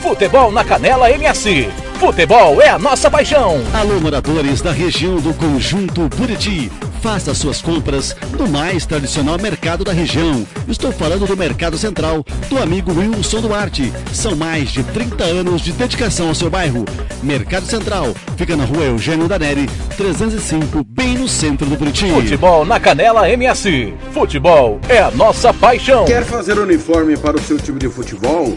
Futebol na Canela MS. Futebol é a nossa paixão. Alô, moradores da região do Conjunto Buriti. Faça suas compras no mais tradicional mercado da região. Estou falando do Mercado Central, do amigo Wilson Duarte. São mais de 30 anos de dedicação ao seu bairro. Mercado Central fica na rua Eugênio Daneri, 305, bem no centro do Buriti. Futebol na Canela MS. Futebol é a nossa paixão. Quer fazer uniforme para o seu time de futebol?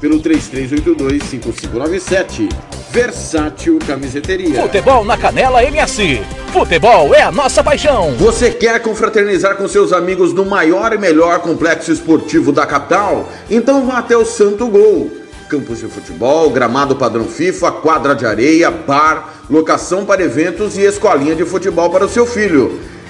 pelo 33825597 Versátil Camiseteria. Futebol na Canela MS. Futebol é a nossa paixão. Você quer confraternizar com seus amigos no maior e melhor complexo esportivo da capital? Então vá até o Santo Gol. Campos de futebol, gramado padrão FIFA, quadra de areia, bar, locação para eventos e escolinha de futebol para o seu filho.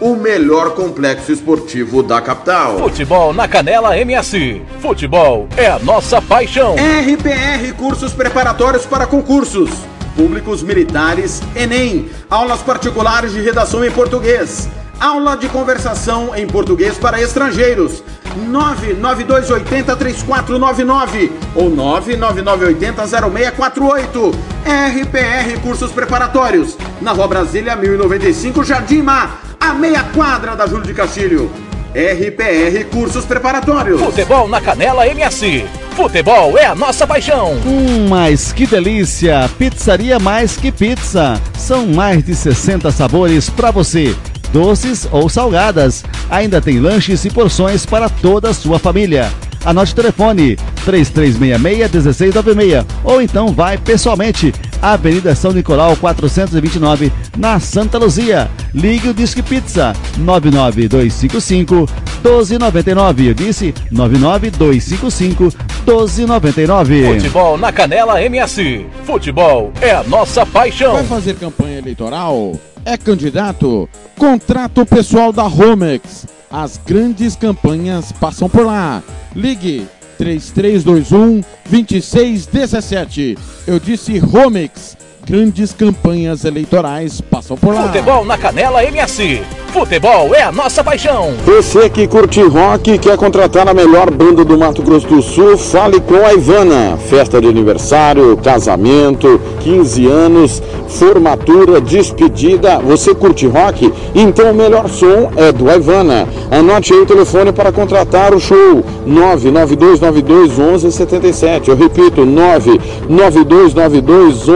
o melhor complexo esportivo da capital. Futebol na Canela MS. Futebol é a nossa paixão. RPR Cursos Preparatórios para Concursos. Públicos Militares, Enem. Aulas particulares de redação em português. Aula de conversação em português para estrangeiros. 992803499 ou 999800648. RPR Cursos Preparatórios. Na Rua Brasília 1095, Jardim Mar, a meia quadra da Júlio de Castilho. RPR Cursos Preparatórios. Futebol na Canela MS. Futebol é a nossa paixão. Hum, mas que delícia! Pizzaria Mais Que Pizza. São mais de 60 sabores para você doces ou salgadas. Ainda tem lanches e porções para toda a sua família. Anote o telefone 3366-1696 ou então vai pessoalmente Avenida São Nicolau 429 na Santa Luzia. Ligue o Disque Pizza 99255 1299. Eu disse 99255 1299. Futebol na Canela MS. Futebol é a nossa paixão. Vai fazer campanha eleitoral? É candidato? Contrato pessoal da Romex. As grandes campanhas passam por lá. Ligue 3321 2617. Eu disse Romex. Grandes campanhas eleitorais passam por lá. Futebol na Canela MS. Futebol é a nossa paixão. Você que curte rock e quer contratar a melhor banda do Mato Grosso do Sul, fale com a Ivana. Festa de aniversário, casamento, 15 anos, formatura, despedida. Você curte rock? Então o melhor som é do Ivana. Anote aí o telefone para contratar o show: 99292 1177. Eu repito, 99292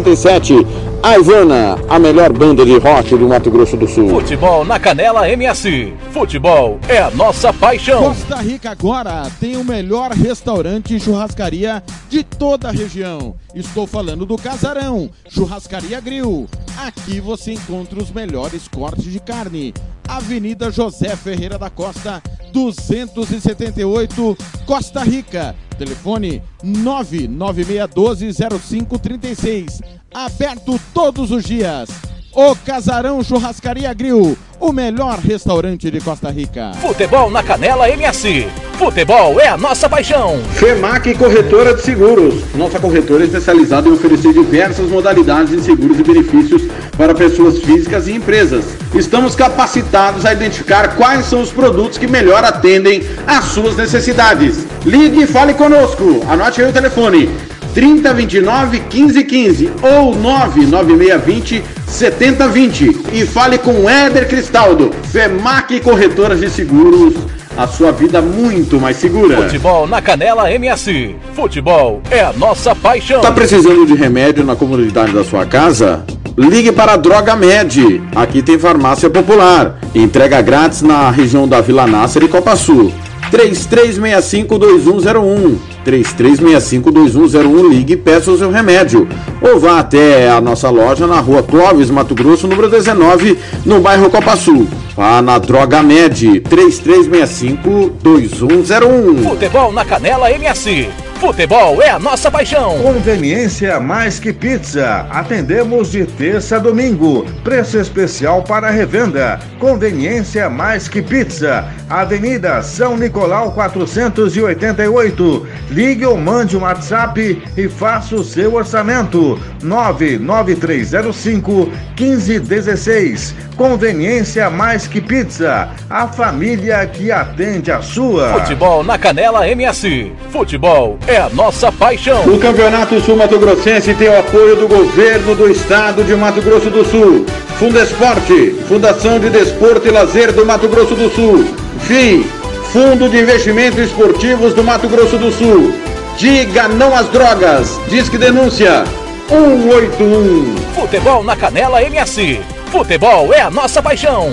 1177. A Ivana, a melhor banda de rock do Mato Grosso do Sul. Futebol na Canela MS. Futebol é a nossa paixão. Costa Rica agora tem o melhor restaurante e churrascaria de toda a região. Estou falando do Casarão, Churrascaria Grill. Aqui você encontra os melhores cortes de carne. Avenida José Ferreira da Costa, 278, Costa Rica. Telefone 996120536. Aberto todos os dias. O Casarão Churrascaria Grill, o melhor restaurante de Costa Rica. Futebol na Canela MS. Futebol é a nossa paixão. FEMAC Corretora de Seguros. Nossa corretora é especializada em oferecer diversas modalidades de seguros e benefícios para pessoas físicas e empresas. Estamos capacitados a identificar quais são os produtos que melhor atendem às suas necessidades. Ligue e fale conosco. Anote aí o telefone 3029 1515 ou 99620 7020 e fale com Éder Cristaldo, FEMAC Corretoras de Seguros, a sua vida muito mais segura. Futebol na Canela MS. Futebol é a nossa paixão. Tá precisando de remédio na comunidade da sua casa? Ligue para a Droga Med. Aqui tem farmácia popular. Entrega grátis na região da Vila Nácer e Copa Sul. 3365-2101. 3365-2101, ligue e peça o seu remédio. Ou vá até a nossa loja na rua Clóvis, Mato Grosso, número 19, no bairro Copa Sul. Vá na Droga Med, 3365-2101. Futebol na Canela MS. Futebol é a nossa paixão. Conveniência mais que pizza. Atendemos de terça a domingo. Preço especial para revenda. Conveniência mais que pizza. Avenida São Nicolau 488. Ligue ou mande um WhatsApp e faça o seu orçamento. 99305 1516. Conveniência mais que pizza. A família que atende a sua. Futebol na Canela MS. Futebol é a nossa paixão. O Campeonato Sul Mato Grossense tem o apoio do governo do estado de Mato Grosso do Sul. Fundesporte, Fundação de Desporto e Lazer do Mato Grosso do Sul. FII, Fundo de Investimentos Esportivos do Mato Grosso do Sul. Diga não às drogas. Disque denúncia 181. Futebol na Canela MS. Futebol é a nossa paixão.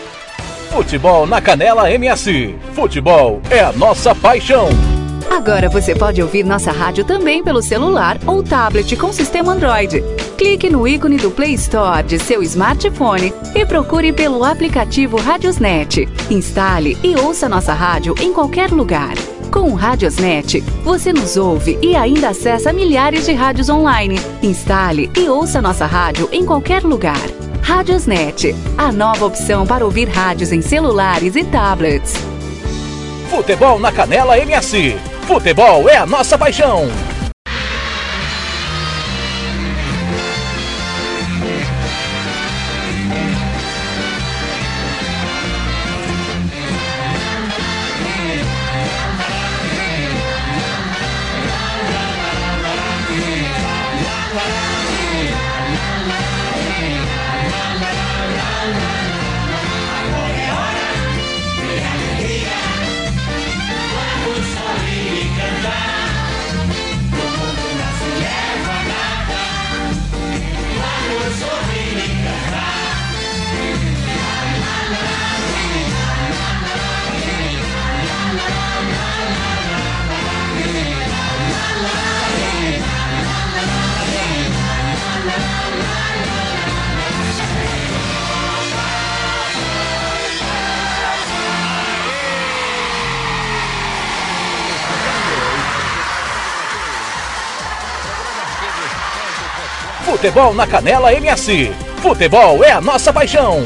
Futebol na Canela MS. Futebol é a nossa paixão. Agora você pode ouvir nossa rádio também pelo celular ou tablet com sistema Android. Clique no ícone do Play Store de seu smartphone e procure pelo aplicativo Radiosnet. Instale e ouça nossa rádio em qualquer lugar. Com o Radiosnet, você nos ouve e ainda acessa milhares de rádios online. Instale e ouça nossa rádio em qualquer lugar. Radiosnet, a nova opção para ouvir rádios em celulares e tablets. Futebol na Canela MS. Futebol é a nossa paixão. Futebol na Canela MS. Futebol é a nossa paixão.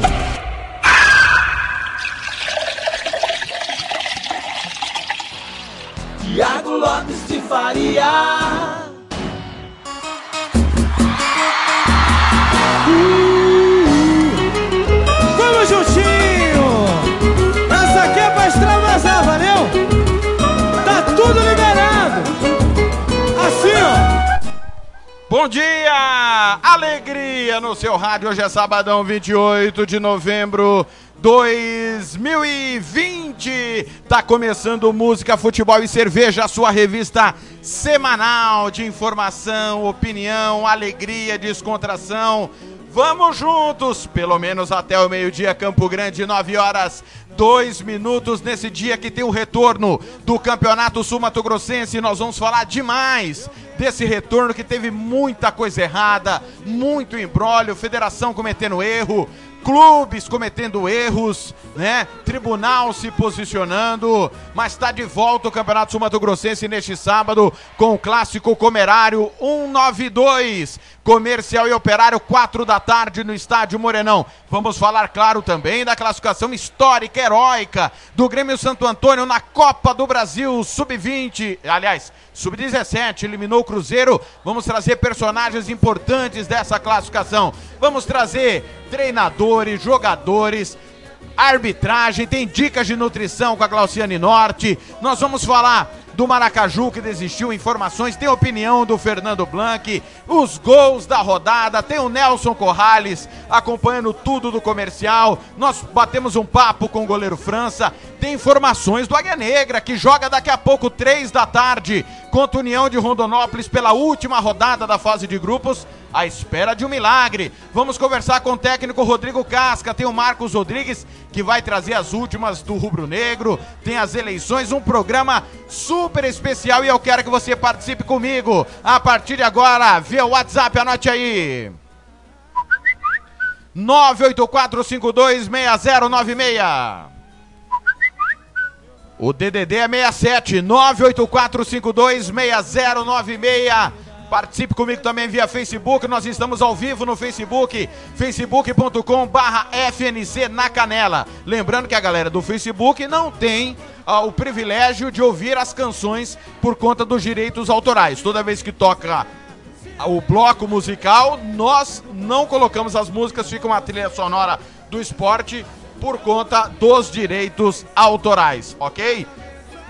Tiago Lopes de Faria. Bom dia! Alegria no seu rádio. Hoje é sabadão 28 de novembro 2020. Tá começando Música, Futebol e Cerveja, a sua revista semanal de informação, opinião, alegria, descontração. Vamos juntos, pelo menos até o meio-dia, Campo Grande, 9 horas, 2 minutos, nesse dia que tem o retorno do Campeonato Sul Mato Grossense. Nós vamos falar demais desse retorno que teve muita coisa errada, muito embrólio, federação cometendo erro, clubes cometendo erros, né? Tribunal se posicionando, mas está de volta o Campeonato Sul Mato Grossense neste sábado com o clássico Comerário 192. Comercial e Operário, 4 da tarde no estádio Morenão. Vamos falar, claro, também da classificação histórica, heróica do Grêmio Santo Antônio na Copa do Brasil Sub-20. Aliás, Sub-17 eliminou o Cruzeiro. Vamos trazer personagens importantes dessa classificação. Vamos trazer treinadores, jogadores, arbitragem, tem dicas de nutrição com a Glauciane Norte. Nós vamos falar do Maracaju que desistiu, informações, tem opinião do Fernando Blanc, os gols da rodada, tem o Nelson Corrales acompanhando tudo do comercial. Nós batemos um papo com o goleiro França, tem informações do Águia Negra que joga daqui a pouco três da tarde contra a União de Rondonópolis pela última rodada da fase de grupos à espera de um milagre. Vamos conversar com o técnico Rodrigo Casca, tem o Marcos Rodrigues que vai trazer as últimas do Rubro Negro, tem as eleições, um programa super especial e eu quero que você participe comigo. A partir de agora, via WhatsApp, anote aí. 984526096. O DDD é 67 984526096. Participe comigo também via Facebook. Nós estamos ao vivo no Facebook, facebook.com barra FNC na Canela. Lembrando que a galera do Facebook não tem ah, o privilégio de ouvir as canções por conta dos direitos autorais. Toda vez que toca o bloco musical, nós não colocamos as músicas, fica uma trilha sonora do esporte por conta dos direitos autorais, ok?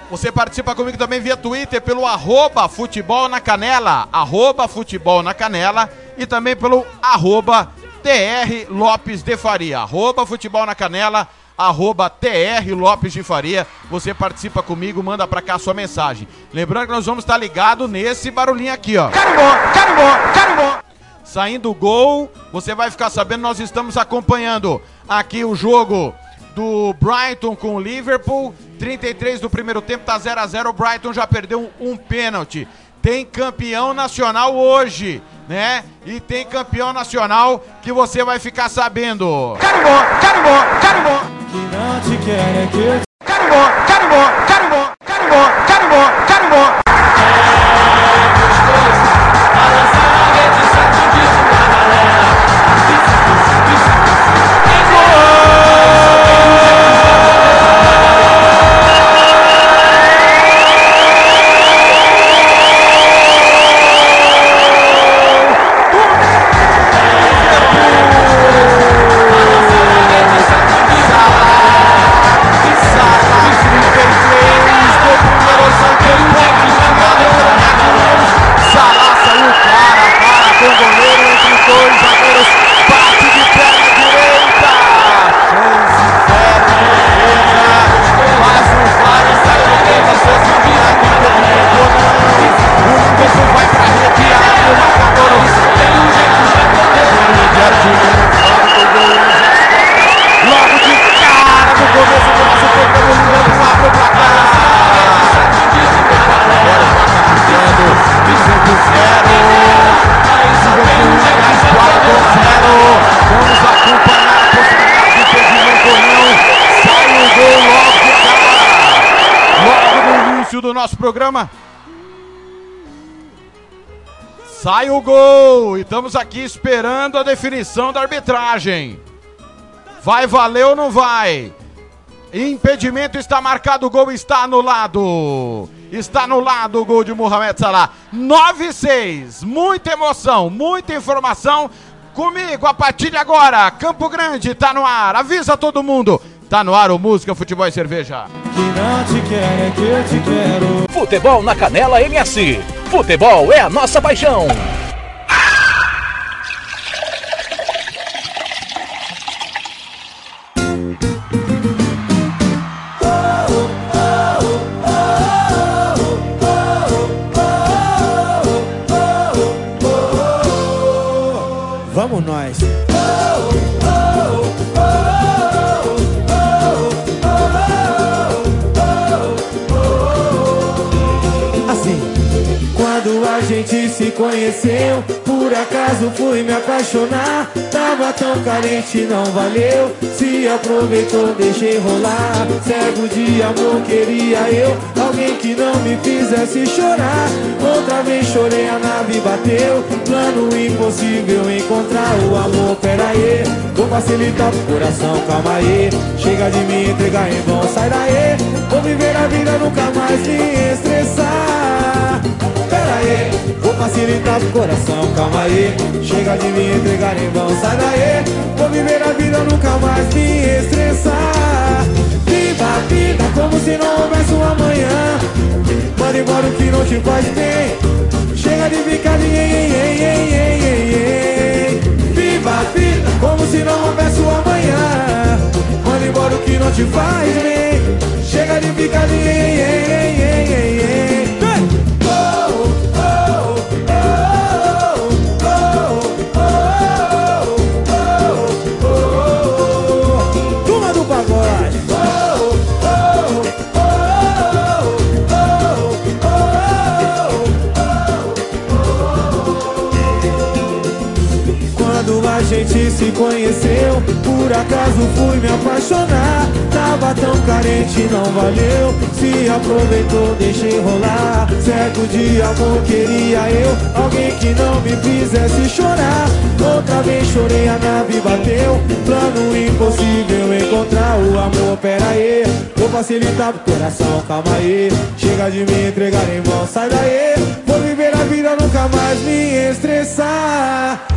Você participa comigo também via Twitter pelo arroba futebol na canela, arroba futebol na canela e também pelo arroba TR Lopes de Faria, arroba futebol na canela, arroba TR Lopes de Faria. Você participa comigo, manda pra cá sua mensagem. Lembrando que nós vamos estar ligado nesse barulhinho aqui, ó. Carimbó, carimbó, carimbó. Saindo o gol, você vai ficar sabendo, nós estamos acompanhando aqui o jogo do Brighton com o Liverpool. 33 do primeiro tempo, tá 0 a 0 O Brighton já perdeu um, um pênalti. Tem campeão nacional hoje, né? E tem campeão nacional que você vai ficar sabendo. Carimbó, carimbó, carimbó. Que não te quer é que. Carimbó, carimbó, carimbó, carimbó, carimbó, carimbó. Programa. Sai o gol e estamos aqui esperando a definição da arbitragem. Vai valer ou não vai? Impedimento está marcado, o gol está anulado. Está anulado o gol de Mohamed Salah. 9-6. Muita emoção, muita informação. Comigo a partir de agora. Campo Grande está no ar. Avisa todo mundo. Tá no ar o Música, Futebol e Cerveja. Não te quer é que eu te quero. Futebol na Canela MS. Futebol é a nossa paixão. Conheceu, por acaso fui me apaixonar. Tava tão carente, não valeu. Se aproveitou, deixei rolar. Cego de amor, queria eu. Alguém que não me fizesse chorar. Outra vez chorei, a nave bateu. Plano impossível encontrar o amor. Pera aí, vou facilitar pro coração, calma aí. Chega de me entregar em vão, sai daí. Vou viver a vida, nunca mais me estressar. Facilitar pro coração, calma aí. Chega de me entregar em vão, sai daí. Vou viver a vida, nunca mais me estressar. a vida como se não houvesse um amanhã. Manda embora o que não te faz bem. Chega de ficar de ei, ei, ei, ei, ei, ei. Viva a vida como se não houvesse um amanhã. Manda embora o que não te faz bem. Chega de ficar de ei, ei, ei, gente se conheceu, por acaso fui me apaixonar. Tava tão carente, não valeu. Se aproveitou, deixei rolar. Certo de amor queria eu, alguém que não me fizesse chorar. Outra vez chorei, a nave bateu. Plano impossível encontrar o amor. Pera aí, vou facilitar pro coração, calma aí. Chega de me entregar em mão, sai daí. Vou viver a vida, nunca mais me estressar.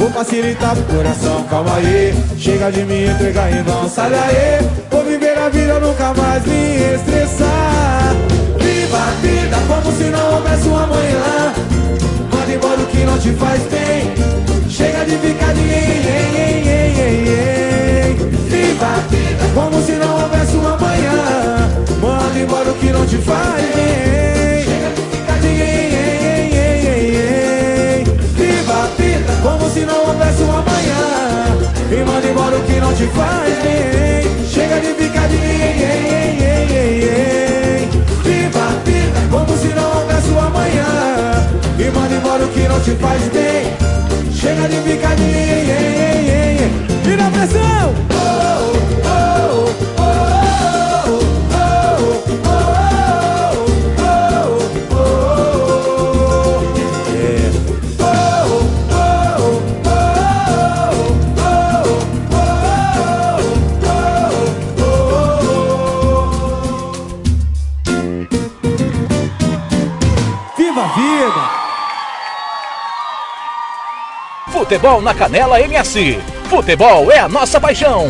Vou facilitar pro coração, calma aí. Chega de me entregar em vão, sai daí. Vou viver a vida, nunca mais me estressar. Viva a vida como se não houvesse um amanhã. Manda embora o que não te faz bem. Chega de ficar de ei, ei, ei. Viva a vida como se não houvesse um amanhã. Manda embora o que não te faz bem. Embora o que não te faz bem. Chega de ficar de ei. Viva a vida como se não houvesse um amanhã. E manda embora o que não te faz bem. Chega de ficar de ei. E na pressão! Futebol na Canela MS. Futebol é a nossa paixão.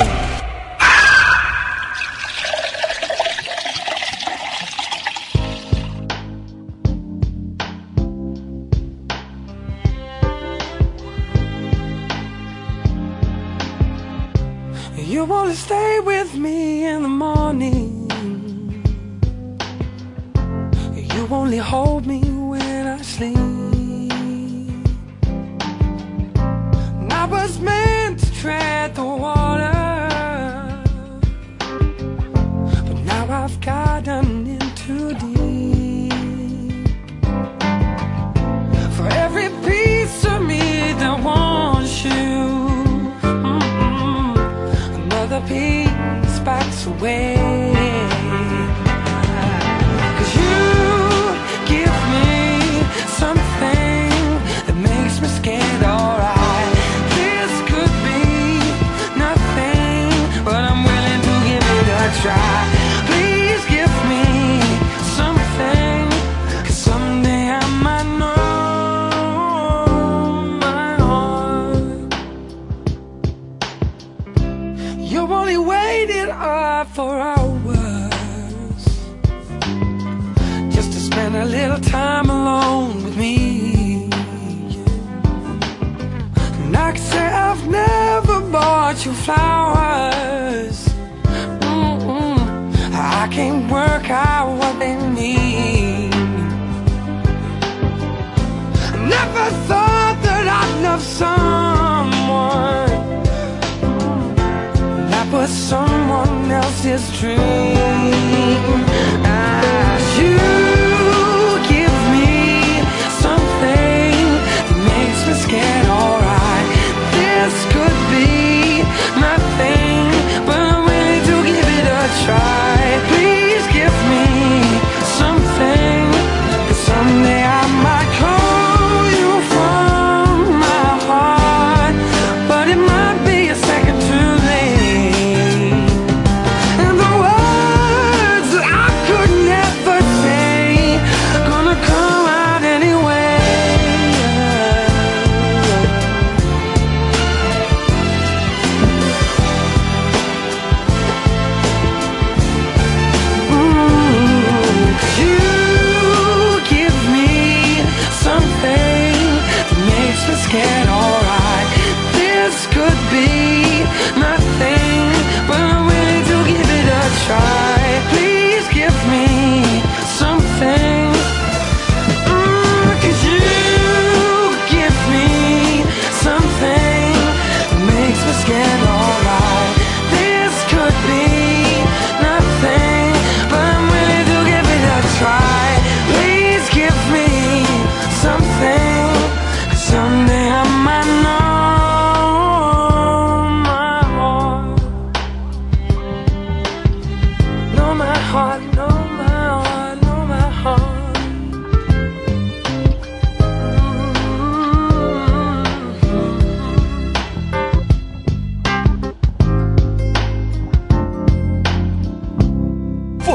Was someone else's dream.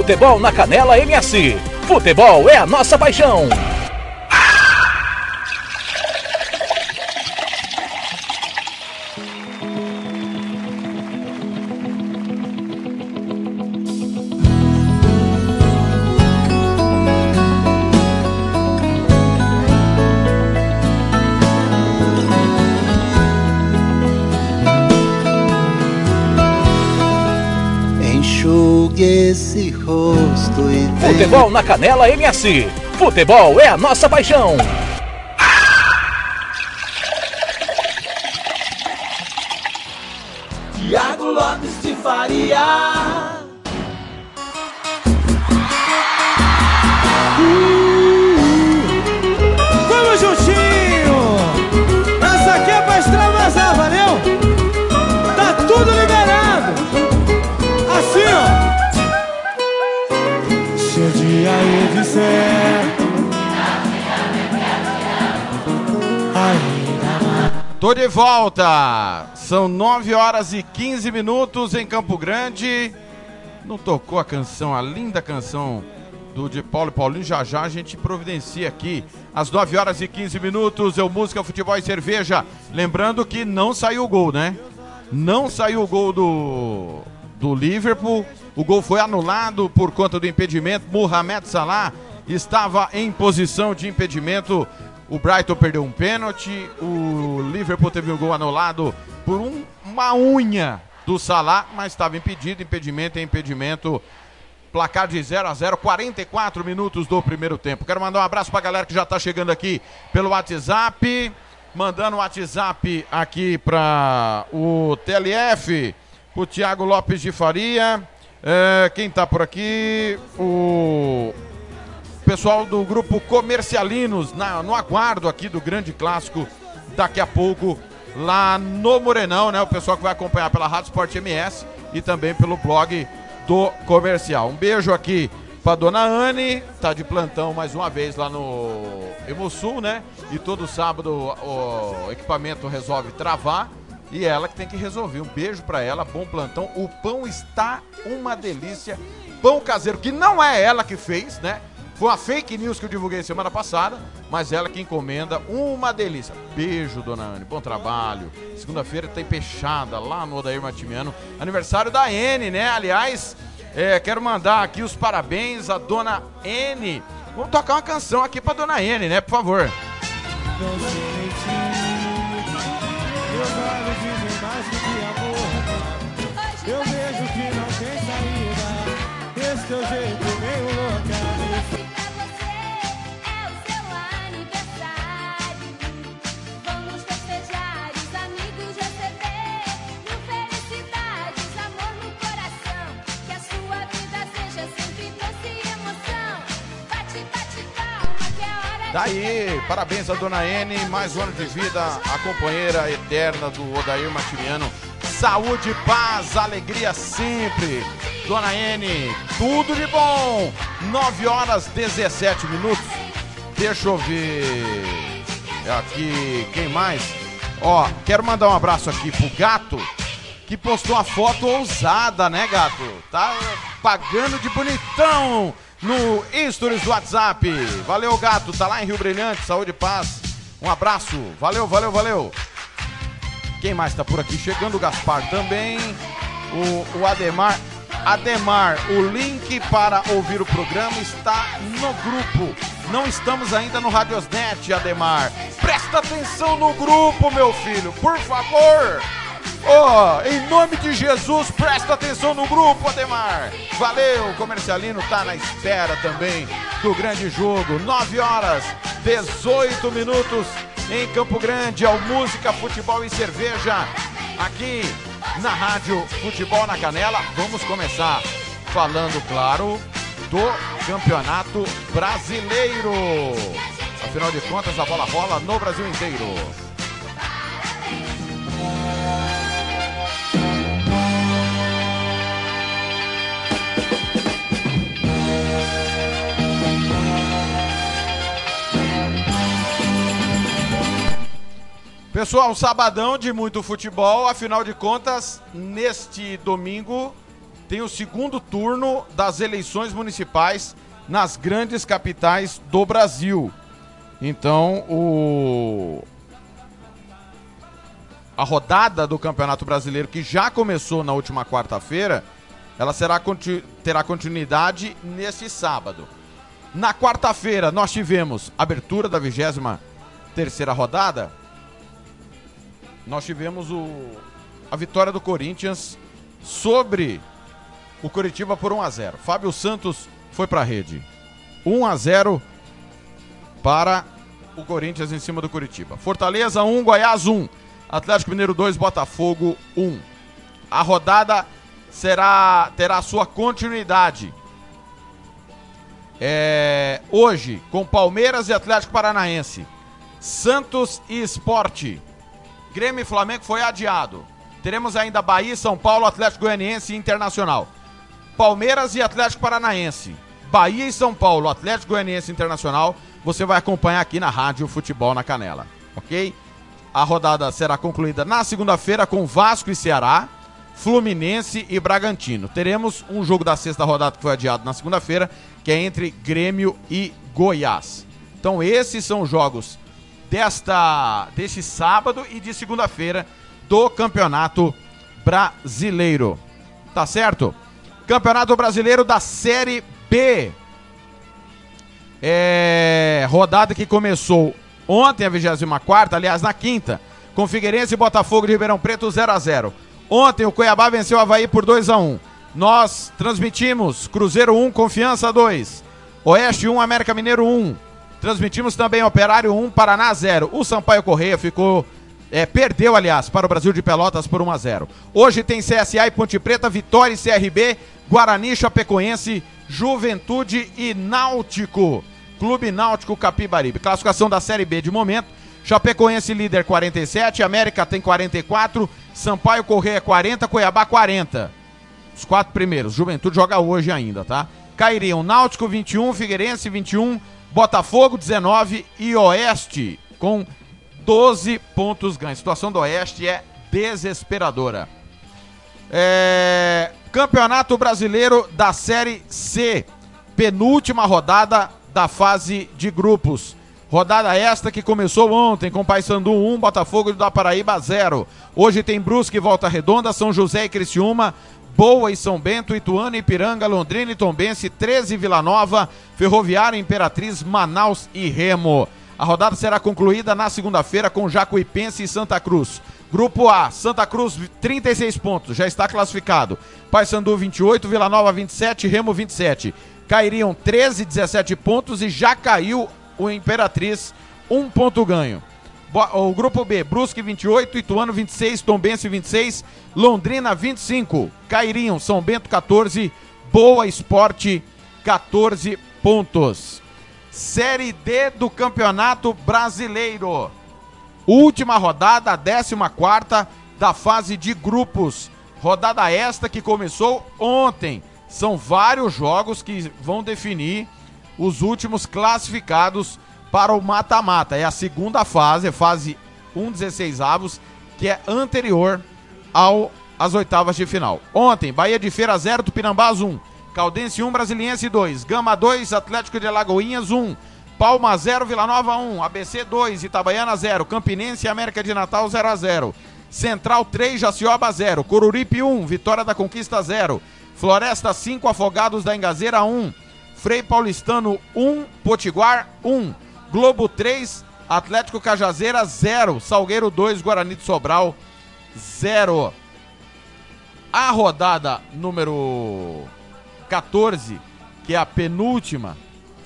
Futebol na Canela MS. Futebol é a nossa paixão. Futebol na Canela MS. Futebol é a nossa paixão. Tô de volta! São 9 horas e 15 minutos em Campo Grande. Não tocou a canção, a linda canção do de Paulo e Paulinho. Já já a gente providencia aqui. Às 9 horas e 15 minutos, eu música, futebol e cerveja. Lembrando que não saiu o gol, né? Não saiu o gol do, do Liverpool. O gol foi anulado por conta do impedimento. Mohamed Salah estava em posição de impedimento. O Brighton perdeu um pênalti. O Liverpool teve um gol anulado por um- uma unha do Salah, mas estava impedido. Impedimento é impedimento. Placar de 0 a 0, 44 minutos do primeiro tempo. Quero mandar um abraço pra galera que já tá chegando aqui pelo WhatsApp. Mandando o WhatsApp aqui para o TLF, o Thiago Lopes de Faria. É, quem tá por aqui? O pessoal do grupo Comercialinos, na- no aguardo aqui do grande clássico daqui a pouco, lá no Morenão, né? O pessoal que vai acompanhar pela Rádio Sport MS e também pelo blog do Comercial. Um beijo aqui pra dona Anne, tá de plantão mais uma vez lá no Hemosul, né? E todo sábado o equipamento resolve travar. E ela que tem que resolver. Um beijo pra ela, bom plantão. O pão está uma delícia. Pão caseiro, que não é ela que fez, né? Foi uma fake news que eu divulguei semana passada, mas ela que encomenda, uma delícia. Beijo, dona Anne, bom trabalho. Segunda-feira tem peixada lá no Odair Matimiano. Aniversário da N, né? Aliás, é, quero mandar aqui os parabéns à dona N. Vamos tocar uma canção aqui pra dona N, né? Por favor. Eu vejo que não tem saída Esse teu jeito meio Daí, parabéns à dona N, mais um ano de vida, a companheira eterna do Odair Matimiano. Saúde, paz, alegria sempre. Dona N, tudo de bom. 9 horas 17 minutos. Deixa eu ver aqui quem mais. Ó, quero mandar um abraço aqui pro Gato, que postou uma foto ousada, né, Gato? Tá pagando de bonitão no stories do WhatsApp. Valeu, Gato, tá lá em Rio Brilhante, saúde e paz. Um abraço, valeu, valeu, valeu. Quem mais tá por aqui? Chegando o Gaspar também. O, o Ademar. Ademar, o link para ouvir o programa está no grupo. Não estamos ainda no Radiosnet, Ademar. Presta atenção no grupo, meu filho, por favor. Ó, em nome de Jesus, presta atenção no grupo, Ademar. Valeu, o comercialino tá na espera também do grande jogo. 9 horas, 18 minutos em Campo Grande, ao Música, Futebol e Cerveja. Aqui na Rádio Futebol na Canela. Vamos começar falando, claro, do Campeonato Brasileiro. Afinal de contas, a bola rola no Brasil inteiro. Pessoal, sabadão de muito futebol. Afinal de contas, neste domingo tem o segundo turno das eleições municipais nas grandes capitais do Brasil. Então, o a rodada do Campeonato Brasileiro que já começou na última quarta-feira, ela será conti- terá continuidade neste sábado. Na quarta-feira nós tivemos abertura da 23 terceira rodada. Nós tivemos o, a vitória do Corinthians sobre o Curitiba por 1 a 0. Fábio Santos foi para a rede. 1 a 0 para o Corinthians em cima do Curitiba. Fortaleza 1, Goiás 1. Atlético Mineiro 2, Botafogo 1. A rodada será terá sua continuidade. É, hoje, com Palmeiras e Atlético Paranaense. Santos e Esporte. Grêmio e Flamengo foi adiado. Teremos ainda Bahia, São Paulo, Atlético Goianiense e Internacional. Palmeiras e Atlético Paranaense. Bahia e São Paulo, Atlético Goianiense Internacional. Você vai acompanhar aqui na Rádio Futebol na Canela, ok? A rodada será concluída na segunda-feira com Vasco e Ceará, Fluminense e Bragantino. Teremos um jogo da sexta rodada que foi adiado na segunda-feira, que é entre Grêmio e Goiás. Então esses são os jogos desta deste sábado e de segunda-feira do Campeonato Brasileiro. Tá certo? Campeonato Brasileiro da Série B. É, rodada que começou ontem, a 24, aliás, na quinta, com Figueirense e Botafogo de Ribeirão Preto 0 a 0 Ontem o Cuiabá venceu o Havaí por 2 a 1 Nós transmitimos Cruzeiro 1, Confiança 2, Oeste 1, América Mineiro 1. Transmitimos também Operário 1, Paraná 0. O Sampaio Correia ficou. É, perdeu, aliás, para o Brasil de Pelotas por 1 a 0 Hoje tem CSA e Ponte Preta, Vitória e CRB, Guarani, Chapecoense, Juventude e Náutico. Clube Náutico Capibaribe. Classificação da Série B de momento. Chapecoense líder 47, América tem 44, Sampaio Correia 40, Cuiabá 40. Os quatro primeiros. Juventude joga hoje ainda, tá? Cairiam Náutico 21, Figueirense 21, Botafogo 19 e Oeste com 12 pontos ganhos. A situação do Oeste é desesperadora. É... Campeonato Brasileiro da Série C. Penúltima rodada da fase de grupos. Rodada esta que começou ontem com Paysandu 1, Botafogo da Paraíba 0. Hoje tem Brusque e Volta Redonda, São José e Criciúma, Boa e São Bento, Ituano, Ipiranga, Londrina e Tombense, 13 Vila Nova, Ferroviária, Imperatriz, Manaus e Remo. A rodada será concluída na segunda-feira com Jacuipense e Santa Cruz. Grupo A, Santa Cruz 36 pontos, já está classificado. Paysandu 28, Vila Nova 27, Remo 27. Cairiam 13, 17 pontos e já caiu o Imperatriz, um ponto ganho. O grupo B, Brusque 28, Ituano 26, Tombense 26, Londrina 25, Cairiam, São Bento 14, Boa Esporte 14 pontos. Série D do Campeonato Brasileiro. Última rodada, a 14 da fase de grupos. Rodada esta que começou ontem. São vários jogos que vão definir os últimos classificados para o mata-mata. É a segunda fase, é fase 1 16 avos, que é anterior ao às oitavas de final. Ontem, Bahia de Feira 0, Tupinambás 1, Caldense 1, Brasiliense 2, Gama 2, Atlético de Alagoinhas 1, Palma 0, Vila Nova 1, ABC 2, Itabaiana 0, Campinense e América de Natal 0 a 0. Central 3, Jacioba 0, Coruripe 1, Vitória da Conquista 0, Floresta 5, Afogados da Engazeira 1, Frei Paulistano 1, Potiguar 1, Globo 3, Atlético Cajazeira 0, Salgueiro 2, Guarani de Sobral 0. A rodada número 14, que é a penúltima,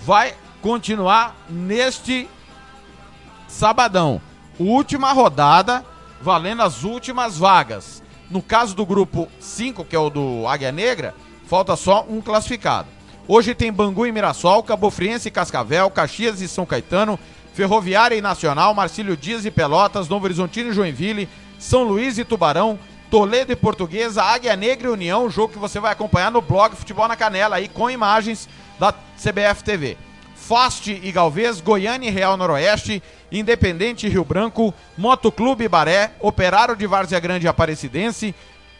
vai continuar neste sabadão. Última rodada, valendo as últimas vagas. No caso do grupo 5, que é o do Águia Negra, falta só um classificado. Hoje tem Bangu e Mirassol, Cabo Friense e Cascavel, Caxias e São Caetano, Ferroviária e Nacional, Marcílio Dias e Pelotas, Novo Horizontino e Joinville, São Luís e Tubarão, Toledo e Portuguesa, Águia Negra e União, jogo que você vai acompanhar no blog Futebol na Canela aí com imagens da CBF TV. Fast e Galvez, Goiânia e Real Noroeste, Independente e Rio Branco, Motoclube Baré, Operário de Várzea Grande e Aparecidense,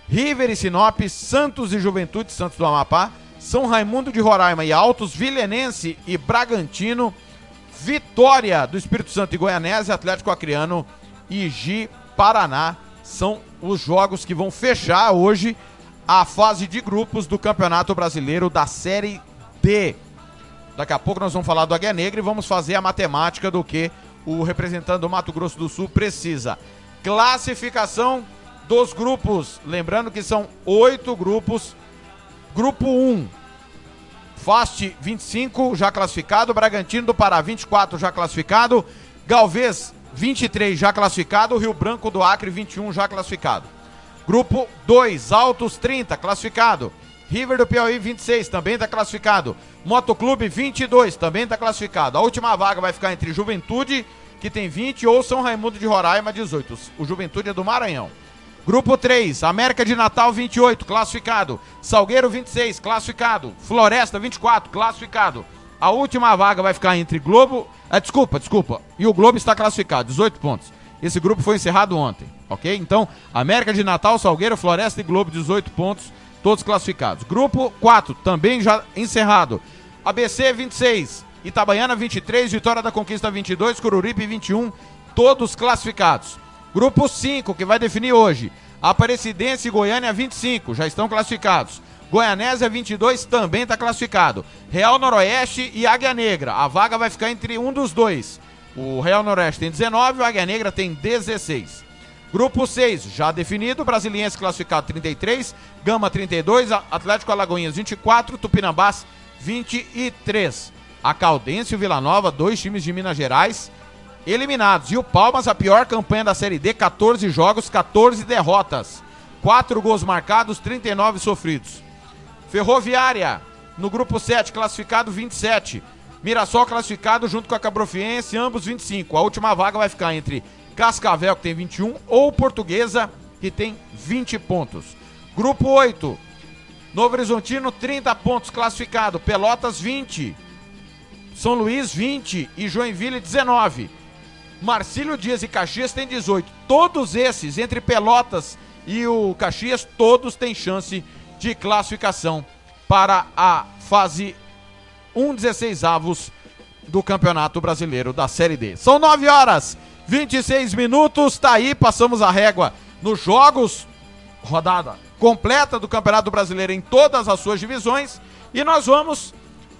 River e Sinop, Santos e Juventude, Santos do Amapá, São Raimundo de Roraima e Altos, Vilenense e Bragantino, Vitória do Espírito Santo e Goianésia, Atlético Acreano e Gi Paraná. São os jogos que vão fechar hoje a fase de grupos do Campeonato Brasileiro da Série D. Daqui a pouco nós vamos falar do Águia Negra e vamos fazer a matemática do que o representante do Mato Grosso do Sul precisa. Classificação dos grupos. Lembrando que são oito grupos. Grupo 1, Fast 25 já classificado, Bragantino do Pará 24 já classificado, Galvez 23 já classificado, Rio Branco do Acre 21 já classificado. Grupo 2, Altos 30 classificado, River do Piauí 26 também está classificado, Motoclube 22 também está classificado. A última vaga vai ficar entre Juventude, que tem 20, ou São Raimundo de Roraima 18. O Juventude é do Maranhão. Grupo 3, América de Natal 28, classificado. Salgueiro 26, classificado. Floresta 24, classificado. A última vaga vai ficar entre Globo. Ah, desculpa, desculpa. E o Globo está classificado, 18 pontos. Esse grupo foi encerrado ontem, ok? Então, América de Natal, Salgueiro, Floresta e Globo, 18 pontos, todos classificados. Grupo 4, também já encerrado. ABC 26, Itabaiana 23, Vitória da Conquista 22, Cururipe 21, todos classificados. Grupo 5, que vai definir hoje. Aparecidense e Goiânia 25, já estão classificados. Goianésia 22 também está classificado. Real Noroeste e Águia Negra. A vaga vai ficar entre um dos dois. O Real Noroeste tem 19 e o Águia Negra tem 16. Grupo 6, já definido. Brasiliense classificado 33, Gama 32, Atlético Alagoinhas 24, Tupinambás 23. A Caldense e o Vila Nova, dois times de Minas Gerais, eliminados. E o Palmas, a pior campanha da Série D, 14 jogos, 14 derrotas. 4 gols marcados, 39 sofridos. Ferroviária, no grupo 7, classificado 27. Mirassol classificado junto com a Cabrofiense, ambos 25. A última vaga vai ficar entre Cascavel, que tem 21, ou Portuguesa, que tem 20 pontos. Grupo 8, Novo Horizontino, 30 pontos classificado. Pelotas, 20. São Luís, 20. E Joinville, 19. Marcílio Dias e Caxias tem 18. Todos esses, entre Pelotas e o Caxias, todos têm chance de classificação para a fase 1 16 avos do Campeonato Brasileiro da Série D. São 9 horas 26 minutos, tá aí, passamos a régua nos jogos, rodada completa do Campeonato Brasileiro em todas as suas divisões e nós vamos,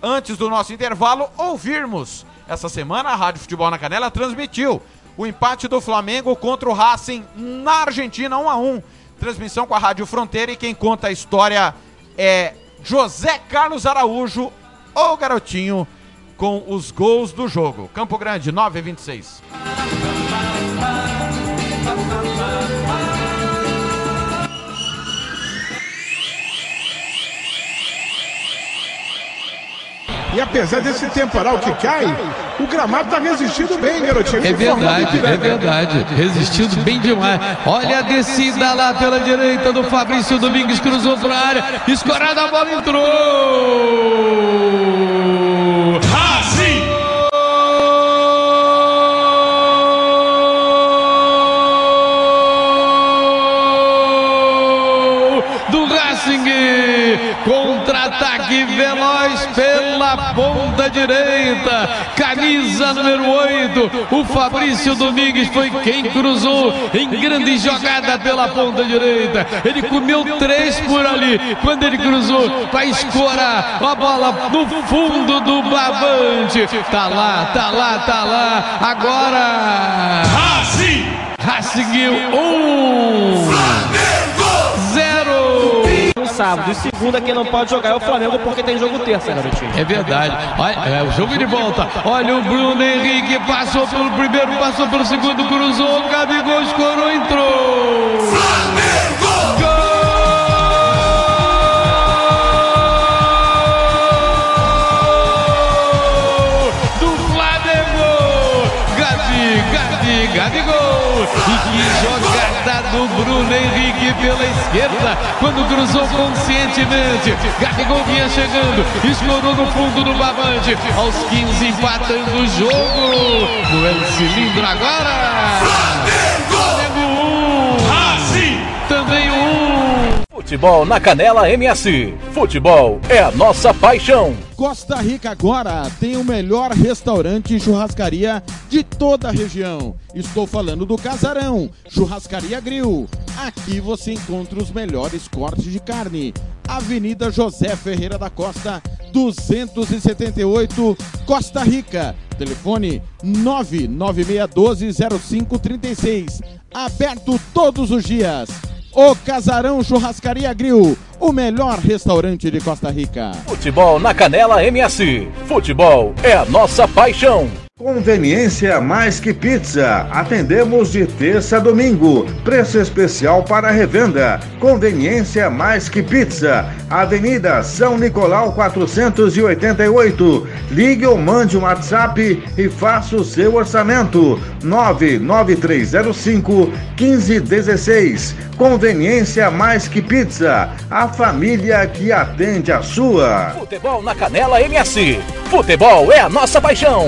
antes do nosso intervalo, ouvirmos essa semana a Rádio Futebol na Canela transmitiu o empate do Flamengo contra o Racing na Argentina 1 a 1. Transmissão com a Rádio Fronteira e quem conta a história é José Carlos Araújo, o garotinho com os gols do jogo. Campo Grande 9 26. E apesar desse temporal que cai, o gramado está resistindo bem, garotinho. É verdade, é verdade. Resistindo bem demais. Olha a descida lá pela direita do Fabrício Domingues, cruzou para a área. Escorada, a bola entrou. Racing! Pela ponta direita. Camisa número 8. O Fabrício Domingues foi quem cruzou em grande jogada pela ponta direita. Ele comeu três por ali. Quando ele cruzou para escorar a bola no fundo do barbante. Tá lá, tá lá, tá lá. Agora. Racing! Racing 1. Zero. Sábado. E segunda, quem não pode jogar é o Flamengo porque tem jogo terça, garotinho. É verdade. Olha, é o jogo de volta. Olha o Bruno Henrique passou pelo primeiro, passou pelo segundo, cruzou, o Gabigol escorou, entrou. Flamengo! Gabi, Gabigol! E que jogada do Bruno Henrique pela esquerda, quando cruzou conscientemente. Gabigol vinha chegando, escorou no fundo do babante. Aos 15, empatando o jogo. No El Cilindro agora. Futebol na Canela MS. Futebol é a nossa paixão. Costa Rica agora tem o melhor restaurante e churrascaria de toda a região. Estou falando do Casarão, Churrascaria Grill. Aqui você encontra os melhores cortes de carne. Avenida José Ferreira da Costa, 278, Costa Rica. Telefone 996120536. Aberto todos os dias. O Casarão Churrascaria Grill, o melhor restaurante de Costa Rica. Futebol na Canela MS. Futebol é a nossa paixão. Conveniência mais que pizza. Atendemos de terça a domingo. Preço especial para revenda. Conveniência mais que pizza. Avenida São Nicolau 488. Ligue ou mande um WhatsApp e faça o seu orçamento. 99305 1516. Conveniência mais que pizza. A família que atende a sua. Futebol na Canela MS. Futebol é a nossa paixão.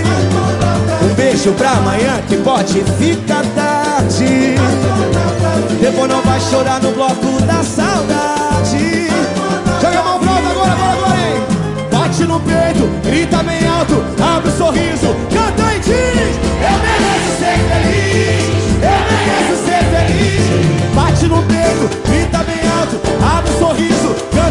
um beijo pra amanhã que pode ficar tarde. Depois não vai chorar no bloco da saudade. Joga a mão alto agora, agora, agora, hein? Bate no peito, grita bem alto, abre o sorriso, canta e diz: Eu mereço ser feliz, eu mereço ser feliz. Bate no peito, grita bem alto, abre o sorriso, canta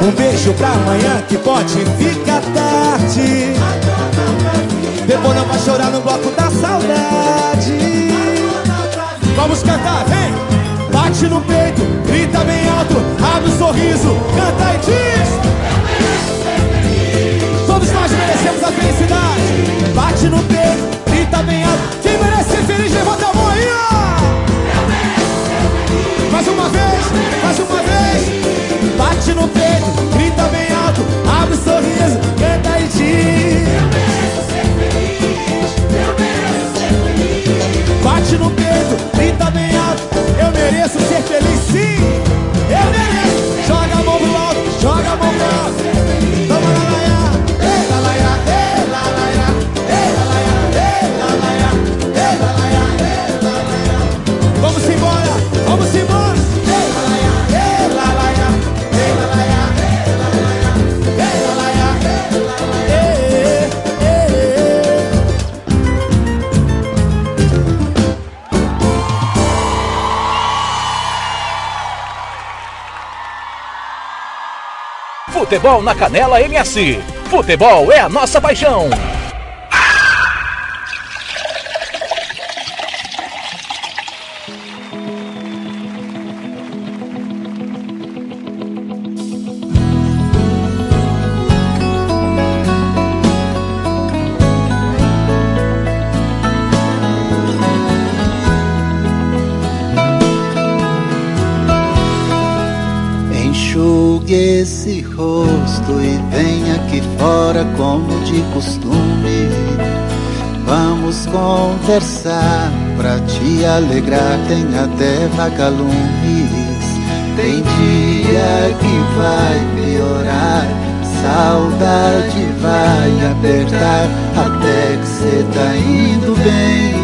Um beijo pra amanhã que pode ficar tarde. Depois não vai chorar no bloco da saudade. Vamos cantar, vem! Bate no peito, grita bem alto, abre o sorriso, canta e diz. Todos nós merecemos a felicidade. Bate no peito, grita bem alto. Quem merece ser feliz, levanta a mão aí, ó. Mais uma vez. O sorriso, canta e diz. Bate no peito, grita bem alto, eu mereço ser feliz sim. Futebol na Canela MS. Futebol é a nossa paixão. Alegrar tem até vagalumes. Tem dia que vai piorar, saudade vai apertar até que cê tá indo bem.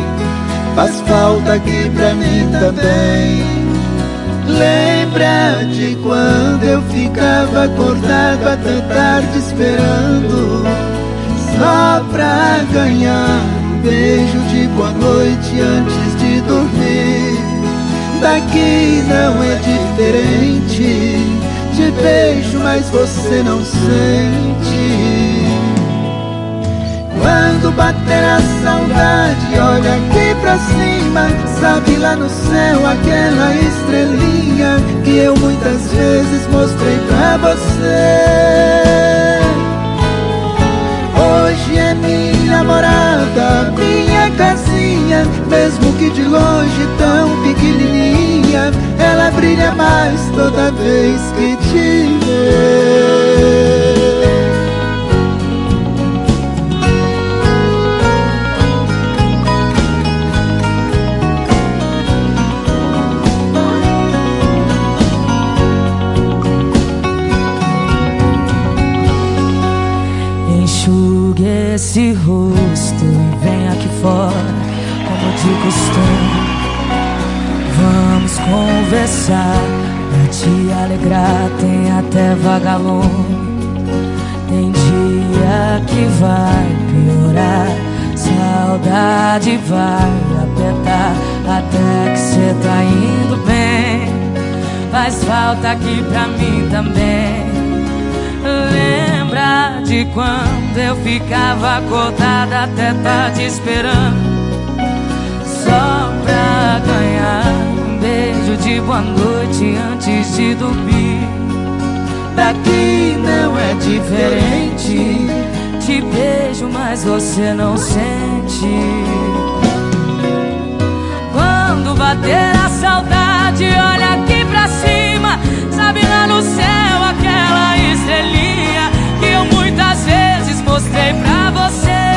Faz falta aqui pra mim também. Lembra de quando eu ficava acordado até tarde esperando Só pra ganhar um beijo de boa noite antes de dormir Daqui não é diferente Te beijo, mas você não sente quando bater a saudade, olha aqui pra cima. Sabe lá no céu aquela estrelinha que eu muitas vezes mostrei pra você. Hoje é minha morada, minha casinha, mesmo que de longe tão pequenininha, ela brilha mais toda vez que te vê. Esse rosto e vem aqui fora, de costume. Vamos conversar, pra te alegrar, tem até vagalume. Tem dia que vai piorar, saudade vai apertar, até que cê tá indo bem. Faz falta aqui pra mim também. Lembra de quando eu ficava acordada até tarde esperando Só pra ganhar. Um beijo de boa noite antes de dormir. Daqui não é diferente Te beijo, mas você não sente. Quando bater a saudade, olha aqui pra cima. Sabe lá no céu aquela estrelinha Que eu muitas vezes mostrei pra você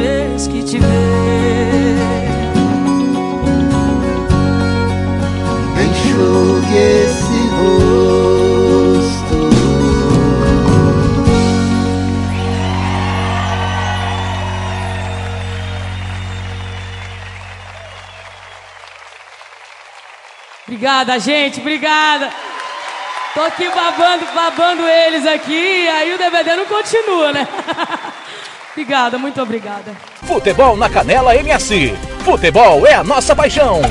vez que te vê Enxugue esse rosto Obrigada, gente, obrigada. Tô aqui babando, babando eles aqui, aí o DVD não continua, né? obrigada, muito obrigada. Futebol na Canela MS. Futebol é a nossa paixão.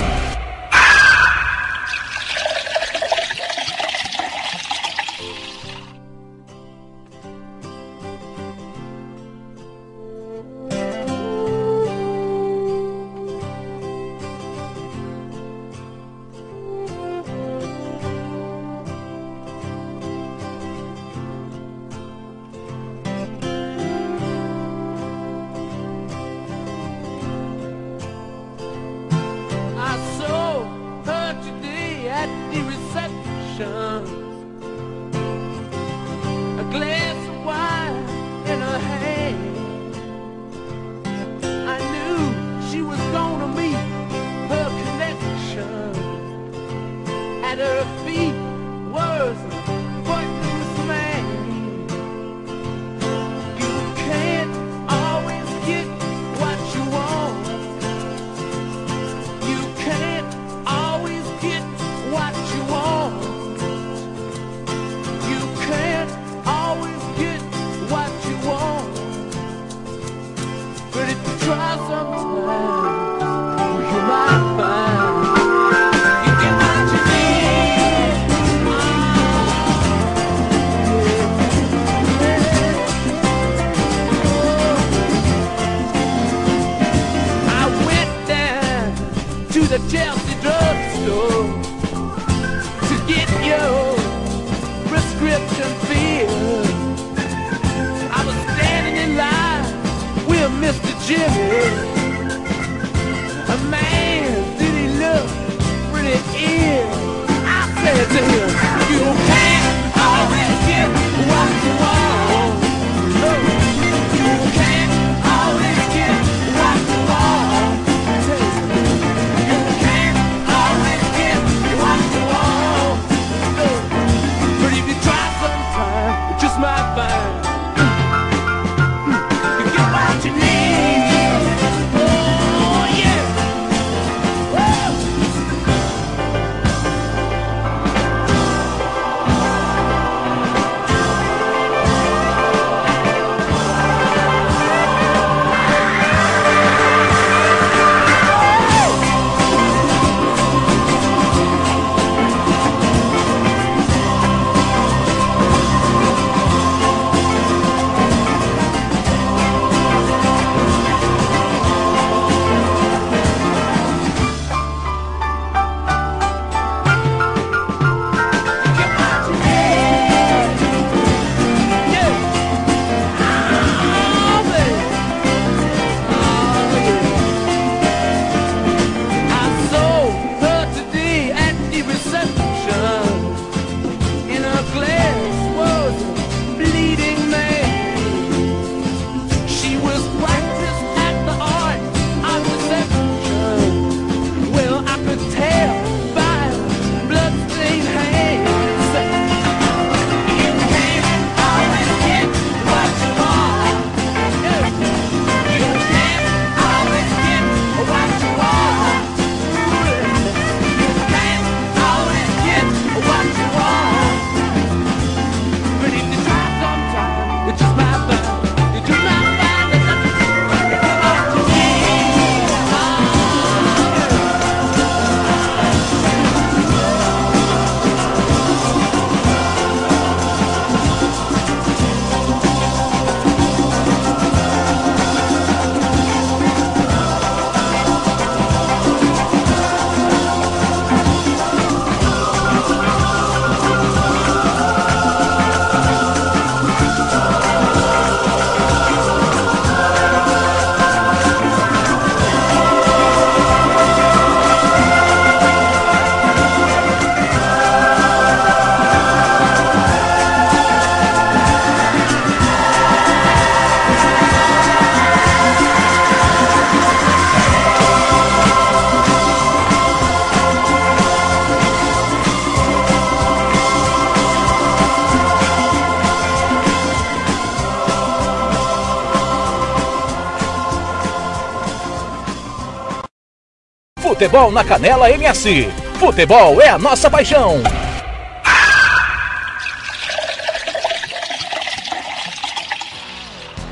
Futebol na Canela MS. Futebol é a nossa paixão.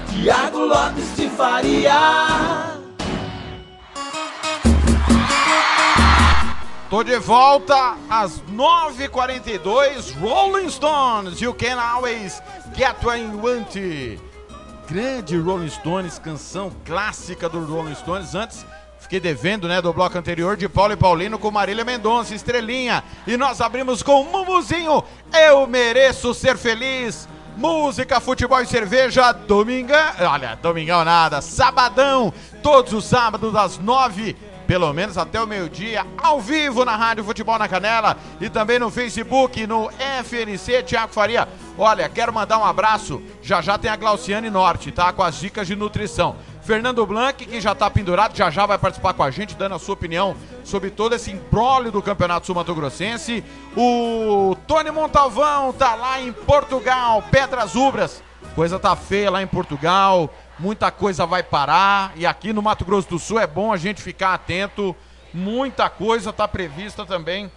Tiago Lopes de Faria. Tô de volta às 9h42, Rolling Stones, You Can Always Get What You Want. Grande Rolling Stones, canção clássica do Rolling Stones. Antes, fiquei devendo, né, do bloco anterior de Paulo e Paulino com Marília Mendonça, Estrelinha. E nós abrimos com Mumuzinho, Eu Mereço Ser Feliz. Música, futebol e cerveja, domingão. Olha, domingão nada, sabadão, todos os sábados às nove, pelo menos até o meio-dia, ao vivo na Rádio Futebol na Canela e também no Facebook, no FNC Tiago Faria. Olha, quero mandar um abraço. Já já tem a Glauciane Norte, tá? Com as dicas de nutrição. Fernando Blanc, que já tá pendurado, já já vai participar com a gente, dando a sua opinião sobre todo esse imbróglio do Campeonato Sul-Mato-Grossense. O Tony Montalvão tá lá em Portugal, Pedras Ubras. Coisa tá feia lá em Portugal, muita coisa vai parar. E aqui no Mato Grosso do Sul é bom a gente ficar atento. Muita coisa tá prevista também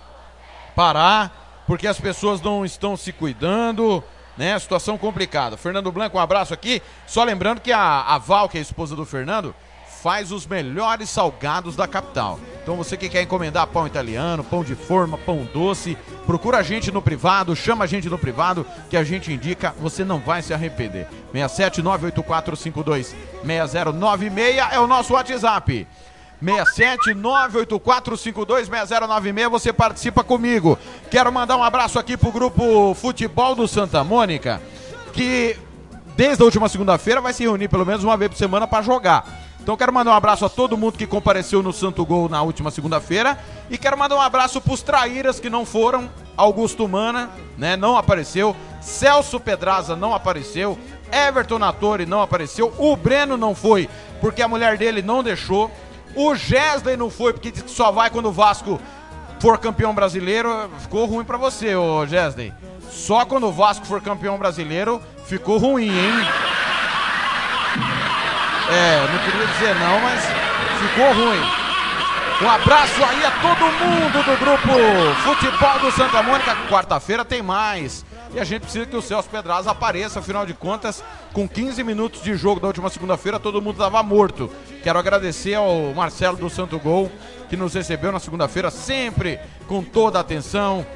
parar, porque as pessoas não estão se cuidando, né? Situação complicada. Fernando Blanco, um abraço aqui. Só lembrando que a, a Val, que é a esposa do Fernando, faz os melhores salgados da capital. Então você que quer encomendar pão italiano, pão de forma, pão doce, procura a gente no privado, chama a gente no privado que a gente indica, você não vai se arrepender. 67 98452 6096 é o nosso WhatsApp. 67 98452 6096, você participa comigo. Quero mandar um abraço aqui pro grupo Futebol do Santa Mônica, que desde a última segunda-feira vai se reunir pelo menos uma vez por semana para jogar. Então quero mandar um abraço a todo mundo que compareceu no Santo Gol na última segunda-feira e quero mandar um abraço pros traíras que não foram Augusto Mana, né? Não apareceu. Celso Pedraza não apareceu. Everton Nattori não apareceu. O Breno não foi porque a mulher dele não deixou. O Gesley não foi porque disse que só vai quando o Vasco for campeão brasileiro. Ficou ruim pra você, ô Gesley. Só quando o Vasco for campeão brasileiro ficou ruim, hein? É, não queria dizer não, mas ficou ruim. Um abraço aí a todo mundo do grupo Futebol do Santa Mônica. Quarta-feira tem mais. E a gente precisa que o Celso Pedraza apareça, afinal de contas, com 15 minutos de jogo da última segunda-feira, todo mundo estava morto. Quero agradecer ao Marcelo do Santo Gol, que nos recebeu na segunda-feira, sempre com toda a atenção.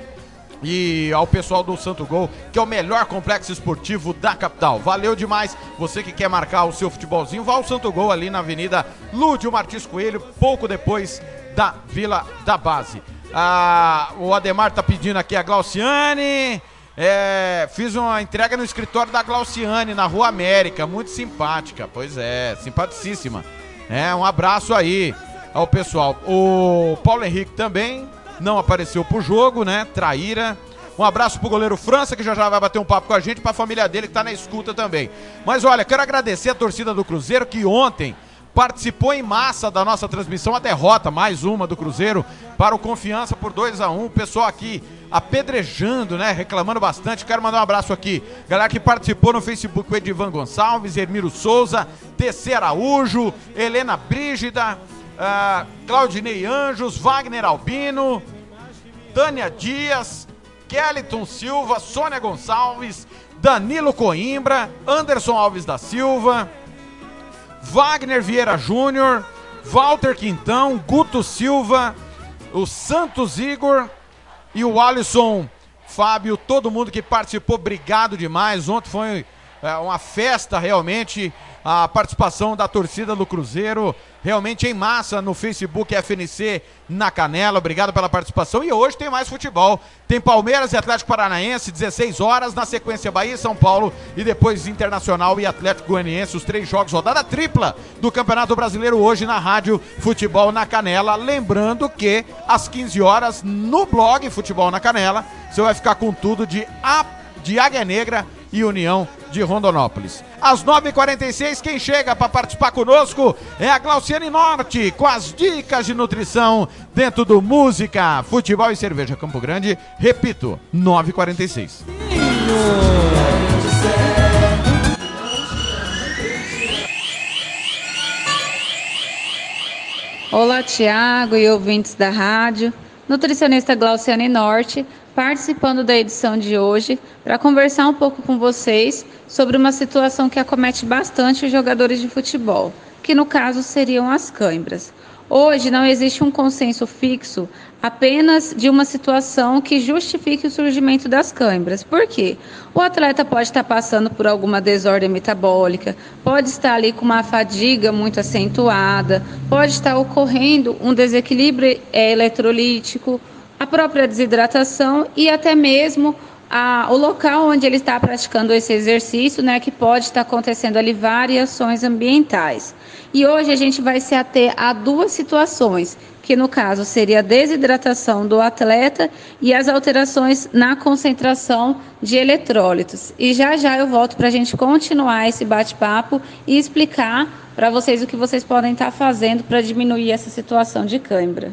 E ao pessoal do Santo Gol, que é o melhor complexo esportivo da capital. Valeu demais. Você que quer marcar o seu futebolzinho, vá ao Santo Gol ali na Avenida Lúdio Martins Coelho, pouco depois da Vila da Base. Ah, o Ademar tá pedindo aqui a Glauciane. É, fiz uma entrega no escritório da Glauciane, na Rua América. Muito simpática, pois é, simpaticíssima. É, um abraço aí ao pessoal. O Paulo Henrique também não apareceu pro jogo, né? Traíra. Um abraço pro goleiro França, que já já vai bater um papo com a gente, pra família dele que tá na escuta também. Mas olha, quero agradecer a torcida do Cruzeiro que ontem participou em massa da nossa transmissão, a derrota, mais uma do Cruzeiro, para o Confiança por 2 a 1 O pessoal aqui apedrejando, né? Reclamando bastante. Quero mandar um abraço aqui. Galera que participou no Facebook, o Edivan Gonçalves, Hermiro Souza, TC Araújo, Helena Brígida, ah, Claudinei Anjos, Wagner Albino, Tânia Dias, Kellyton Silva, Sônia Gonçalves, Danilo Coimbra, Anderson Alves da Silva, Wagner Vieira Júnior, Walter Quintão, Guto Silva, o Santos Igor e o Alisson Fábio, todo mundo que participou, obrigado demais. Ontem foi é, uma festa realmente a participação da torcida do Cruzeiro, realmente em massa no Facebook FNC na Canela. Obrigado pela participação. E hoje tem mais futebol. Tem Palmeiras e Atlético Paranaense, 16 horas, na sequência Bahia e São Paulo e depois Internacional e Atlético Goianiense, os três jogos, rodada tripla do Campeonato Brasileiro hoje na Rádio Futebol na Canela. Lembrando que às 15 horas no blog Futebol na Canela, você vai ficar com tudo de, a, de Águia Negra e União de Rondonópolis. Às 9h46, quem chega para participar conosco é a Glauciane Norte, com as dicas de nutrição dentro do Música, Futebol e Cerveja Campo Grande. Repito, 9h46. Olá, Tiago e ouvintes da rádio. Nutricionista Glauciane Norte, participando da edição de hoje para conversar um pouco com vocês sobre uma situação que acomete bastante os jogadores de futebol, que no caso seriam as câimbras. Hoje não existe um consenso fixo apenas de uma situação que justifique o surgimento das câimbras. Por quê? O atleta pode estar passando por alguma desordem metabólica, pode estar ali com uma fadiga muito acentuada, pode estar ocorrendo um desequilíbrio eh, eletrolítico, a própria desidratação e até mesmo a, o local onde ele está praticando esse exercício, né, que pode estar acontecendo ali variações ambientais. E hoje a gente vai se ater a duas situações, que no caso seria a desidratação do atleta e as alterações na concentração de eletrólitos. E já já eu volto para a gente continuar esse bate-papo e explicar para vocês o que vocês podem estar fazendo para diminuir essa situação de cãibra.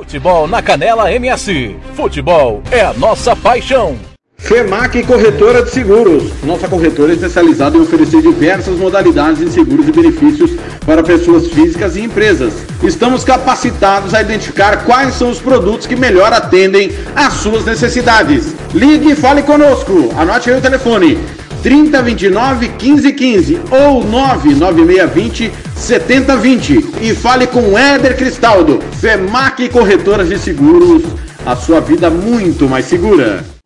Futebol na Canela MS. Futebol é a nossa paixão. FEMAC Corretora de Seguros. Nossa corretora é especializada em oferecer diversas modalidades de seguros e benefícios para pessoas físicas e empresas. Estamos capacitados a identificar quais são os produtos que melhor atendem às suas necessidades. Ligue e fale conosco. Anote aí o telefone. 3029 1515 ou 99620 7020 e fale com Éder Cristaldo, FEMAC Corretoras de Seguros, a sua vida muito mais segura.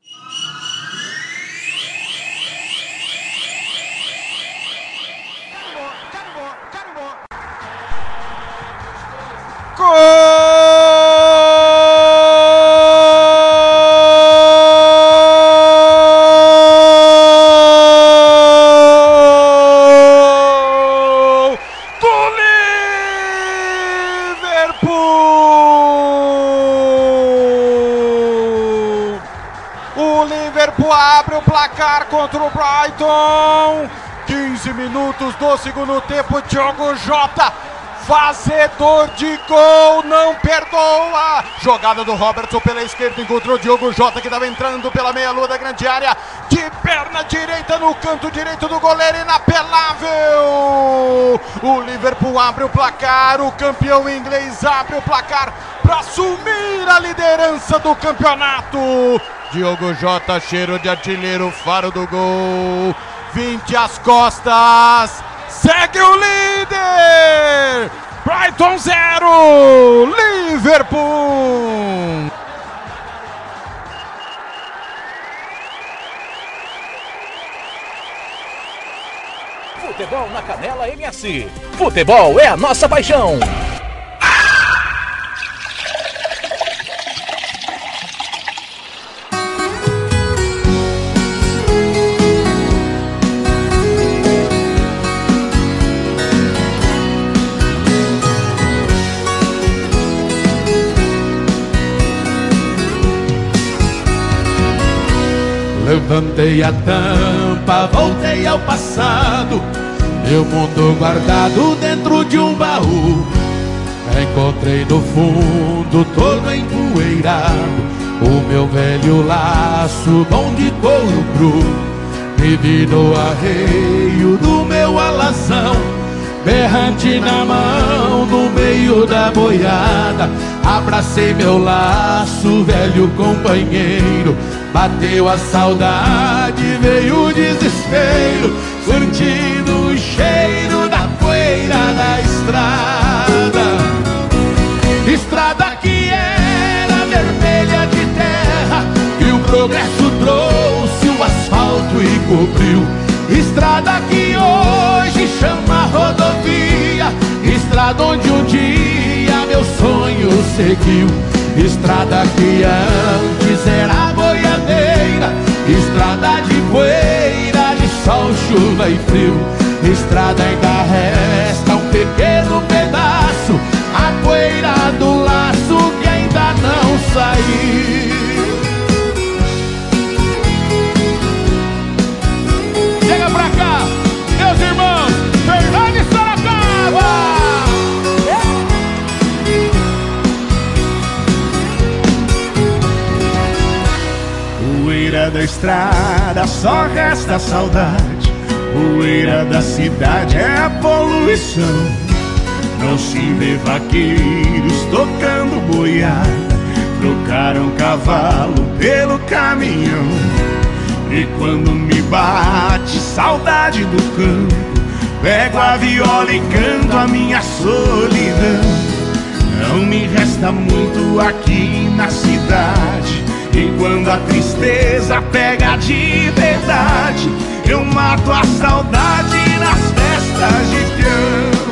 Placar contra o Brighton. 15 minutos do segundo tempo, Diogo Jota, fazedor de gol, não perdoa. Jogada do Robertson pela esquerda, encontrou Diogo Jota que estava entrando pela meia-lua da grande área, de perna direita no canto direito do goleiro, inapelável. O Liverpool abre o placar, o campeão inglês abre o placar para assumir a liderança do campeonato. Diogo Jota, cheiro de artilheiro, faro do gol. 20 às costas. Segue o líder! Brighton 0, Liverpool! Futebol na Canela MS. Futebol é a nossa paixão. Levantei a tampa, voltei ao passado. Meu mundo guardado dentro de um baú. Encontrei no fundo todo empoeirado. O meu velho laço, bom de couro cru. Me vi no arreio do meu alazão. Berrante na mão, no meio da boiada. Abracei meu laço, velho companheiro. Bateu a saudade, veio o desespero. Curtindo o cheiro da poeira da estrada. Estrada que era vermelha de terra. E o progresso trouxe o asfalto e cobriu. Estrada que hoje chama rodovia. Estrada onde um dia meu sonho seguiu. Estrada que antes era chuva e frio. Estrada ainda resta um pequeno pedaço. A poeira do laço que ainda não saiu. Chega pra cá, meus irmãos, Fernando e Sorocaba! Da estrada, só resta saudade. Poeira da cidade é a poluição. Não se vê vaqueiros tocando boiada. Trocaram cavalo pelo caminhão. E quando me bate saudade do campo, pego a viola e canto a minha solidão. Não me resta muito aqui na cidade. E quando a tristeza pega de verdade, eu mato a saudade nas festas de peão.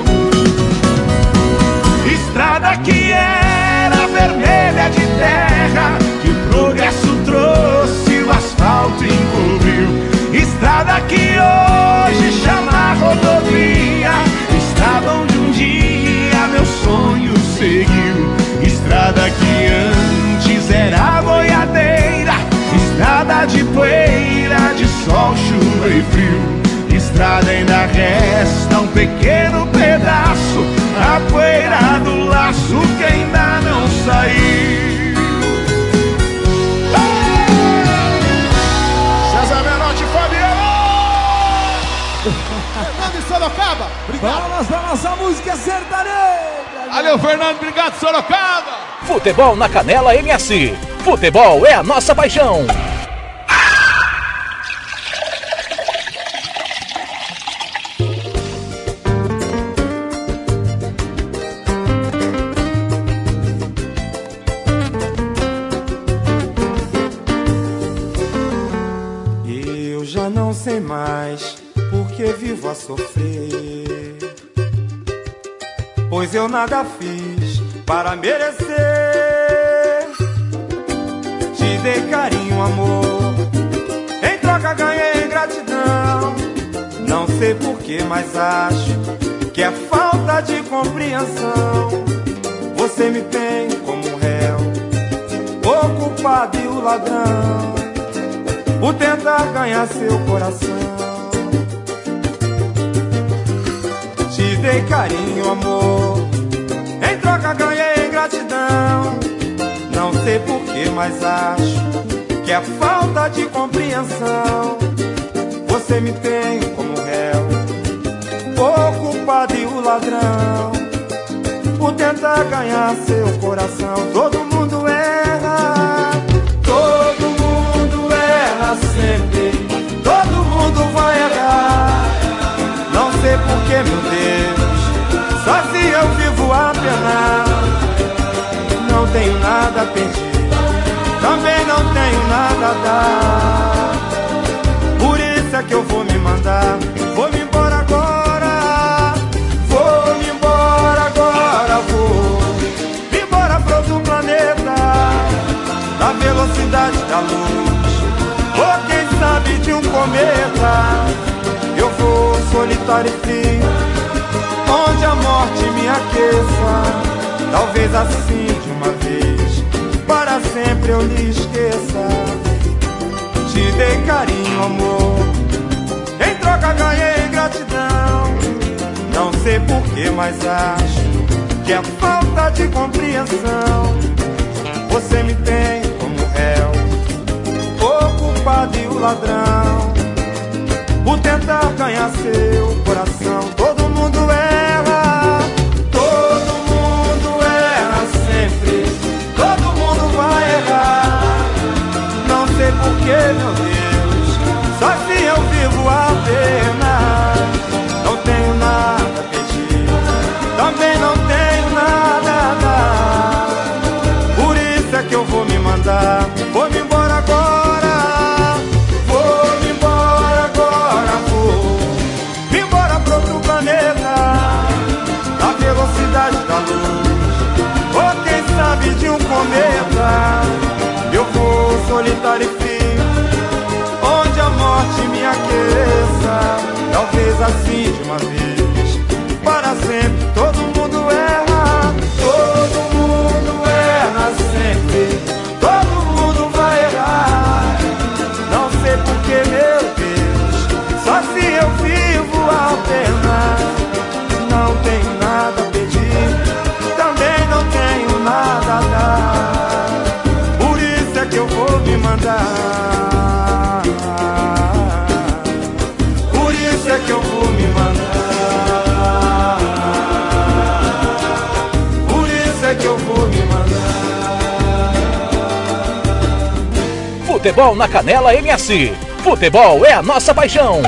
Estrada que era vermelha de terra, que o progresso trouxe, o asfalto encobriu. Estrada que hoje chama rodovia, estrada onde um dia meu sonho seguiu. Estrada que antes era boiadeira, estrada de poeira, de sol, chuva e frio. Estrada ainda resta um pequeno pedaço, a poeira do laço que ainda não saiu. César Menotti Fabiano! Fernando e Sorocaba, obrigado. Vamos para nossa música sertaneja. Valeu, Fernando. Obrigado, Sorocaba. Futebol na Canela MS. Futebol é a nossa paixão. Pois eu nada fiz para merecer. Te dei carinho, amor. Em troca ganhei gratidão. Não sei porquê, mas acho que é falta de compreensão. Você me tem como réu, o culpado e o ladrão, por tentar ganhar seu coração. Te dei carinho, amor, troca ganhei gratidão. Não sei porquê, mas acho que é falta de compreensão. Você me tem como réu, o culpado e o ladrão por tentar ganhar seu coração. Todo mundo erra, todo mundo erra sempre, todo mundo vai errar. Não sei porquê, meu Deus, só se eu penar. Não tenho nada a perder, também não tenho nada a dar. Por isso é que eu vou me mandar, vou me embora agora. Vou me embora agora, vou me embora pra outro planeta, na velocidade da luz. Ou quem sabe de um cometa, eu vou solitário e frio, morte me aqueça. Talvez assim de uma vez, para sempre eu lhe esqueça. Te dei carinho, amor. Em troca ganhei gratidão. Não sei porquê, mas acho que é falta de compreensão. Você me tem como réu, o culpado e o ladrão. Por tentar ganhar seu coração, todo mundo erra. Sei porquê, meu Deus. Se eu vivo a pena. Não tenho nada a pedir. Também não tenho nada a dar. Por isso é que eu vou me mandar. Vou me embora agora. Vou me embora agora. Vou me embora pra outro planeta. Na velocidade da luz. Ou quem sabe de um cometa. Eu vou solitário aqueça. Talvez assim de uma vez, para sempre todo mundo erra. Todo mundo erra sempre, todo mundo vai errar. Não sei porquê, meu Deus, só se eu vivo a pena. Não tenho nada a pedir, também não tenho nada a dar. Por isso é que eu vou me mandar. Futebol na Canela MS. Futebol é a nossa paixão.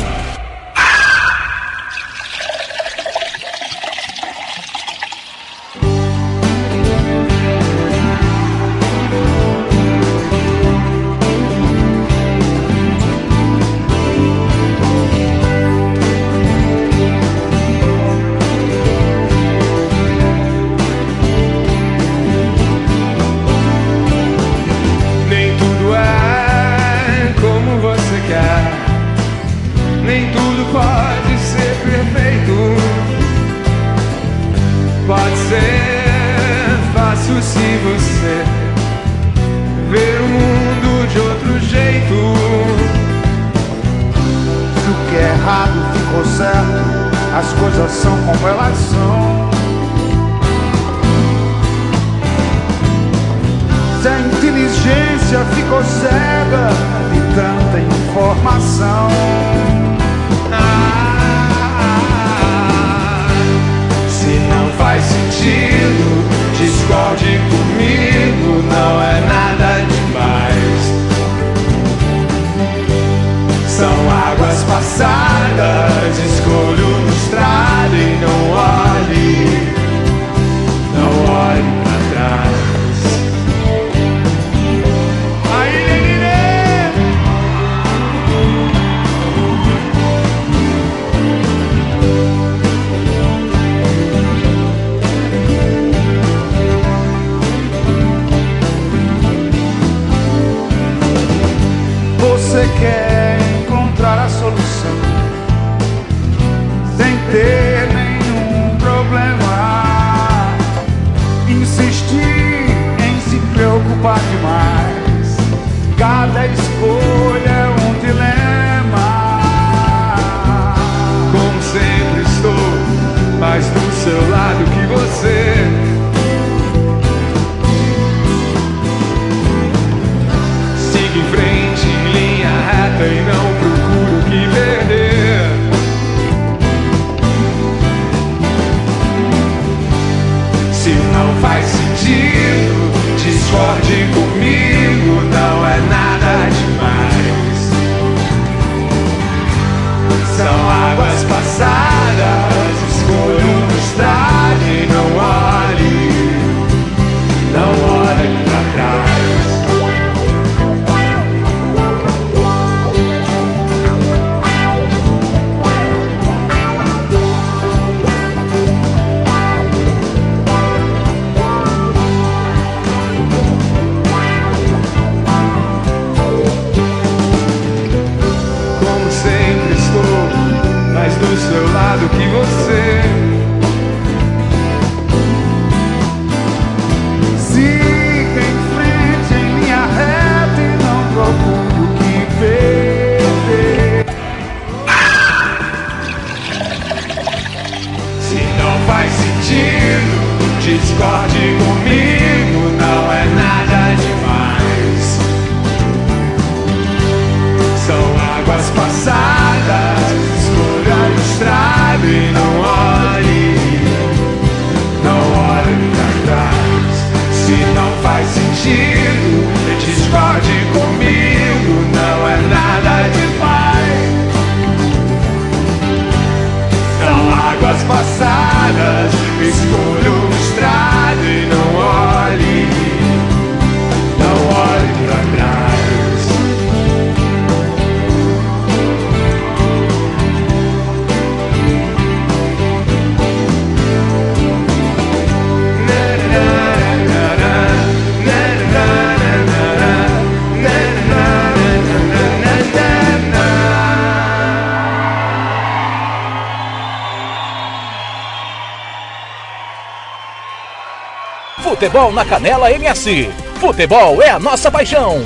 Futebol na Canela MS. Futebol é a nossa paixão.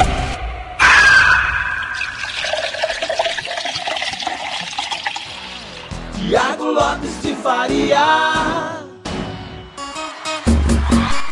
Tiago Lopes de Faria.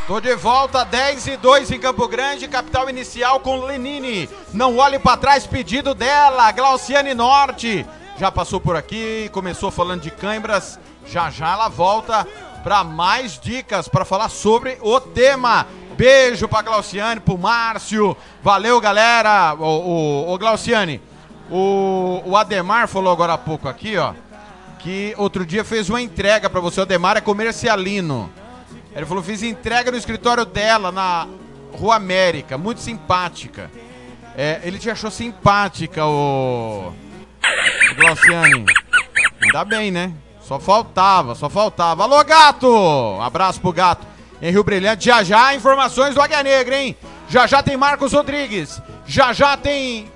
Tô de volta, 10 e 2 em Campo Grande, capital inicial com Lenine. Não olhe pra trás, pedido dela, Glauciane Norte. Já passou por aqui, começou falando de cãibras. Já já ela volta pra mais dicas para falar sobre o tema. Beijo pra Glauciane, pro Márcio. Valeu, galera. Ô, ô, ô Glauciane, o, o Ademar falou agora há pouco aqui, ó, que outro dia fez uma entrega pra você. O Ademar é comercialino. Ele falou, fiz entrega no escritório dela, na Rua América, muito simpática. É, ele te achou simpática, o... o Glauciane. Ainda bem, né? Só faltava, só faltava. Alô, gato! Abraço pro gato. Em Rio Brilhante, já já informações do Águia Negra, hein? Já já tem Marcos Rodrigues. Já já tem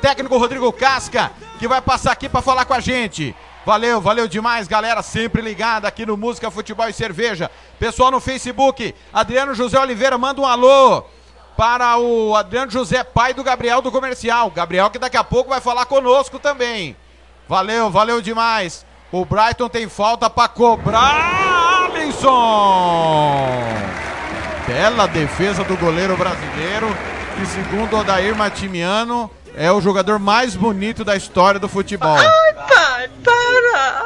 técnico Rodrigo Casca, que vai passar aqui pra falar com a gente. Valeu, valeu demais, galera, sempre ligada aqui no Música, Futebol e Cerveja. Pessoal no Facebook, Adriano José Oliveira, manda um alô para o Adriano José, pai do Gabriel do Comercial. Gabriel que daqui a pouco vai falar conosco também. Valeu, valeu demais. O Brighton tem falta para cobrar, Alisson. Bela defesa do goleiro brasileiro, que segundo Odair Matimiano, é o jogador mais bonito da história do futebol. Pai, para!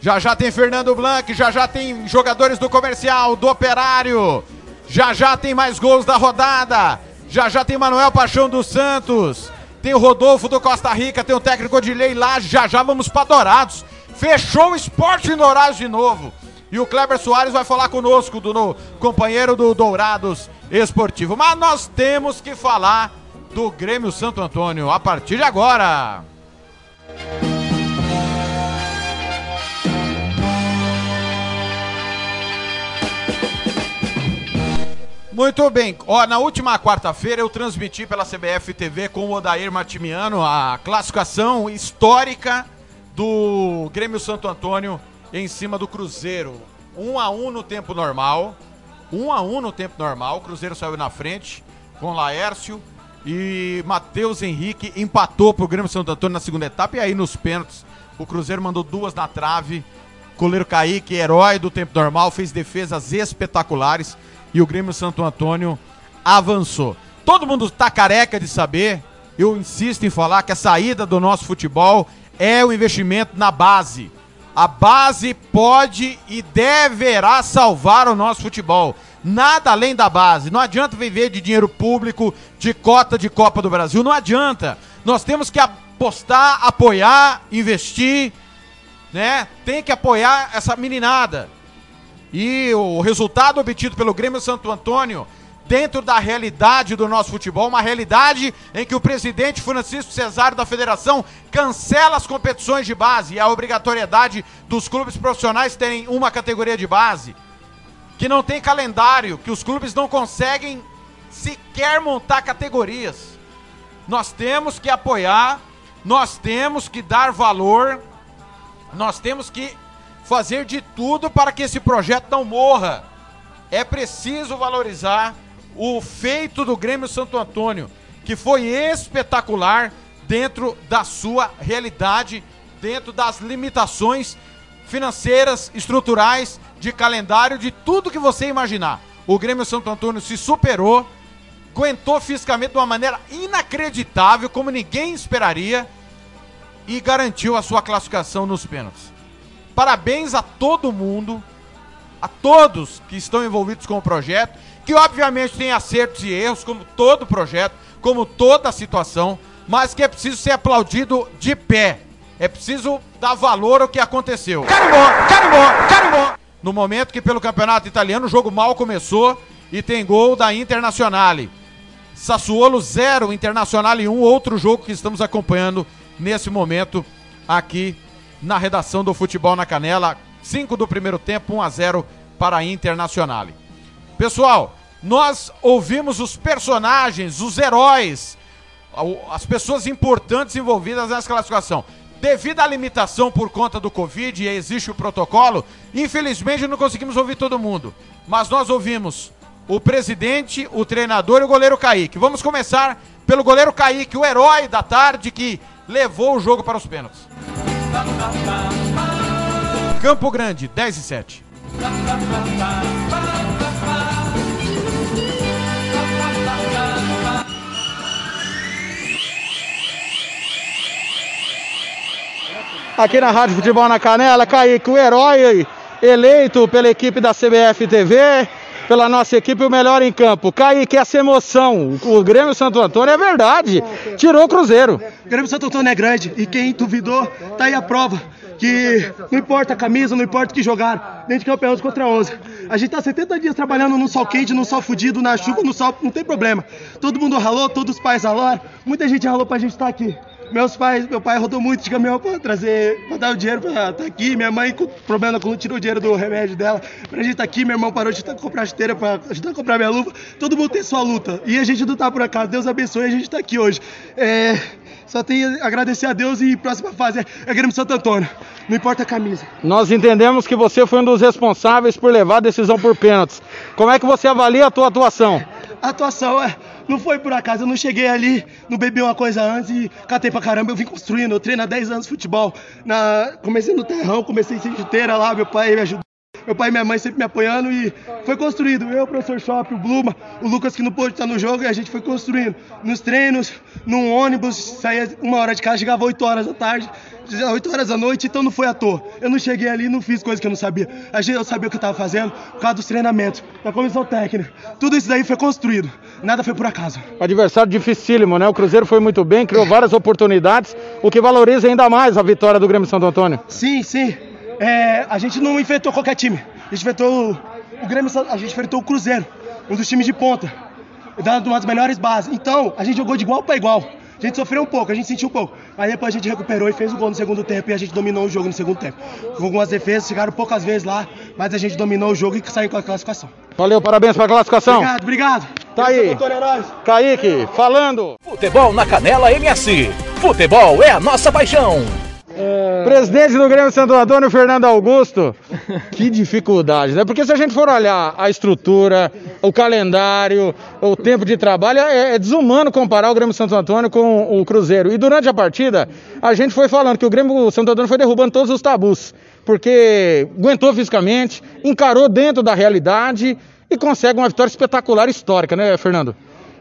Já já tem Fernando Blanc, já já tem jogadores do comercial, do operário. Já já tem mais gols da rodada. Já já tem Manuel Paixão dos Santos. Tem o Rodolfo do Costa Rica, tem o técnico Odilei lá. Já já vamos para Dourados. Fechou o esporte em Dourados de novo. E o Kleber Soares vai falar conosco, do no- companheiro do Dourados Esportivo. Mas nós temos que falar do Grêmio Santo Antônio a partir de agora. Muito bem. Ó, na última quarta-feira eu transmiti pela CBF TV com o Odair Martimiano a classificação histórica do Grêmio Santo Antônio em cima do Cruzeiro. 1 a 1 no tempo normal. 1 a 1 no tempo normal. O Cruzeiro saiu na frente com Laércio e Matheus Henrique empatou pro Grêmio Santo Antônio na segunda etapa e aí nos pênaltis o Cruzeiro mandou duas na trave Goleiro Kaique, herói do tempo normal, fez defesas espetaculares e o Grêmio Santo Antônio avançou. Todo mundo tá careca de saber, eu insisto em falar que a saída do nosso futebol é o investimento na base. A base pode e deverá salvar o nosso futebol. Nada além da base. Não adianta viver de dinheiro público, de cota de Copa do Brasil. Não adianta. Nós temos que apostar, apoiar, investir, né? Tem que apoiar essa meninada. E o resultado obtido pelo Grêmio Santo Antônio, dentro da realidade do nosso futebol, uma realidade em que o presidente Francisco Cesário da federação cancela as competições de base e a obrigatoriedade dos clubes profissionais terem uma categoria de base, que não tem calendário, que os clubes não conseguem sequer montar categorias. Nós temos que apoiar, nós temos que dar valor, nós temos que fazer de tudo para que esse projeto não morra. É preciso valorizar o feito do Grêmio Santo Antônio, que foi espetacular dentro da sua realidade, dentro das limitações financeiras, estruturais, de calendário, de tudo que você imaginar. O Grêmio Santo Antônio se superou, aguentou fisicamente de uma maneira inacreditável, como ninguém esperaria, e garantiu a sua classificação nos pênaltis. Parabéns a todo mundo, a todos que estão envolvidos com o projeto, que obviamente tem acertos e erros, como todo projeto, como toda situação, mas que é preciso ser aplaudido de pé. É preciso dar valor ao que aconteceu. Carimbó, carimbó, carimbó. No momento que pelo campeonato italiano o jogo mal começou e tem gol da Internazionale. Sassuolo 0, Internazionale 1, outro jogo que estamos acompanhando nesse momento aqui na redação do Futebol na Canela. 5 do primeiro tempo, 1 a 0 para a Internazionale. Pessoal, nós ouvimos os personagens, os heróis, as pessoas importantes envolvidas nessa classificação. Devido à limitação por conta do Covid, e existe o protocolo, infelizmente não conseguimos ouvir todo mundo. Mas nós ouvimos o presidente, o treinador e o goleiro Kaique. Vamos começar pelo goleiro Kaique, o herói da tarde que levou o jogo para os pênaltis. Campo Grande, 10 e 7. Aqui na Rádio Futebol na Canela, Kaique, o herói eleito pela equipe da CBF TV, pela nossa equipe, o melhor em campo. Kaique, essa emoção, o Grêmio Santo Antônio é verdade, tirou o Cruzeiro. O Grêmio Santo Antônio é grande e quem duvidou, tá aí a prova. Que não importa a camisa, não importa o que jogar, dentro de campo 11 contra 11. A gente tá 70 dias trabalhando no sol quente, no sol fudido, na chuva, no sol, não tem problema. Todo mundo ralou, todos os pais ralaram, muita gente ralou pra gente estar aqui. Meus pais, meu pai rodou muito de caminhão pra trazer, pra dar o dinheiro pra estar aqui. Minha mãe, com problema com tirou o dinheiro do remédio dela pra gente estar aqui. Meu irmão parou de comprar chuteira pra ajudar a comprar minha luva. Todo mundo tem sua luta. E a gente não tá por acaso. Deus abençoe, a gente tá aqui hoje. É, só tenho a agradecer a Deus e próxima fase é, é Grêmio Santo Antônio. Não importa a camisa. Nós entendemos que você foi um dos responsáveis por levar a decisão por pênaltis. Como é que você avalia a tua atuação? A atuação é. Não foi por acaso, eu não cheguei ali, não bebi uma coisa antes e catei pra caramba. Eu vim construindo, eu treino há 10 anos futebol. Na... Comecei no terrão, comecei sem chuteira lá, meu pai me ajudou. Meu pai e minha mãe sempre me apoiando e foi construído. Eu, o professor Shop, o Bluma, o Lucas que não pôde estar no jogo e a gente foi construindo. Nos treinos, num ônibus, saía uma hora de casa, chegava 8 horas da tarde, 8 horas da noite, então não foi à toa. Eu não cheguei ali e não fiz coisa que eu não sabia. A gente, eu sabia o que eu estava fazendo por causa dos treinamentos, da comissão técnica. Tudo isso daí foi construído. Nada foi por acaso. Adversário dificílimo, né? O Cruzeiro foi muito bem, criou várias oportunidades, o que valoriza ainda mais a vitória do Grêmio Santo Antônio. Sim, sim. É, a gente não enfrentou qualquer time. A gente enfrentou o Grêmio, a gente enfrentou o Cruzeiro, um dos times de ponta, dando uma das melhores bases. Então, a gente jogou de igual para igual. A gente sofreu um pouco, a gente sentiu um pouco. Aí depois a gente recuperou e fez o gol no segundo tempo e a gente dominou o jogo no segundo tempo. Com algumas defesas, chegaram poucas vezes lá, mas a gente dominou o jogo e saiu com a classificação. Valeu, parabéns pela classificação. Obrigado, obrigado. Tá aí. Kaique, falando. Futebol na Canela MS. Futebol é a nossa paixão. Presidente do Grêmio Santo Antônio, Fernando Augusto. Que dificuldade, né? Porque se a gente for olhar a estrutura, o calendário, o tempo de trabalho, é, é desumano comparar o Grêmio Santo Antônio com o Cruzeiro. E durante a partida, a gente foi falando que o Grêmio Santo Antônio foi derrubando todos os tabus. porque aguentou fisicamente, encarou dentro da realidade e consegue uma vitória espetacular, histórica, né, Fernando?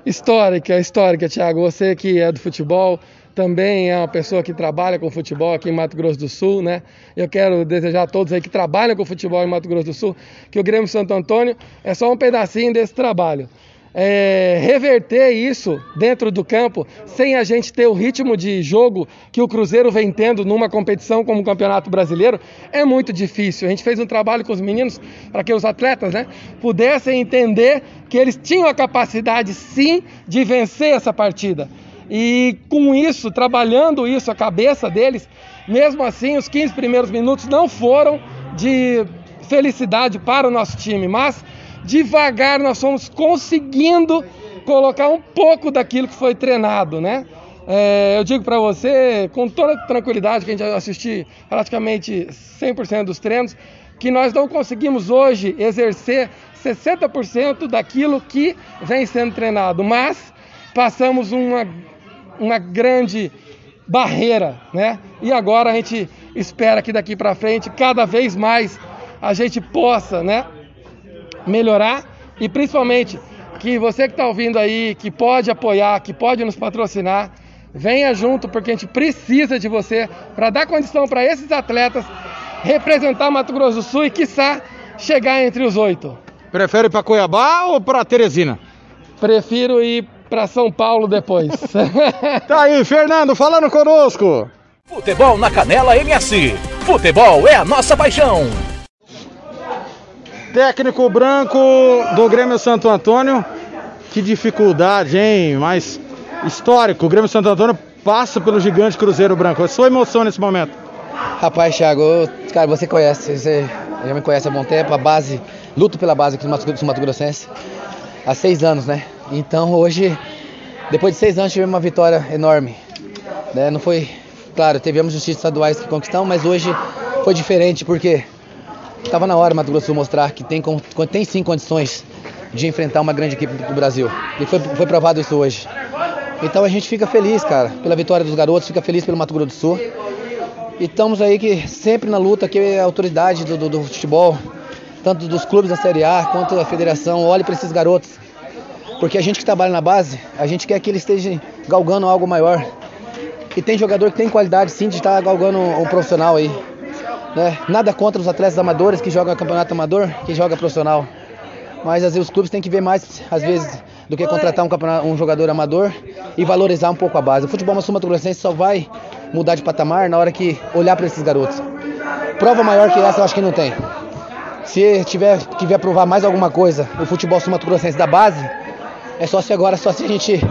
Histórica, histórica, Thiago. Você que é do futebol, também é uma pessoa que trabalha com futebol aqui em Mato Grosso do Sul, né? Eu quero desejar a todos aí que trabalham com futebol em Mato Grosso do Sul que o Grêmio Santo Antônio é só um pedacinho desse trabalho. É, reverter isso dentro do campo sem a gente ter o ritmo de jogo que o Cruzeiro vem tendo numa competição como o Campeonato Brasileiro é muito difícil. A gente fez um trabalho com os meninos para que os atletas né, pudessem entender que eles tinham a capacidade sim de vencer essa partida. E com isso, trabalhando isso, a cabeça deles, mesmo assim, os 15 primeiros minutos não foram de felicidade para o nosso time, mas devagar nós fomos conseguindo colocar um pouco daquilo que foi treinado, né? É, eu digo para você, com toda tranquilidade, que a gente assistiu praticamente 100% dos treinos, que nós não conseguimos hoje exercer 60% daquilo que vem sendo treinado, mas passamos uma, uma grande barreira, né? E agora a gente espera que daqui para frente, cada vez mais, a gente possa, né? melhorar e principalmente que você que está ouvindo aí, que pode apoiar, que pode nos patrocinar, venha junto porque a gente precisa de você para dar condição para esses atletas representar Mato Grosso do Sul e quiçá chegar entre os oito. Prefere para Cuiabá ou para Teresina? Prefiro ir para São Paulo depois. tá aí, Fernando, falando conosco. Futebol na Canela MS. Futebol é a nossa paixão. Técnico branco do Grêmio Santo Antônio. Que dificuldade, hein? Mas histórico. O Grêmio Santo Antônio passa pelo gigante Cruzeiro Branco. A sua emoção nesse momento? Rapaz, Thiago, eu- cara, você conhece, você já me conhece há bom tempo, a base, luto pela base aqui do Mato, do Mato Grossense há seis anos, né? Então hoje, depois de seis anos, tivemos uma vitória enorme. Né? Não foi, claro, tivemos justiças estaduais que conquistamos, mas hoje foi diferente porque estava na hora Mato Grosso do Sul mostrar que tem, tem sim condições de enfrentar uma grande equipe do Brasil. E foi, foi provado isso hoje. Então a gente fica feliz, cara, pela vitória dos garotos, fica feliz pelo Mato Grosso do Sul. E estamos aí que sempre na luta, que a autoridade do, do, do futebol, tanto dos clubes da Série A quanto a federação, olhe para esses garotos. Porque a gente que trabalha na base, a gente quer que eles estejam galgando algo maior. E tem jogador que tem qualidade sim de estar galgando um, profissional aí. Né? Nada contra os atletas amadores que jogam campeonato amador, que joga profissional. Mas às vezes os clubes têm que ver mais, às vezes, do que contratar um, um jogador amador e valorizar um pouco a base. O futebol sul mato grossense só vai mudar de patamar na hora que olhar para esses garotos. Prova maior que essa eu acho que não tem. Se tiver que provar mais alguma coisa, o futebol grossense da base, é só se agora, só se a gente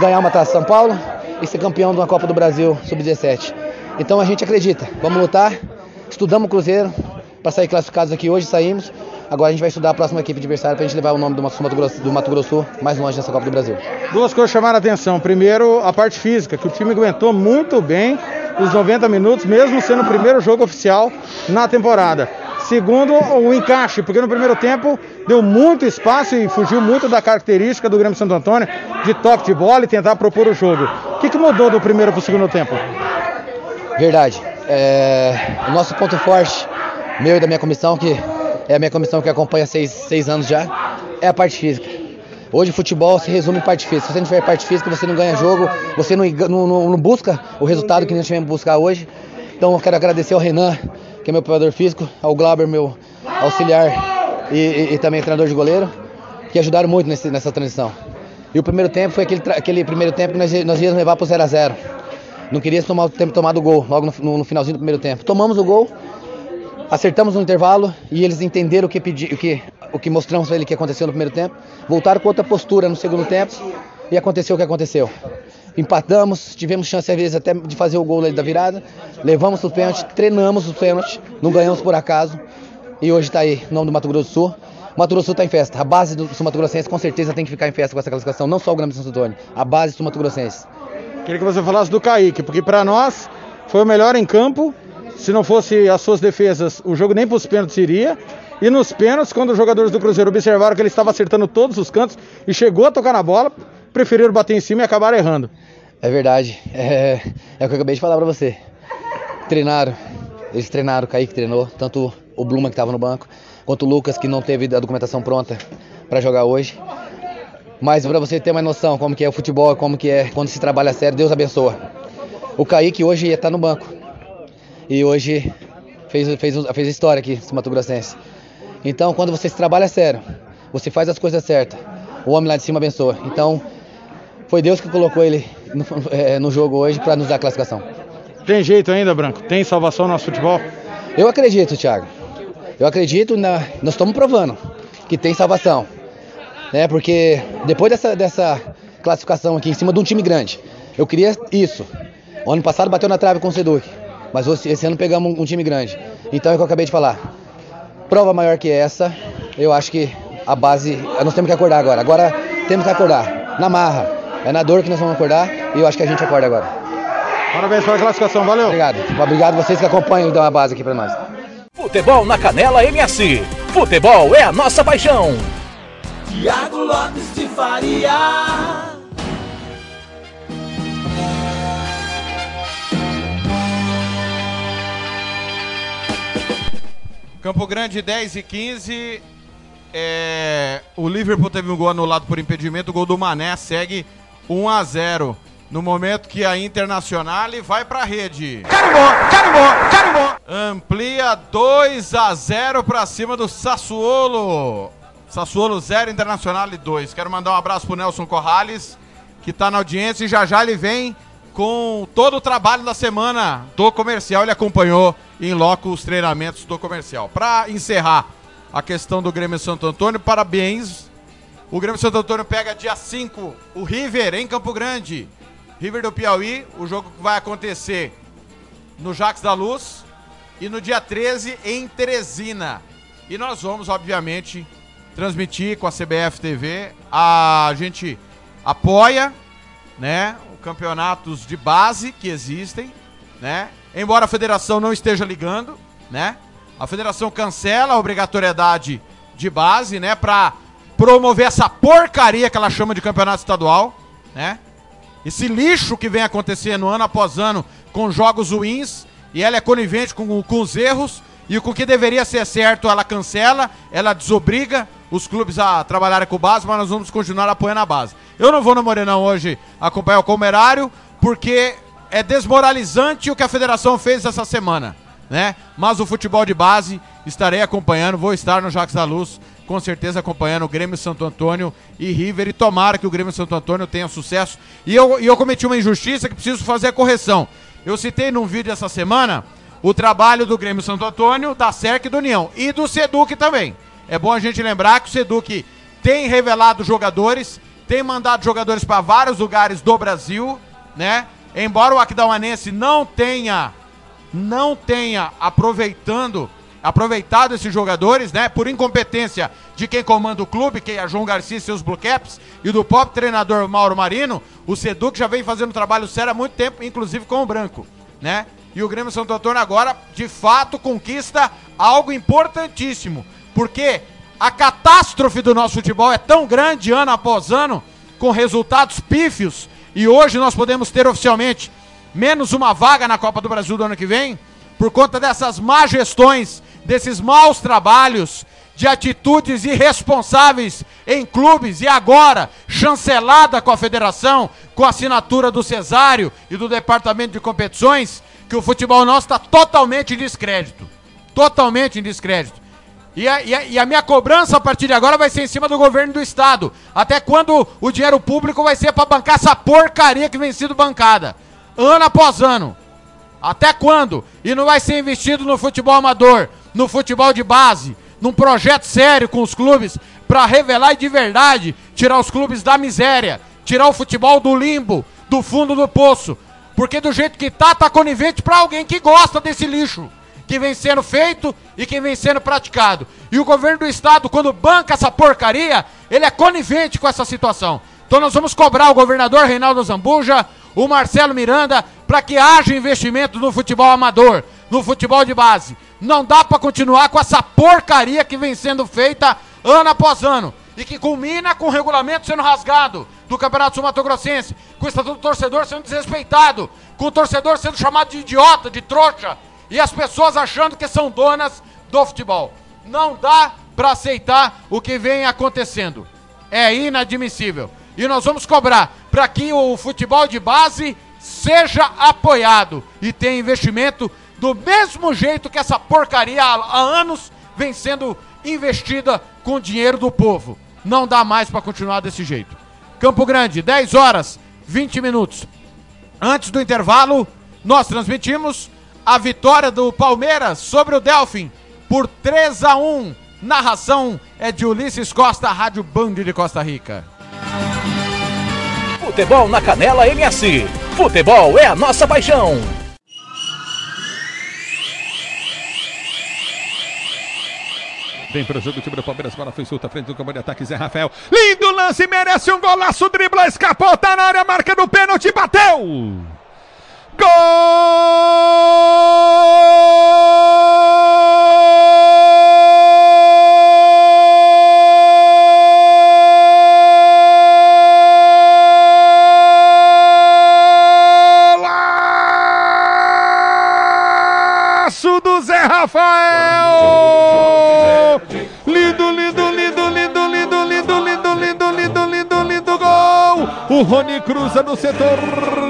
ganhar uma Taça São Paulo e ser campeão de uma Copa do Brasil Sub-17. Então a gente acredita, vamos lutar, estudamos o Cruzeiro para sair classificados aqui hoje, saímos. Agora a gente vai estudar a próxima equipe adversária para a gente levar o nome do Mato, Grosso, do Mato Grosso mais longe nessa Copa do Brasil. Duas coisas chamaram a atenção. Primeiro, a parte física, que o time aguentou muito bem os 90 minutos, mesmo sendo o primeiro jogo oficial na temporada. Segundo, o encaixe, porque no primeiro tempo deu muito espaço e fugiu muito da característica do Grêmio Santo Antônio de toque de bola e tentar propor o jogo. O que, que mudou do primeiro para o segundo tempo? Verdade. É, o nosso ponto forte, meu e da minha comissão, que é a minha comissão que acompanha seis, seis anos já, é a parte física. Hoje futebol se resume em parte física. Se você não tiver parte física, você não ganha jogo, você não, não- não- busca o resultado que nós tivemos buscar hoje. Então eu quero agradecer ao Renan, que é meu preparador físico, ao Glauber, meu auxiliar e, e- e também treinador de goleiro, que ajudaram muito nesse- nessa transição. E o primeiro tempo foi aquele, aquele primeiro tempo que nós, nós íamos levar para o 0 a 0 Não queria tomar o tempo tomado o gol, logo no, no- no finalzinho do primeiro tempo. Tomamos o gol, acertamos no intervalo e eles entenderam o que, pedi, o que, o que mostramos para ele que aconteceu no primeiro tempo. Voltaram com outra postura no segundo tempo e aconteceu o que aconteceu. Empatamos, tivemos chance às vezes até de fazer o gol da virada, levamos o pênalti, treinamos o pênalti, não ganhamos por acaso e hoje está aí, nome do Mato Grosso do Sul. Mato Grosso está em festa. A base do Sul Mato Grossense com certeza tem que ficar em festa com essa classificação, não só o Grêmio de Santo Antônio, a base do Sul Mato Grossense. Queria que você falasse do Kaique, porque para nós foi o melhor em campo. Se não fosse as suas defesas, o jogo nem para os pênaltis iria. E nos pênaltis, quando os jogadores do Cruzeiro observaram que ele estava acertando todos os cantos e chegou a tocar na bola, preferiram bater em cima e acabaram errando. É verdade. É, é o que eu acabei de falar pra você. Treinaram. Eles treinaram, o Kaique treinou, tanto o Bluma que estava no banco, quanto o Lucas que não teve a documentação pronta para jogar hoje. Mas para você ter uma noção como que é o futebol, como que é quando se trabalha sério, Deus abençoa. O Kaique hoje está no banco. E hoje fez, fez, fez história aqui, esse Mato Grossense. Então, quando você se trabalha sério, você faz as coisas certas, o homem lá de cima abençoa. Então, foi Deus que colocou ele no, é, no jogo hoje para nos dar a classificação. Tem jeito ainda, Branco? Tem salvação no nosso futebol? Eu acredito, Thiago. Eu acredito, na, nós estamos provando que tem salvação. Né? Porque depois dessa, dessa classificação aqui em cima de um time grande, eu queria isso. O ano passado bateu na trave com o Seduc, mas esse esse ano pegamos um, um time grande. Então é o que eu acabei de falar. Prova maior que essa, eu acho que a base. Nós temos que acordar agora. Agora temos que acordar. Na marra. É na dor que nós vamos acordar e eu acho que a gente acorda agora. Parabéns pela classificação, valeu. Obrigado. Obrigado vocês que acompanham então a base aqui pra nós. Futebol na Canela MS. Futebol é a nossa paixão. Tiago Lopes de Faria. Campo Grande 10 e 15. É, o Liverpool teve um gol anulado por impedimento. O gol do Mané segue 1 a 0 No momento que a Internacional vai pra rede. Carimbó, carimbó, carimbó. Amplia 2 a 0 pra cima do Sassuolo. Sassuolo 0, Internacional 2. Quero mandar um abraço pro Nelson Corrales, que tá na audiência e já já ele vem com todo o trabalho da semana do comercial. Ele acompanhou em loco os treinamentos do comercial. Para encerrar a questão do Grêmio Santo Antônio, parabéns. O Grêmio Santo Antônio pega dia 5 o River em Campo Grande. River do Piauí, o jogo que vai acontecer no Jacques da Luz e no dia 13 em Teresina. E nós vamos, obviamente, transmitir com a CBF TV. A gente apoia, né, os campeonatos de base que existem, né? Embora a federação não esteja ligando, né? A federação cancela a obrigatoriedade de base, né, para promover essa porcaria que ela chama de campeonato estadual, né? Esse lixo que vem acontecendo ano após ano com jogos ruins e ela é conivente com, com os erros e com o que deveria ser certo ela cancela, ela desobriga os clubes a trabalharem com base, mas nós vamos continuar apoiando a base. Eu não vou no Morenão hoje acompanhar o Comerário, porque é desmoralizante o que a federação fez essa semana, né? Mas o futebol de base estarei acompanhando, vou estar no Jacques da Luz, com certeza acompanhando o Grêmio Santo Antônio e River, e tomara que o Grêmio Santo Antônio tenha sucesso. E eu, e eu cometi uma injustiça que preciso fazer a correção. Eu citei num vídeo essa semana o trabalho do Grêmio Santo Antônio, da SERC e do União, e do Seduc também. É bom a gente lembrar que o Seduc tem revelado jogadores, tem mandado jogadores para vários lugares do Brasil, né? Embora o Aquidauanense não tenha não tenha aproveitando aproveitado esses jogadores, né, por incompetência de quem comanda o clube, que é João Garcia e seus Blue Caps, e do próprio treinador Mauro Marino, o Seduc já vem fazendo um trabalho sério há muito tempo, inclusive com o Branco, né? E o Grêmio Santo Antônio agora, de fato, conquista algo importantíssimo, porque a catástrofe do nosso futebol é tão grande ano após ano, com resultados pífios, e hoje nós podemos ter oficialmente menos uma vaga na Copa do Brasil do ano que vem, por conta dessas má gestões, desses maus trabalhos, de atitudes irresponsáveis em clubes e agora chancelada com a federação, com a assinatura do Cesário e do Departamento de Competições, que o futebol nosso está totalmente em descrédito. Totalmente em descrédito. E a, e, a, e a minha cobrança a partir de agora vai ser em cima do governo do estado. Até quando o dinheiro público vai ser para bancar essa porcaria que vem sendo bancada. Ano após ano. Até quando? E não vai ser investido no futebol amador, no futebol de base, num projeto sério com os clubes para revelar e de verdade tirar os clubes da miséria, tirar o futebol do limbo, do fundo do poço. Porque do jeito que tá, tá conivente para alguém que gosta desse lixo que vem sendo feito e que vem sendo praticado. E o governo do estado, quando banca essa porcaria, ele é conivente com essa situação. Então nós vamos cobrar o governador Reinaldo Zambuja, o Marcelo Miranda, para que haja investimento no futebol amador, no futebol de base. Não dá para continuar com essa porcaria que vem sendo feita ano após ano e que culmina com o regulamento sendo rasgado do Campeonato Sul Mato Grossense, com o Estatuto do Torcedor sendo desrespeitado, com o torcedor sendo chamado de idiota, de trouxa e as pessoas achando que são donas do futebol. Não dá para aceitar o que vem acontecendo. É inadmissível. E nós vamos cobrar para que o futebol de base seja apoiado e tenha investimento do mesmo jeito que essa porcaria há, anos vem sendo investida com dinheiro do povo. Não dá mais para continuar desse jeito. Campo Grande, 10 horas, 20 minutos. Antes do intervalo, nós transmitimos a vitória do Palmeiras sobre o Delfim por 3 a 1. Narração é de Ulisses Costa, Rádio Band de Costa Rica. Futebol na Canela MS. Futebol é a nossa paixão. Vem para o jogo o time do Palmeiras, bola foi solta, frente do campo de ataque, Zé Rafael. Lindo lance, merece um golaço, dribla, escapou, tá na área, marca do pênalti, bateu! Golaço do Zé Rafael! por Rony cruza no setor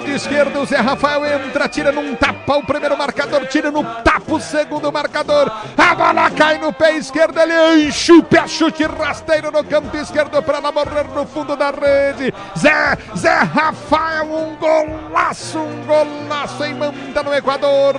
de esquerda, o Zé Rafael entra, tira num tapa o primeiro marcador, tira no tapa o segundo marcador. A bola cai no pé esquerdo, ele enche o pé, chute rasteiro no canto esquerdo para ela morrer no fundo da rede. Zé, Zé Rafael, um golaço, um golaço em manda no Equador.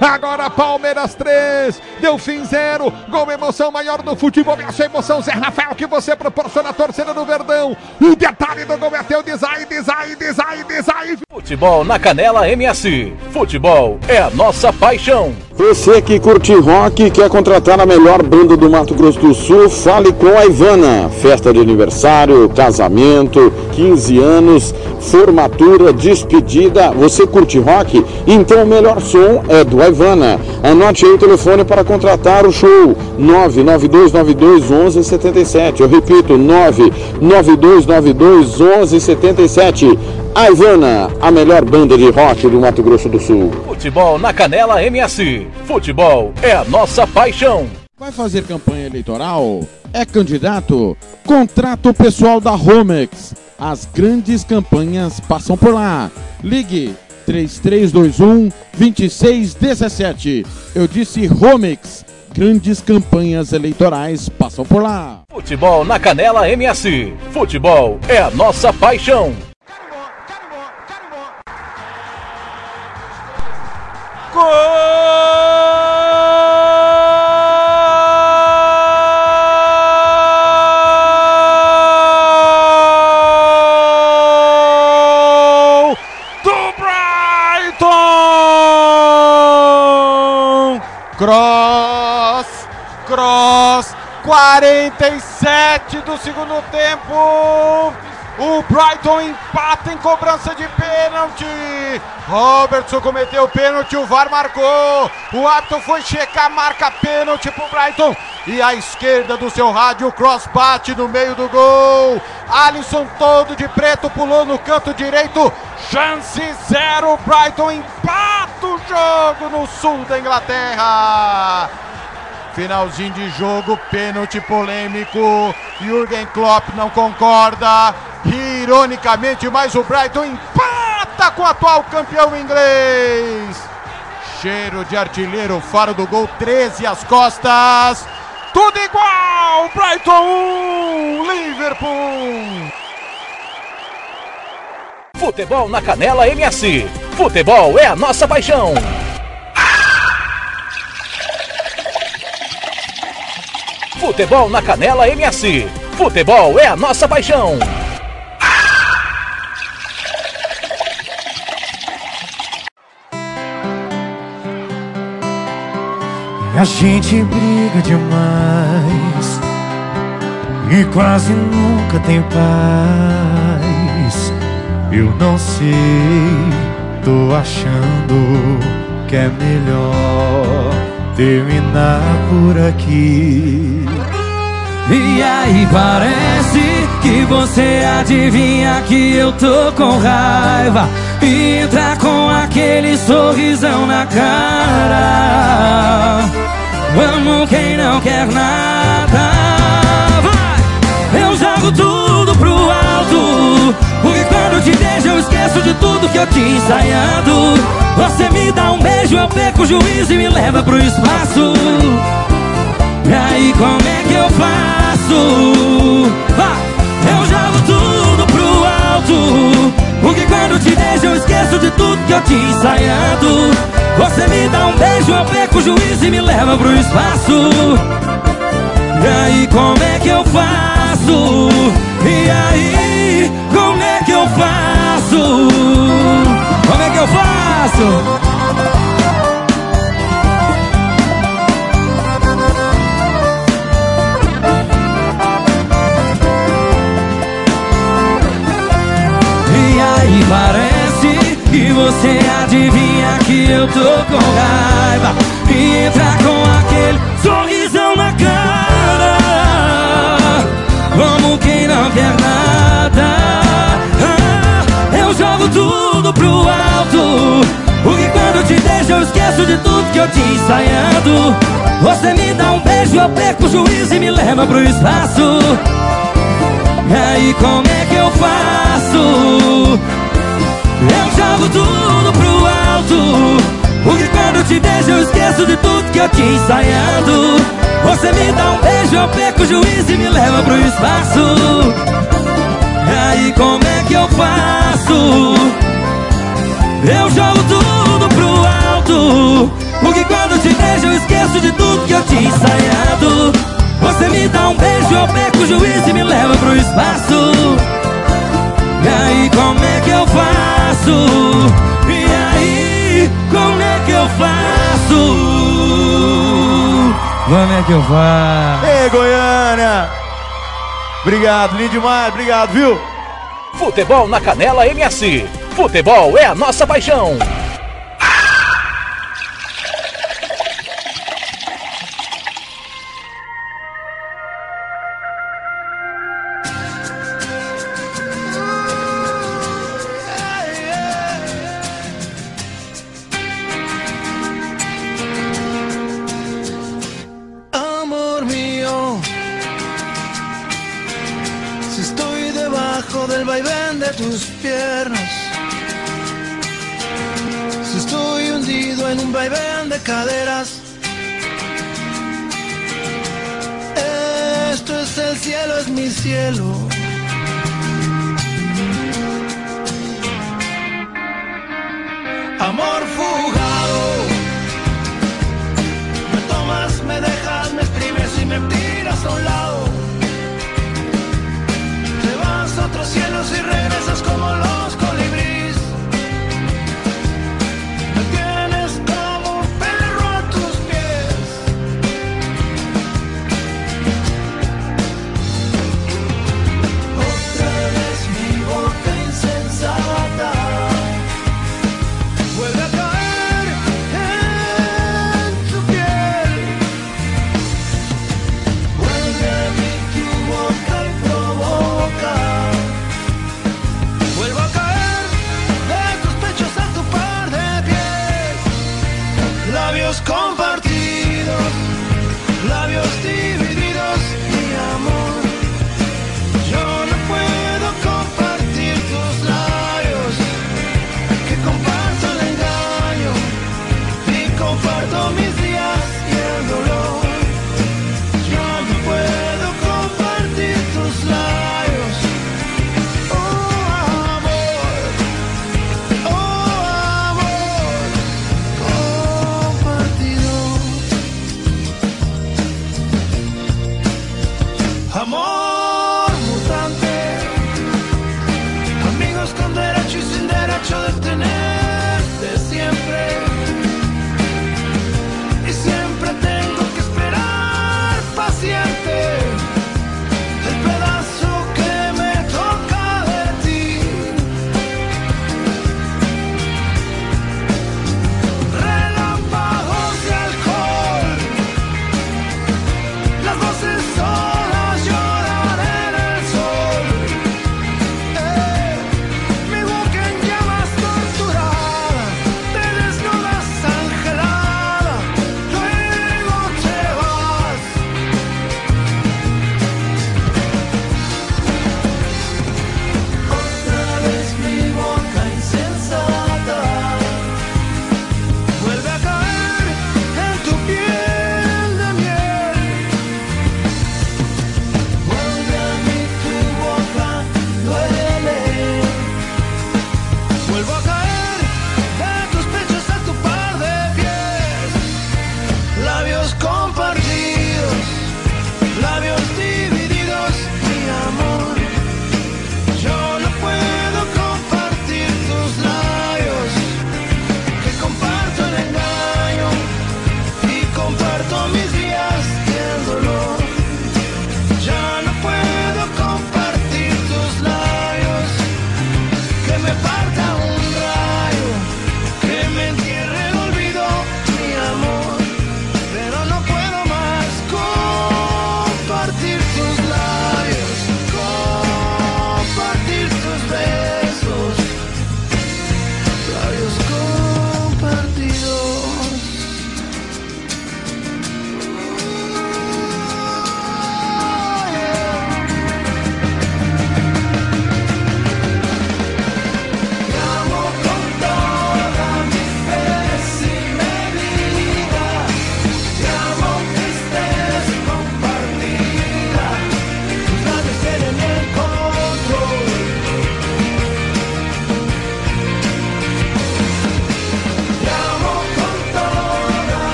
Agora Palmeiras 3, Delfim 0, gol emoção maior do futebol, essa emoção Zé Rafael que você proporciona a torcida do Verdão. O detalhe do gol é teu design, design, design, design. Futebol na Canela MS. Futebol é a nossa paixão. Você que curte rock e quer contratar a melhor banda do Mato Grosso do Sul, fale com a Ivana. Festa de aniversário, casamento, 15 anos, formatura, despedida. Você curte rock? Então o melhor som é do Ivana. Anote aí o telefone para contratar o show: 99292 1177. Eu repito, 99292 1177. A Ivana, a melhor banda de rock do Mato Grosso do Sul. Futebol na Canela MS. Futebol é a nossa paixão. Vai fazer campanha eleitoral? É candidato? Contrato pessoal da Romex. As grandes campanhas passam por lá. Ligue 3321 2617. Eu disse Romex. Grandes campanhas eleitorais passam por lá. Futebol na Canela MS. Futebol é a nossa paixão. Gol do Brighton! Cross, cross, 47 do segundo tempo. O Brighton empata em cobrança de pênalti. Robertson cometeu o pênalti, o VAR marcou. O árbitro foi checar, marca pênalti pro Brighton. E à esquerda do seu rádio, o cross bate no meio do gol. Alisson todo de preto pulou no canto direito. Chance zero, Brighton empata o jogo no sul da Inglaterra. Finalzinho de jogo, pênalti polêmico. Jürgen Klopp não concorda. Ironicamente, mas o Brighton empata com o atual campeão inglês. Cheiro de artilheiro, faro do gol, 13 às costas. Tudo igual! Brighton 1, Liverpool. Futebol na Canela MS. Futebol é a nossa paixão. Futebol na Canela MS. Futebol é a nossa paixão. A gente briga demais e quase nunca tem paz. Eu não sei, tô achando que é melhor terminar por aqui. E aí parece que você adivinha que eu tô com raiva e entra com aquele sorrisão na cara. Amo quem não quer nada. Esqueço de tudo que eu tinha ensaiado. Você me dá um beijo, eu perco o juízo e me leva pro espaço. E aí, como é que eu faço? Eu jogo tudo pro alto. Porque quando te vejo, eu esqueço de tudo que eu tinha ensaiado. Você me dá um beijo, eu perco o juízo e me leva pro espaço. E aí, como é que eu faço? E aí, como é que eu faço? Como é que eu faço? E aí parece que você adivinha que eu tô com raiva E entra com aquele sorrisão na cara Como quem não quer pro alto. Porque quando te deixo eu esqueço de tudo que eu tinha ensaiado Você me dá um beijo, eu perco o juízo e me leva pro espaço. E aí como é que eu faço? Eu jogo tudo pro alto. Porque quando te vejo eu esqueço de tudo que eu tinha ensaiado Você me dá um beijo, eu perco o juízo e me leva pro espaço. E aí como é que eu faço? Eu jogo tudo pro alto Porque quando eu te vejo eu esqueço de tudo que eu tinha ensaiado Você me dá um beijo, eu perco o juízo e me leva pro espaço E aí como é que eu faço? E aí como é que eu faço? Como é que eu faço? Ei, Goiânia! Obrigado, lindo demais, obrigado, viu? Futebol na Canela MS. Futebol é a nossa paixão.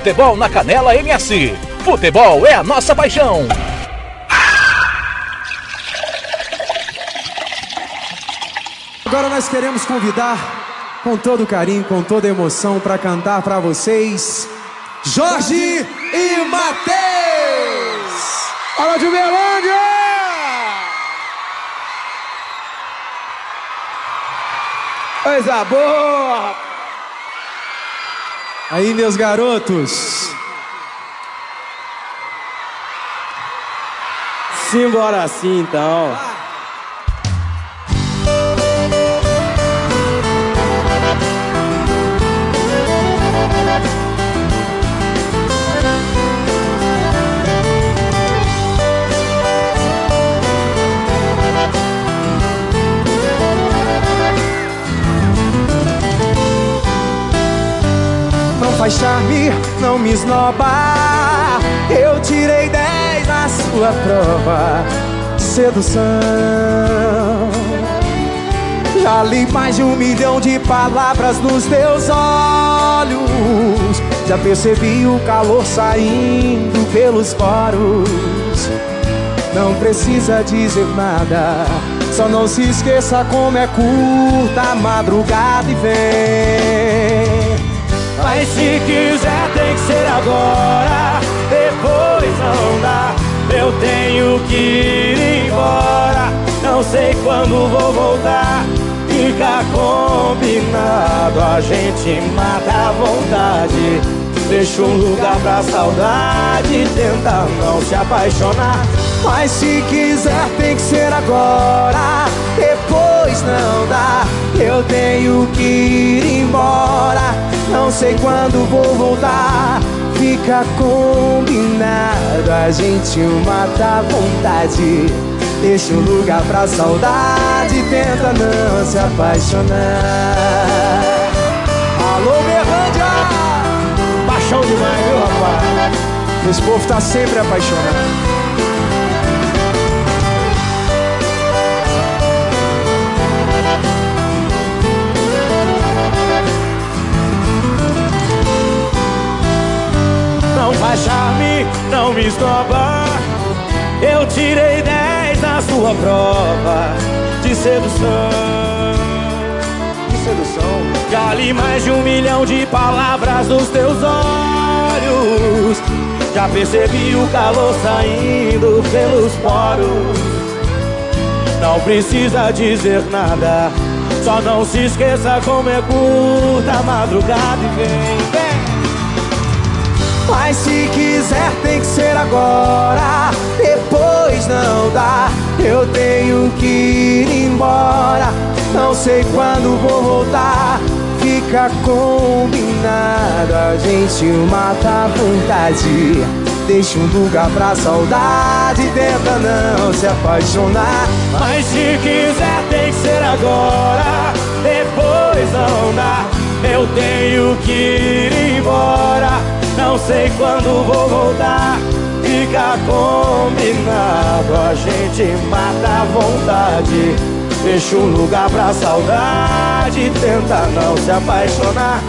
Futebol na Canela MS. Futebol é a nossa paixão. Agora nós queremos convidar com todo carinho, com toda emoção para cantar para vocês Jorge e Matheus. Fala de Uberlândia! Coisa boa! Aí, meus garotos. Simbora assim então. Charme, não me esnoba. Eu tirei 10 na sua prova. Sedução. Já li mais de um milhão de palavras nos teus olhos. Já percebi o calor saindo pelos poros. Não precisa dizer nada. Só não se esqueça como é curta a madrugada e vem. Mas se quiser tem que ser agora. Depois não dá. Eu tenho que ir embora. Não sei quando vou voltar. Fica combinado A gente mata a vontade. Deixa um lugar pra saudade Tenta não se apaixonar. Mas se quiser tem que ser agora. Depois não dá. Eu tenho que ir embora Não sei quando vou voltar Fica combinado A gente mata a vontade Deixa um lugar pra saudade Tenta não se apaixonar Alô, Berlândia! Paixão demais, viu, rapaz? Esse povo tá sempre apaixonado. Não faz charme, não me esnoba. Eu tirei 10 na sua prova de sedução. De sedução. Já li mais de um milhão de palavras nos teus olhos. Já percebi o calor saindo pelos poros. Não precisa dizer nada. Só não se esqueça como é curta a madrugada e vem. Mas se quiser tem que ser agora. Depois não dá. Eu tenho que ir embora. Não sei quando vou voltar. Fica combinado A gente mata a vontade. Deixa um lugar pra saudade. Tenta não se apaixonar. Mas se quiser tem que ser agora. Depois não dá. Eu tenho que ir embora não sei quando vou voltar, fica combinado. A gente mata a vontade, deixa um lugar pra saudade. Tenta não se apaixonar,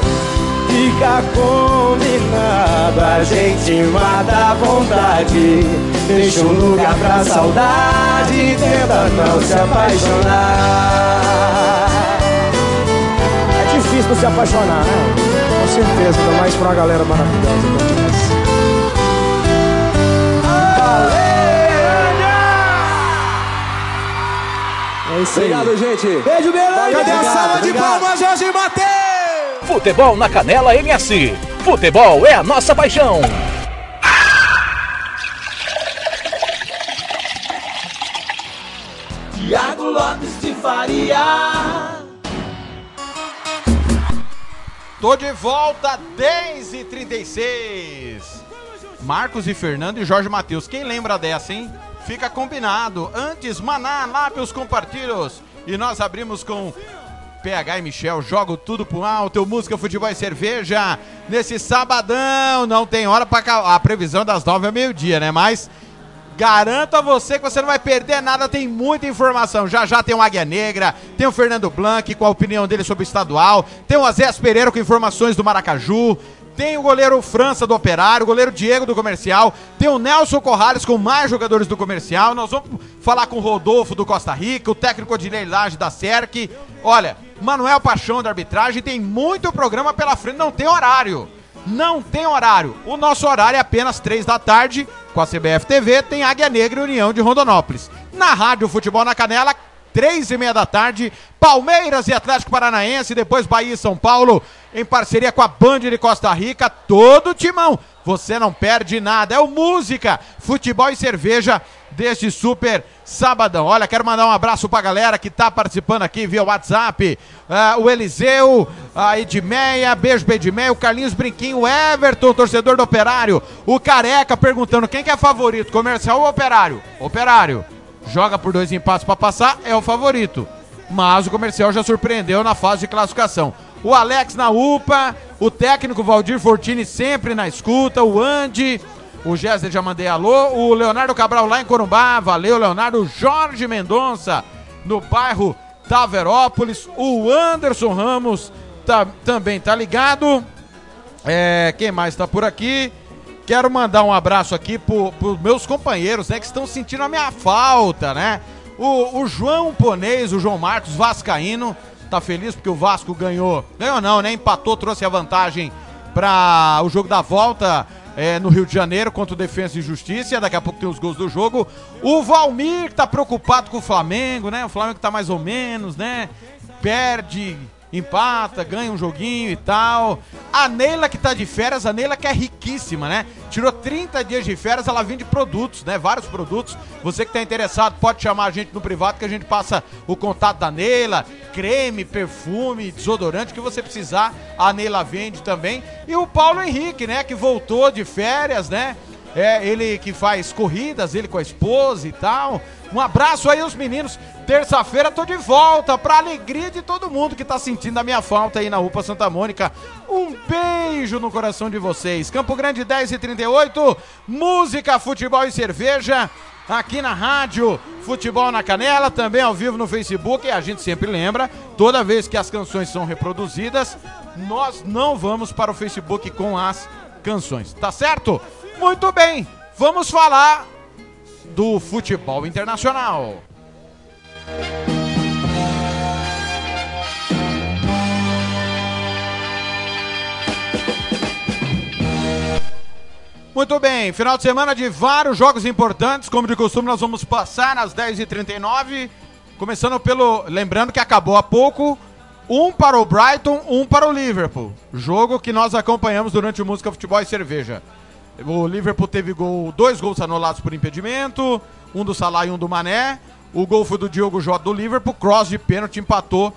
fica combinado. A gente mata a vontade, deixa um lugar pra saudade. Tenta não se apaixonar. É difícil se apaixonar, né? Com certeza, ainda mais pra uma galera maravilhosa. demais. É isso aí. Obrigado, gente. Beijo, Belândia. Cadê a salva de palmas, Jorge Matheus? Futebol na Canela MS. Futebol é a nossa paixão. Tô de volta, 10h36. Marcos e Fernando e Jorge Matheus. Quem lembra dessa, hein? Fica combinado. Antes, Maná, lábios compartilhos. E nós abrimos com PH e Michel. Jogo tudo pro alto. Música, futebol e cerveja. Nesse sabadão. Não tem hora acabar. A previsão das nove é meio-dia, né? Mas Garanto a você que você não vai perder nada, tem muita informação. Já já tem o Águia Negra, tem o Fernando Blanc com a opinião dele sobre o estadual, tem o Azés Pereira com informações do Maracaju, tem o goleiro França do Operário, o goleiro Diego do Comercial, tem o Nelson Corrales com mais jogadores do Comercial. Nós vamos falar com o Rodolfo do Costa Rica, o técnico Odilei Lage da SERC. Olha, Manuel Paixão da arbitragem, tem muito programa pela frente, não tem horário. Não tem horário. O nosso horário é apenas três da tarde, com a CBF TV, tem Águia Negra e União de Rondonópolis. Na Rádio Futebol na Canela, três e meia da tarde, Palmeiras e Atlético Paranaense, depois Bahia e São Paulo, em parceria com a Band de Costa Rica, todo timão. Você não perde nada, é o Música, Futebol e Cerveja deste super sabadão. Olha, quero mandar um abraço pra galera que tá participando aqui via WhatsApp. Ah, o Eliseu, a Edmeia, beijo pra Edmeia, o Carlinhos Brinquinho, o Everton, torcedor do Operário, o Careca perguntando quem que é favorito, comercial ou Operário? Operário. Joga por dois empates pra passar, é o favorito. Mas o comercial já surpreendeu na fase de classificação. O Alex na UPA, o técnico Valdir Fortini sempre na escuta, o Andy, o Géser já mandei alô, o Leonardo Cabral lá em Corumbá, valeu Leonardo, Jorge Mendonça no bairro Taverópolis, o Anderson Ramos tá, também tá ligado. É, quem mais tá por aqui? Quero mandar um abraço aqui pro, pros meus companheiros, né, que estão sentindo a minha falta, né? O, o João Ponês, o João Marcos Vascaíno, tá feliz porque o Vasco ganhou. Ganhou não, né? Empatou, trouxe a vantagem para o jogo da volta é, no Rio de Janeiro contra o Defesa e Justiça. Daqui a pouco tem os gols do jogo. O Valmir tá preocupado com o Flamengo, né? O Flamengo tá mais ou menos, né? Perde, empata, ganha um joguinho e tal. A Neila que tá de férias, a Neila que é riquíssima, né? Tirou 30 dias de férias, ela vende produtos, né? Vários produtos. Você que tá interessado pode chamar a gente no privado que a gente passa o contato da Neila, creme, perfume, desodorante, o que você precisar, a Neila vende também. E o Paulo Henrique, né, que voltou de férias, né? É, ele que faz corridas, ele com a esposa e tal. Um abraço aí aos meninos. Terça-feira tô de volta, pra alegria de todo mundo que tá sentindo a minha falta aí na UPA Santa Mônica. Um beijo no coração de vocês. Campo Grande 10 e 38, música, futebol e cerveja. Aqui na rádio Futebol na Canela, também ao vivo no Facebook. E a gente sempre lembra, toda vez que as canções são reproduzidas, nós não vamos para o Facebook com as canções, tá certo? Muito bem, vamos falar do futebol internacional. Muito bem, final de semana de vários jogos importantes. Como de costume, nós vamos passar às 10h39. Começando pelo. Lembrando que acabou há pouco. Um para o Brighton, um para o Liverpool. Jogo que nós acompanhamos durante o Música Futebol e Cerveja. O Liverpool teve gol, dois gols anulados por impedimento, um do Salah e um do Mané. O gol foi do Diogo Jota do Liverpool, cross de pênalti empatou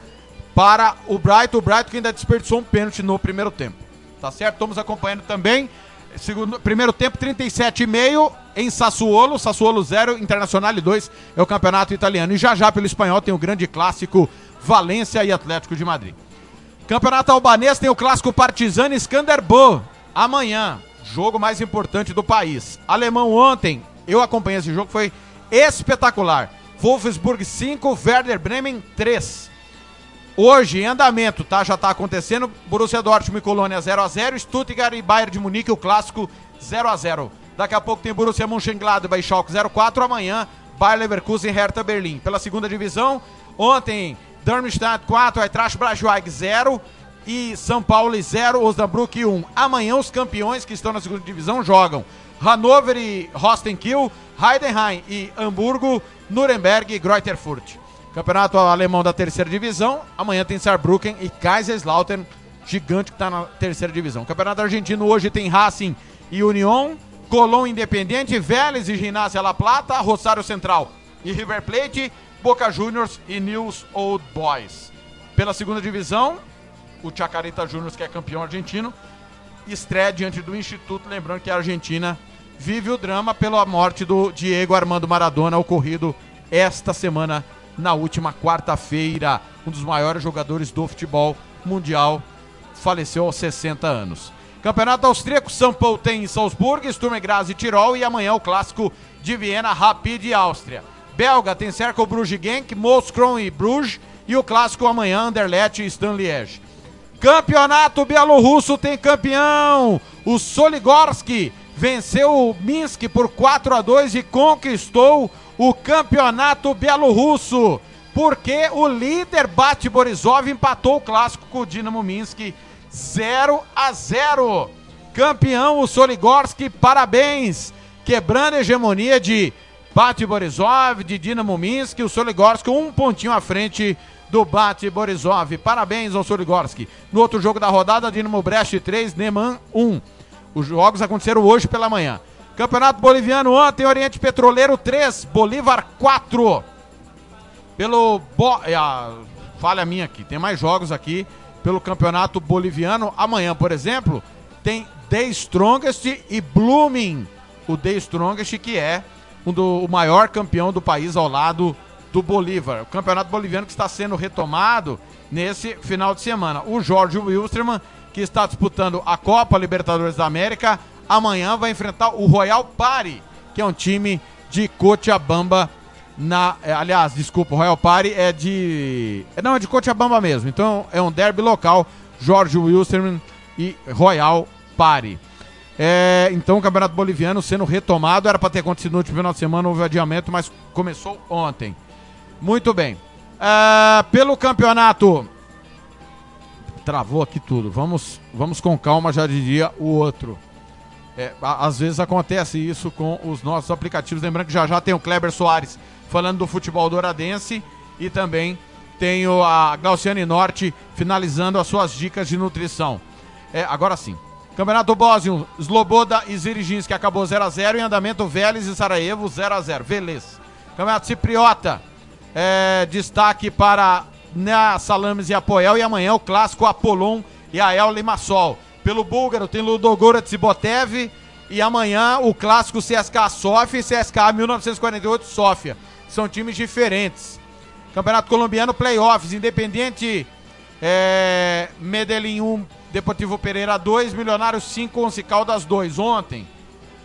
para o Brighton. O Brighton que ainda desperdiçou um pênalti no primeiro tempo. Tá certo? Estamos acompanhando também. Segundo, primeiro tempo, 37,5 em Sassuolo. Sassuolo 0, Internacional 2 é o campeonato italiano. E já já pelo espanhol tem o grande clássico Valência e Atlético de Madrid. Campeonato albanês tem o clássico Partizan e amanhã. Jogo mais importante do país. Alemão ontem, eu acompanhei esse jogo, foi espetacular. Wolfsburg 5, Werder Bremen 3. Hoje, em andamento, tá? Já tá acontecendo. Borussia Dortmund e Colônia 0x0. Stuttgart e Bayern de Munique, o clássico 0x0. Daqui a pouco tem Borussia Mönchengladbach e Schalke 04. Amanhã, Bayer Leverkusen e Hertha Berlim. Pela segunda divisão, ontem, Darmstadt 4, Eintracht Braunschweig 0 e São Paulo 0, Osnabrück 1. Amanhã, os campeões que estão na segunda divisão jogam Hannover e Rostenkiel, Heidenheim e Hamburgo, Nuremberg e Greuther Fürth. Campeonato alemão da terceira divisão. Amanhã tem Saarbrücken e Kaiserslautern, gigante que está na terceira divisão. Campeonato argentino hoje tem Racing e União, Colón Independiente, Vélez e Ginásio La Plata, Rosário Central e River Plate, Boca Juniors e News Old Boys. Pela segunda divisão, o Chacarita Juniors, que é campeão argentino, estreia diante do Instituto, lembrando que a Argentina vive o drama pela morte do Diego Armando Maradona, ocorrido esta semana na última quarta-feira. Um dos maiores jogadores do futebol mundial faleceu aos 60 anos. Campeonato Austríaco, São Paulo tem em Salzburg, Sturm Graz e Tirol e amanhã o clássico de Viena, Rapid e Áustria. Belga tem Cercle Bruges Genk, Moskron e Bruges e o clássico amanhã, Anderlecht e Stan. Campeonato Bielorrusso tem campeão. O Soligorski venceu o Minsk por 4 a 2 e conquistou o Campeonato Bielorrusso. Porque o líder Bate Borisov empatou o clássico com o Dinamo Minsk 0 a 0. Campeão o Soligorski, parabéns. Quebrando a hegemonia de Bate Borisov, de Dinamo Minsk, o Soligorski um pontinho à frente do Bate Borisov. Parabéns ao Soligorski. No outro jogo da rodada, Dinamo Brest 3, Neman 1. Os jogos aconteceram hoje pela manhã. Campeonato Boliviano ontem, Oriente Petroleiro 3, Bolívar 4. Pelo. Bo... é, a falha minha aqui, tem mais jogos aqui pelo Campeonato Boliviano. Amanhã, por exemplo, tem The Strongest e Blooming. O The Strongest, que é um do, o maior campeão do país ao lado do Bolívar. O Campeonato Boliviano que está sendo retomado nesse final de semana. O Jorge Wilstermann, que está disputando a Copa Libertadores da América, amanhã vai enfrentar o Royal Party, que é um time de Cochabamba na, é, aliás, desculpa, o Royal Party é de, é, não, é de Cochabamba mesmo. Então é um derby local, Jorge Wilstermann e Royal Party. É, então o Campeonato Boliviano sendo retomado, era para ter acontecido no último final de semana, houve adiamento, mas começou ontem. Muito bem. É, pelo campeonato. Travou aqui tudo. Vamos, vamos com calma, já diria o outro. É, às vezes acontece isso com os nossos aplicativos. Lembrando que já já tem o Kleber Soares falando do futebol douradense e também tem o- a Glauciane Norte finalizando as suas dicas de nutrição. É, agora sim. Campeonato Bósnio, Sloboda e Ziriginski acabou 0x0 em andamento Vélez e Sarajevo 0x0. Velez. Campeonato Cipriota, é, destaque para na Salames e Apoel e amanhã o clássico Apolon e Ael Limassol. Pelo búlgaro tem Ludogorets e Botev e amanhã o clássico CSKA Sofia e CSKA 1948 Sofia. São times diferentes. Campeonato Colombiano Playoffs, Independiente é, Medellín 1, Deportivo Pereira 2, Milionários 5, Once Caldas 2. Ontem,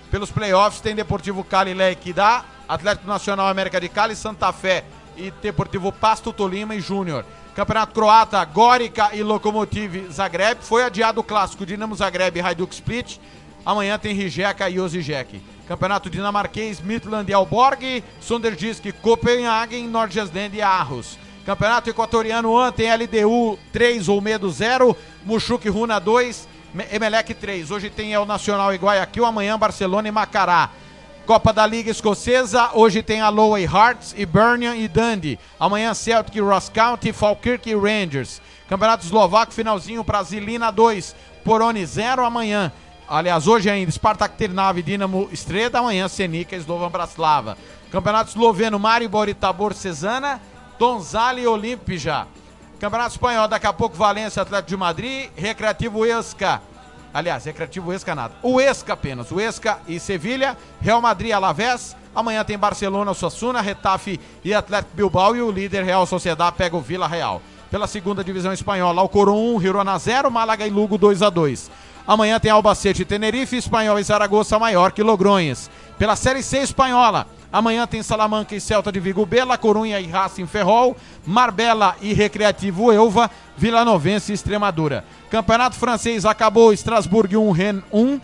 pelos playoffs, tem Deportivo Cali Lequidá, Atlético Nacional América de Cali, Santa Fé e Deportivo Pasto Tolima e Júnior. Campeonato Croata, Gorica e Lokomotiv Zagreb. Foi adiado o clássico Dinamo Zagreb e Hajduk Split. Amanhã tem Rijeka e Osijek. Campeonato dinamarquês, Midland e Alborg, Sonderdisk, Copenhagen, Nordjylland e Aarhus. Campeonato equatoriano ontem, LDU 3, Olmedo 0, Muxuque Runa 2, Me- Emelec 3. Hoje tem El Nacional e Guayaquil, amanhã Barcelona e Macará. Copa da Liga Escocesa, hoje tem Aloe Hearts e Birmingham e Dundee. Amanhã Celtic e Ross County, Falkirk e Rangers. Campeonato Eslovaco, finalzinho, Brasilina 2, Porone 0 amanhã. Aliás, hoje ainda, Spartak Trnava e Dinamo Streda, amanhã Senica e Slovan Bratislava. Campeonato Esloveno, Maribor e Tabor Cesana, Donzale e Olimpija. Campeonato Espanhol, daqui a pouco Valência, Atlético de Madrid, Recreativo Esca. Aliás, Recreativo Esca nada. O Esca apenas. O Esca e Sevilha, Real Madrid Alavés. Amanhã tem Barcelona, Suassuna, Retafe e Atlético Bilbao. E o líder Real Sociedade pega o Vila Real. Pela segunda divisão espanhola, Alcoron 1, Girona 0, Málaga e Lugo 2 a 2 Amanhã tem Albacete e Tenerife, Espanhol e Zaragoza maior que Logrões. Pela Série C espanhola, amanhã tem Salamanca e Celta de Vigo B, La Corunha e Racing Ferrol, Marbella e Recreativo Elva, Vila Novense e Extremadura. Campeonato francês acabou, Estrasburgo 1, Rennes 1.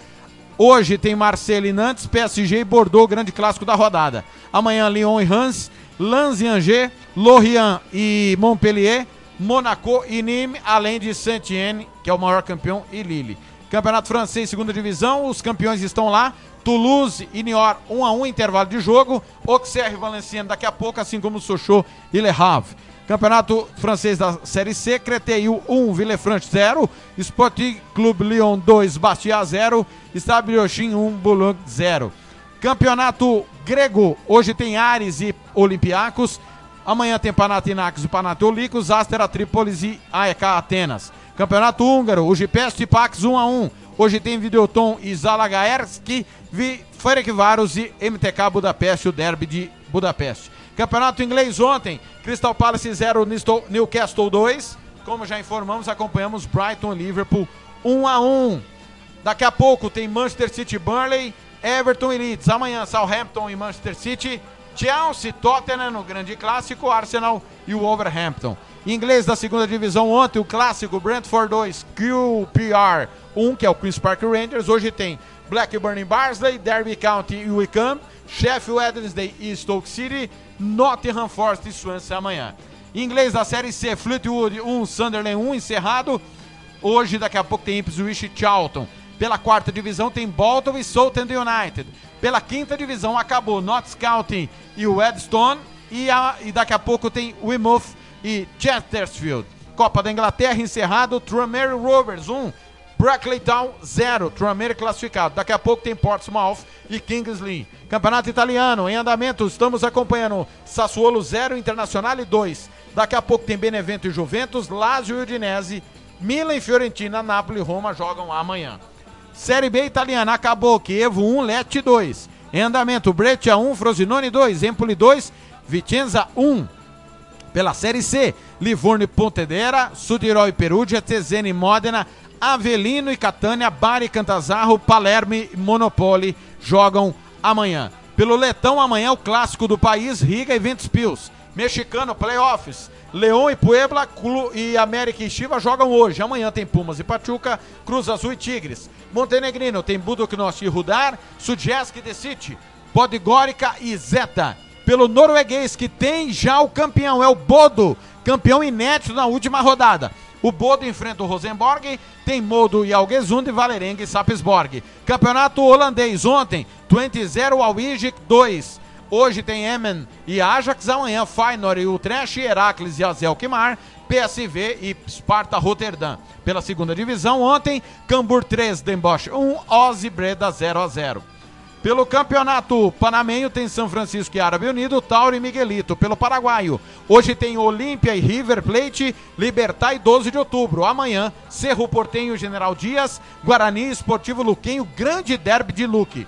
Hoje tem Marseille e Nantes, PSG e Bordeaux, grande clássico da rodada. Amanhã Lyon e Reims, Lens e Angers, Lorient e Montpellier, Monaco e Nîmes, além de Saint-Étienne, que é o maior campeão, e Lille. Campeonato francês, segunda divisão, os campeões estão lá. Toulouse e Niort, 1 a 1 intervalo de jogo. Auxerre e Valenciennes daqui a pouco, assim como Sochaux e Le Havre. Campeonato francês da Série C, Créteil 1, Villefranche 0, Sporting Clube Lyon 2, Bastia 0, Stade Briochin 1, Boulogne 0. Campeonato grego, hoje tem Ares e Olympiacos, amanhã tem Panathinaikos e Panathinaikos, Astera Trípolis e AEK Atenas. Campeonato húngaro, Ujipest e Pax 1 a 1. Hoje tem Videoton e Zalagaerski, Ferencváros e MTK Budapeste, o derby de Budapeste. Campeonato inglês ontem, Crystal Palace 0, Nisto- Newcastle 2. Como já informamos, acompanhamos Brighton e Liverpool 1 a 1. Daqui a pouco tem Manchester City Burnley, Everton e Leeds. Amanhã Southampton e Manchester City, Chelsea, Tottenham no grande clássico, Arsenal e o Wolverhampton. Inglês da segunda divisão ontem, o clássico Brentford 2, QPR 1, que é o Queen's Park Rangers. Hoje tem Blackburn e Barnsley, Derby County e Wickham, Sheffield Wednesday e Stoke City, Nottingham Forest e Swansea amanhã. Inglês da Série C, Fleetwood 1, Sunderland 1, encerrado. Hoje, daqui a pouco, tem Ipswich e Charlton. Pela quarta divisão tem Bolton e Southend United. Pela quinta divisão acabou Notts County e o Edstone. E, a, e daqui a pouco tem Weymouth e Chesterfield. Copa da Inglaterra encerrado, Tranmere Rovers 1, Brackley Town 0, Tranmere classificado. Daqui a pouco tem Portsmouth e Kingsley. Campeonato Italiano em andamento, estamos acompanhando Sassuolo 0, Internacional 2. Daqui a pouco tem Benevento e Juventus, Lazio e Udinese, Milan e Fiorentina, Napoli e Roma jogam amanhã. Série B italiana acabou, Kievo 1, Lecce 2. Em andamento, Breccia 1, Frosinone 2, Empoli 2, Vicenza 1. Pela Série C, Livorno e Pontedera, Sudirol e Perugia, Tezene e Modena, Avelino e Catânia, Bari e Cantazarro, Palermo e Monopoli jogam amanhã. Pelo Letão, amanhã o clássico do país, Riga e Ventspils. Mexicano, playoffs. Leão e Puebla Clu e América e Chiva jogam hoje. Amanhã tem Pumas e Pachuca, Cruz Azul e Tigres. Montenegrino tem Budoknost e Rudar, Sudjesk e The City, Podgorica e Zeta. Pelo norueguês que tem já o campeão, é o Bodo, campeão inédito na última rodada. O Bodo enfrenta o Rosenborg, tem Modo e Algesund, Valerenga e Sapsborg. Campeonato holandês ontem, 20-0 ao 2. Hoje tem Emmen e Ajax, amanhã Feyenoord e Utrecht, Heracles e Azelkmar, PSV e Sparta Rotterdam. Pela segunda divisão, ontem, Cambur 3, Den Bosch 1, Ozzy Breda 0 a 0. Pelo campeonato panamenho tem São Francisco e Árabe Unido, Tauro e Miguelito. Pelo paraguaio, hoje tem Olímpia e River Plate, Libertar e 12 de outubro. Amanhã, Cerro Portenho General Dias, Guarani Esportivo Luquenho, grande derby de Luque.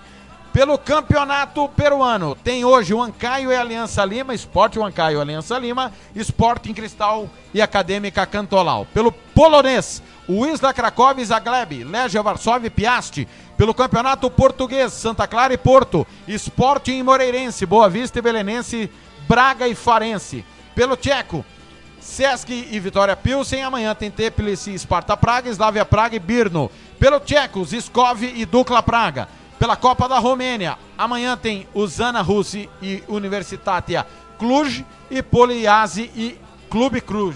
Pelo campeonato peruano, tem hoje o Ancaio e Aliança Lima, Esporte Ancaio e Aliança Lima, Sporting Cristal e Acadêmica Cantolau. Pelo polonês, o Isla Cracóvia e Zagleb, Legia Varsóvia e Piasti. Pelo campeonato português, Santa Clara e Porto, Sporting e Moreirense, Boa Vista e Belenense, Braga e Farense. Pelo tcheco, Sesc e Vitória Pilsen. Amanhã tem Teplice e Sparta Praga, Slavia Praga e Birno. Pelo tcheco, Ziskov e Dukla Praga pela Copa da Romênia. Amanhã tem Uzana Russi e Universitatea Cluj e Poliase e Clube Cluj.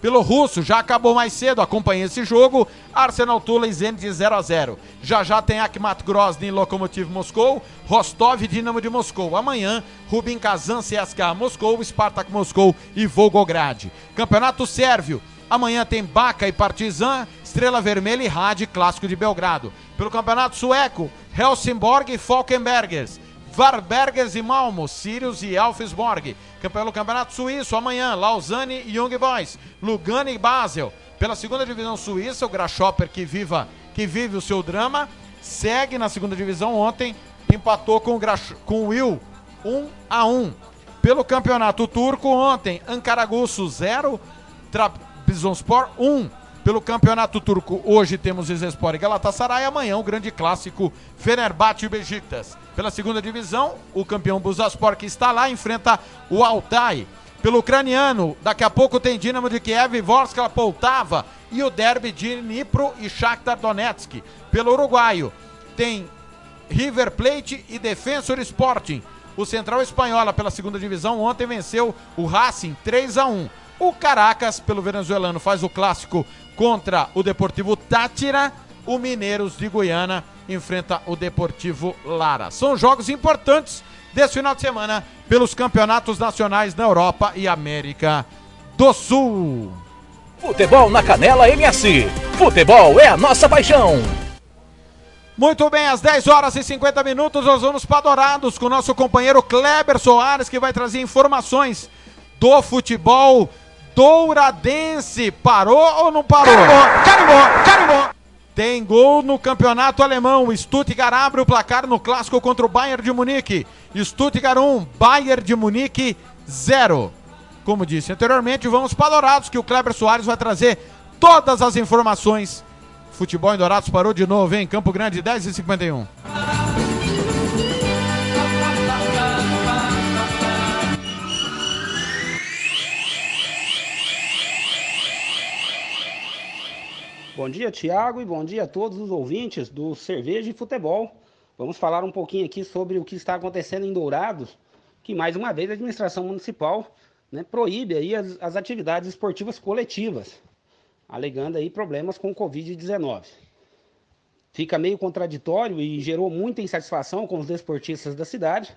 Pelo russo, já acabou mais cedo, acompanhei esse jogo. Arsenal Tula e Zenit 0 a 0 Já já tem Akhmat Grozny Lokomotiv Moscou, Rostov e Dinamo de Moscou. Amanhã, Rubin Kazan CSKA Moscou, Spartak Moscou e Volgograd. Campeonato Sérvio. Amanhã tem Baca e Partizan, Estrela Vermelha e Rádio Clássico de Belgrado. Pelo Campeonato Sueco, Helsingborg e Falkenbergers. Varbergers e Malmo, Sirius e Elfsborg. Pelo Campeonato Suíço, amanhã, Lausanne e Young Boys. Lugano e Basel. Pela segunda divisão suíça, o Grasshopper que, viva, que vive o seu drama, segue na segunda divisão ontem, empatou com o, Grash, com o Will 1 a 1. Pelo campeonato turco, ontem, Ankaraguçu 0, Trabzonspor 1. Pelo campeonato turco, hoje temos Rizespor e Galatasaray. Amanhã, o grande clássico Fenerbahçe e Besiktas. Pela segunda divisão, o campeão Buzaspor, que está lá, enfrenta o Altai. Pelo ucraniano, daqui a pouco tem Dinamo de Kiev e Vorskla Poltava. E o derby de Dnipro e Shakhtar Donetsk. Pelo uruguaio, tem River Plate e Defensor Sporting. O Central Espanhola, pela segunda divisão, ontem venceu o Racing 3 a 1 o Caracas, pelo venezuelano, faz o clássico contra o Deportivo Tátira. O Mineiros de Goiânia enfrenta o Deportivo Lara. São jogos importantes desse final de semana pelos campeonatos nacionais na Europa e América do Sul. Futebol na Canela MS. Futebol é a nossa paixão. Muito bem, às 10 horas e 50 minutos, nós vamos para Dourados com o nosso companheiro Kleber Soares, que vai trazer informações do futebol Douradense. Parou ou não parou? Carimbou, carimbou, carimbou. Tem gol no campeonato alemão. Stuttgart abre o placar no clássico contra o Bayern de Munique. Stuttgart 1, Bayern de Munique 0. Como disse anteriormente, vamos para Dourados, que o Kleber Soares vai trazer todas as informações. Futebol em Dourados parou de novo, hein? Campo Grande 10 e 51. Bom dia, Tiago, e bom dia a todos os ouvintes do Cerveja e Futebol. Vamos falar um pouquinho aqui sobre o que está acontecendo em Dourados, que mais uma vez a administração municipal né, proíbe aí as, as atividades esportivas coletivas, alegando aí problemas com o Covid-19. Fica meio contraditório e gerou muita insatisfação com os desportistas da cidade,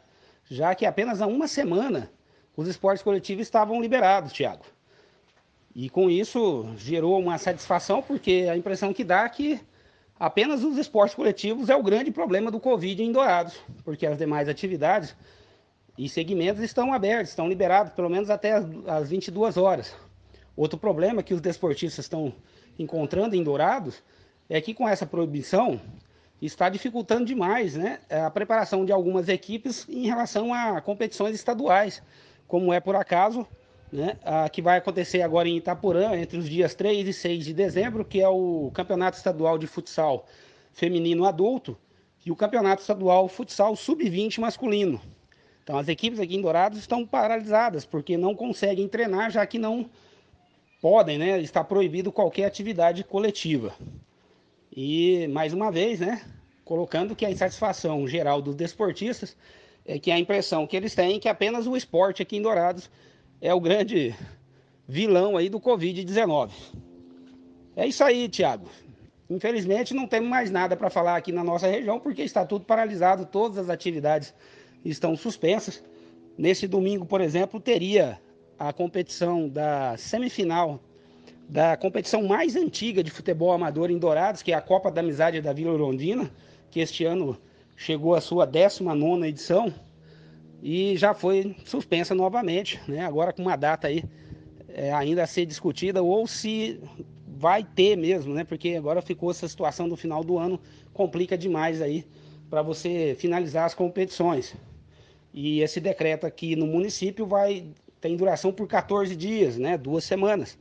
já que apenas há uma semana os esportes coletivos estavam liberados, Tiago. E com isso gerou uma satisfação, porque a impressão que dá é que apenas os esportes coletivos é o grande problema do Covid em Dourados, porque as demais atividades e segmentos estão abertos, estão liberados pelo menos até as 22 horas. Outro problema que os desportistas estão encontrando em Dourados é que com essa proibição está dificultando demais né, a preparação de algumas equipes em relação a competições estaduais, como é por acaso né, a que vai acontecer agora em Itaporã, entre os dias 3 e 6 de dezembro, que é o Campeonato Estadual de Futsal Feminino Adulto e o Campeonato Estadual Futsal Sub-20 Masculino. Então as equipes aqui em Dourados estão paralisadas, porque não conseguem treinar, já que não podem, né, está proibido qualquer atividade coletiva. E, mais uma vez, né, colocando que a insatisfação geral dos desportistas é que a impressão que eles têm é que apenas o esporte aqui em Dourados é o grande vilão aí do Covid-19. É isso aí, Tiago. Infelizmente não temos mais nada para falar aqui na nossa região porque está tudo paralisado, todas as atividades estão suspensas. Nesse domingo, por exemplo, teria a competição da semifinal da competição mais antiga de futebol amador em Dourados, que é a Copa da Amizade da Vila Rondina, que este ano chegou à sua 19 edição e já foi suspensa novamente, né? agora com uma data aí é, ainda a ser discutida, ou se vai ter mesmo, né? porque agora ficou essa situação do final do ano, complica demais aí para você finalizar as competições. E esse decreto aqui no município vai tem duração por 14 dias, né? duas semanas.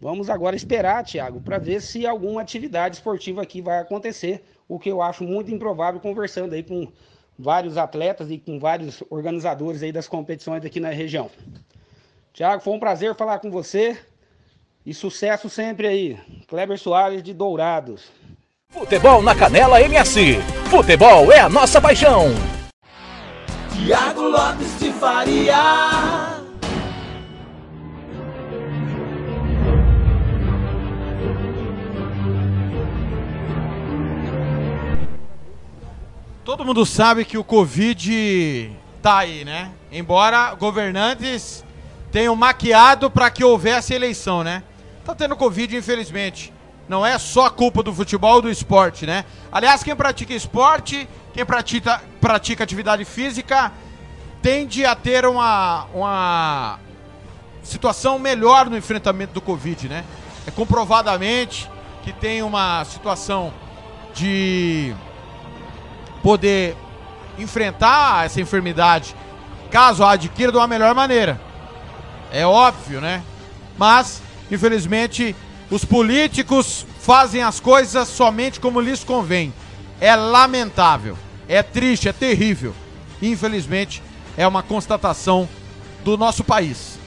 Vamos agora esperar, Tiago, para ver se alguma atividade esportiva aqui vai acontecer, o que eu acho muito improvável, conversando aí com vários atletas e com vários organizadores aí das competições aqui na região. Tiago, foi um prazer falar com você e sucesso sempre aí. Kleber Soares de Dourados. Futebol na Canela MS. Futebol é a nossa paixão. Tiago Lopes de Faria. Todo mundo sabe que o Covid tá aí, né? Embora governantes tenham maquiado para que houvesse eleição, né? Tá tendo Covid, infelizmente. Não é só culpa do futebol do esporte, né? Aliás, quem pratica esporte, quem pratica, pratica atividade física, tende a ter uma, uma situação melhor no enfrentamento do Covid, né? É comprovadamente que tem uma situação de poder enfrentar essa enfermidade, caso a adquira, de uma melhor maneira. É óbvio, né? Mas, infelizmente, os políticos fazem as coisas somente como lhes convém. É lamentável, é triste, é terrível. Infelizmente, é uma constatação do nosso país.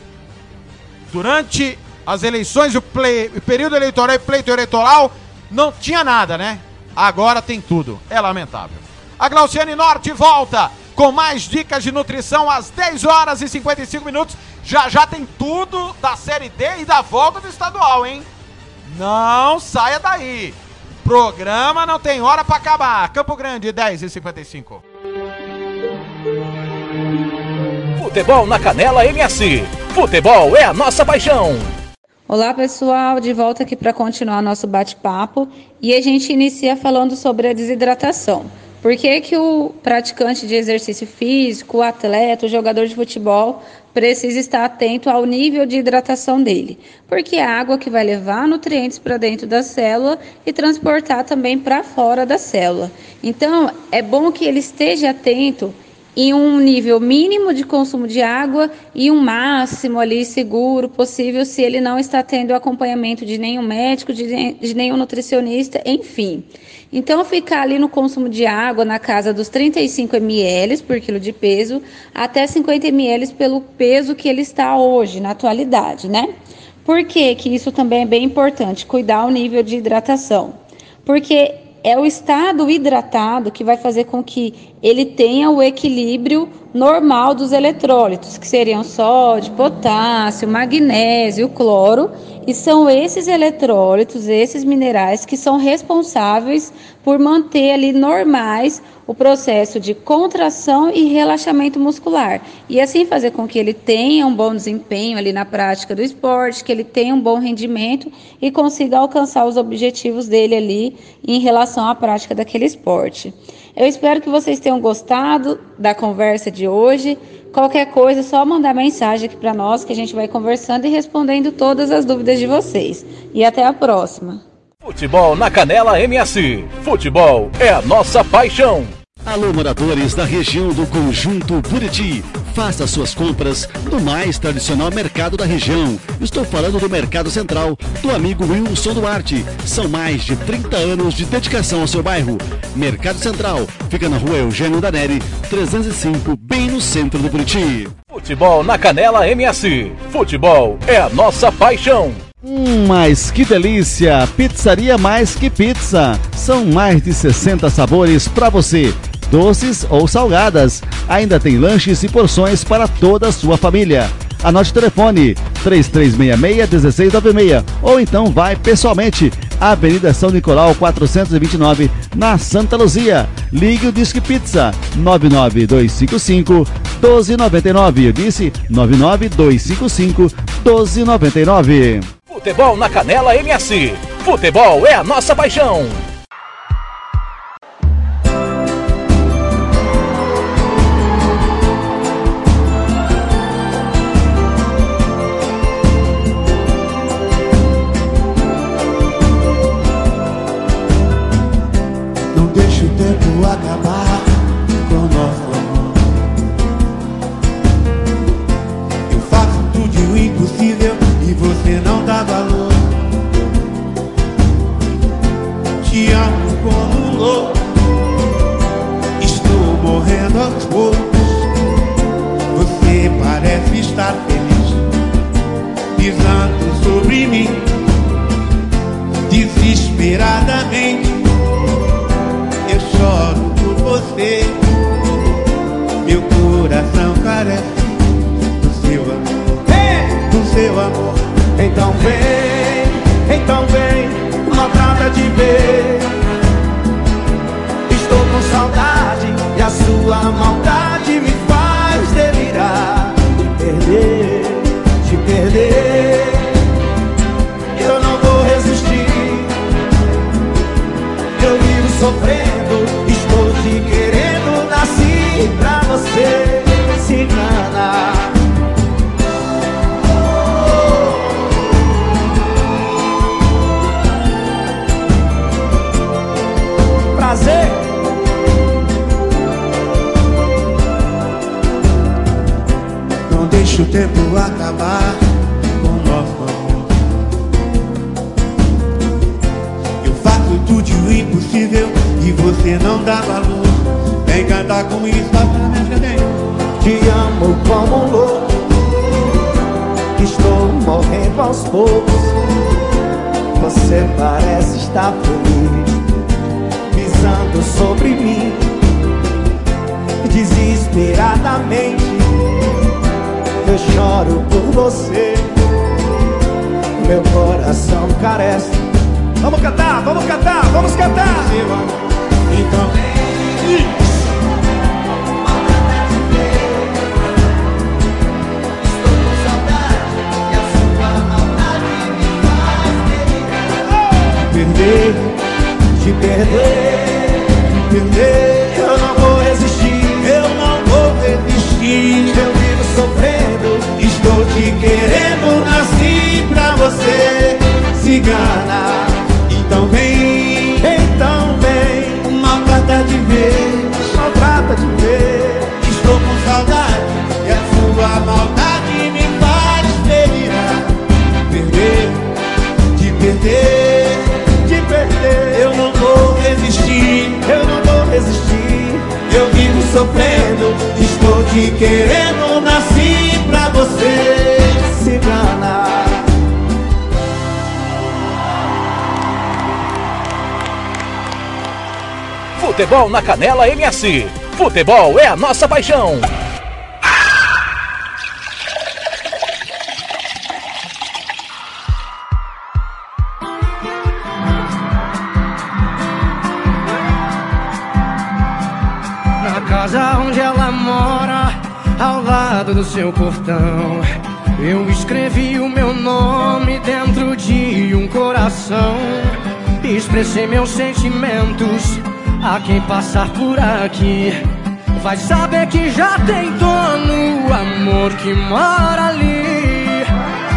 Durante as eleições, o, play, o período eleitoral e pleito eleitoral, não tinha nada, né? Agora tem tudo. É lamentável. A Glauciane Norte volta com mais dicas de nutrição às 10 horas e 55 minutos. Já já tem tudo da Série D e da volta do estadual, hein? Não saia daí. Programa não tem hora para acabar. Campo Grande, 10 e 55. Futebol na Canela MS. Futebol é a nossa paixão. Olá pessoal, de volta aqui para continuar nosso bate-papo e a gente inicia falando sobre a desidratação. Por que, que o praticante de exercício físico, o atleta, o jogador de futebol precisa estar atento ao nível de hidratação dele? Porque é a água que vai levar nutrientes para dentro da célula e transportar também para fora da célula. Então, é bom que ele esteja atento em um nível mínimo de consumo de água e um máximo ali seguro possível se ele não está tendo acompanhamento de nenhum médico, de, de nenhum nutricionista, enfim. Então, ficar ali no consumo de água na casa dos 35 ml por quilo de peso, até 50 ml pelo peso que ele está hoje, na atualidade, né? Por que, que isso também é bem importante? Cuidar o nível de hidratação. Porque é o estado hidratado que vai fazer com que ele tenha o equilíbrio normal dos eletrólitos, que seriam sódio, potássio, magnésio, cloro, e são esses eletrólitos, esses minerais que são responsáveis por manter ali normais o processo de contração e relaxamento muscular. E assim fazer com que ele tenha um bom desempenho ali na prática do esporte, que ele tenha um bom rendimento e consiga alcançar os objetivos dele ali em relação à prática daquele esporte. Eu espero que vocês tenham gostado da conversa de hoje. Qualquer coisa, é só mandar mensagem aqui para nós que a gente vai conversando e respondendo todas as dúvidas de vocês. E até a próxima. Futebol na Canela MS. Futebol é a nossa paixão. Alô, moradores da região do Conjunto Buriti. Faça suas compras no mais tradicional mercado da região. Estou falando do Mercado Central, do amigo Wilson Duarte. São mais de 30 anos de dedicação ao seu bairro. Mercado Central fica na rua Eugênio Daneri, 305, bem no centro do Buriti. Futebol na Canela MS. Futebol é a nossa paixão. Hum, mas que delícia! Pizzaria Mais Que Pizza. São mais de 60 sabores para você, doces ou salgadas. Ainda tem lanches e porções para toda a sua família. Anote o telefone 3366-1696 ou então vai pessoalmente Avenida São Nicolau 429 na Santa Luzia. Ligue o Disque Pizza 99255 1299. Eu disse 99255 1299. Futebol na Canela MS. Futebol é a nossa paixão. Estar feliz, pisando sobre mim, desesperadamente. Eu choro por você. Meu coração carece do seu amor, do seu amor. Então vem, então vem, maltrata de ver. Estou com saudade e a sua maldade Não deixe o tempo acabar com nosso amor. Eu faço tudo o impossível e você não dá valor. Vem cantar com isso, minha cadente. Te amo como um louco. Estou morrendo aos poucos. Você parece estar feliz, pisando sobre mim, desesperadamente. Eu choro por você. Meu coração carece. Vamos cantar, vamos cantar, vamos cantar. Então, perder, te perder, perder. Eu não vou resistir, eu não vou resistir. Eu vivo sofrendo, te querendo, nasci pra você. Cigana, então vem, então vem. Maltrata de ver, maltrata de ver. estou com saudade e a sua maldade me faz delirar. Perder, te perder, te perder. Eu não vou resistir, eu não vou resistir. Eu vivo sofrendo, Tô te querendo, nasci pra você se danar Futebol na Canela MS Futebol é a nossa paixão. Do seu portão. Eu escrevi o meu nome dentro de um coração. Expressei meus sentimentos a quem passar por aqui. Vai saber que já tem dono o amor que mora ali.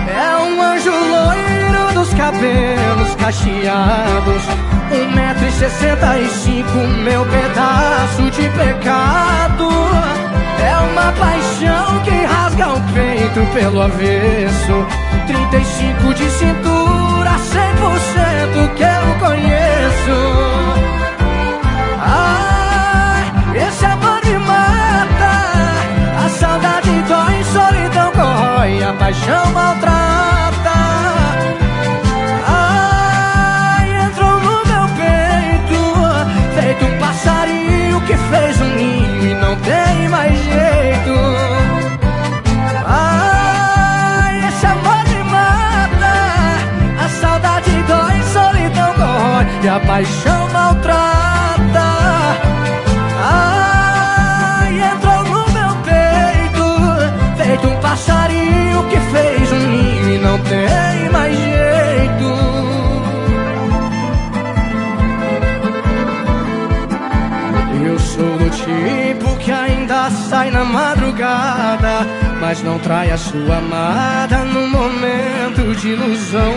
É um anjo loiro dos cabelos cacheados. Um metro e sessenta e cinco, meu pedaço de pecado. É uma paixão que rasga o peito pelo avesso. 35 de cintura, 100% que eu conheço. Ai, esse amor me mata. A saudade dói, solidão corrói, a paixão maltrata. Ai, entrou no meu peito, feito um passarinho que fez um ninho não tem mais jeito. Ai, esse amor me mata. A saudade dói, solidão corrói e a paixão maltrata. Ai, entrou no meu peito, feito um passarinho que fez um ninho e não tem mais jeito. Sai na madrugada, mas não trai a sua amada no momento de ilusão.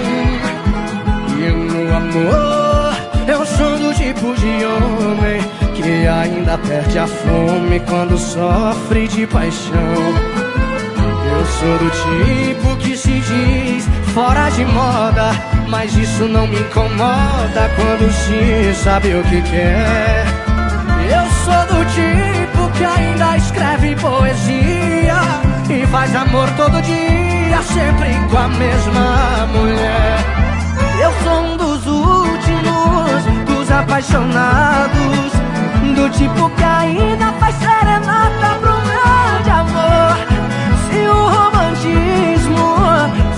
E no amor, eu sou do tipo de homem que ainda perde a fome quando sofre de paixão. Eu sou do tipo que se diz fora de moda, mas isso não me incomoda quando se sabe o que quer. Eu sou do tipo que ainda escreve poesia e faz amor todo dia, sempre com a mesma mulher. Eu sou um dos últimos, dos apaixonados, do tipo que ainda faz serenata pro grande amor. Se o romantismo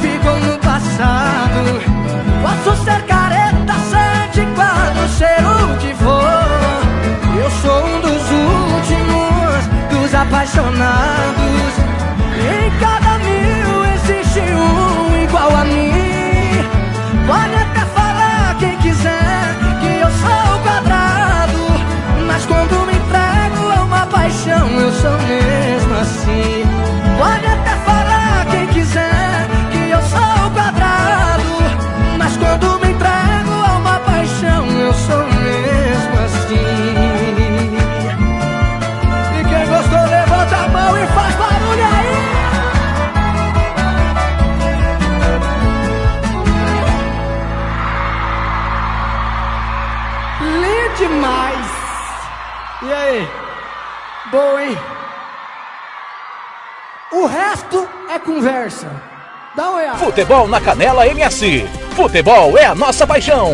ficou no passado, posso ser careta, apaixonados. Em cada mil existe um igual a mim. Pode até falar quem quiser que eu sou quadrado, mas quando me entrego a uma paixão eu sou mesmo assim. Pode conversa. Dá uma olhada. Futebol na Canela MS. Futebol é a nossa paixão.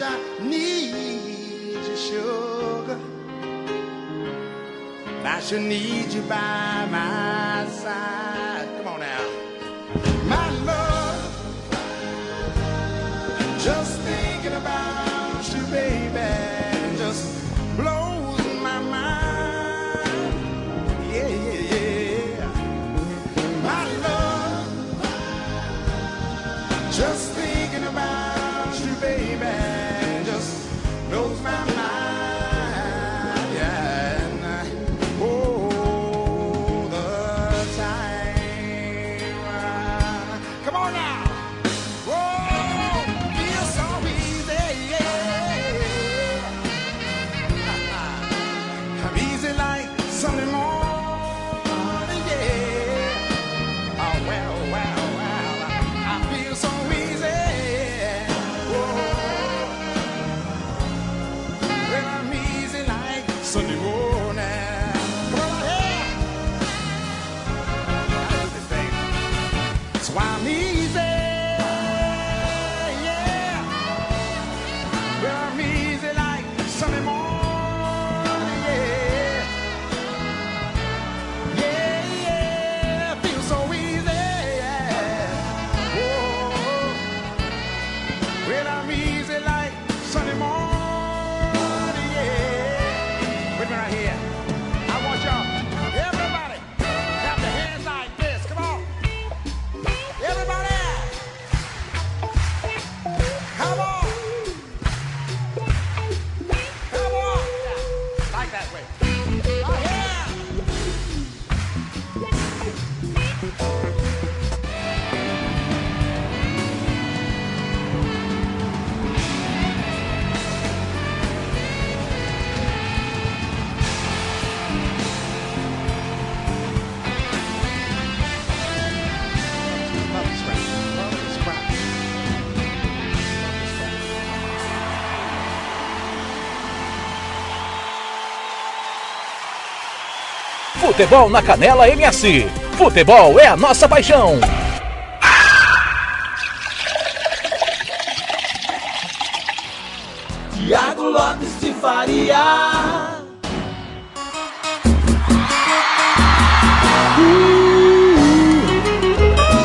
much I need you, sugar. I should need you by my Futebol na Canela MS. Futebol é a nossa paixão. Tiago Lopes de Faria.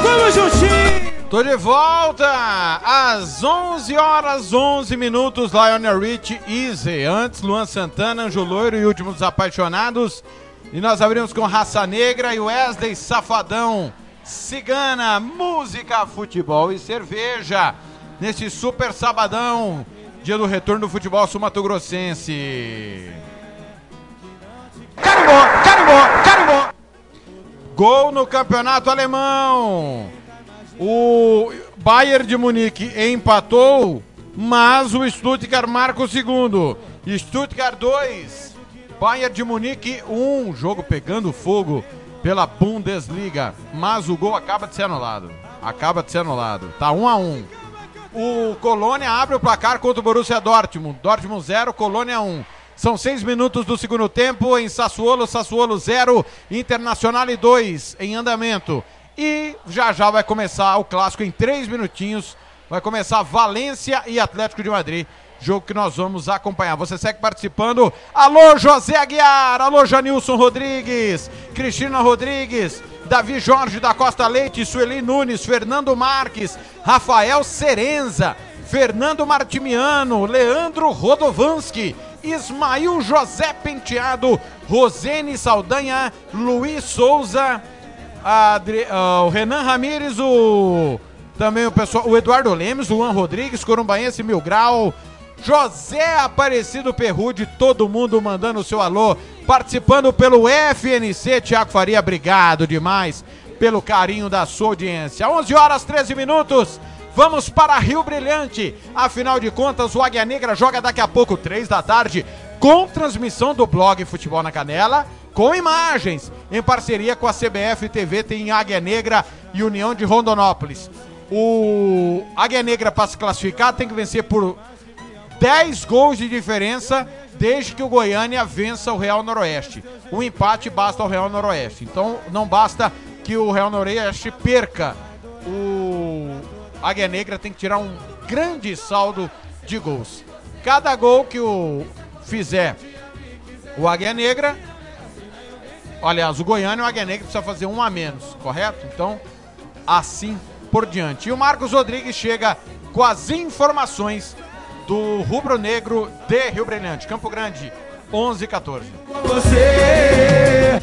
Vamos juntinho! Tô de volta às 11 horas 11 minutos. Lionel Rich, Easy. Antes, Luan Santana, Anjo Loiro e Últimos Apaixonados. E nós abrimos com Raça Negra e Wesley Safadão. Cigana, música, futebol e cerveja. Nesse super sabadão, dia do retorno do futebol sul-mato-grossense. Carimbó, carimbó, carimbó. Gol no campeonato alemão. O Bayern de Munique empatou, mas o Stuttgart marca o segundo. Stuttgart 2, Bayern de Munique 1. Um, jogo pegando fogo pela Bundesliga, mas o gol acaba de ser anulado. Acaba de ser anulado. Tá 1 um a 1. Um. O Colônia abre o placar contra o Borussia Dortmund. Dortmund 0, Colônia 1. Um. São seis minutos do segundo tempo em Sassuolo, Sassuolo 0, Internacional 2 em andamento. E já já vai começar o clássico em três minutinhos. Vai começar Valência e Atlético de Madrid. Jogo que nós vamos acompanhar. Você segue participando. Alô, José Aguiar. Alô, Janilson Rodrigues. Cristina Rodrigues. Davi Jorge da Costa Leite. Sueli Nunes. Fernando Marques. Rafael Serenza. Fernando Martimiano. Leandro Rodovanski. Ismail José Penteado, Rosene Saldanha, Luiz Souza, Adri, uh, o Renan Ramires, o também o pessoal, o Eduardo Lemes, o Juan Rodrigues, Corumbaense Mil Grau, José Aparecido Perrude, todo mundo mandando o seu alô, participando pelo FNC, Tiago Faria, obrigado demais pelo carinho da sua audiência. 11 horas 13 minutos. Vamos para Rio Brilhante. Afinal de contas, o Águia Negra joga daqui a pouco, três da tarde, com transmissão do blog Futebol na Canela, com imagens, em parceria com a CBF TV, tem Águia Negra e União de Rondonópolis. O Águia Negra, para se classificar, tem que vencer por 10 gols de diferença, desde que o Goiânia vença o Real Noroeste. Um empate basta ao Real Noroeste. Então, não basta que o Real Noroeste perca o Águia Negra tem que tirar um grande saldo de gols. Cada gol que o fizer o Águia Negra, aliás, o Goiânia e o Águia Negra precisa fazer um a menos, correto? Então, assim por diante. E o Marcos Rodrigues chega com as informações do Rubro Negro de Rio Brilhante, Campo Grande, 11 e 14. Você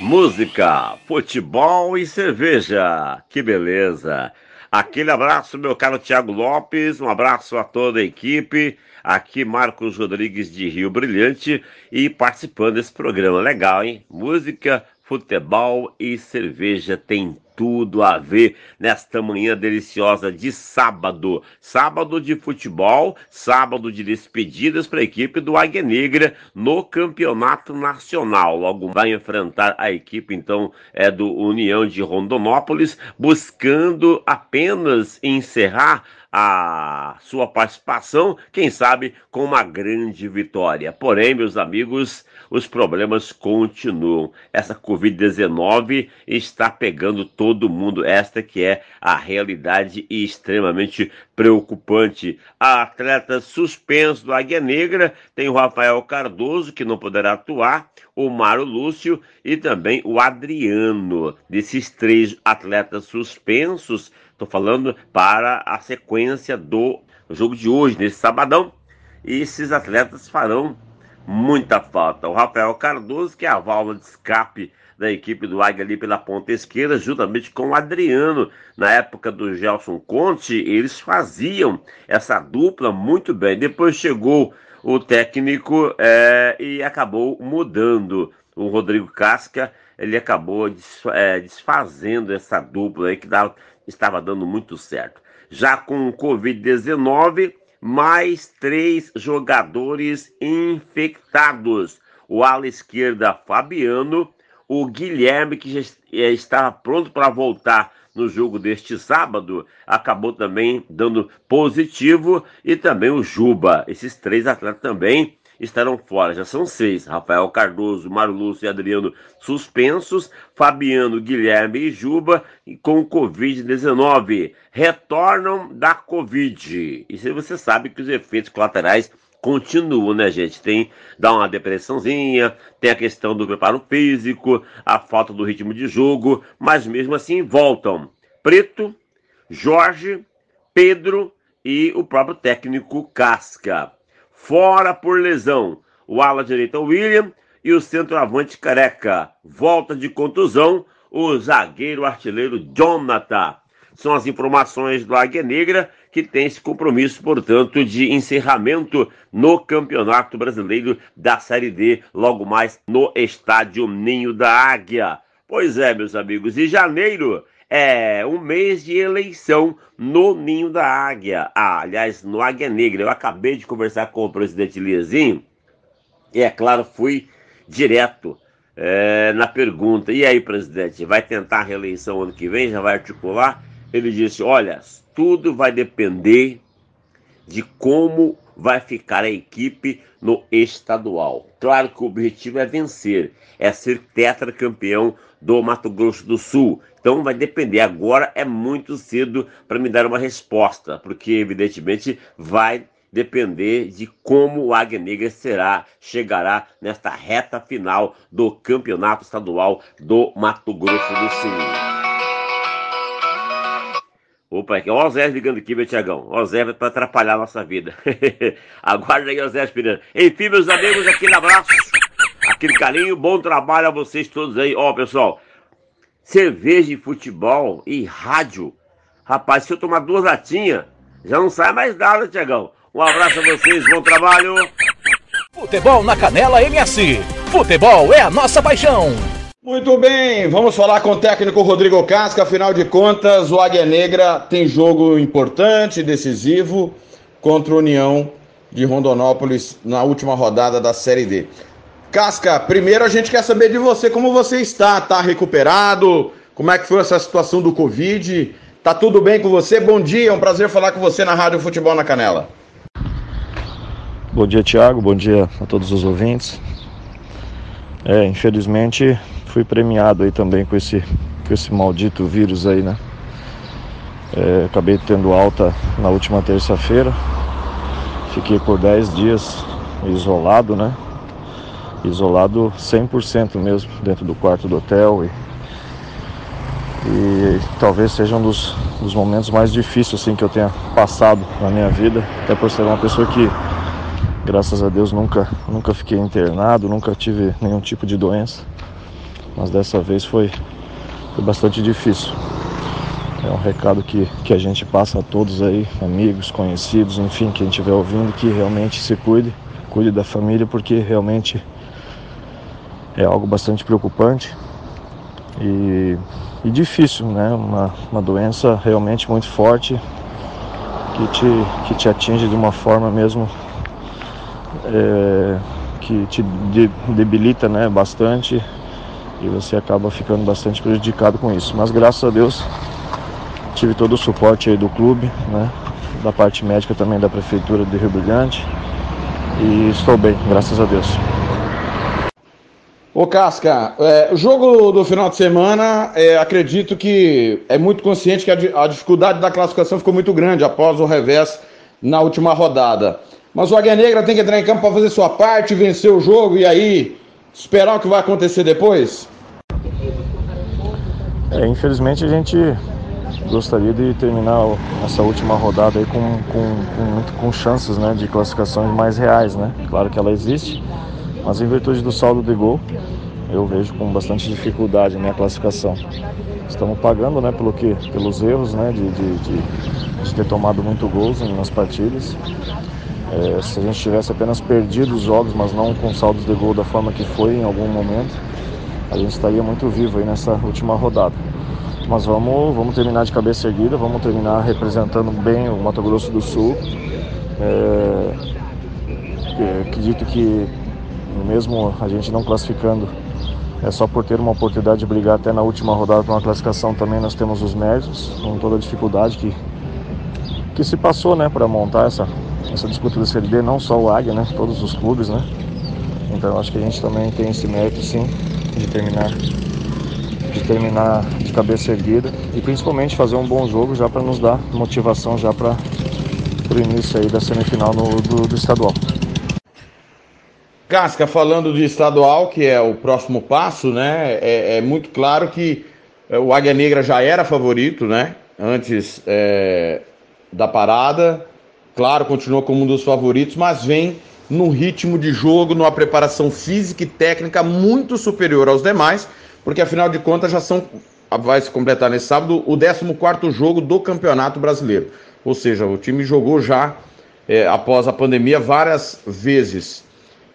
Música, futebol e cerveja. Que beleza. Aquele abraço, meu caro Tiago Lopes. Um abraço a toda a equipe. Aqui, Marcos Rodrigues de Rio Brilhante e participando desse programa. Legal, hein? Música, futebol e cerveja tem tudo a ver nesta manhã deliciosa de sábado. Sábado de futebol, sábado de despedidas para a equipe do Águia Negra no campeonato nacional. Logo vai enfrentar a equipe, então, é do União de Rondonópolis, buscando apenas encerrar a sua participação, quem sabe com uma grande vitória. Porém, meus amigos, os problemas continuam. Essa Covid-19 está pegando todo mundo. Esta que é a realidade extremamente preocupante. A atleta suspenso do Águia Negra tem o Rafael Cardoso, que não poderá atuar, o Mário Lúcio e também o Adriano. Desses três atletas suspensos, Estou falando para a sequência do jogo de hoje, nesse sabadão. E esses atletas farão muita falta. O Rafael Cardoso, que é a válvula de escape da equipe do Águia ali pela ponta esquerda, juntamente com o Adriano. Na época do Gelson Conte, eles faziam essa dupla muito bem. Depois chegou o técnico é, e acabou mudando. O Rodrigo Casca, ele acabou desfazendo essa dupla aí que dava estava dando muito certo. Já com o Covid-19, mais três jogadores infectados. O ala esquerda Fabiano, o Guilherme, que já eh, estava pronto para voltar no jogo deste sábado, acabou também dando positivo, e também o Juba. Esses três atletas também estarão fora. Já são seis: Rafael Cardoso, Mário Lúcio e Adriano suspensos, Fabiano, Guilherme e Juba com Covid-19. Retornam da Covid. E se você sabe que os efeitos colaterais continuam, né, gente? Tem dá uma depressãozinha, tem a questão do preparo físico, a falta do ritmo de jogo, mas mesmo assim voltam. Preto, Jorge, Pedro e o próprio técnico Casca. Fora por lesão. O ala direita William e o centroavante Careca. Volta de contusão o zagueiro artilheiro Jonathan. São as informações do Águia Negra que tem esse compromisso, portanto, de encerramento no Campeonato Brasileiro da Série D, logo mais no Estádio Ninho da Águia. Pois é, meus amigos, e janeiro é um mês de eleição no Ninho da Águia. Ah, aliás, no Águia Negra. Eu acabei de conversar com o presidente Liazinho e, é claro, fui direto é, na pergunta: e aí, presidente, vai tentar a reeleição ano que vem? Já vai articular? Ele disse: olha, tudo vai depender de como vai ficar a equipe no estadual. Claro que o objetivo é vencer, é ser tetracampeão do Mato Grosso do Sul. Então vai depender. Agora é muito cedo para me dar uma resposta, porque evidentemente vai depender de como o Águia Negra será, chegará nesta reta final do Campeonato Estadual do Mato Grosso do Sul. Opa, aqui, ó o Zé ligando aqui, meu Tiagão. Ó o Zé para atrapalhar a nossa vida. Aguarda aí, ó Zé Esperando. Enfim, meus amigos, aquele abraço, aquele carinho, bom trabalho a vocês todos aí. Ó, pessoal, cerveja e futebol e rádio. Rapaz, se eu tomar duas latinhas, já não sai mais nada, Tiagão. Um abraço a vocês, bom trabalho. Futebol na Canela MS. Futebol é a nossa paixão. Muito bem, vamos falar com o técnico Rodrigo Casca. Afinal de contas, o Águia Negra tem jogo importante, decisivo, contra a União de Rondonópolis na última rodada da Série D. Casca, primeiro a gente quer saber de você como você está. Tá recuperado? Como é que foi essa situação do Covid? Tá tudo bem com você? Bom dia, é um prazer falar com você na Rádio Futebol na Canela. Bom dia, Tiago. Bom dia a todos os ouvintes. É, infelizmente fui premiado aí também com esse, com esse maldito vírus aí, né? É, acabei tendo alta na última terça-feira. Fiquei por 10 dias isolado, né? Isolado 100% mesmo, dentro do quarto do hotel. E, e talvez seja um dos, dos momentos mais difíceis assim, que eu tenha passado na minha vida. Até por ser uma pessoa que, graças a Deus, nunca, nunca fiquei internado, nunca tive nenhum tipo de doença mas dessa vez foi, foi bastante difícil. É um recado que, que a gente passa a todos aí, amigos, conhecidos, enfim, quem estiver ouvindo, que realmente se cuide, cuide da família, porque realmente é algo bastante preocupante e, e difícil, né? Uma, uma doença realmente muito forte que te, que te atinge de uma forma mesmo é, que te de, debilita né, bastante e você acaba ficando bastante prejudicado com isso. Mas graças a Deus tive todo o suporte aí do clube, né? Da parte médica também da prefeitura de Rio Brilhante. E estou bem, graças a Deus. Ô Casca, é, o jogo do final de semana, é, acredito que é muito consciente que a, a, dificuldade da classificação ficou muito grande após o revés na última rodada. Mas o Águia Negra tem que entrar em campo para fazer sua parte, vencer o jogo e aí esperar o que vai acontecer depois? É, infelizmente a gente gostaria de terminar essa última rodada aí com, com, com, com chances né, de classificações mais reais, né? Claro que ela existe, mas em virtude do saldo de gol, eu vejo com bastante dificuldade né, a classificação. Estamos pagando né, pelo que, pelos erros né, de, de, de, de ter tomado muito gols nas partidas. É, se a gente tivesse apenas perdido os jogos, mas não com saldos de gol da forma que foi em algum momento, a gente estaria muito vivo aí nessa última rodada. Mas vamos, vamos terminar de cabeça erguida, vamos terminar representando bem o Mato Grosso do Sul. É, é, acredito que mesmo a gente não classificando, é só por ter uma oportunidade de brigar até na última rodada para uma classificação também nós temos os méritos, com toda a dificuldade que, que se passou né, para montar essa, essa disputa da Série D, não só o Águia, né, todos os clubes, né. Então acho que a gente também tem esse mérito sim de terminar de terminar de cabeça erguida e principalmente fazer um bom jogo já para nos dar motivação já para o início aí da semifinal no, do, do estadual. Casca, falando de estadual, que é o próximo passo, né? É, é muito claro que é, o Águia Negra já era favorito, né? Antes é, da parada. Claro, continuou como um dos favoritos, mas vem num ritmo de jogo, numa preparação física e técnica muito superior aos demais, porque afinal de contas já são, vai se completar nesse sábado, o 14 jogo do Campeonato Brasileiro. Ou seja, o time jogou já, é, após a pandemia, várias vezes.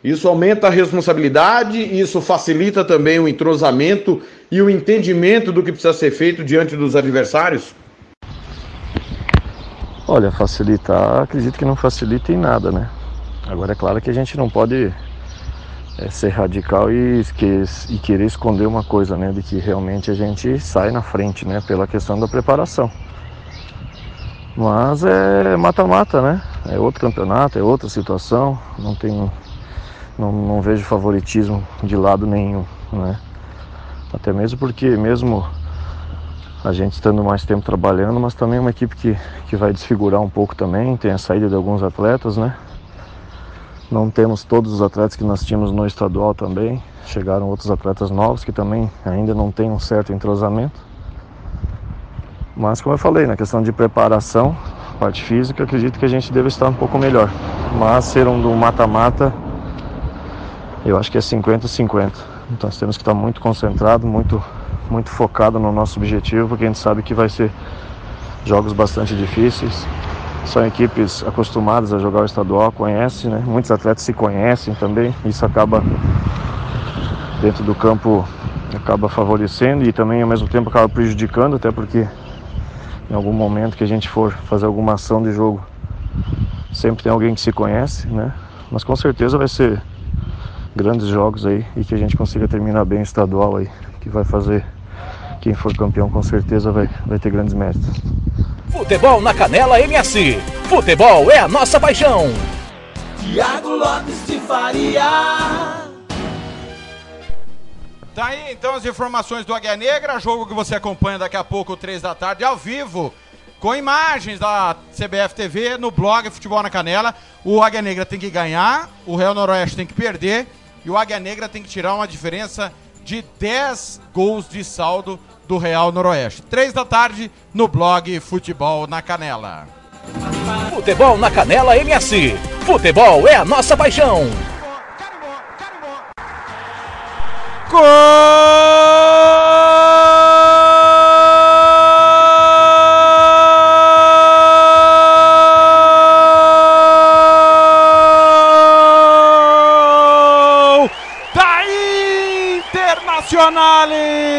Isso aumenta a responsabilidade, isso facilita também o entrosamento e o entendimento do que precisa ser feito diante dos adversários? Olha, facilitar, acredito que não facilita em nada, né? Agora é claro que a gente não pode é, ser radical e, e, querer esconder uma coisa, né? De que realmente a gente sai na frente, né? Pela questão da preparação. Mas é mata-mata, né? É outro campeonato, é outra situação. Não tem, não, não vejo favoritismo de lado nenhum, né? Até mesmo porque mesmo a gente estando mais tempo trabalhando, mas também uma equipe que, que vai desfigurar um pouco também, tem a saída de alguns atletas, né? Não temos todos os atletas que nós tínhamos no estadual também. Chegaram outros atletas novos que também ainda não têm um certo entrosamento. Mas como eu falei, na questão de preparação, parte física, acredito que a gente deve estar um pouco melhor. Mas ser um do mata-mata, eu acho que é 50-50. Então nós temos que estar muito concentrado, muito muito focado no nosso objetivo, porque a gente sabe que vai ser jogos bastante difíceis. São equipes acostumadas a jogar o estadual, conhecem, né? Muitos atletas se conhecem também. Isso acaba dentro do campo acaba favorecendo e também ao mesmo tempo acaba prejudicando, até porque em algum momento que a gente for fazer alguma ação de jogo, sempre tem alguém que se conhece, né? Mas com certeza vai ser grandes jogos aí e que a gente consiga terminar bem o estadual aí, que vai fazer quem for campeão com certeza vai, vai ter grandes méritos. Futebol na Canela MS. Futebol é a nossa paixão. Tiago Lopes de Faria. Tá aí então as informações do Águia Negra, jogo que você acompanha daqui a pouco, três da tarde, ao vivo, com imagens da CBF TV no blog Futebol na Canela. O Águia Negra tem que ganhar, o Real Noroeste tem que perder e o Águia Negra tem que tirar uma diferença de 10 gols de saldo do Real Noroeste. Três da tarde no blog Futebol na Canela. Futebol na Canela MS. Futebol é a nossa paixão. Gol da Internazionale!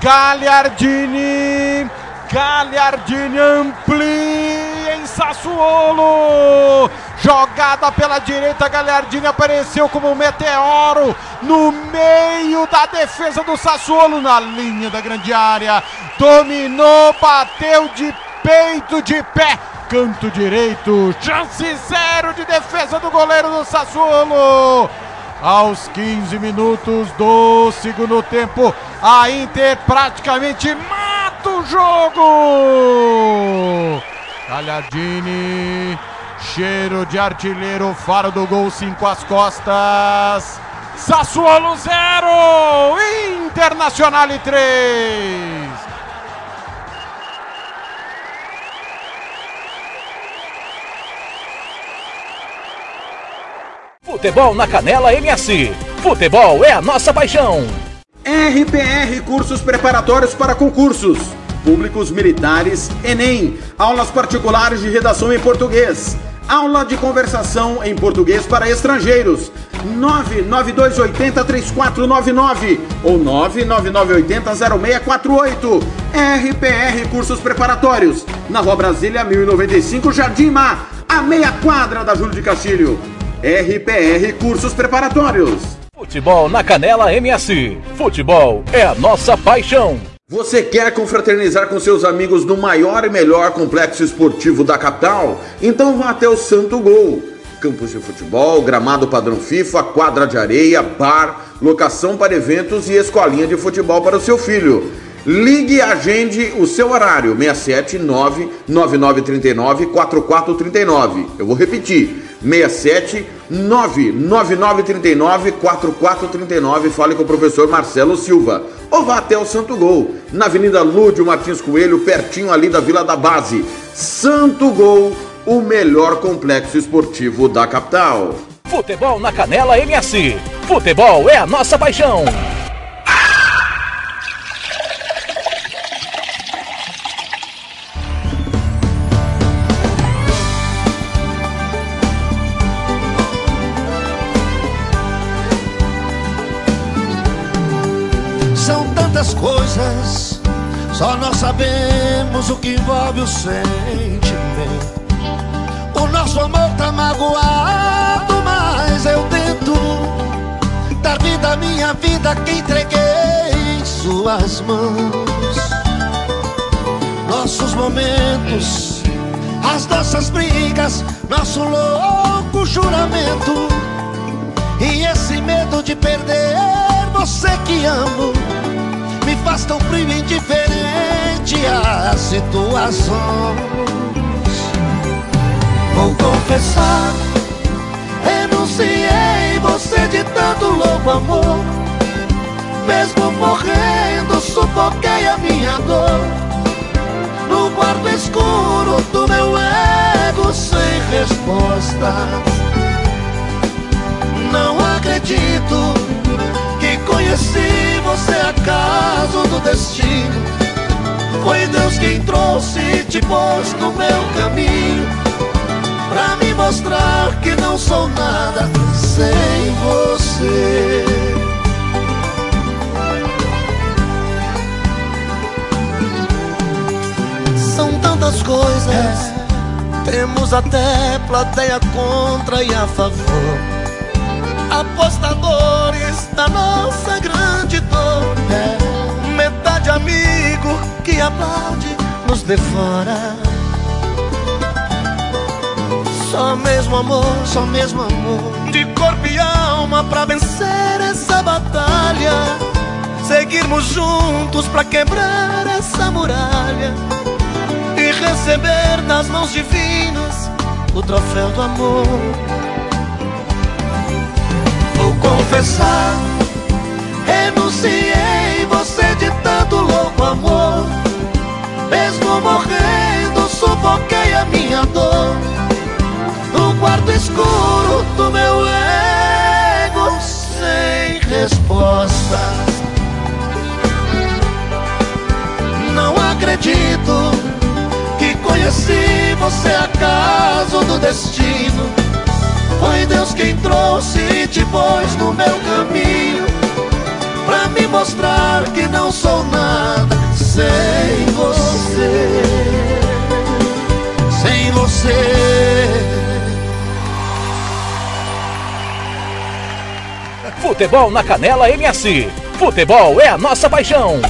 Gagliardini, Gagliardini amplia em Sassuolo. Jogada pela direita, Gagliardini apareceu como um meteoro no meio da defesa do Sassuolo, na linha da grande área. Dominou, bateu de peito, de pé, canto direito. Chance zero de defesa do goleiro do Sassuolo. Aos 15 minutos do segundo tempo, a Inter praticamente mata o jogo. Galhardini, cheiro de artilheiro, faro do gol, 5 às costas. Sassuolo 0, Internacional 3. Futebol na Canela MS. Futebol é a nossa paixão. RPR Cursos Preparatórios para Concursos. Públicos Militares, Enem. Aulas particulares de redação em português. Aula de conversação em português para estrangeiros. 992803499 ou 999800648. RPR Cursos Preparatórios. Na Rua Brasília 1095, Jardim Mar. A meia quadra da Júlio de Castilho. RPR Cursos Preparatórios. Futebol na Canela MS. Futebol é a nossa paixão. Você quer confraternizar com seus amigos no maior e melhor complexo esportivo da capital? Então vá até o Santo Gol. Campos de futebol, gramado padrão FIFA, quadra de areia, bar, locação para eventos e escolinha de futebol para o seu filho. Ligue e agende o seu horário, 679 9939 4439. Eu vou repetir, 67 99939 4439. Fale com o professor Marcelo Silva. Ou vá até o Santo Gol, na Avenida Lúdio Martins Coelho, pertinho ali da Vila da Base. Santo Gol, o melhor complexo esportivo da capital. Futebol na Canela MS. Futebol é a nossa paixão. Tantas coisas, só nós sabemos o que envolve o sentimento. O nosso amor tá magoado, mas eu tento dar vida à minha vida que entreguei em suas mãos. Nossos momentos, as nossas brigas, nosso louco juramento. E esse medo de perder você que amo faz tão frio indiferente às situações. Vou confessar, renunciei você de tanto louco amor. Mesmo morrendo, sufoquei a minha dor. No quarto escuro do meu ego sem respostas. Não acredito conheci você acaso do destino. Foi Deus quem trouxe e te pôs no meu caminho. Pra me mostrar que não sou nada sem você. São tantas coisas. Temos até plateia contra e a favor apostadores da nossa grande dor. É metade amigo que aplaude nos devora. Só mesmo amor, só mesmo amor. De corpo e alma pra vencer essa batalha. Seguirmos juntos pra quebrar essa muralha. E receber das mãos divinas o troféu do amor confessar. Renunciei você de tanto louco amor. Mesmo morrendo, sufoquei a minha dor. No quarto escuro do meu ego Sem respostas Não acredito que conheci você acaso do destino foi Deus quem trouxe e te pôs no meu caminho Pra me mostrar que não sou nada sem você Sem você Futebol na Canela MS. Futebol é a nossa paixão.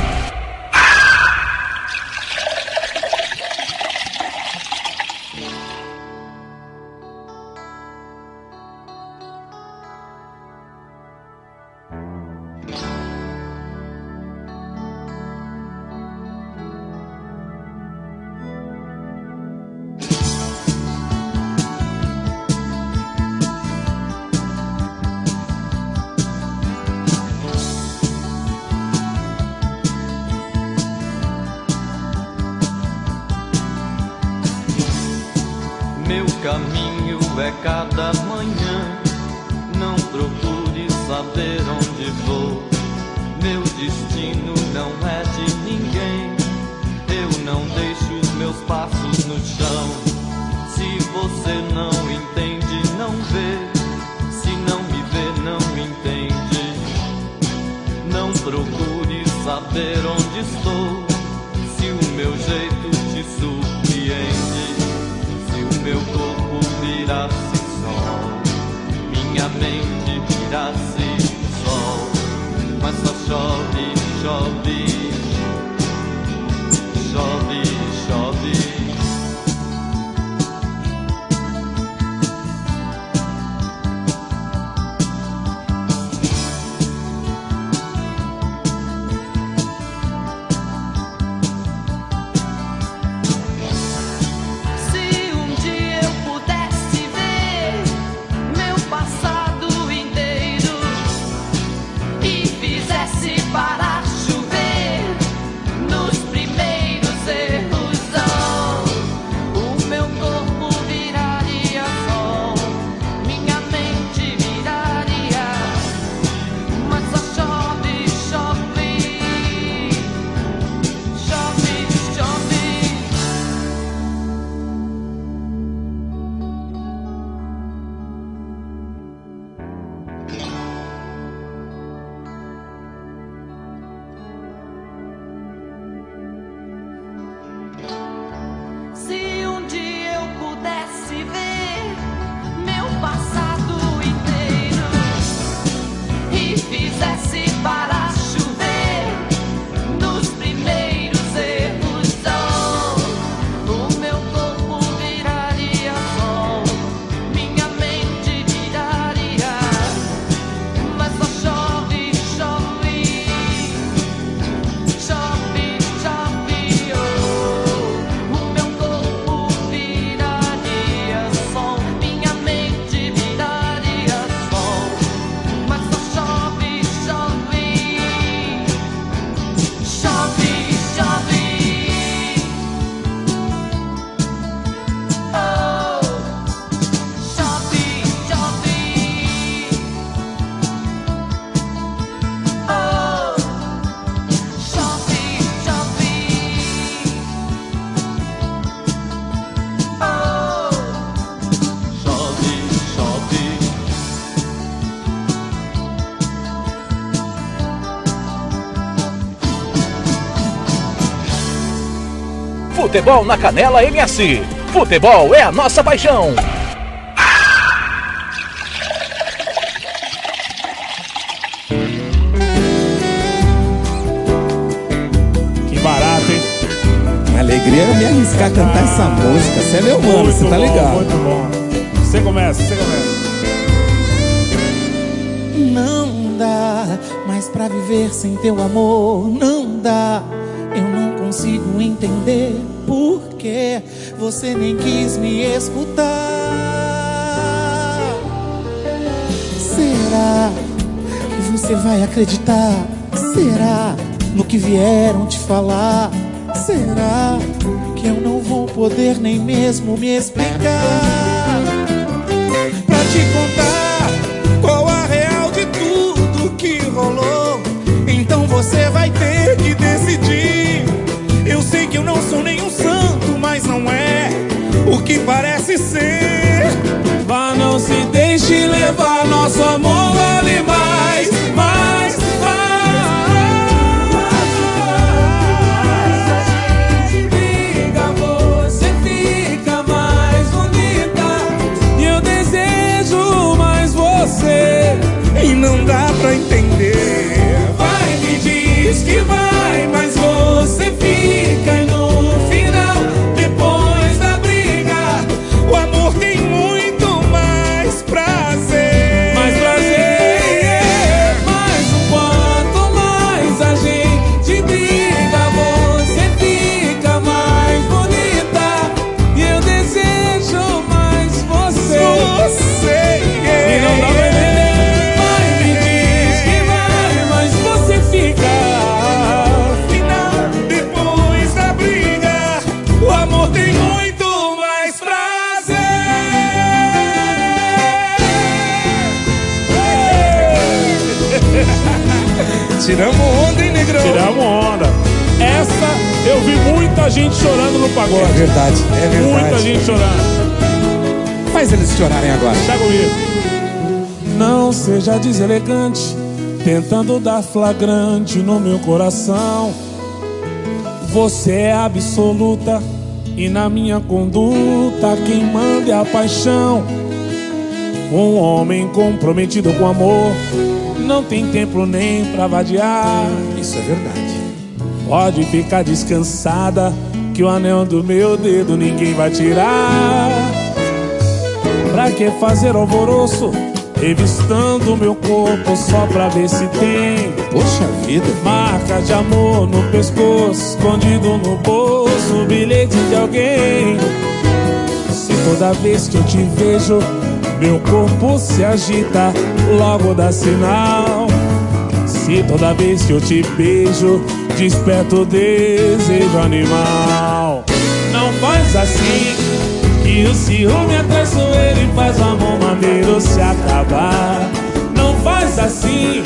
Futebol na Canela MS. Futebol é a nossa paixão. Escutar. Será que você vai acreditar? Será no que vieram te falar? Será que eu não vou poder nem mesmo me explicar? Pra te contar parece ser. Vá, não se deixe levar, nosso amor vale mais, mais, mais. Briga, você fica mais bonita. E eu desejo mais você. E não dá pra entender. Vai, me diz que vai, Tiramos onda, hein, negrão? Tiramos onda. Essa eu vi muita gente chorando no pagode. É verdade, é verdade. Muita gente chorando. Faz eles chorarem agora. Tá comigo. Não seja deselegante, tentando dar flagrante no meu coração. Você é absoluta e na minha conduta quem manda é a paixão. Um homem comprometido com amor não tem tempo nem pra vadiar. Isso é verdade. Pode ficar descansada que o anel do meu dedo ninguém vai tirar. Pra que fazer alvoroço? Revistando meu corpo só pra ver se tem. Poxa vida. Marca de amor no pescoço, escondido no bolso, bilhete de alguém. Se toda vez que eu te vejo, meu corpo se agita, logo dá sinal. Se toda vez que eu te beijo, desperta o desejo animal. Não faz assim, que o ciúme é traiçoeiro e faz o amor maneiro se acabar. Não faz assim,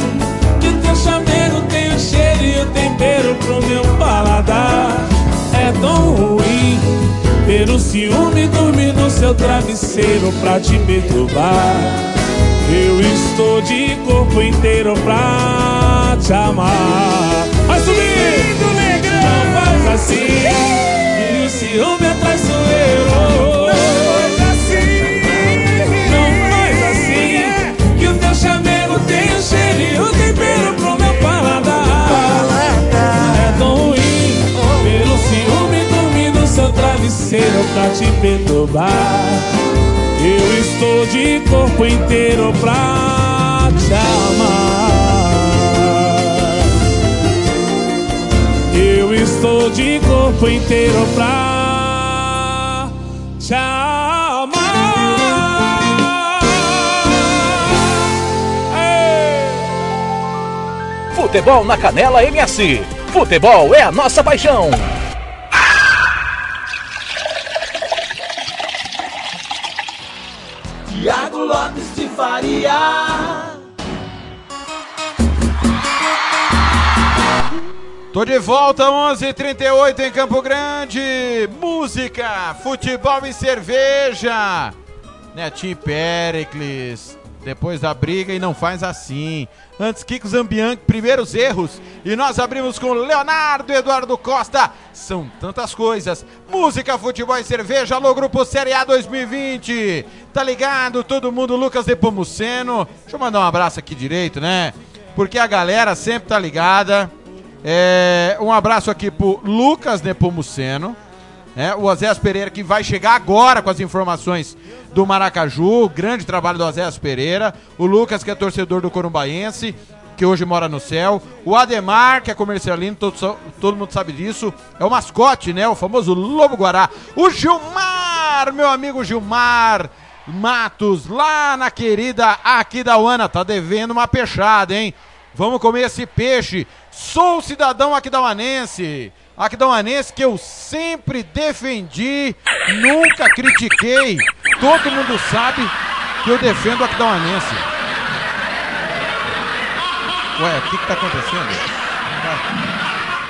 que teu chamego tem o cheiro e o tempero pro meu paladar. É tão ruim ter o ciúme dormir no seu travesseiro pra te perturbar. Eu estou de corpo inteiro pra te amar. Vai subir, Não faz assim, que o ciúme é traiçoeiro. Não faz assim, não faz assim, que o teu chamego tem o cheiro e o tempero travesseiro pra te perturbar. Eu estou de corpo inteiro pra te amar. Eu estou de corpo inteiro pra te amar. Futebol na Canela MS. Futebol é a nossa paixão. Faria. Tô de volta, 11:38 em Campo Grande. Música, futebol e cerveja. Netinho Pericles, depois da briga e não faz assim. Antes, Kiko Zambianchi, primeiros erros. E nós abrimos com Leonardo Eduardo Costa. São tantas coisas. Música, futebol e cerveja. Alô, Grupo Série A 2020. Tá ligado? Todo mundo, Lucas Depomuceno. Deixa eu mandar um abraço aqui direito, né? Porque a galera sempre tá ligada. É, um abraço aqui pro Lucas Nepomuceno. É, o Oséias Pereira que vai chegar agora com as informações do Maracaju, grande trabalho do Oséias Pereira, o Lucas que é torcedor do Corumbaense, que hoje mora no céu, o Ademar que é comercialino, todo, todo mundo sabe disso, é o mascote, né, o famoso Lobo Guará, o Gilmar, meu amigo Gilmar Matos, lá na querida Aquidauana, tá devendo uma peixada, hein? Vamos comer esse peixe. Sou cidadão aquidauanense. Aquidauanense que eu sempre defendi, nunca critiquei. Todo mundo sabe que eu defendo o aquidauanense. Ué, o que que tá acontecendo?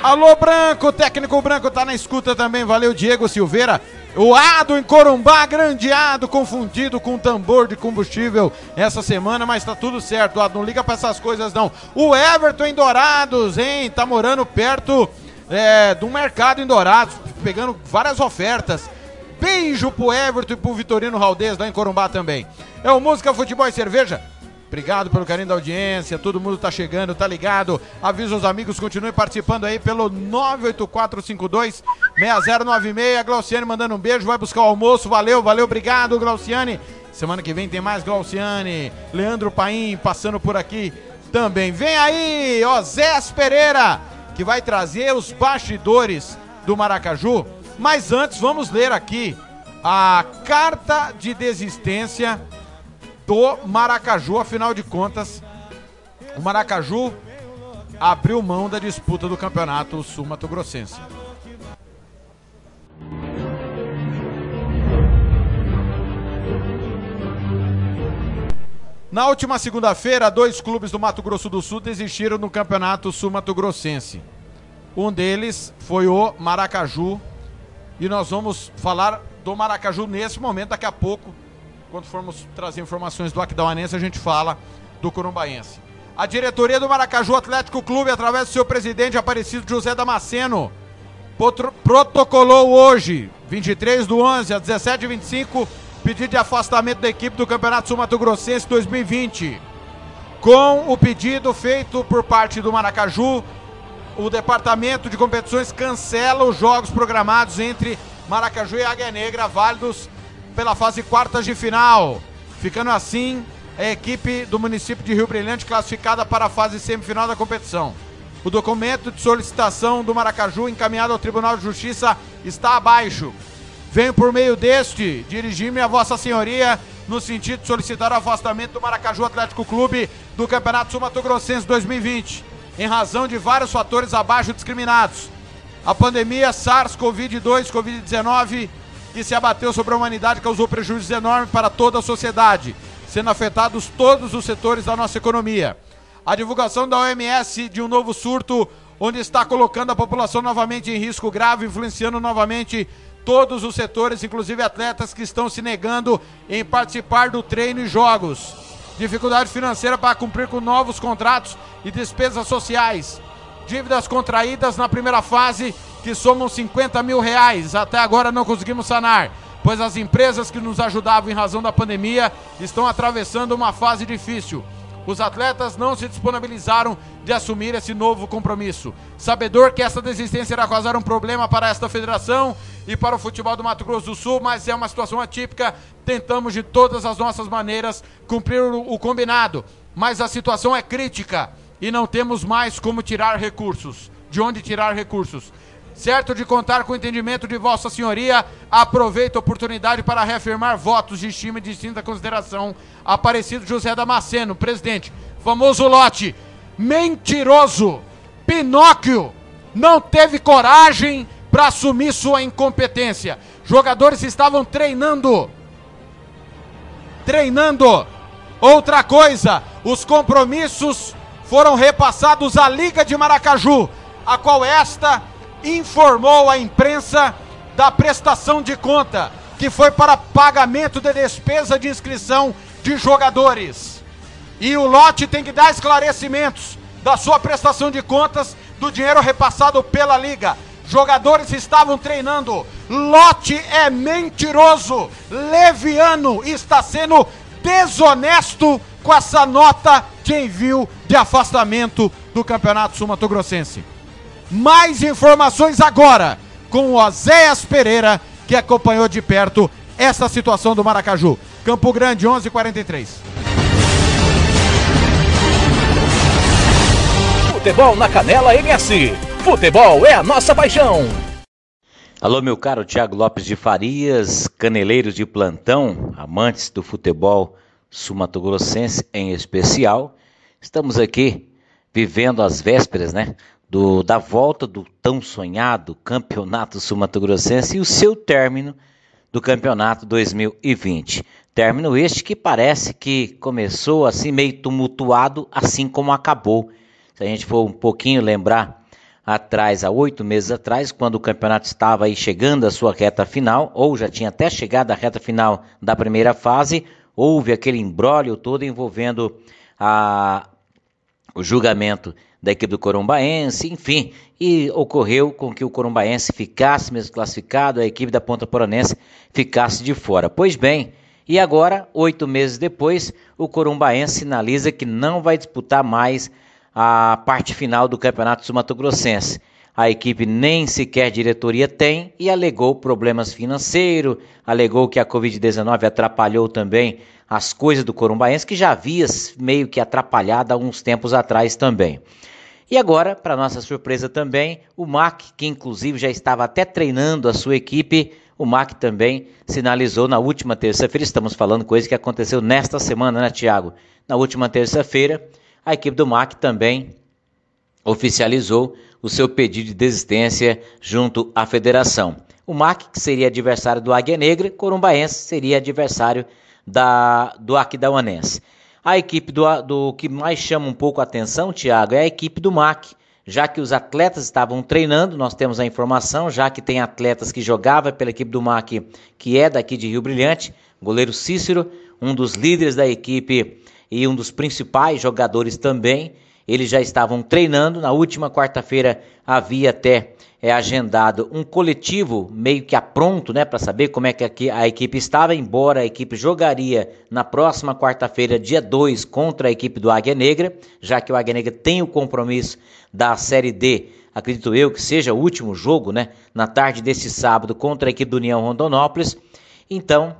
Alô, Branco, técnico Branco tá na escuta também, valeu, Diego Silveira. O Ado em Corumbá, grande Ado, confundido com tambor de combustível essa semana, mas tá tudo certo, Ado, não liga pra essas coisas não. O Everton em Dourados, hein, tá morando perto é, do mercado em Dourados, pegando várias ofertas. Beijo pro Everton e pro Vitorino Raldez lá em Corumbá também. É o Música, Futebol e Cerveja. Obrigado pelo carinho da audiência, todo mundo tá chegando, tá ligado. Avisa os amigos, continue participando aí pelo 98452-6096. Glauciane mandando um beijo, vai buscar o almoço. Valeu, valeu, obrigado, Glauciane. Semana que vem tem mais Glauciane. Leandro Paim passando por aqui também. Vem aí, Osés Pereira, que vai trazer os bastidores do Maracaju. Mas antes, vamos ler aqui a carta de desistência do Maracaju, afinal de contas, o Maracaju abriu mão da disputa do campeonato sul-mato grossense. Na última segunda-feira, dois clubes do Mato Grosso do Sul desistiram no campeonato sul-mato grossense. Um deles foi o Maracaju e nós vamos falar do Maracaju nesse momento, daqui a pouco, quando formos trazer informações do Aquidauanense, a gente fala do Corumbaense. A diretoria do Maracaju Atlético Clube, através do seu presidente Aparecido José Damasceno, protocolou hoje, 23 do 11 a 17 25, pedido de afastamento da equipe do Campeonato Sul Mato Grossense 2020. Com o pedido feito por parte do Maracaju, o departamento de competições cancela os jogos programados entre Maracaju e Águia Negra, válidos pela fase quartas de final. Ficando assim, a equipe do município de Rio Brilhante classificada para a fase semifinal da competição. O documento de solicitação do Maracaju encaminhado ao Tribunal de Justiça está abaixo. Venho por meio deste dirigir-me a Vossa Senhoria no sentido de solicitar o afastamento do Maracaju Atlético Clube do Campeonato Sul Mato Grossense 2020, em razão de vários fatores abaixo discriminados. A pandemia SARS-CoV-2, Covid-19, que se abateu sobre a humanidade, causou prejuízos enormes para toda a sociedade, sendo afetados todos os setores da nossa economia. A divulgação da OMS de um novo surto, onde está colocando a população novamente em risco grave, influenciando novamente todos os setores, inclusive atletas que estão se negando em participar do treino e jogos. Dificuldade financeira para cumprir com novos contratos e despesas sociais. Dívidas contraídas na primeira fase, que somam 50 mil reais. Até agora não conseguimos sanar, pois as empresas que nos ajudavam em razão da pandemia estão atravessando uma fase difícil. Os atletas não se disponibilizaram de assumir esse novo compromisso. Sabedor que essa desistência irá causar um problema para esta federação e para o futebol do Mato Grosso do Sul, mas é uma situação atípica. Tentamos de todas as nossas maneiras cumprir o, combinado, mas a situação é crítica e não temos mais como tirar recursos. De onde tirar recursos? Certo de contar com o entendimento de Vossa Senhoria, aproveito a oportunidade para reafirmar votos de estima e distinta consideração. Aparecido José Damasceno, presidente. Famoso lote. Mentiroso. Pinóquio. Não teve coragem para assumir sua incompetência. Jogadores estavam treinando. Treinando. Outra coisa, os compromissos foram repassados à Liga de Maracaju, a qual esta informou a imprensa da prestação de conta, que foi para pagamento de despesa de inscrição de jogadores. E o lote tem que dar esclarecimentos da sua prestação de contas do dinheiro repassado pela Liga. Jogadores estavam treinando. Lote é mentiroso. Leviano está sendo desonesto com essa nota de envio de afastamento do Campeonato Sul-Mato Grossense. Mais informações agora com o Oséias Pereira, que acompanhou de perto essa situação do Maracaju. Campo Grande, 11:43. Futebol na Canela MS. Futebol é a nossa paixão. Alô, meu caro Tiago Lopes de Farias, caneleiros de plantão, amantes do futebol sumatogrossense em especial. Estamos aqui vivendo as vésperas, né, do, da volta do tão sonhado Campeonato Sumatogrossense e o seu término do Campeonato 2020. Término este que parece que começou assim meio tumultuado, assim como acabou. Se a gente for um pouquinho lembrar atrás, há oito meses atrás, quando o campeonato estava aí chegando à sua reta final, ou já tinha até chegado à reta final da primeira fase, houve aquele embrólio todo envolvendo a, o julgamento da equipe do Corumbaense, enfim, e ocorreu com que o Corumbaense ficasse mesmo classificado, a equipe da Ponta Poranense ficasse de fora. Pois bem, e agora, oito meses depois, o Corumbaense sinaliza que não vai disputar mais a parte final do Campeonato Sumatogrossense. A equipe nem sequer diretoria tem e alegou problemas financeiros, alegou que a Covid-19 atrapalhou também as coisas do Corumbaense, que já havia meio que atrapalhado há uns tempos atrás também. E agora, para nossa surpresa também, o MAC, que inclusive já estava até treinando a sua equipe, o MAC também sinalizou na última terça-feira, estamos falando coisa que aconteceu nesta semana, né, Tiago? Na última terça-feira, a equipe do MAC também oficializou o seu pedido de desistência junto à federação. O MAC, que seria adversário do Águia Negra, Corumbaense seria adversário da, do Aquidauanense. A equipe do, do que mais chama um pouco a atenção, Thiago, é a equipe do MAC, já que os atletas estavam treinando, nós temos a informação, já que tem atletas que jogavam pela equipe do MAC, que é daqui de Rio Brilhante, goleiro Cícero, um dos líderes da equipe e um dos principais jogadores também. Eles já estavam treinando. Na última quarta-feira havia até é, agendado um coletivo meio que a pronto, né, para saber como é que a equipe estava, embora a equipe jogaria na próxima quarta-feira, dia 2, contra a equipe do Águia Negra, já que o Águia Negra tem o compromisso da Série D, acredito eu que seja o último jogo, né, na tarde desse sábado contra a equipe do União Rondonópolis. Então,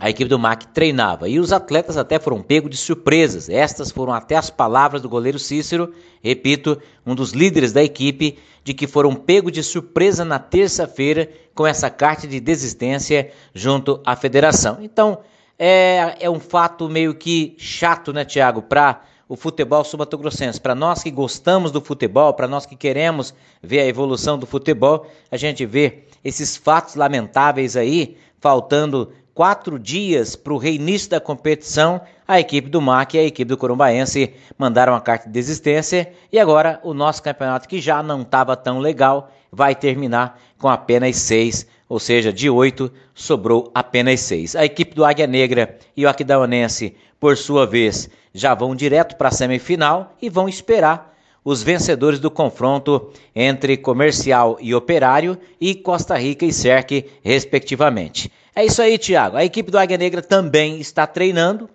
a equipe do MAC treinava e os atletas até foram pegos de surpresas. Estas foram até as palavras do goleiro Cícero, repito, um dos líderes da equipe, de que foram pegos de surpresa na terça-feira com essa carta de desistência junto à federação. Então, é, é um fato meio que chato, né, Tiago, para o futebol subatogrossense. Para nós que gostamos do futebol, para nós que queremos ver a evolução do futebol, a gente vê esses fatos lamentáveis aí, faltando quatro dias para o reinício da competição, a equipe do MAC e a equipe do Corumbaense mandaram a carta de desistência e agora o nosso campeonato, que já não estava tão legal, vai terminar com apenas seis, ou seja, de oito sobrou apenas seis. A equipe do Águia Negra e o Aquidauanense, por sua vez, já vão direto para a semifinal e vão esperar os vencedores do confronto entre Comercial e Operário e Costa Rica e Serque, respectivamente. É isso aí, Thiago. A equipe do Águia Negra também está treinando,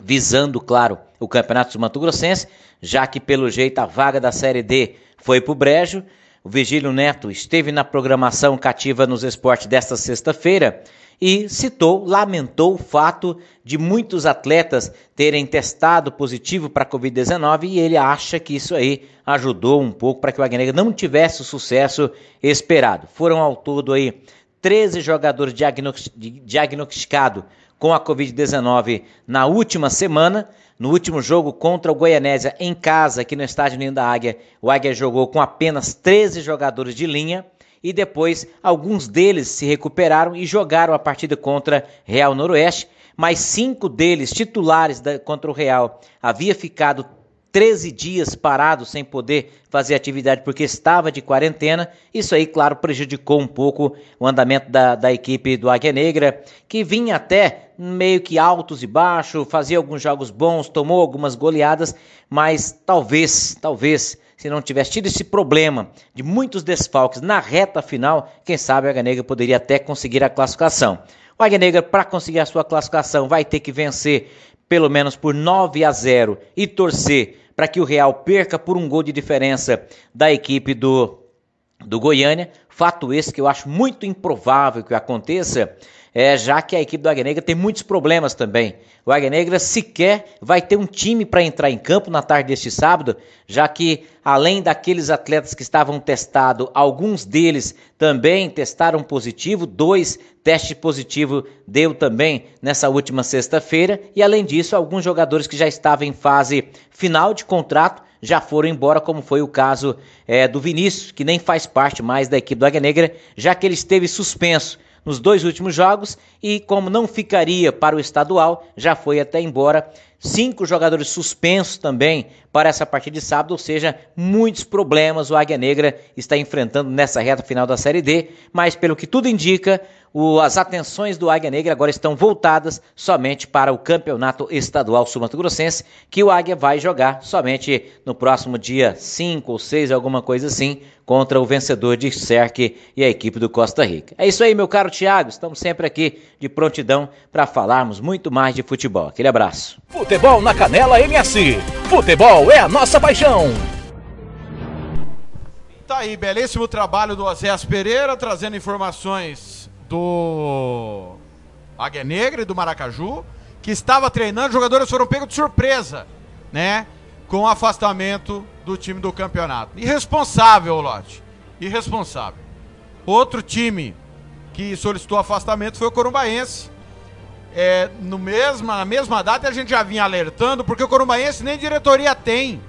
visando, claro, o Campeonato Sul Grossense, já que pelo jeito a vaga da Série D foi para o Brejo. O Vigílio Neto esteve na programação cativa nos esportes desta sexta-feira e citou, lamentou o fato de muitos atletas terem testado positivo para a Covid-19 e ele acha que isso aí ajudou um pouco para que o Águia Negra não tivesse o sucesso esperado. Foram ao todo aí 13 jogadores diagnosticados com a Covid-19 na última semana. No último jogo contra o Goianésia em casa, aqui no estádio Ninho da Águia, o Águia jogou com apenas 13 jogadores de linha e depois alguns deles se recuperaram e jogaram a partida contra Real Noroeste, mas cinco deles titulares da, contra o Real havia ficado 13 dias parado sem poder fazer atividade porque estava de quarentena. Isso aí, claro, prejudicou um pouco o andamento da, da equipe do Águia Negra, que vinha até meio que altos e baixos, fazia alguns jogos bons, tomou algumas goleadas, mas talvez, talvez, se não tivesse tido esse problema de muitos desfalques na reta final, quem sabe a Águia Negra poderia até conseguir a classificação. O Águia Negra, para conseguir a sua classificação, vai ter que vencer pelo menos por 9 a 0 e torcer para que o Real perca por um gol de diferença da equipe do, do Goiânia. Fato esse que eu acho muito improvável que aconteça, é, já que a equipe do Águia Negra tem muitos problemas também. O Águia Negra sequer vai ter um time para entrar em campo na tarde deste sábado, já que além daqueles atletas que estavam testados, alguns deles também testaram positivo, dois testes positivos deu também nessa última sexta-feira, e além disso, alguns jogadores que já estavam em fase final de contrato já foram embora, como foi o caso é, do Vinícius, que nem faz parte mais da equipe do Águia Negra, já que ele esteve suspenso nos dois últimos jogos e, como não ficaria para o estadual, já foi até embora. Cinco jogadores suspensos também para essa partida de sábado, ou seja, muitos problemas o Águia Negra está enfrentando nessa reta final da Série D, mas pelo que tudo indica, o, as atenções do Águia Negra agora estão voltadas somente para o campeonato estadual sul-mato-grossense, que o Águia vai jogar somente no próximo dia 5 ou 6, alguma coisa assim, contra o vencedor de Cerque e a equipe do Costa Rica. É isso aí, meu caro Thiago, estamos sempre aqui de prontidão para falarmos muito mais de futebol. Aquele abraço. Futebol na Canela MS. Futebol é a nossa paixão. Tá aí, belíssimo trabalho do Osés Pereira, trazendo informações do Águia Negra e do Maracaju, que estava treinando, jogadores foram pegos de surpresa, né? Com o afastamento do time do campeonato. Irresponsável, Lote. Irresponsável. Outro time que solicitou afastamento foi o Corumbaense. É, no mesma, na mesma data a gente já vinha alertando, porque o Corumbaense nem diretoria tem.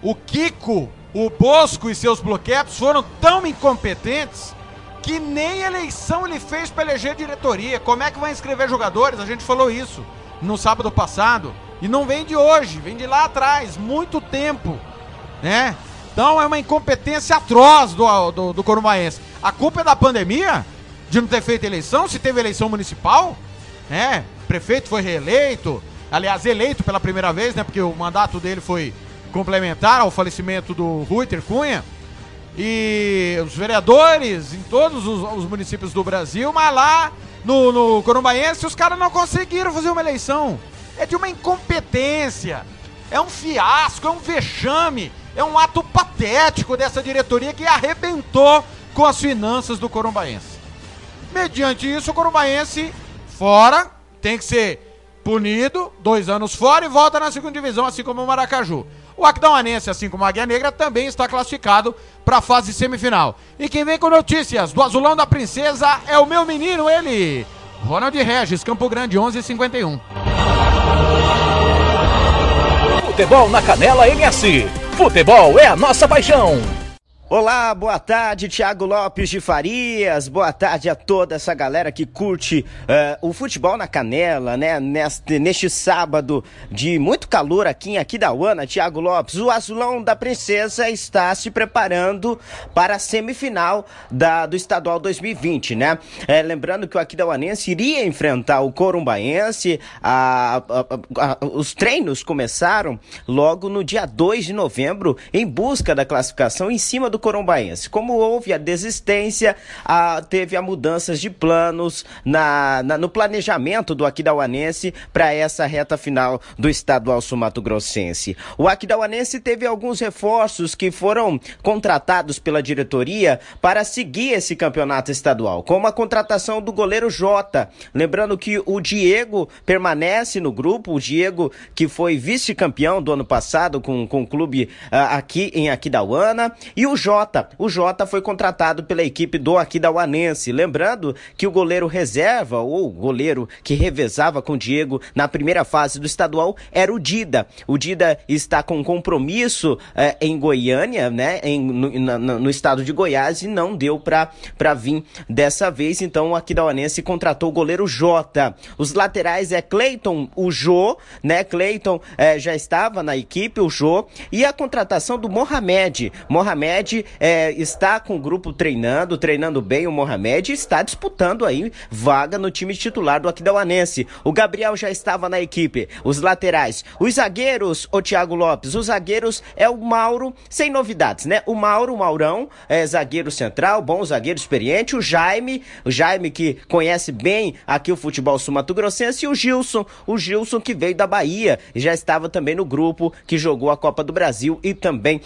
O Kiko, o Bosco e seus bloquetos foram tão incompetentes que nem eleição ele fez para eleger diretoria. Como é que vai inscrever jogadores? A gente falou isso no sábado passado. E não vem de hoje, vem de lá atrás, muito tempo, né? Então é uma incompetência atroz do, do, do Corumbaense. A culpa é da pandemia? De não ter feito eleição? Se teve eleição municipal? Né? Prefeito foi reeleito, aliás, eleito pela primeira vez, né? Porque o mandato dele foi complementar ao falecimento do Ruiter Cunha. E os vereadores em todos os, os municípios do Brasil, mas lá no, no Corumbaense os caras não conseguiram fazer uma eleição. É de uma incompetência, é um fiasco, é um vexame, é um ato patético dessa diretoria que arrebentou com as finanças do Corumbaense. Mediante isso, o Corumbaense fora, tem que ser punido, dois anos fora e volta na segunda divisão, assim como o Maracaju. O Aquidauanense, assim como a Águia Negra, também está classificado para a fase semifinal. E quem vem com notícias do Azulão da Princesa é o meu menino, ele, Ronald Regis, Campo Grande, 1151. Futebol na Canela MS. Futebol é a nossa paixão. Olá, boa tarde, Thiago Lopes de Farias. Boa tarde a toda essa galera que curte uh, o futebol na canela, né? Neste, neste sábado de muito calor aqui em Aquidauana, Thiago Lopes. O Azulão da Princesa está se preparando para a semifinal da, do Estadual 2020, né? É, lembrando que o Aquidauanense iria enfrentar o Corumbaense. A, a, a, os treinos começaram logo no dia 2 de novembro em busca da classificação em cima do Corumbaense. Como houve a desistência, a, teve a mudanças de planos na, na no planejamento do Aquidauanense para essa reta final do estadual Sumato Grossense. O Aquidauanense teve alguns reforços que foram contratados pela diretoria para seguir esse campeonato estadual, como a contratação do goleiro Jota. Lembrando que o Diego permanece no grupo, o Diego que foi vice-campeão do ano passado com, com o clube uh, aqui em Aquidauana, e o Jota Jota. O Jota foi contratado pela equipe do Aquidauanense. Lembrando que o goleiro reserva, ou goleiro que revezava com o Diego na primeira fase do estadual, era o Dida. O Dida está com compromisso eh, em Goiânia, né? Em, no, no estado de Goiás, e não deu para vir dessa vez. Então o Aquidauanense contratou o goleiro Jota. Os laterais é Cleiton, o Jô, né? Cleiton eh, já estava na equipe, o Jô. E a contratação do Mohamed. Mohamed eh, está com o grupo treinando, treinando bem o Mohamed e está disputando aí vaga no time titular do Aquidauanense. O Gabriel já estava na equipe. Os laterais, os zagueiros, o Thiago Lopes. Os zagueiros é o Mauro, sem novidades, né? O Mauro, o Maurão, é zagueiro central, bom zagueiro experiente. O Jaime, o Jaime que conhece bem aqui o futebol sul-mato-grossense. E o Gilson, o Gilson que veio da Bahia e já estava também no grupo que jogou a Copa do Brasil e também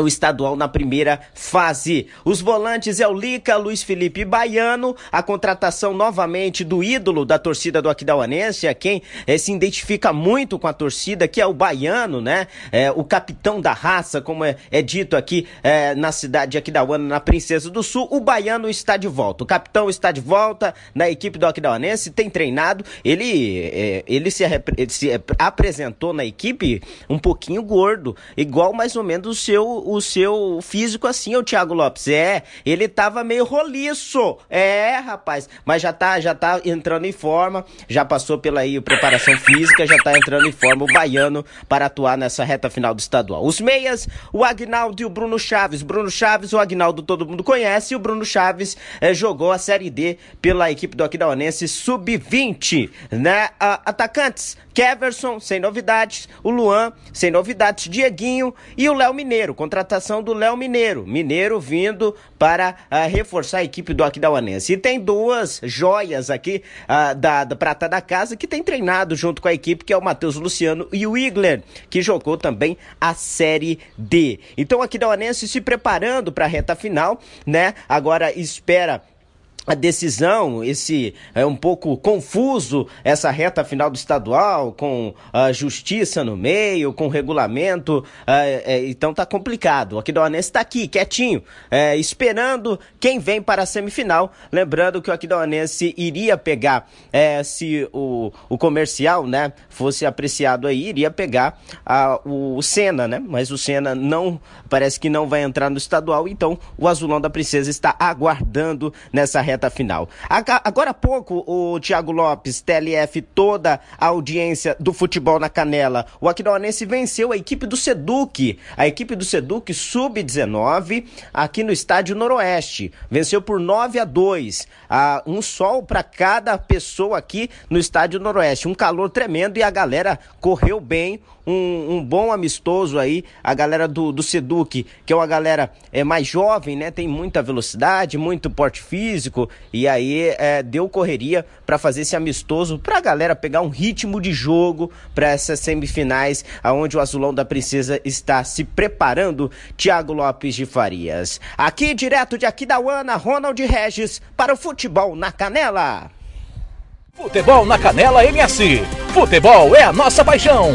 o estadual na primeira fase. Os volantes é o Lica, Luiz Felipe Baiano, a contratação novamente do ídolo da torcida do Aquidauanense, a quem eh, se identifica muito com a torcida, que é o Baiano, né? É, o capitão da raça, como é, é dito aqui eh, na cidade de Aquidauana, na Princesa do Sul. O Baiano está de volta. O capitão está de volta na equipe do Aquidauanense, tem treinado. Ele, eh, ele se, ele se apresentou na equipe um pouquinho gordo, igual mais ou menos o seu, o seu físico assim, o Thiago Lopes. É, ele tava meio roliço. É, rapaz, mas já tá, já tá entrando em forma, já passou pela aí preparação física, já tá entrando em forma o baiano para atuar nessa reta final do estadual. Os meias, o Agnaldo e o Bruno Chaves. Bruno Chaves, o Agnaldo todo mundo conhece, e o Bruno Chaves eh, jogou a Série D pela equipe do Aquidauanense Sub-20, né? Ah, atacantes, Keverson, sem novidades, o Luan, sem novidades, Dieguinho e o Léo Mineiro, contratação do Léo Mineiro, Mineiro vindo para ah, reforçar a equipe do Aquidauanense. E tem duas joias aqui ah, da, da Prata da Casa que tem treinado junto com a equipe, que é o Matheus Luciano e o Igler, que jogou também a Série D. Então o Aquidauanense se preparando para a reta final, né? Agora espera a decisão, esse é um pouco confuso, essa reta final do estadual, com a justiça no meio, com regulamento, ah, é, então tá complicado. O Aquidauanense tá aqui, quietinho, é, esperando quem vem para a semifinal. Lembrando que o Aquidauanense iria pegar, é, se o, o comercial, né, fosse apreciado aí, iria pegar ah, o Senna, né, mas o Senna não, parece que não vai entrar no estadual, então o Azulão da Princesa está aguardando nessa reta final. Aga- Agora há pouco, o Thiago Lopes, TLF, toda a audiência do futebol na canela. O Aquidauanense venceu a equipe do Seduc, a equipe do Seduc Sub-19, aqui no estádio Noroeste. Venceu por 9 a 2. Ah, um sol para cada pessoa aqui no estádio Noroeste. Um calor tremendo e a galera correu bem. Um, um bom amistoso aí, a galera do, do Seduc, que é uma galera é, mais jovem, né? Tem muita velocidade, muito porte físico, e aí é, deu correria para fazer esse amistoso pra galera pegar um ritmo de jogo para essas semifinais, aonde o Azulão da Princesa está se preparando. Thiago Lopes de Farias. Aqui direto de Aquidauana, Ronald Regis para o futebol na canela. Futebol na Canela MS. Futebol é a nossa paixão.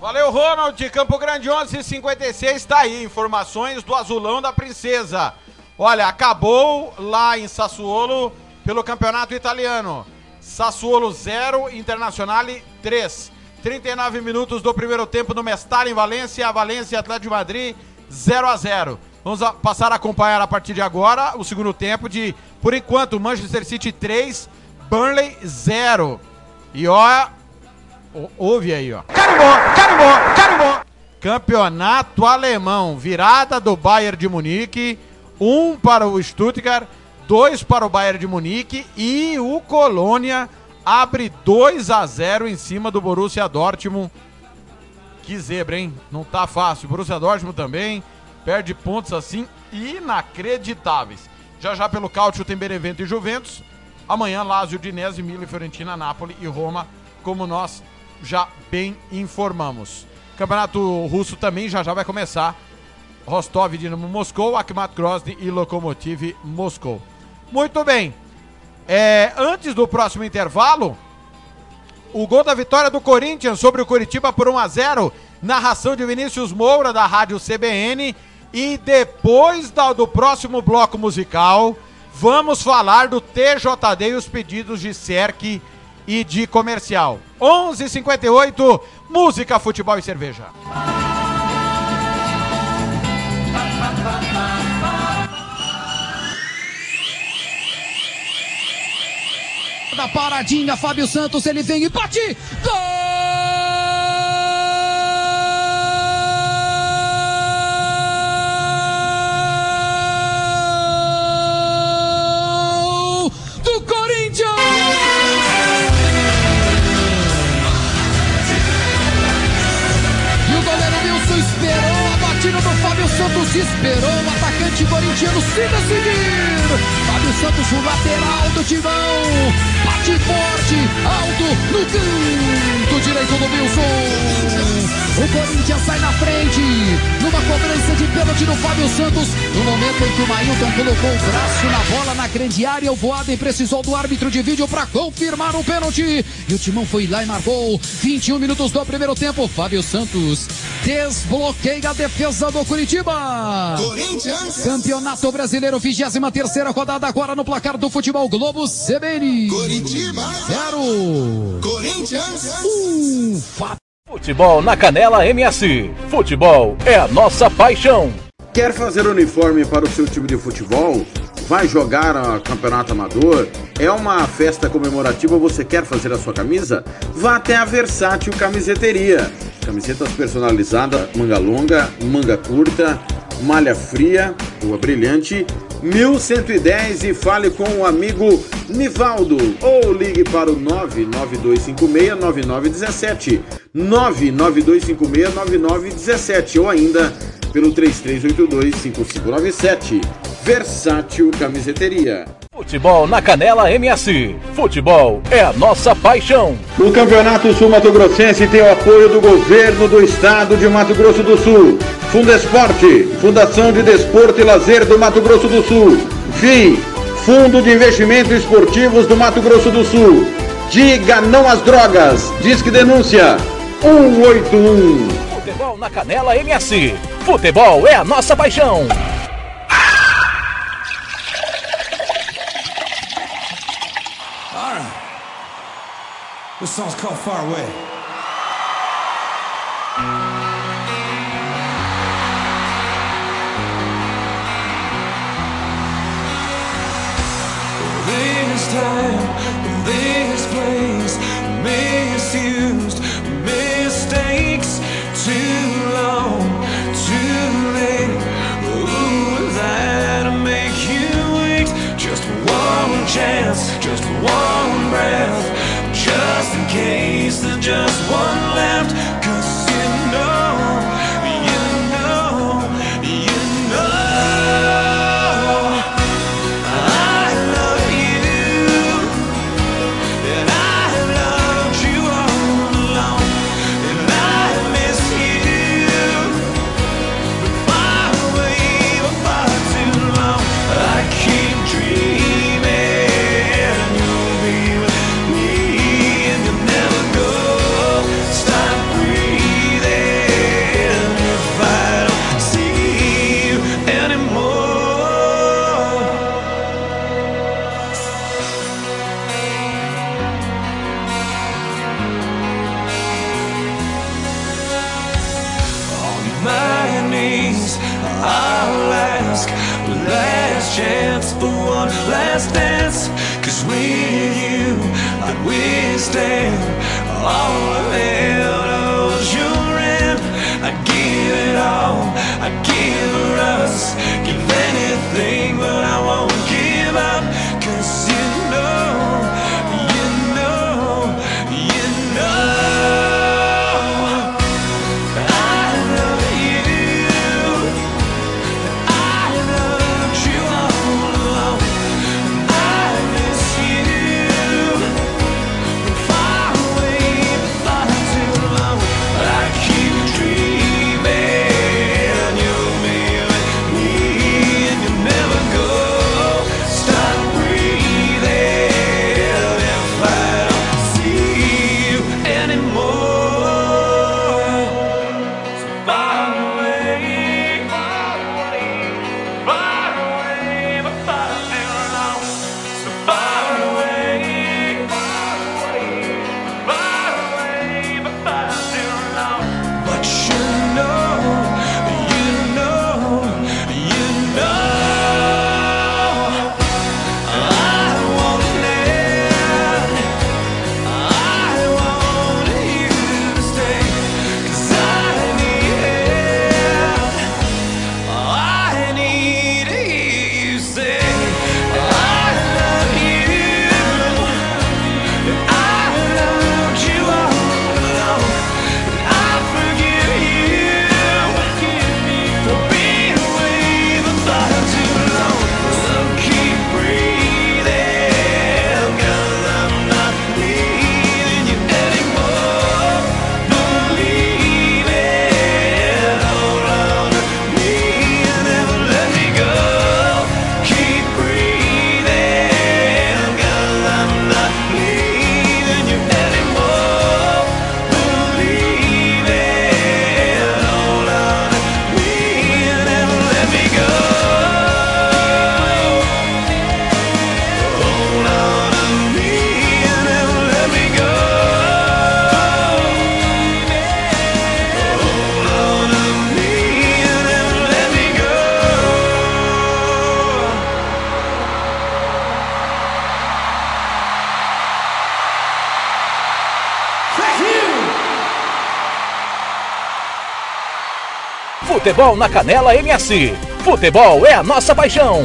Valeu, Ronald. Campo Grande 1156 tá aí. Informações do Azulão da Princesa. Olha, acabou lá em Sassuolo pelo Campeonato Italiano. Sassuolo 0, Internazionale 3. 39 minutos do primeiro tempo no Mestar em Valência. Valência Atlético de Madrid 0 a 0. Vamos a- passar a acompanhar a partir de agora o segundo tempo de, por enquanto, Manchester City 3, Burnley 0. E ó, Ouve aí, ó. Carimbó, carimbó, carimbó. Campeonato alemão. Virada do Bayern de Munique. Um para o Stuttgart, dois para o Bayern de Munique. E o Colônia abre 2 a 0 em cima do Borussia Dortmund. Que zebra, hein? Não tá fácil. Borussia Dortmund também perde pontos assim inacreditáveis. Já já pelo Cálcio tem Benevento e Juventus. Amanhã Lazio, Dinese, Milan, Fiorentina, Nápoles e Roma, como nós já bem informamos. Campeonato Russo também já já vai começar. Rostov, Dinamo Moscou, Akhmat Grozny e Lokomotiv Moscou. Muito bem. É, antes do próximo intervalo, o gol da vitória do Corinthians sobre o Curitiba por 1 a 0 narração de Vinícius Moura, da Rádio CBN. E depois do próximo bloco musical, vamos falar do TJD e os pedidos de CERC e de comercial. 11:58 música, futebol e cerveja. Da paradinha, Fábio Santos, ele vem e bate! Gol do Fábio Santos, esperou o atacante corintiano se decidir. Fábio Santos, o lateral do Timão, bate forte, alto no canto direito do Wilson. O Corinthians sai na frente, numa cobrança de pênalti do Fábio Santos, no momento em que o Mailton colocou o braço na bola na grande área, o Voaden precisou do árbitro de vídeo para confirmar o pênalti. E o Timão foi lá e marcou 21 minutos do primeiro tempo. Fábio Santos desbloqueia a defesa do Curitiba. Corinthians. Campeonato Brasileiro, 23 terceira rodada agora no placar do Futebol Globo CBN. Curitiba. Zero. Corinthians. Um. Fábio. Futebol na Canela MS. Futebol é a nossa paixão. Quer fazer uniforme para o seu time de futebol? Vai jogar a campeonato amador? É uma festa comemorativa? Você quer fazer a sua camisa? Vá até a Versátil Camiseteria. Camisetas personalizadas, manga longa, manga curta, malha fria, rua brilhante, 1110 e fale com o amigo Nivaldo. Ou ligue para o 992569917 992569917 ou ainda pelo 33825597 Versátil Camiseteria. Futebol na Canela MS. Futebol é a nossa paixão. O Campeonato Sul Mato Grossense tem o apoio do governo do estado de Mato Grosso do Sul. Fundesporte, Fundação de Desporto e Lazer do Mato Grosso do Sul. FII, Fundo de Investimentos Esportivos do Mato Grosso do Sul. Diga não às drogas. Disque denúncia 181. Futebol na Canela MS. Futebol é a nossa paixão. This song's called Far Away. This time, this place, misused mistakes, too long, too late. Ooh, that'll make you wait. Just one chance, just one breath, just in case there's just one left. Last dance. Cause with you, I'd withstand all of hell's your end. I'd give it all, I'd give us, give anything, but I won't give up. Futebol na Canela MS. Futebol é a nossa paixão.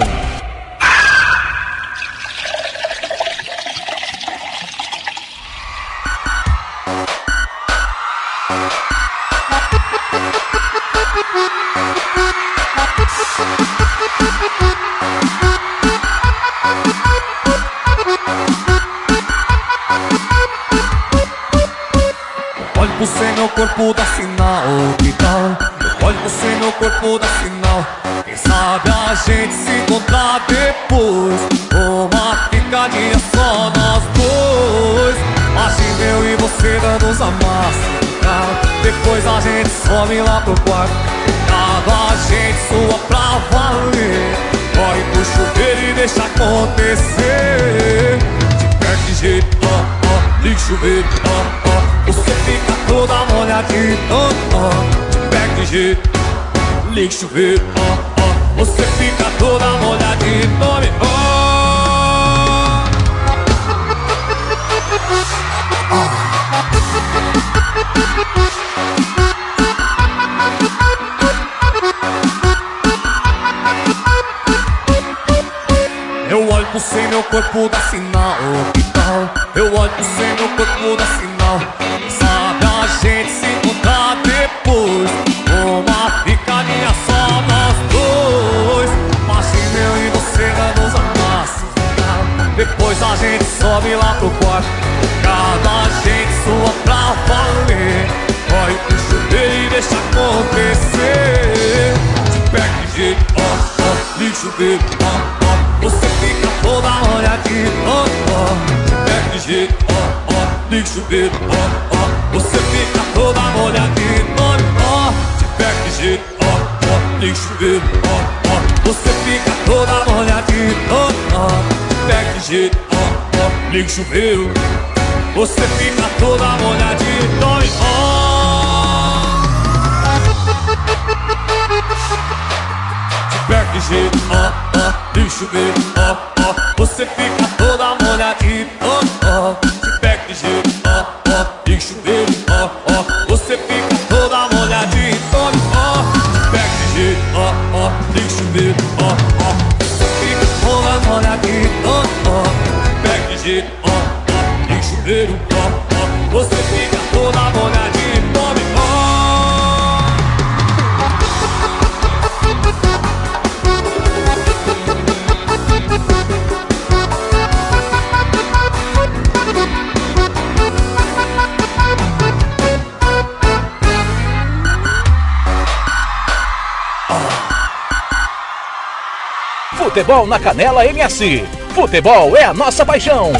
Olho pro você, meu corpo dá sinal, corpo dá sinal. Quem sabe a gente se encontrar depois. Uma picadinha só nós dois. Imagina eu e você dando os amassos. Depois a gente some lá pro quarto. Cada a gente sua pra valer. Corre pro chuveiro e deixa acontecer. De perto de jeito, ó, ó, liga o chuveiro, ó, ó. Você fica toda molhadinha, ó, ó. De perto de jeito, liga chuveiro, ó, ó. Você fica toda molhadinha, tome, ó. Eu olho pro você, meu corpo dá sinal, jeito, ó, ó, liga o chuveiro. Você fica toda molhadinha, ó, ó. De perto jeito, ó, ó, liga o chuveiro, ó, ó. Você fica toda molhadinha, ó, liga o chuveiro, ó, ó. Você fica toda molhadinha, ó, ó. Futebol na Canela MS. Futebol é a nossa paixão.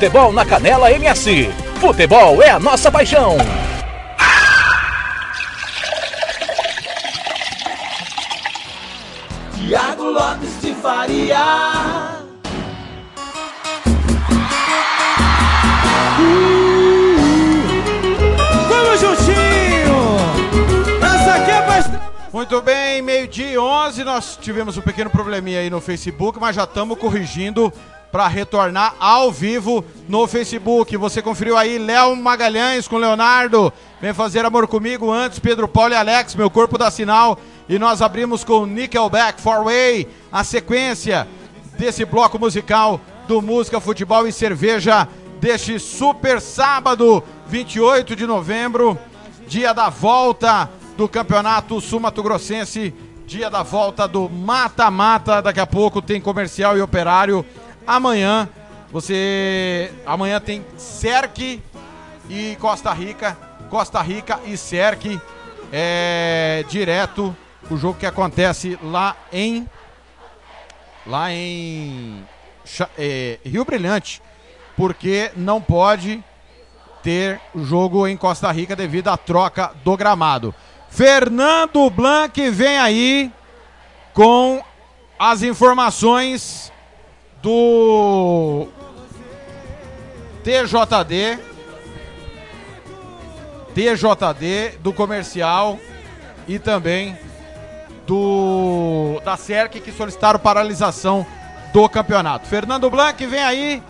Futebol na Canela MS. Futebol é a nossa paixão. Tiago Lopes de Faria. Vamos juntinho! Essa aqui é. Muito bem, meio-dia e 11, nós tivemos um pequeno probleminha aí no Facebook, mas já estamos corrigindo para retornar ao vivo no Facebook. Você conferiu aí Léo Magalhães com Leonardo, vem fazer amor comigo antes, Pedro Paulo e Alex, meu corpo dá sinal. E nós abrimos com Nickelback, Four Way, a sequência desse bloco musical do Música, Futebol e Cerveja deste super sábado, 28 de novembro, dia da volta do Campeonato Sul-Mato Grossense, dia da volta do mata-mata. Daqui a pouco tem comercial e operário. Amanhã você amanhã tem Cerque e Costa Rica, Costa Rica e Cerque é direto o jogo que acontece lá em lá em é, Rio Brilhante, porque não pode ter jogo em Costa Rica devido à troca do gramado. Fernando Blanc vem aí com as informações do TJD, TJD do comercial e também do da SERC que solicitaram paralisação do campeonato. Fernando Blanc vem aí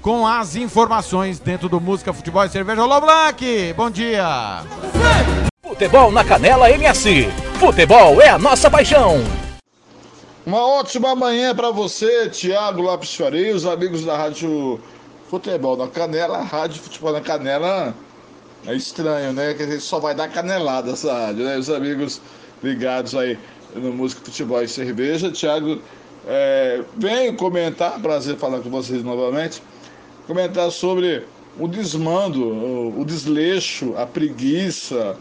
com as informações dentro do Música, Futebol e Cerveja. Alô, Blanc! Bom dia! Futebol na Canela MS. Futebol é a nossa paixão. Uma ótima manhã para você, Thiago Lopes Faria os amigos da Rádio Futebol na Canela. Rádio Futebol na Canela é estranho, né? Que a gente só vai dar canelada essa rádio, né? Os amigos ligados aí no Música, Futebol e Cerveja. Thiago, é, venho comentar, prazer falar com vocês novamente, comentar sobre o desmando, o, o desleixo, a preguiça,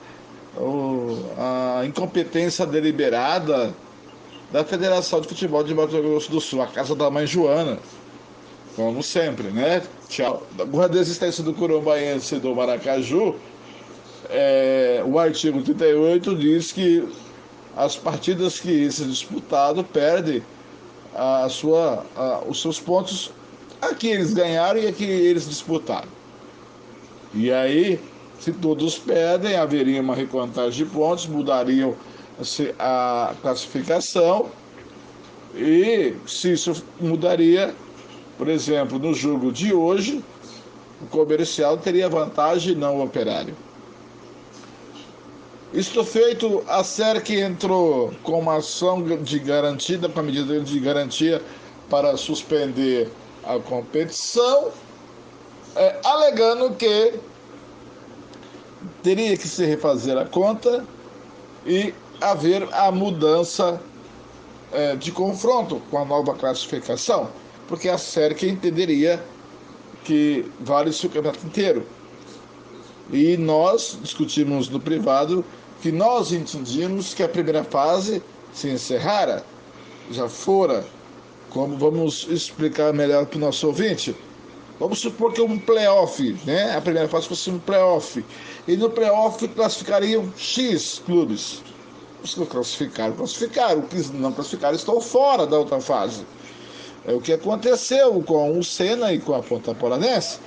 o- a incompetência deliberada da Federação de Futebol de Mato Grosso do Sul, a casa da mãe Joana. Como sempre, né? Tchau. Com a desistência do Curumbaense do Maracaju, é, o artigo 38 diz que as partidas que esse disputado perde a sua, a- os seus pontos a que eles ganharam e a que eles disputaram. E aí, se todos perdem, haveria uma recontagem de pontos, mudariam se- a classificação e se isso mudaria, por exemplo, no jogo de hoje, o comercial teria vantagem não o operário. Isto feito, a SERC entrou com uma ação de garantia, com a medida de garantia para suspender a competição, é, alegando que teria que se refazer a conta e haver a mudança é, de confronto com a nova classificação, porque a SERC entenderia que vale-se o campeonato inteiro. E nós discutimos no privado que nós entendíamos que a primeira fase se encerrara, já fora. Como vamos explicar melhor para o nosso ouvinte? Vamos supor que um playoff, né? A primeira fase fosse um playoff. E no playoff classificariam X clubes. Os que classificaram, classificaram. Os que não classificaram estão fora da outra fase. É o que aconteceu com o Senna e com a Ponta Poranense.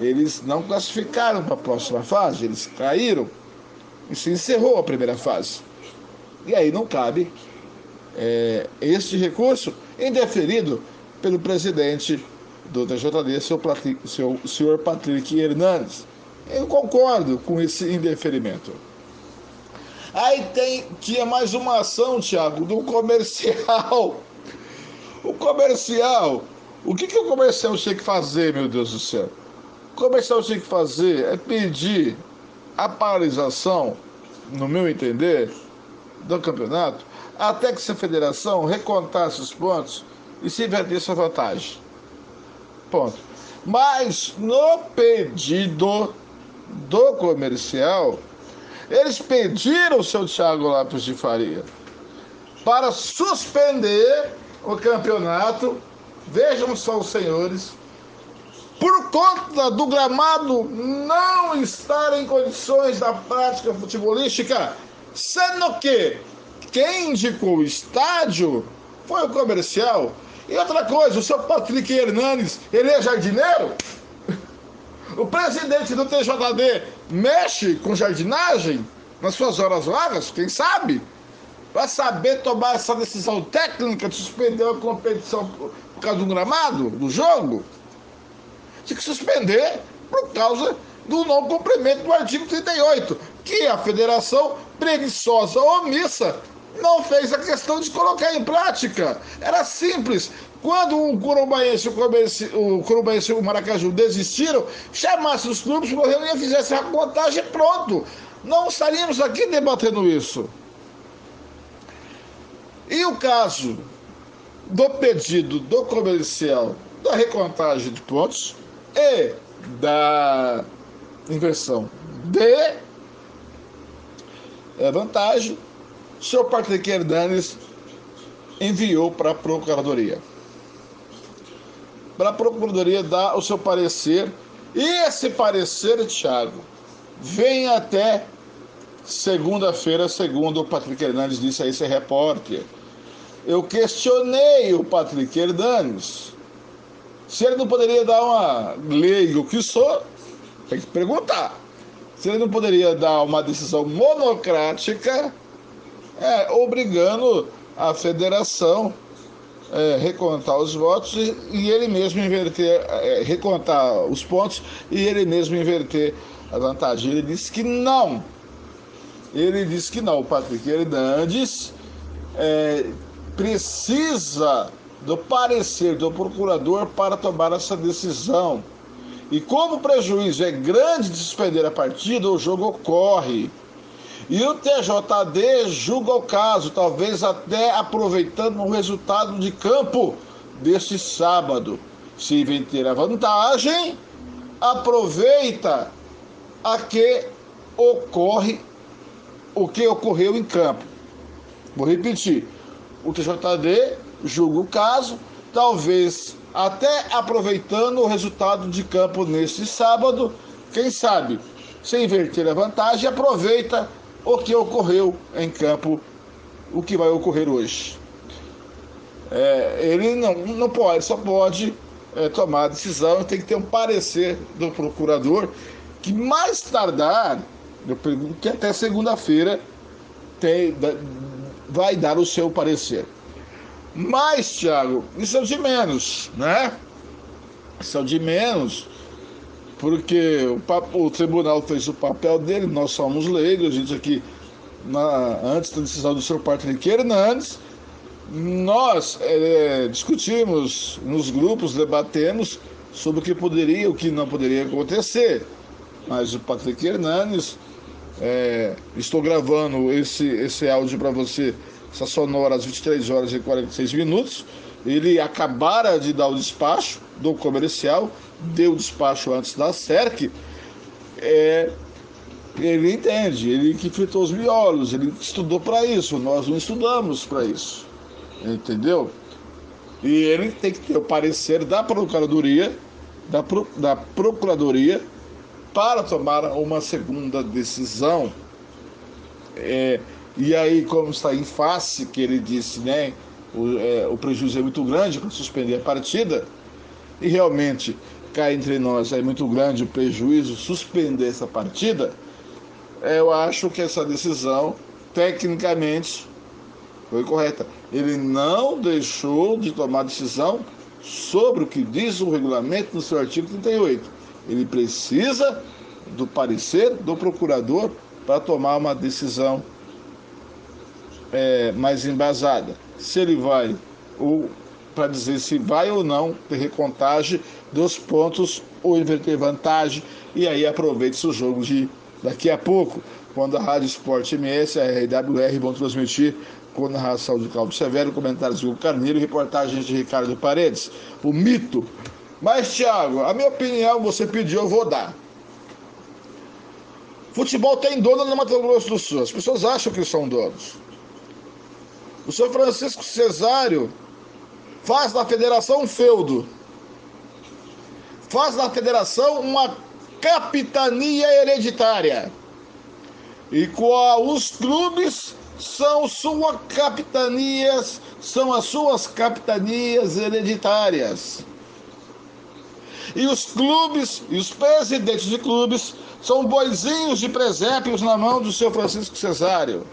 Eles não classificaram para a próxima fase, eles caíram. E se encerrou a primeira fase. E aí não cabe é, este recurso indeferido pelo presidente do TJD, seu, seu senhor Patrick Hernandes. Eu concordo com esse indeferimento. Aí tem, tinha mais uma ação, Thiago, do comercial. O comercial. O que, que o comercial tinha que fazer, meu Deus do céu? O comercial tinha que fazer é pedir a paralisação, no meu entender, do campeonato, até que essa federação recontasse os pontos e se invertesse a vantagem. Ponto. Mas no pedido do comercial, eles pediram o seu Thiago Lopes de Faria para suspender o campeonato. Vejam só os senhores, por conta do gramado não estar em condições da prática futebolística, sendo que quem indicou o estádio foi o comercial. E outra coisa, o seu Patrick Hernandes, ele é jardineiro? O presidente do TJD mexe com jardinagem nas suas horas vagas? Quem sabe? Para saber tomar essa decisão técnica de suspender a competição por causa do gramado, do jogo? Tinha que suspender por causa do não cumprimento do artigo 38, que a federação preguiçosa, omissa, não fez a questão de colocar em prática. Era simples. Quando o Corumbaense, o, Comerci, o Corumbaense e o Maracaju desistiram, chamasse os clubes para reunião, fizesse a contagem pronto. Não estaríamos aqui debatendo isso. E o caso do pedido do comercial da recontagem de pontos e da inversão de é, vantagem, o senhor Patrick Hernanes enviou para a Procuradoria. Para a Procuradoria dar o seu parecer, e esse parecer, Thiago, vem até segunda-feira, segundo o Patrick Hernandes disse a esse repórter. Eu questionei o Patrick Hernandes se ele não poderia dar uma leigo que sou, tem que perguntar. Se ele não poderia dar uma decisão monocrática, é, obrigando a federação é, recontar os votos e, e ele mesmo inverter, é, recontar os pontos e ele mesmo inverter a vantagem. Ele disse que não. Ele disse que não. O Patrick Hernandes é, precisa do parecer do procurador para tomar essa decisão. E como o prejuízo é grande de suspender a partida, o jogo ocorre. E o TJD julga o caso, talvez até aproveitando o resultado de campo deste sábado. Se inverter a vantagem, aproveita a que ocorre o que ocorreu em campo. Vou repetir. O TJD julga o caso, talvez até aproveitando o resultado de campo neste sábado, quem sabe, sem inverter a vantagem, aproveita o que ocorreu em campo, o que vai ocorrer hoje. É, ele não, não pode, só pode é, tomar a decisão, tem que ter um parecer do procurador, que mais tardar, eu pergunto que até segunda-feira vai dar o seu parecer. Mas, Thiago, isso é de menos, né? Isso é de menos, porque o, o tribunal fez o papel dele, nós somos leigos, a gente aqui, na, antes da decisão do senhor Patrick Hernandes, nós é, discutimos nos grupos, debatemos sobre o que poderia e o que não poderia acontecer. Mas o Patrick Hernandes, é, estou gravando esse, esse áudio para você essa sonora às 23 horas e 46 minutos. Ele acabara de dar o despacho do comercial, deu despacho antes da SERC. É, ele entende, ele que fritou os miolos, ele estudou para isso, nós não estudamos para isso. Entendeu? E ele tem que ter o parecer da Procuradoria, da, Pro, da Procuradoria, para tomar uma segunda decisão. É, e aí, como está em face, que ele disse, né, o, é, o prejuízo é muito grande para suspender a partida, e realmente cá entre nós é muito grande o prejuízo suspender essa partida, eu acho que essa decisão, tecnicamente, foi correta. Ele não deixou de tomar decisão sobre o que diz o regulamento no seu artigo 38. Ele precisa do parecer do procurador para tomar uma decisão é, mais embasada. Se ele vai, ou para dizer se vai ou não ter recontagem dos pontos ou inverter vantagem, e aí aproveite o jogo de daqui a pouco, quando a Rádio Esporte MS a RWR vão transmitir com narração de Cláudio Severo, comentários de Hugo Carneiro e reportagens de Ricardo Paredes. O mito. Mas, Thiago, a minha opinião você pediu, eu vou dar. Futebol tem dono no Mato Grosso do Sul. As pessoas acham que são donos. O senhor Francisco Cesário faz da federação um feudo. faz da federação uma capitania hereditária. E qual os clubes são suas capitanias, são as suas capitanias hereditárias. E os clubes e os presidentes de clubes são boizinhos de presépios na mão do seu Francisco Cesário,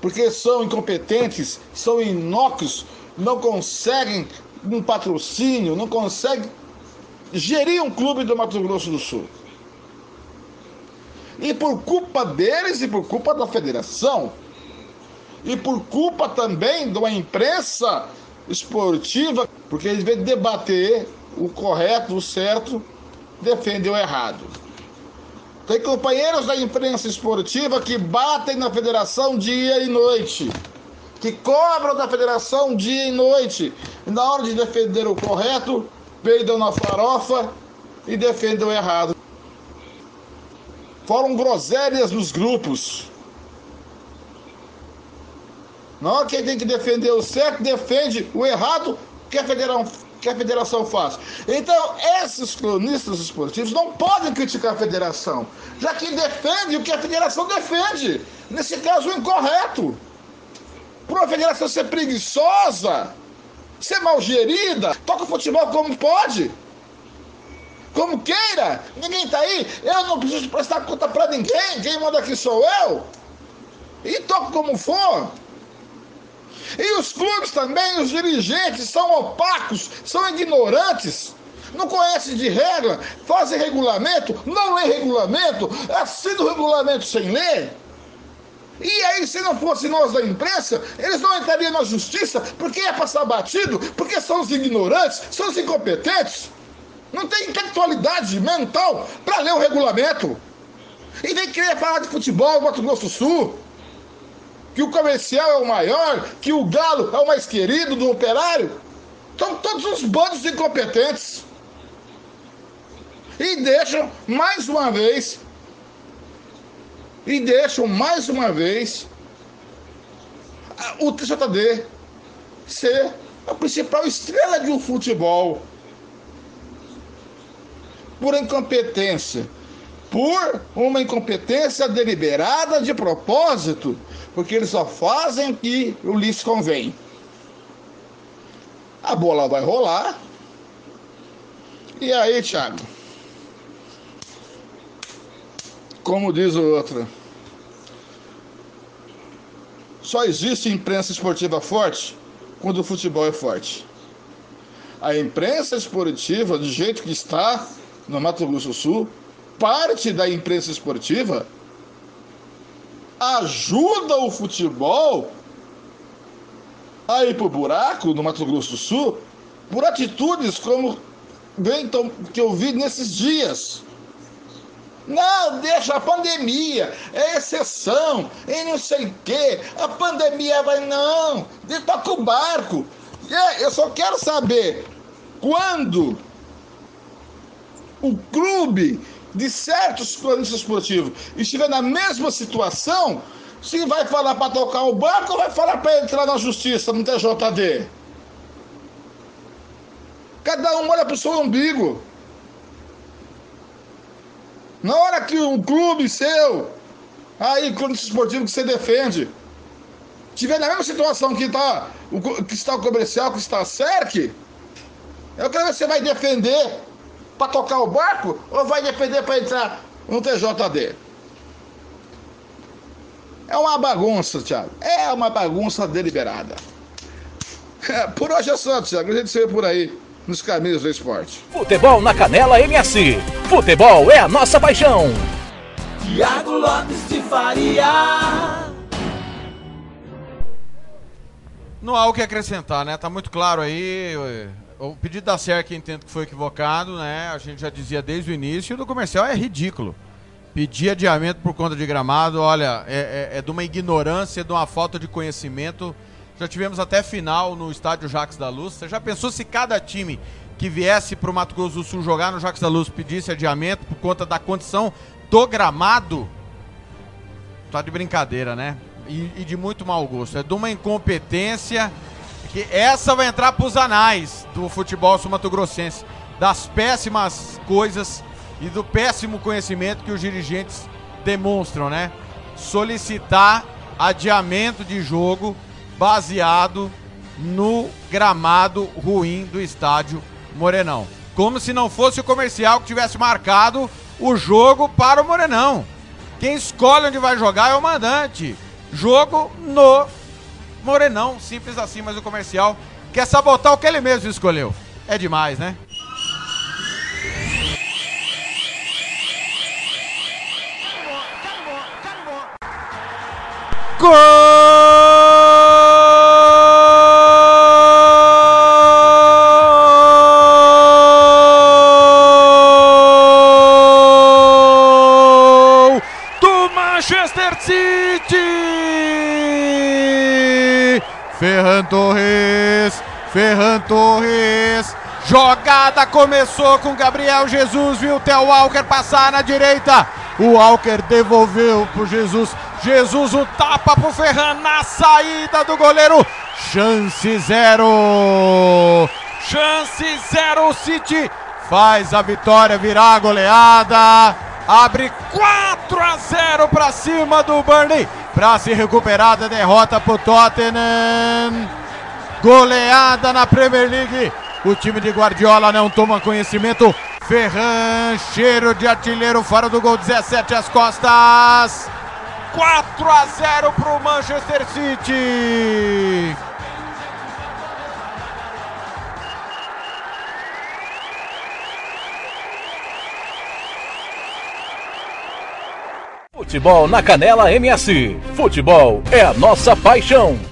porque são incompetentes, são inócuos, não conseguem um patrocínio, não conseguem gerir um clube do Mato Grosso do Sul. E por culpa deles e por culpa da federação, e por culpa também de uma imprensa esportiva, porque eles vêm debater o correto, o certo, defende o errado. Tem companheiros da imprensa esportiva que batem na federação dia e noite, que cobram da federação dia e noite, e na hora de defender o correto, peidam na farofa e defendem o errado. Foram groselhas nos grupos. Na hora que tem que defender o certo, defende o errado que a federação, que a federação faz. Então, esses cronistas esportivos não podem criticar a federação, já que defende o que a federação defende. Nesse caso, o incorreto. Por uma federação ser preguiçosa, ser mal gerida, toca o futebol como pode. Como queira, ninguém tá aí, eu não preciso prestar conta para ninguém, quem manda aqui sou eu. E toco como for. E os clubes também, os dirigentes são opacos, são ignorantes, não conhecem de regra, fazem regulamento, não lê regulamento, assinam o regulamento sem ler. E aí, se não fosse nós da imprensa, eles não entrariam na justiça, porque ia passar batido, porque são os ignorantes, são os incompetentes. Não tem intelectualidade mental para ler o regulamento. E vem querer falar de futebol no Mato Grosso do Sul que o comercial é o maior, que o galo é o mais querido do operário. São todos os bandos incompetentes. E deixam mais uma vez, e deixam mais uma vez o TJD ser a principal estrela de um futebol. Por incompetência. Por uma incompetência deliberada de propósito porque eles só fazem o que o lhes convém. A bola vai rolar. E aí, Thiago? Como diz o outro, só existe imprensa esportiva forte quando o futebol é forte. A imprensa esportiva, do jeito que está no Mato Grosso do Sul, parte da imprensa esportiva ajuda o futebol a ir pro buraco no Mato Grosso do Sul por atitudes como bem que eu vi nesses dias. Não, deixa a pandemia, é exceção, e não sei o quê. A pandemia vai, não, toca o barco. É, eu só quero saber quando o clube de certos cronistas esportivos estiver na mesma situação, se vai falar para tocar o barco ou vai falar para entrar na justiça, no TJD? Cada um olha para o seu umbigo. Na hora que um clube seu, aí, cronista esportivo que você defende, tiver na mesma situação que, tá, que está o comercial, que está a CERC, eu quero ver se você vai defender para tocar o barco ou vai defender para entrar no TJD? É uma bagunça, Thiago. É uma bagunça deliberada. É, por hoje é só, Thiago. A gente se vê por aí nos caminhos do esporte. Futebol na Canela MS. Futebol é a nossa paixão. Tiago Lopes de Faria. Não há o que acrescentar, né? Tá muito claro aí. O pedido da SERC entendo que foi equivocado, né? A gente já dizia desde o início, do comercial é ridículo. Pedir adiamento por conta de gramado, olha, é, é, é, de uma ignorância, de uma falta de conhecimento. Já tivemos até final no estádio Jacques da Luz. Você já pensou se cada time que viesse para o Mato Grosso do Sul jogar no Jacques da Luz pedisse adiamento por conta da condição do gramado? Tá de brincadeira, né? E, e de muito mau gosto. É de uma incompetência que essa vai entrar para os anais do futebol sumatogrossense. das péssimas coisas e do péssimo conhecimento que os dirigentes demonstram, né? Solicitar adiamento de jogo baseado no gramado ruim do estádio Morenão. Como se não fosse o comercial que tivesse marcado o jogo para o Morenão. Quem escolhe onde vai jogar é o mandante. Jogo no Morenão, simples assim, mas o comercial quer sabotar o que ele mesmo escolheu. É demais, né? Gol do Manchester City! Ferran Torres, Ferran Torres. Jogada começou com Gabriel Jesus, viu o Theo Walker passar na direita. O Walker devolveu pro Jesus. Jesus o tapa pro Ferran na saída do goleiro. Chance zero. Chance zero. O City faz a vitória virar a goleada. Abre 4 a 0 para cima do Burnley. Para se recuperar da derrota pro Tottenham. Goleada na Premier League. O time de Guardiola não toma conhecimento. Ferran, cheiro de artilheiro fora do gol, 17 às costas. 4 a 0 para o Manchester City. Futebol na Canela MS. Futebol é a nossa paixão.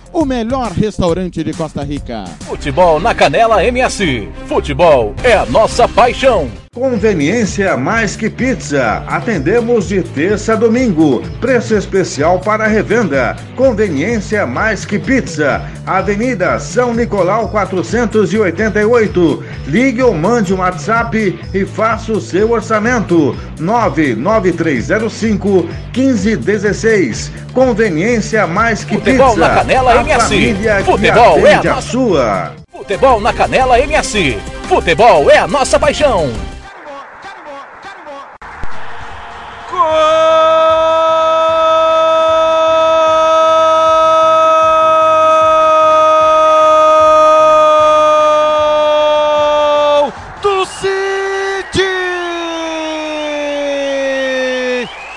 o melhor restaurante de Costa Rica. Futebol na Canela MS. Futebol é a nossa paixão. Conveniência mais que pizza. Atendemos de terça a domingo. Preço especial para revenda. Conveniência mais que pizza. Avenida São Nicolau 488. Ligue ou mande um WhatsApp e faça o seu orçamento. 99305 1516. Conveniência mais que Futebol pizza. na Canela MS. Futebol é a nossa- sua. Futebol na Canela MS. Futebol é a nossa paixão. Gol!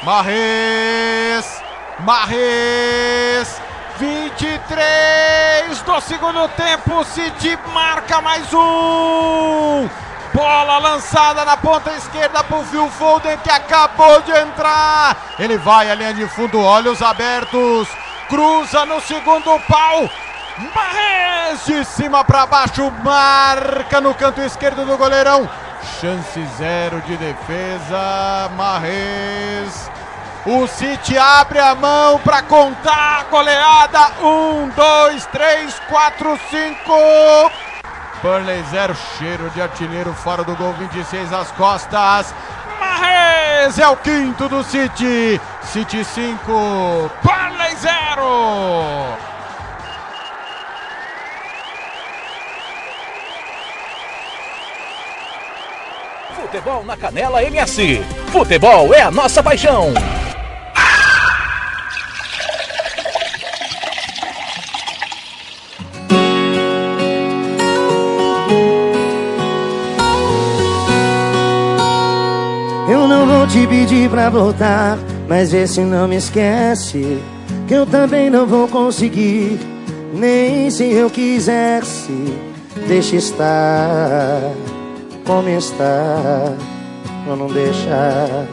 Marres, Marres, do segundo tempo, o City marca mais um! Bola lançada na ponta esquerda pro Phil Foden que acabou de entrar. Ele vai à linha de fundo, olhos abertos, cruza no segundo pau. Marres de cima para baixo, marca no canto esquerdo do goleirão. Chance zero de defesa, Marres. O City abre a mão para contar a goleada. Um, dois, três, quatro, cinco. Burnley zero, cheiro de artilheiro fora do gol, 26 às costas. Marres é o quinto do City. City 5, Burnley 0. Futebol na Canela MS. Futebol é a nossa paixão. Te pedir pra voltar, mas vê se não me esquece. Que eu também não vou conseguir, nem se eu quisesse. Deixa estar como está, pra não deixar.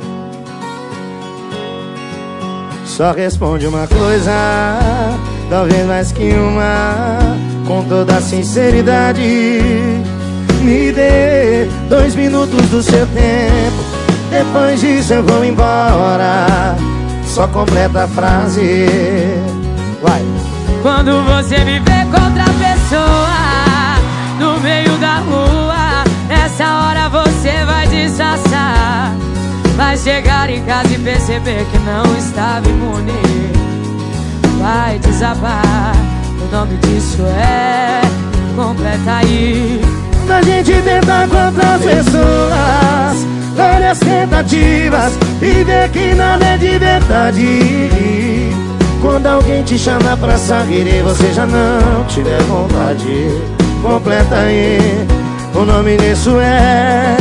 Só responde uma coisa, talvez mais que uma, com toda sinceridade. Me dê dois minutos do seu tempo Depois disso eu vou embora. Só completa a frase. Vai. Quando você me vê com outra pessoa no meio da rua, nessa hora você vai disfarçar. Vai chegar em casa e perceber que não estava imune. Vai desabar. O nome disso é completa aí. A gente tenta com outras pessoas Várias tentativas E vê que nada é de verdade. Quando alguém te chama pra sair E você já não tiver vontade Completa aí. O nome disso é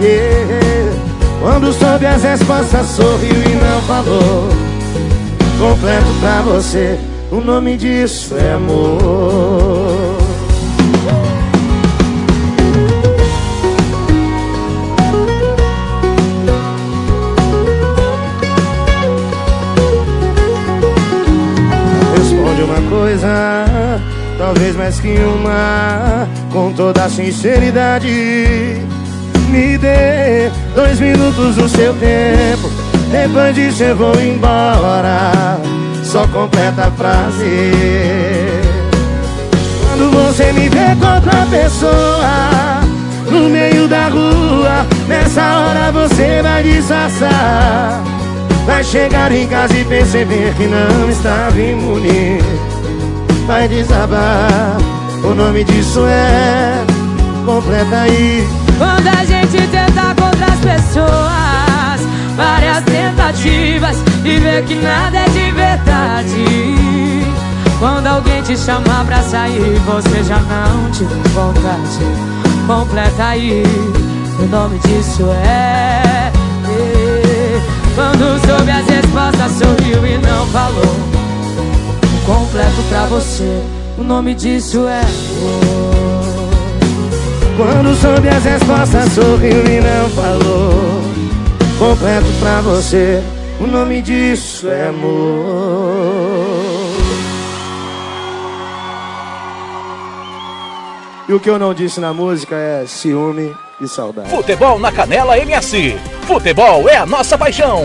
yeah. Quando soube as respostas sorriu e não falou. Completo pra você O nome disso é amor uma coisa, talvez mais que uma, com toda a sinceridade. Me dê dois minutos do seu tempo, depois disso eu vou embora. Só completa a frase. Quando você me vê com outra pessoa no meio da rua, nessa hora você vai disfarçar. Vai chegar em casa e perceber que não estava imune. Vai desabar, o nome disso é completa aí. Quando a gente tenta com outras pessoas Várias tentativas E vê que nada é de verdade Quando alguém te chamar pra sair Você já não tiver vontade Completa aí O nome disso é. Quando soube as respostas Sorriu e não falou Completo pra você O nome disso é amor. Quando soube as respostas, sorriu e não falou. Completo pra você, o nome disso é amor. E o que eu não disse na música é ciúme e saudade. Futebol na Canela MS. Futebol é a nossa paixão.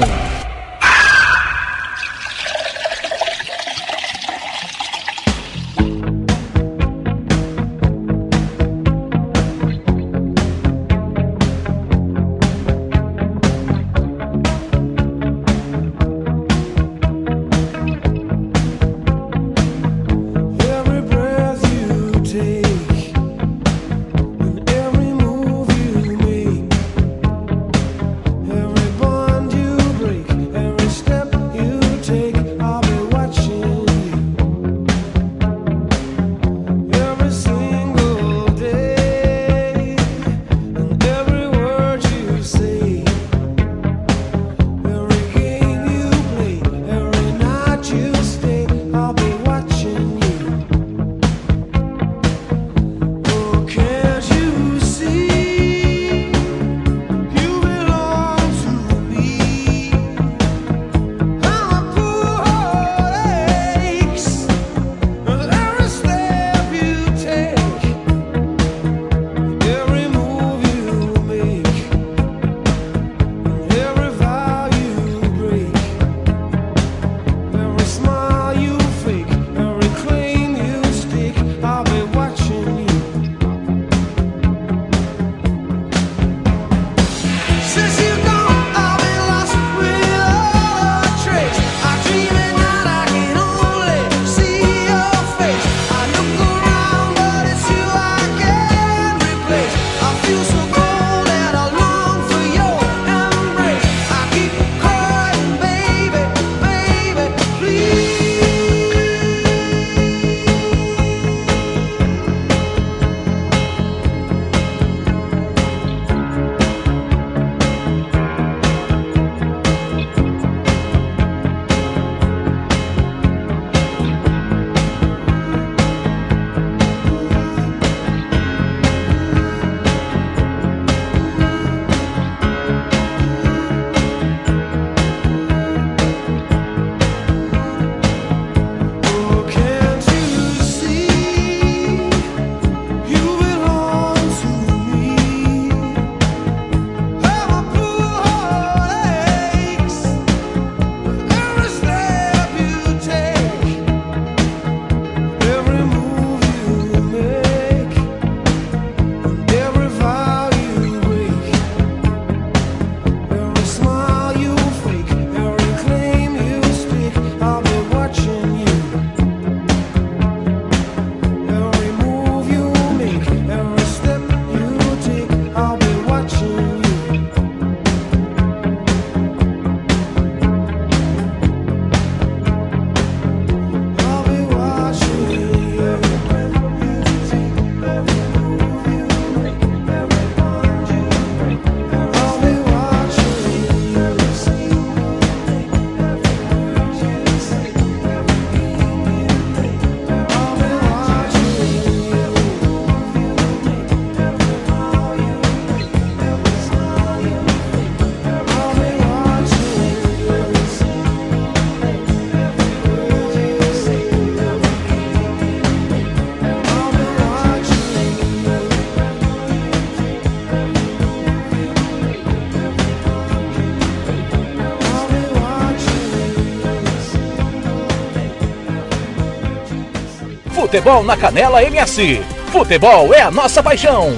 Futebol na Canela MS. Futebol é a nossa paixão.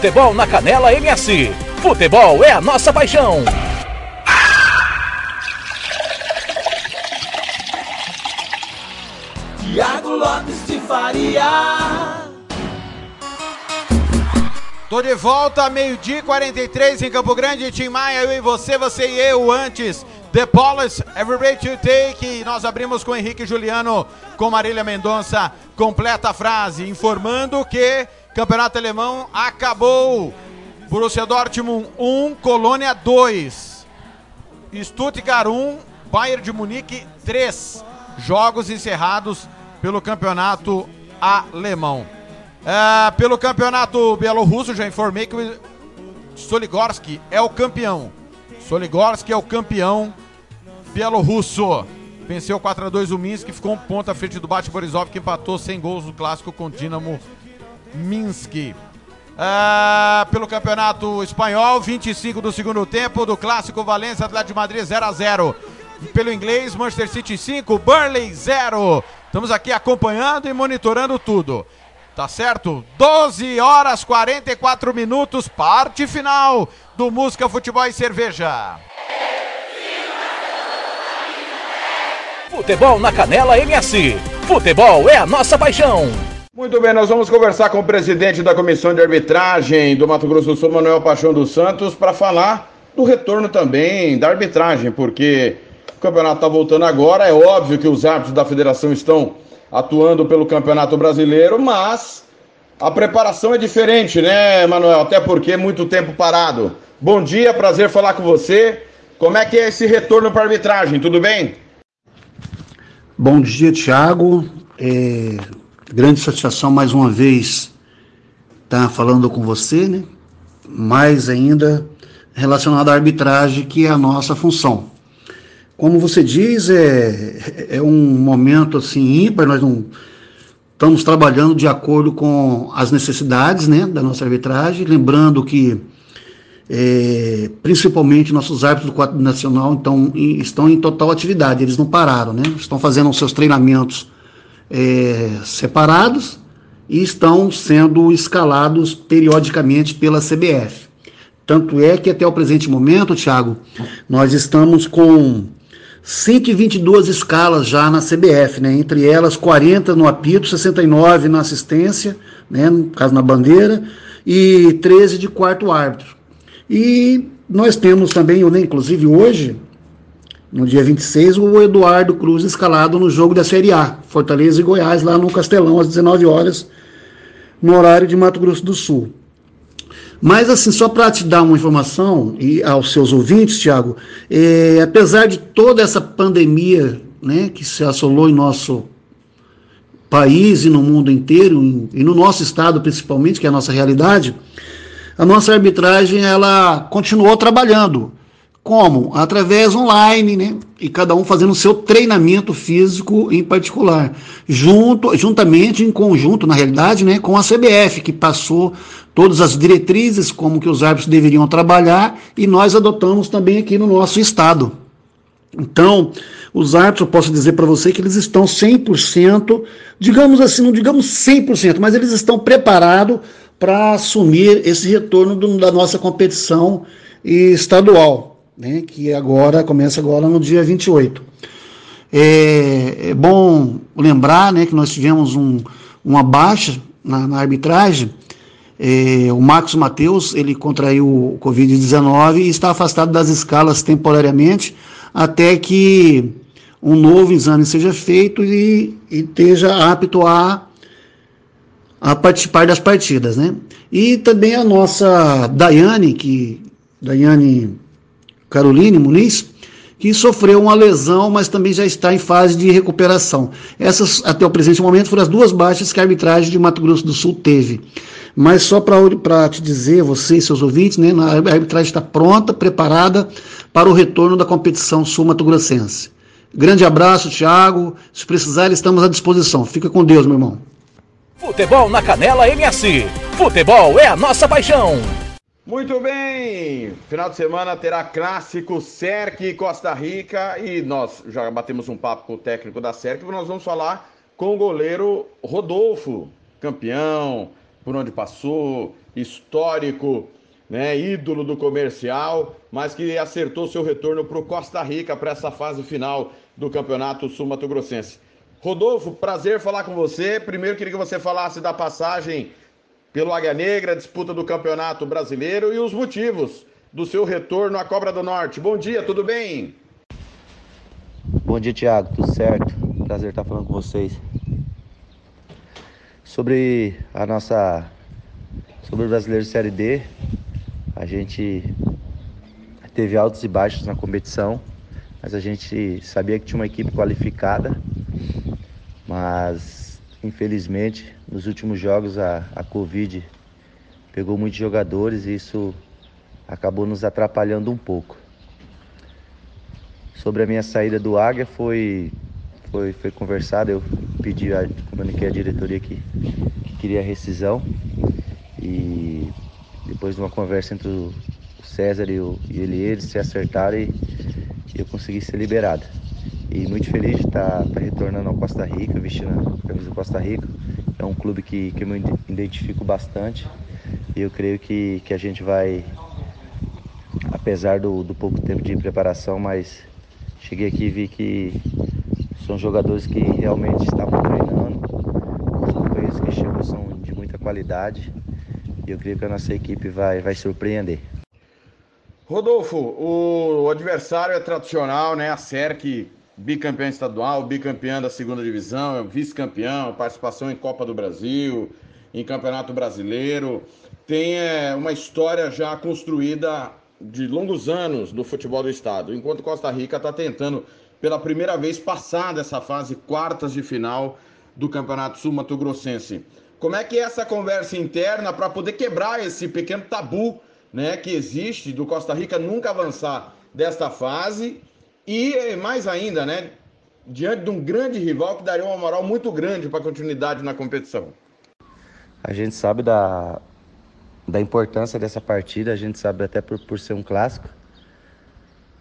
Futebol na Canela MS. Futebol é a nossa paixão. Tiago Lopes de Faria. Tô de volta, meio-dia e 43 em Campo Grande, Tim Maia, eu e você, você e eu antes. The Police, Every Break You Take. Nós abrimos com Henrique Juliano, com Marília Mendonça. Completa a frase, informando que Campeonato Alemão acabou. Borussia Dortmund 1, Colônia 2. Stuttgart 1, Bayern de Munique 3. Jogos encerrados pelo Campeonato Alemão. É, pelo Campeonato Bielorrusso, já informei que o Soligorski é o campeão. Soligorski é o campeão bielorrusso. Venceu 4 a 2 o Minsk, ficou um ponto à frente do Bate Borisov, que empatou sem gols no clássico com o Dinamo Minsk. É, pelo Campeonato Espanhol, 25 do segundo tempo, do clássico Valência Atlético de Madrid 0 a 0 Pelo inglês, Manchester City 5, Burnley 0. Estamos aqui acompanhando e monitorando tudo. Tá certo? 12 horas 44 minutos, parte final do Música, Futebol e Cerveja. Futebol na Canela MS. Futebol é a nossa paixão. Muito bem, nós vamos conversar com o presidente da Comissão de Arbitragem do Mato Grosso do Sul, Manuel Paixão dos Santos, para falar do retorno também da arbitragem, porque o campeonato está voltando agora. É óbvio que os árbitros da federação estão atuando pelo Campeonato Brasileiro, mas a preparação é diferente, né, Manuel? Até porque é muito tempo parado. Bom dia, prazer falar com você. Como é que é esse retorno para arbitragem? Tudo bem? Bom dia, Thiago. É, grande satisfação mais uma vez estar falando com você, né? Mais ainda relacionado à arbitragem, que é a nossa função. Como você diz, é, é um momento assim ímpar, nós não estamos trabalhando de acordo com as necessidades né, da nossa arbitragem, lembrando que é, principalmente nossos árbitros do quadro nacional então, estão em total atividade, eles não pararam, né? estão fazendo os seus treinamentos é, separados e estão sendo escalados periodicamente pela CBF. Tanto é que até o presente momento, Thiago, nós estamos com 122 escalas já na CBF, né? entre elas 40 no apito, 69 na assistência, né? no caso na bandeira, e 13 de quarto árbitro. E nós temos também, inclusive hoje, no dia 26, o Eduardo Cruz escalado no jogo da Série A, Fortaleza e Goiás, lá no Castelão, às 19 horas, no horário de Mato Grosso do Sul. Mas, assim, só para te dar uma informação e aos seus ouvintes, Tiago, é, apesar de toda essa pandemia né, que se assolou em nosso país e no mundo inteiro, e no nosso estado principalmente, que é a nossa realidade, a nossa arbitragem ela continuou trabalhando. Como? Através online, né? E cada um fazendo o seu treinamento físico em particular. Junto, juntamente, em conjunto, na realidade, né, com a CBF, que passou todas as diretrizes como que os árbitros deveriam trabalhar e nós adotamos também aqui no nosso estado. Então, os árbitros, eu posso dizer para você que eles estão 100%, digamos assim, não digamos 100%, mas eles estão preparados para assumir esse retorno do, da nossa competição estadual, né, que agora começa agora no dia 28. É, é bom lembrar né, que nós tivemos um, uma baixa na, na arbitragem. É, o Marcos Mateus ele contraiu o Covid-19 e está afastado das escalas temporariamente até que um novo exame seja feito e, e esteja apto a a participar das partidas, né? E também a nossa Daiane, que Daiane Caroline Muniz, que sofreu uma lesão, mas também já está em fase de recuperação. Essas, até o presente momento, foram as duas baixas que a arbitragem de Mato Grosso do Sul teve. Mas só para te dizer, você e seus ouvintes, né, a arbitragem está pronta, preparada para o retorno da competição sul-mato-grossense. Grande abraço, Thiago. Se precisar, estamos à disposição. Fica com Deus, meu irmão. Futebol na Canela MS. Futebol é a nossa paixão. Muito bem, final de semana terá clássico Cerque Costa Rica e nós já batemos um papo com o técnico da Cerque, nós vamos falar com o goleiro Rodolfo, campeão por onde passou, histórico, né, ídolo do comercial, mas que acertou seu retorno para o Costa Rica para essa fase final do Campeonato Sul Mato Grossense. Rodolfo, prazer falar com você. Primeiro queria que você falasse da passagem pelo Águia Negra, disputa do Campeonato Brasileiro e os motivos do seu retorno à Cobra do Norte. Bom dia, tudo bem? Bom dia, Thiago. Tudo certo? Prazer estar falando com vocês. Sobre a nossa. Sobre o Brasileiro Série D, a gente teve altos e baixos na competição, mas a gente sabia que tinha uma equipe qualificada, mas infelizmente nos últimos jogos a, a Covid pegou muitos jogadores e isso acabou nos atrapalhando um pouco. Sobre a minha saída do Águia foi foi, foi conversado, eu pedi, a, comuniquei à diretoria que, que queria rescisão e depois de uma conversa entre o César e, o, e ele, eles se acertaram e, e eu consegui ser liberado. E muito feliz de estar, estar retornando ao Costa Rica, vestindo a camisa do Costa Rica. É um clube que, que eu me identifico bastante e eu creio que, que a gente vai, apesar do, do pouco tempo de preparação, mas cheguei aqui e vi que são jogadores que realmente estavam treinando. Os companheiros que chegam são de muita qualidade. E eu creio que a nossa equipe vai, vai surpreender. Rodolfo, o adversário é tradicional, né? A SERC, bicampeã estadual, bicampeã da segunda divisão, vice-campeão, participação em Copa do Brasil, em Campeonato Brasileiro. Tem é, uma história já construída de longos anos do futebol do estado, enquanto Costa Rica está tentando pela primeira vez passar dessa fase quartas de final do Campeonato Sul Mato Grossense. Como é que é essa conversa interna para poder quebrar esse pequeno tabu né, que existe do Costa Rica nunca avançar desta fase e mais ainda, né, diante de um grande rival que daria uma moral muito grande para a continuidade na competição? A gente sabe da, da importância dessa partida, a gente sabe até por, por ser um clássico.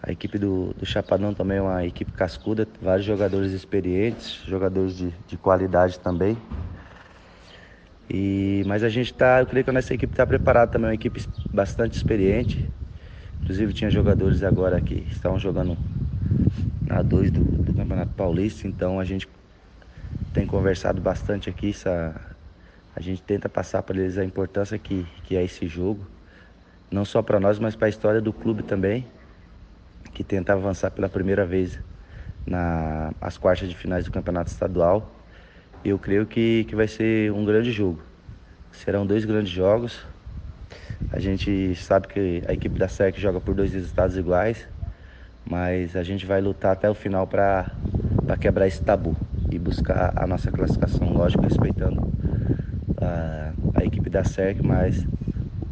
A equipe do, do Chapadão também é uma equipe cascuda, vários jogadores experientes, jogadores de, de qualidade também. E, mas a gente está, eu creio que a nossa equipe está preparada também, uma equipe bastante experiente. Inclusive tinha jogadores agora que estavam jogando na 2 do, do, Campeonato Paulista, então a gente tem conversado bastante aqui, essa, a gente tenta passar para eles a importância que, que é esse jogo, não só para nós, mas para a história do clube também que tenta avançar pela primeira vez nas quartas de finais do Campeonato Estadual. Eu creio que, que vai ser um grande jogo. Serão dois grandes jogos. A gente sabe que a equipe da SEC joga por dois resultados iguais, mas a gente vai lutar até o final para quebrar esse tabu e buscar a nossa classificação, lógico, respeitando a, a equipe da SEC, mas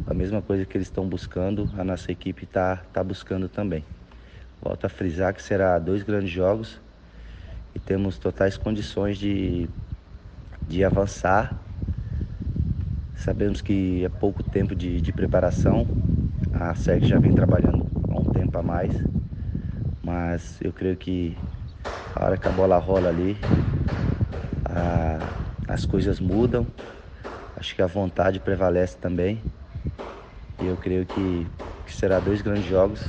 a mesma coisa que eles estão buscando, a nossa equipe está tá buscando também. Volto a frisar que será dois grandes jogos e temos totais condições de, de avançar. Sabemos que é pouco tempo de, de preparação, a SEC já vem trabalhando há um tempo a mais, mas eu creio que a hora que a bola rola ali, a, as coisas mudam. Acho que a vontade prevalece também. E eu creio que, que será dois grandes jogos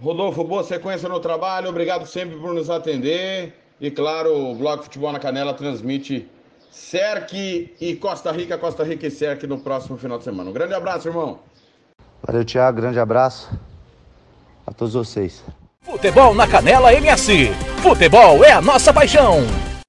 Rodolfo, boa sequência no trabalho, obrigado sempre por nos atender. E claro, o Blog Futebol na Canela transmite CERC e Costa Rica, Costa Rica e CERC no próximo final de semana. Um grande abraço, irmão. Valeu, Thiago, grande abraço a todos vocês. Futebol na Canela MS. Futebol é a nossa paixão.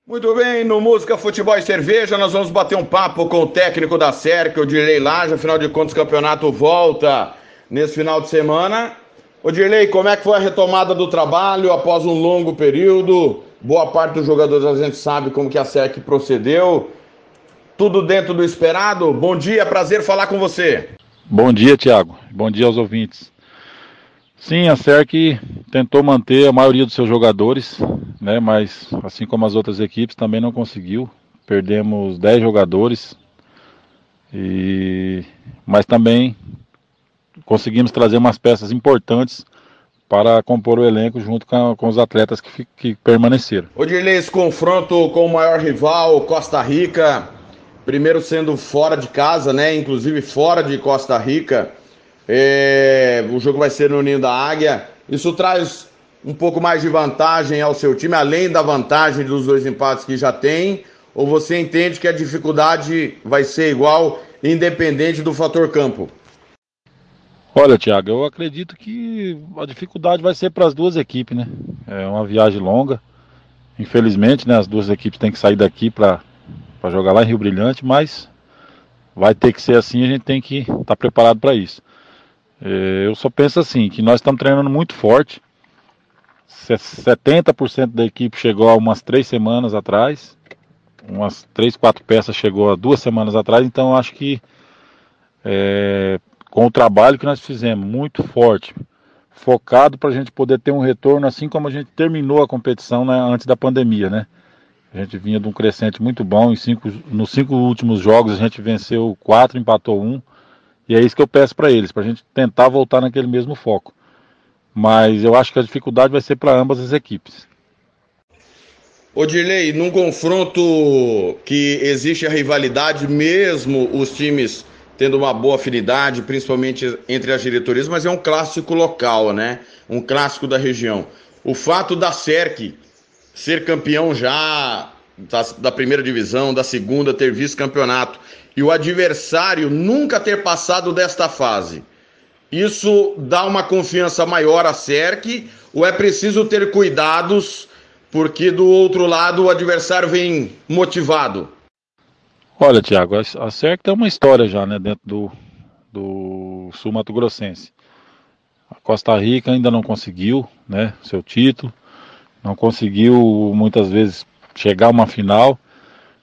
Muito bem, no Música, Futebol e Cerveja, nós vamos bater um papo com o técnico da CERC, o Dirley Laje. Afinal de contas, o campeonato volta nesse final de semana. Ô Dirley, como é que foi a retomada do trabalho após um longo período? Boa parte dos jogadores a gente sabe como que a SEC procedeu. Tudo dentro do esperado? Bom dia, prazer falar com você. Bom dia, Tiago. Bom dia aos ouvintes. Sim, a SERC tentou manter a maioria dos seus jogadores, né, mas assim como as outras equipes também não conseguiu. Perdemos 10 jogadores, e... mas também conseguimos trazer umas peças importantes para compor o elenco junto com, com os atletas que, que permaneceram. Dirley, esse confronto com o maior rival, Costa Rica, primeiro sendo fora de casa, né? Inclusive fora de Costa Rica. É, o jogo vai ser no Ninho da Águia. Isso traz um pouco mais de vantagem ao seu time, além da vantagem dos dois empates que já tem? Ou você entende que a dificuldade vai ser igual, independente do fator campo? Olha, Thiago, eu acredito que a dificuldade vai ser para as duas equipes, né? É uma viagem longa. Infelizmente, né, as duas equipes têm que sair daqui para jogar lá em Rio Brilhante, mas vai ter que ser assim, a gente tem que estar tá preparado para isso. É, eu só penso assim, que nós estamos treinando muito forte. 70% da equipe chegou há umas três semanas atrás. Umas três, quatro peças chegou há duas semanas atrás. Então acho que é, com o trabalho que nós fizemos, muito forte, focado para a gente poder ter um retorno, assim como a gente terminou a competição né, antes da pandemia, né? A gente vinha de um crescente muito bom. Em cinco, nos cinco últimos jogos a gente venceu quatro, empatou um. E é isso que eu peço para eles, para a gente tentar voltar naquele mesmo foco. Mas eu acho que a dificuldade vai ser para ambas as equipes. Ô Dirley, num confronto que existe a rivalidade, mesmo os times tendo uma boa afinidade, principalmente entre as diretorias, mas é um clássico local, né? Um clássico da região. O fato da SERC ser campeão já da, da primeira divisão, da segunda, ter vice-campeonato, e o adversário nunca ter passado desta fase. Isso dá uma confiança maior à SERC ou é preciso ter cuidados porque do outro lado o adversário vem motivado? Olha, Tiago, a SERC tem uma história já né, dentro do, do Sul Mato Grossense. A Costa Rica ainda não conseguiu né, seu título, não conseguiu muitas vezes chegar a uma final,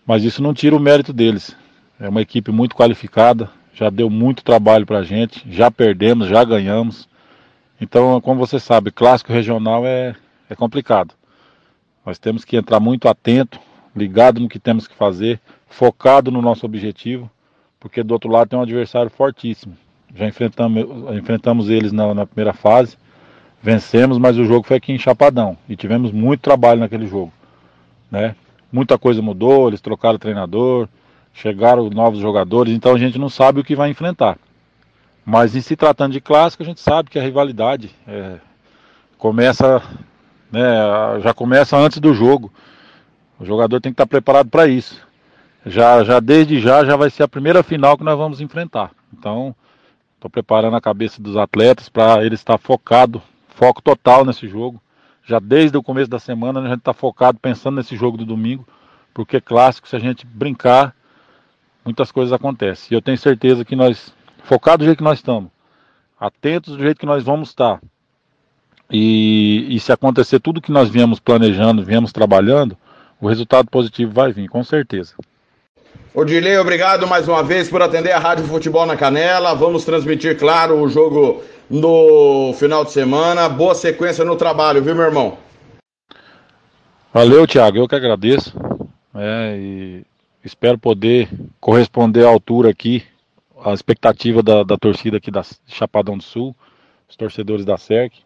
mas isso não tira o mérito deles. É uma equipe muito qualificada, já deu muito trabalho para a gente, já perdemos, já ganhamos. Então, como você sabe, clássico regional é, é complicado. Nós temos que entrar muito atento, ligado no que temos que fazer, focado no nosso objetivo, porque do outro lado tem um adversário fortíssimo. Já enfrentamos, enfrentamos eles na, na primeira fase, vencemos, mas o jogo foi aqui em Chapadão e tivemos muito trabalho naquele jogo. Né? Muita coisa mudou, eles trocaram o treinador, chegaram novos jogadores, então a gente não sabe o que vai enfrentar. Mas em se tratando de clássico, a gente sabe que a rivalidade é, começa, né, já começa antes do jogo. O jogador tem que estar preparado para isso. Já, já desde já já vai ser a primeira final que nós vamos enfrentar. Então, estou preparando a cabeça dos atletas para eles estar focado, foco total nesse jogo. Já desde o começo da semana a gente está focado pensando nesse jogo do domingo, porque clássico se a gente brincar muitas coisas acontecem. E eu tenho certeza que nós, focados do jeito que nós estamos, atentos do jeito que nós vamos estar, e, e se acontecer tudo que nós viemos planejando, viemos trabalhando, o resultado positivo vai vir, com certeza. Odilei, obrigado mais uma vez por atender a Rádio Futebol na Canela. Vamos transmitir, claro, o jogo no final de semana. Boa sequência no trabalho, viu, meu irmão? Valeu, Thiago. Eu que agradeço. É, e Espero poder corresponder à altura aqui, à expectativa da, da torcida aqui da Chapadão do Sul, os torcedores da SERC.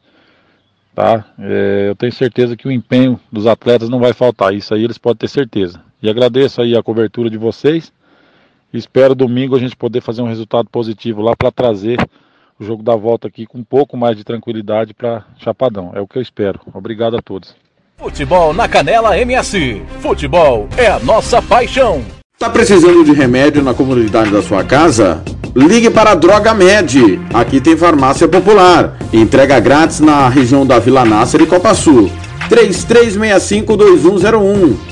Tá? É, eu tenho certeza que o empenho dos atletas não vai faltar, isso aí eles podem ter certeza. E agradeço aí a cobertura de vocês. Espero domingo a gente poder fazer um resultado positivo lá para trazer o jogo da volta aqui com um pouco mais de tranquilidade para Chapadão. É o que eu espero. Obrigado a todos. Futebol na Canela MS. Futebol é a nossa paixão. Tá precisando de remédio na comunidade da sua casa? Ligue para a Droga Med. Aqui tem farmácia popular. Entrega grátis na região da Vila Nácer e Copa Sul. 3365-2101.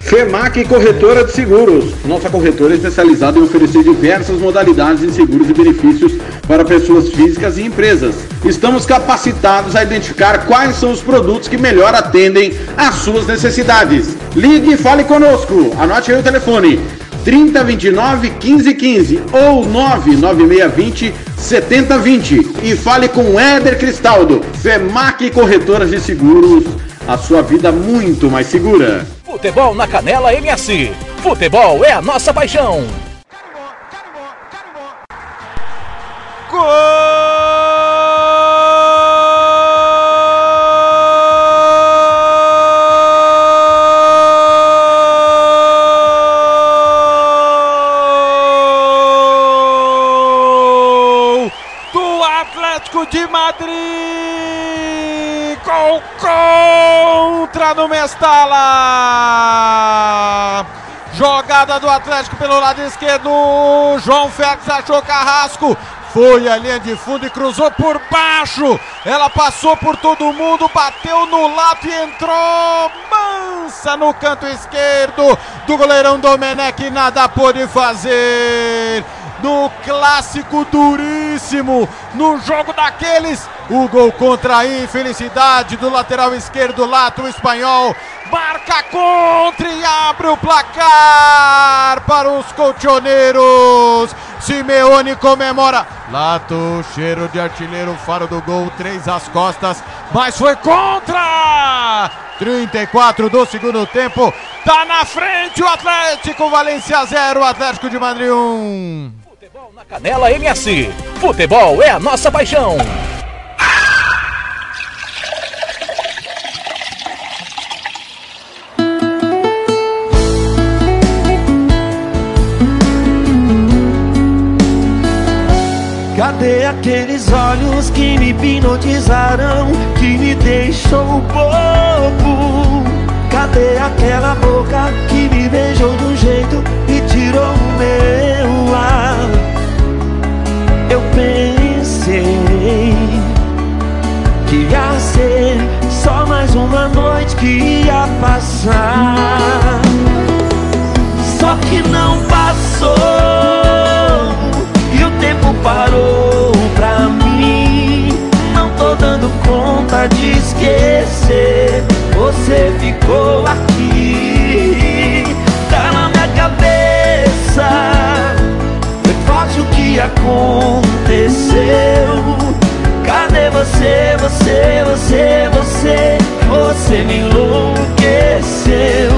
FEMAC Corretora de Seguros. Nossa corretora é especializada em oferecer diversas modalidades de seguros e benefícios para pessoas físicas e empresas. Estamos capacitados a identificar quais são os produtos que melhor atendem às suas necessidades. Ligue e fale conosco. Anote aí o telefone. 3029 1515 ou 99620 7020 e fale com Éder Cristaldo, FEMAC Corretoras de Seguros, a sua vida muito mais segura. Futebol na Canela MS. Futebol é a nossa paixão. Gol no Mestala! Jogada do Atlético pelo lado esquerdo. João Félix achou Carrasco. Foi a linha de fundo e cruzou por baixo. Ela passou por todo mundo, bateu no lado e entrou mansa no canto esquerdo do goleirão Domenech. Nada pôde fazer. No clássico duríssimo, no jogo daqueles, o gol contra a infelicidade do lateral esquerdo, Lato espanhol, marca contra e abre o placar para os colchoneiros. Simeone comemora. Lato, cheiro de artilheiro, faro do gol, três às costas, mas foi contra! 34 do segundo tempo, tá na frente o Atlético, Valência 0, Atlético de Madrid 1. Canela MS. Futebol é a nossa paixão. Cadê aqueles olhos que me hipnotizaram, que me deixou bobo? Cadê aquela boca que me beijou de um jeito e tirou o meu ar? Eu pensei que ia ser só mais uma noite que ia passar. Só que não passou e o tempo parou pra mim. Não tô dando conta de esquecer. Você ficou aqui, tá na minha cabeça. Que aconteceu. Cadê você, você, você, você? Você me enlouqueceu.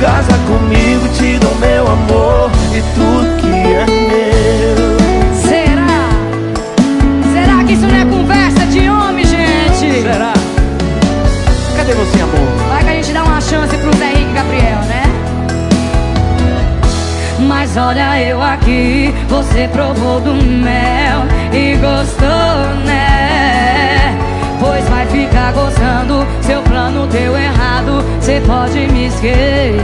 Casa comigo, te dou meu amor e tudo que é meu. Será? Será que isso não é conversa de homem, gente? Será? Cadê você, amor? Vai que a gente dá uma chance pro Zé Henrique Gabriel, né? Mas olha eu aqui, você provou do mel e gostou, né? Pois vai ficar gostando, seu plano deu errado, você pode me esquecer.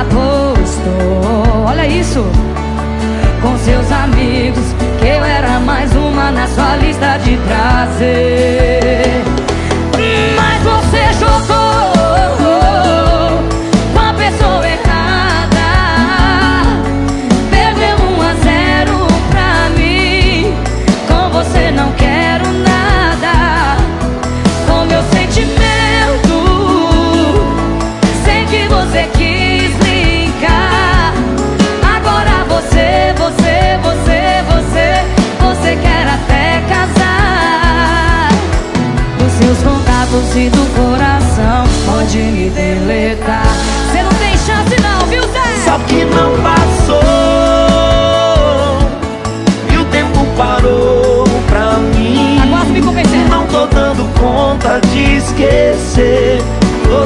Apostou, olha isso, com seus amigos, que eu era mais uma na sua lista de prazer. Mas você jogou com a pessoa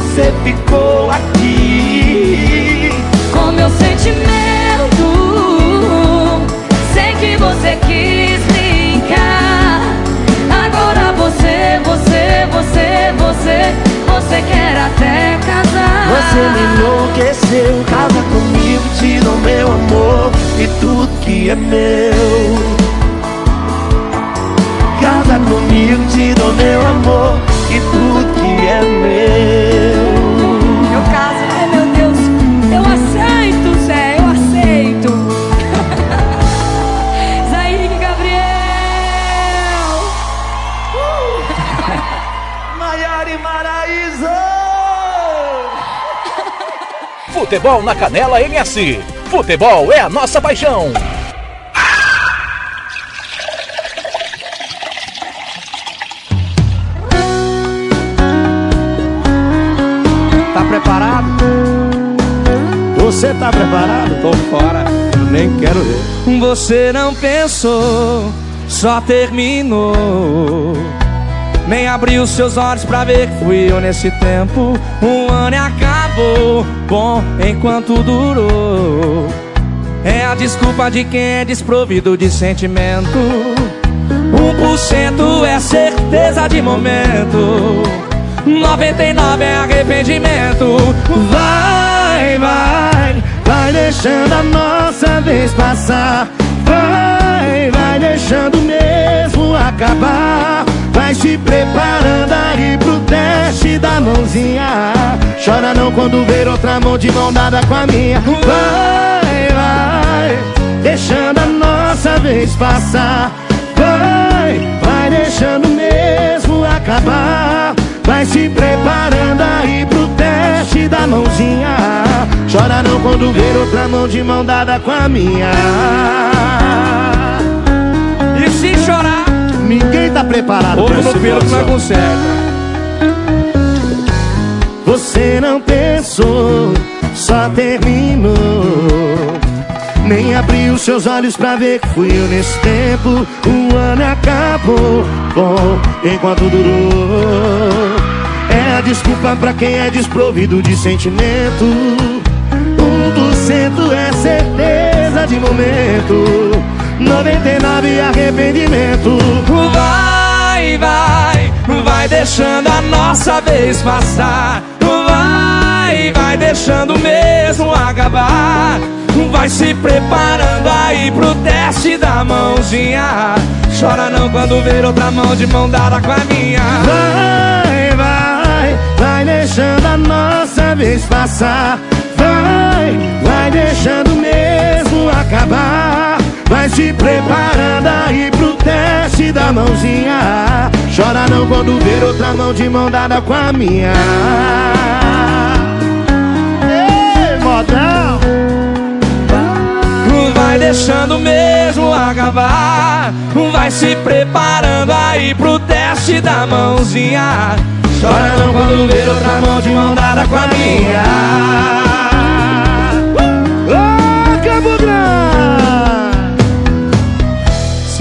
Você ficou aqui com meu sentimento. Sei que você quis brincar. Agora você, você, você, você, você quer até casar. Você me enlouqueceu, casa comigo, te dou meu amor e tudo que é meu. Casa comigo, te dou meu amor Futebol na Canela MS. Futebol é a nossa paixão. Tá preparado? Você tá preparado? Tô fora. Nem quero ver. Você não pensou, só terminou. Nem abriu seus olhos pra ver que fui eu nesse tempo. Um ano e bom enquanto durou. É a desculpa de quem é desprovido de sentimento. Um por cento é certeza de momento. 99 é arrependimento. Vai, vai, vai deixando a nossa vez passar. Vai, vai deixando mesmo acabar. Vai se preparando aí pro teste da mãozinha. Chora não quando ver outra mão de mão dada com a minha. Vai, vai, deixando a nossa vez passar. Vai, vai deixando mesmo acabar. Vai se preparando aí pro teste da mãozinha. Chora não quando ver outra mão de mão dada com a minha. E se chorar? Ninguém tá preparado Ovo pra esse pelo que não conserta. Você não pensou, só terminou. Nem abriu seus olhos pra ver que fui eu nesse tempo. O ano acabou, bom, enquanto durou. É a desculpa pra quem é desprovido de sentimento. Um por cento é certeza de momento. 99 é arrependimento. Vai, vai, vai deixando a nossa vez passar. Vai, vai deixando mesmo acabar. Vai se preparando aí pro teste da mãozinha. Chora não quando ver outra mão de mão dada com a minha. Vai, vai, vai deixando a nossa vez passar. Vai, vai deixando mesmo acabar. Vai se preparando aí pro teste da mãozinha. Chora não quando ver outra mão de mão dada com a minha. Ei, modão! Vai deixando mesmo acabar. Vai se preparando aí pro teste da mãozinha. Chora não quando ver outra mão de mão dada com a minha.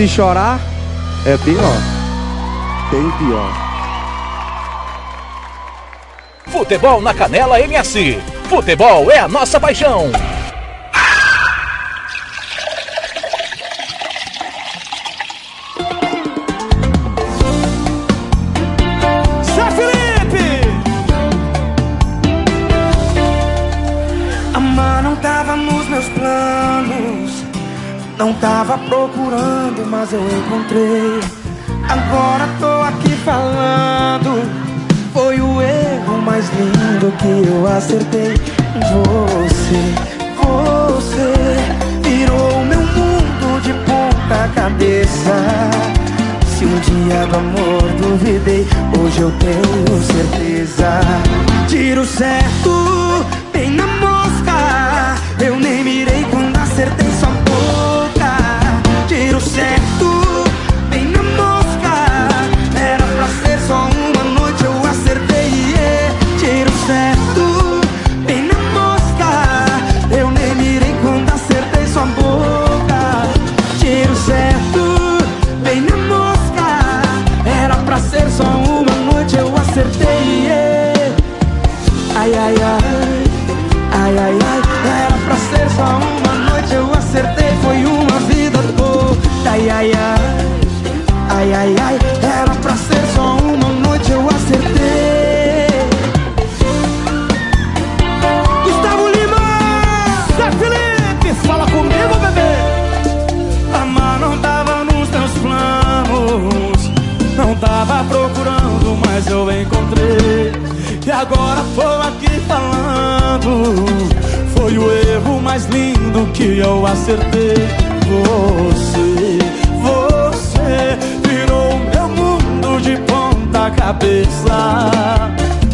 Se chorar, é pior. Tem pior. Futebol na Canela MS. Futebol é a nossa paixão. Não tava procurando, mas eu encontrei. Agora tô aqui falando. Foi o erro mais lindo que eu acertei. Você, você virou meu mundo de ponta cabeça. Se um dia do amor duvidei, hoje eu tenho certeza. Tiro certo, Ai, ai, ai, ai, ai. Era pra ser só uma noite, eu acertei. Foi uma vida toda. Ai, ai, ai, ai, ai, ai. Mais lindo que eu acertei. Você, você virou meu mundo de ponta cabeça.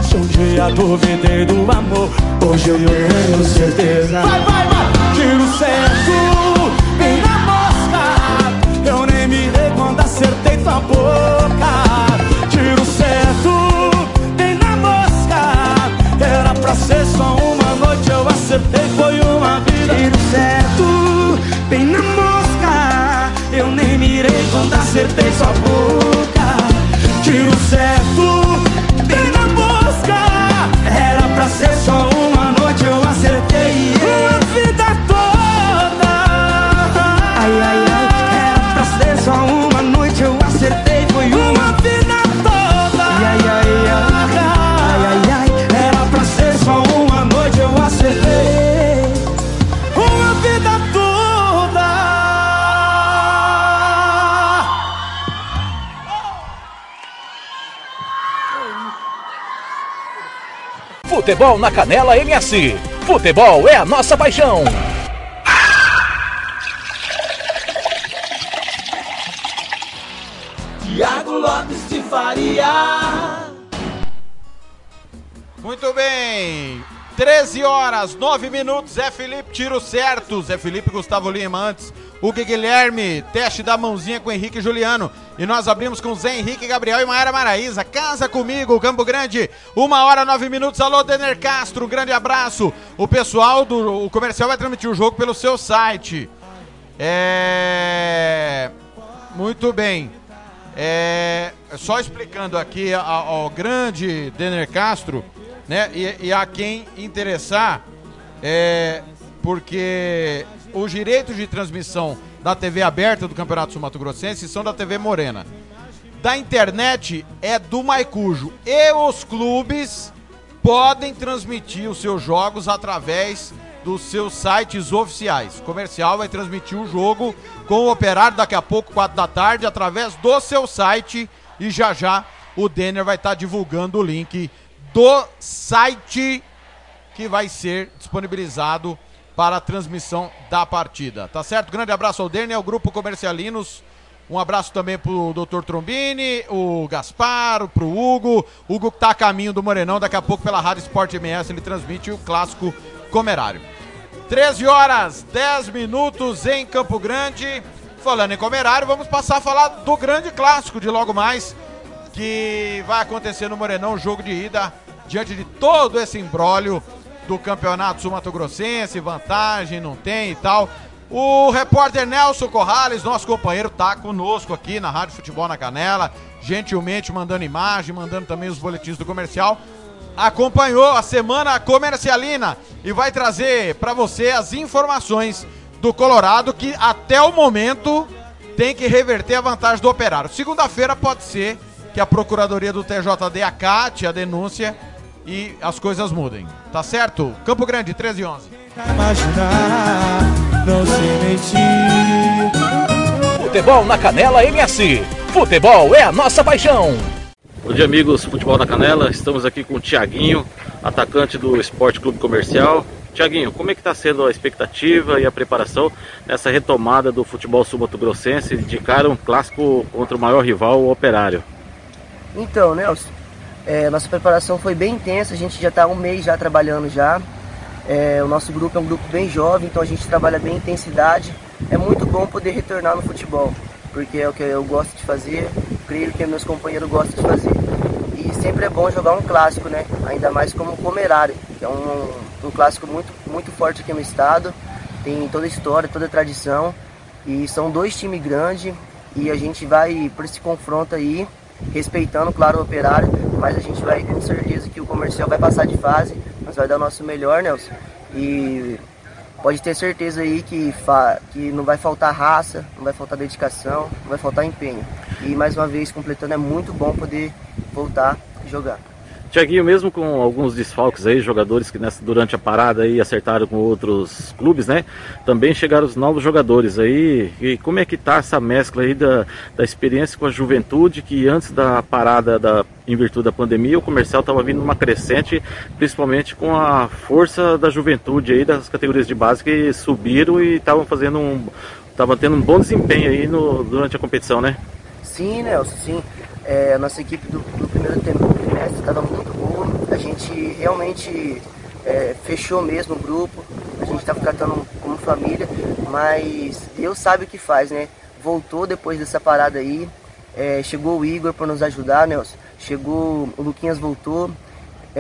Se um dia duvidei do amor, hoje eu tenho certeza. Vai, vai, vai! Tiro certo, bem na mosca. Eu nem me dei quando acertei tua boca. certo, bem na mosca. Eu nem mirei quando acertei sua boca. Tiro certo, bem na mosca. Era pra ser só um. Futebol na Canela MS. Futebol é a nossa paixão. Tiago Lopes de Faria. Muito bem. 13 horas, 9 minutos. Zé Felipe, tiro certo. Zé Felipe Gustavo Lima antes. Hugo Guilherme, teste da mãozinha com Henrique Juliano. E nós abrimos com Zé Henrique, Gabriel e Maera Maraíza. Casa comigo, Campo Grande. Uma hora, nove minutos. Alô, Denner Castro, um grande abraço. O pessoal do o comercial vai transmitir o jogo pelo seu site. É. Muito bem. É, só explicando aqui ao, ao grande Denner Castro, né? E, e a quem interessar, é, porque os direitos de transmissão da TV aberta do Campeonato Sul Mato Grossense são da TV Morena. Da internet é do Maicujo. E os clubes podem transmitir os seus jogos através dos seus sites oficiais. O comercial vai transmitir o jogo com o operário daqui a pouco, 4 da tarde, através do seu site. E já já o Denner vai estar divulgando o link do site que vai ser disponibilizado para a transmissão da partida. Tá certo? Grande abraço ao Denner, ao Grupo Comercialinos. Um abraço também pro Dr. Trombini, o Gaspar, pro Hugo. Hugo que tá a caminho do Morenão, daqui a pouco pela Rádio Sport MS ele transmite o clássico Comerário. 13 horas, 10 minutos em Campo Grande. Falando em Comerário, vamos passar a falar do grande clássico de logo mais, que vai acontecer no Morenão, jogo de ida, diante de todo esse embrólio do Campeonato Sul Mato Grossense, vantagem, não tem e tal. O repórter Nelson Corrales, nosso companheiro, tá conosco aqui na Rádio Futebol na Canela, gentilmente mandando imagem, mandando também os boletins do comercial. Acompanhou a semana comercialina e vai trazer para você as informações do Colorado que até o momento tem que reverter a vantagem do operário. Segunda-feira pode ser que a Procuradoria do TJD acate a denúncia e as coisas mudem. Tá certo? Campo Grande, 13 e 11. Imaginar, não sei mentir. Futebol na Canela MS. Futebol é a nossa paixão. Bom dia, amigos. Futebol na Canela. Estamos aqui com o Tiaguinho, atacante do Esporte Clube Comercial. Tiaguinho, como é que está sendo a expectativa e a preparação nessa retomada do futebol sul-mato-grossense de cara um clássico contra o maior rival, o Operário? Então, Nelson, é, nossa preparação foi bem intensa, a gente já está um mês já trabalhando já. É, o nosso grupo é um grupo bem jovem, então a gente trabalha bem intensidade. É muito bom poder retornar no futebol, porque é o que eu gosto de fazer, creio que meus companheiros gostam de fazer. E sempre é bom jogar um clássico, né? Ainda mais como o Comerário, que é um, um clássico muito, muito forte aqui no estado. Tem toda a história, toda a tradição. E são dois times grandes e a gente vai por esse confronto aí, respeitando, claro, o operário, mas a gente vai com certeza que o comercial vai passar de fase, nós vai dar o nosso melhor, Nelson. E pode ter certeza aí que, que não vai faltar raça, não vai faltar dedicação, não vai faltar empenho. E mais uma vez, completando, é muito bom poder voltar a jogar. Tiaguinho, mesmo com alguns desfalques aí, jogadores que nessa, durante a parada aí acertaram com outros clubes, né? Também chegaram os novos jogadores aí. E como é que tá essa mescla aí da, da experiência com a juventude, que antes da parada da, em virtude da pandemia, o comercial estava vindo numa crescente, principalmente com a força da juventude aí, das categorias de base que subiram e estavam fazendo um. estavam tendo um bom desempenho aí no, durante a competição, né? Sim, Nelson, sim. É, a nossa equipe do, do primeiro trimestre estava muito boa. A gente realmente é, fechou mesmo o grupo. A gente estava tratando como família, mas Deus sabe o que faz, né? Voltou depois dessa parada aí. É, chegou o Igor para nos ajudar, Nelson. Chegou, o Luquinhas voltou.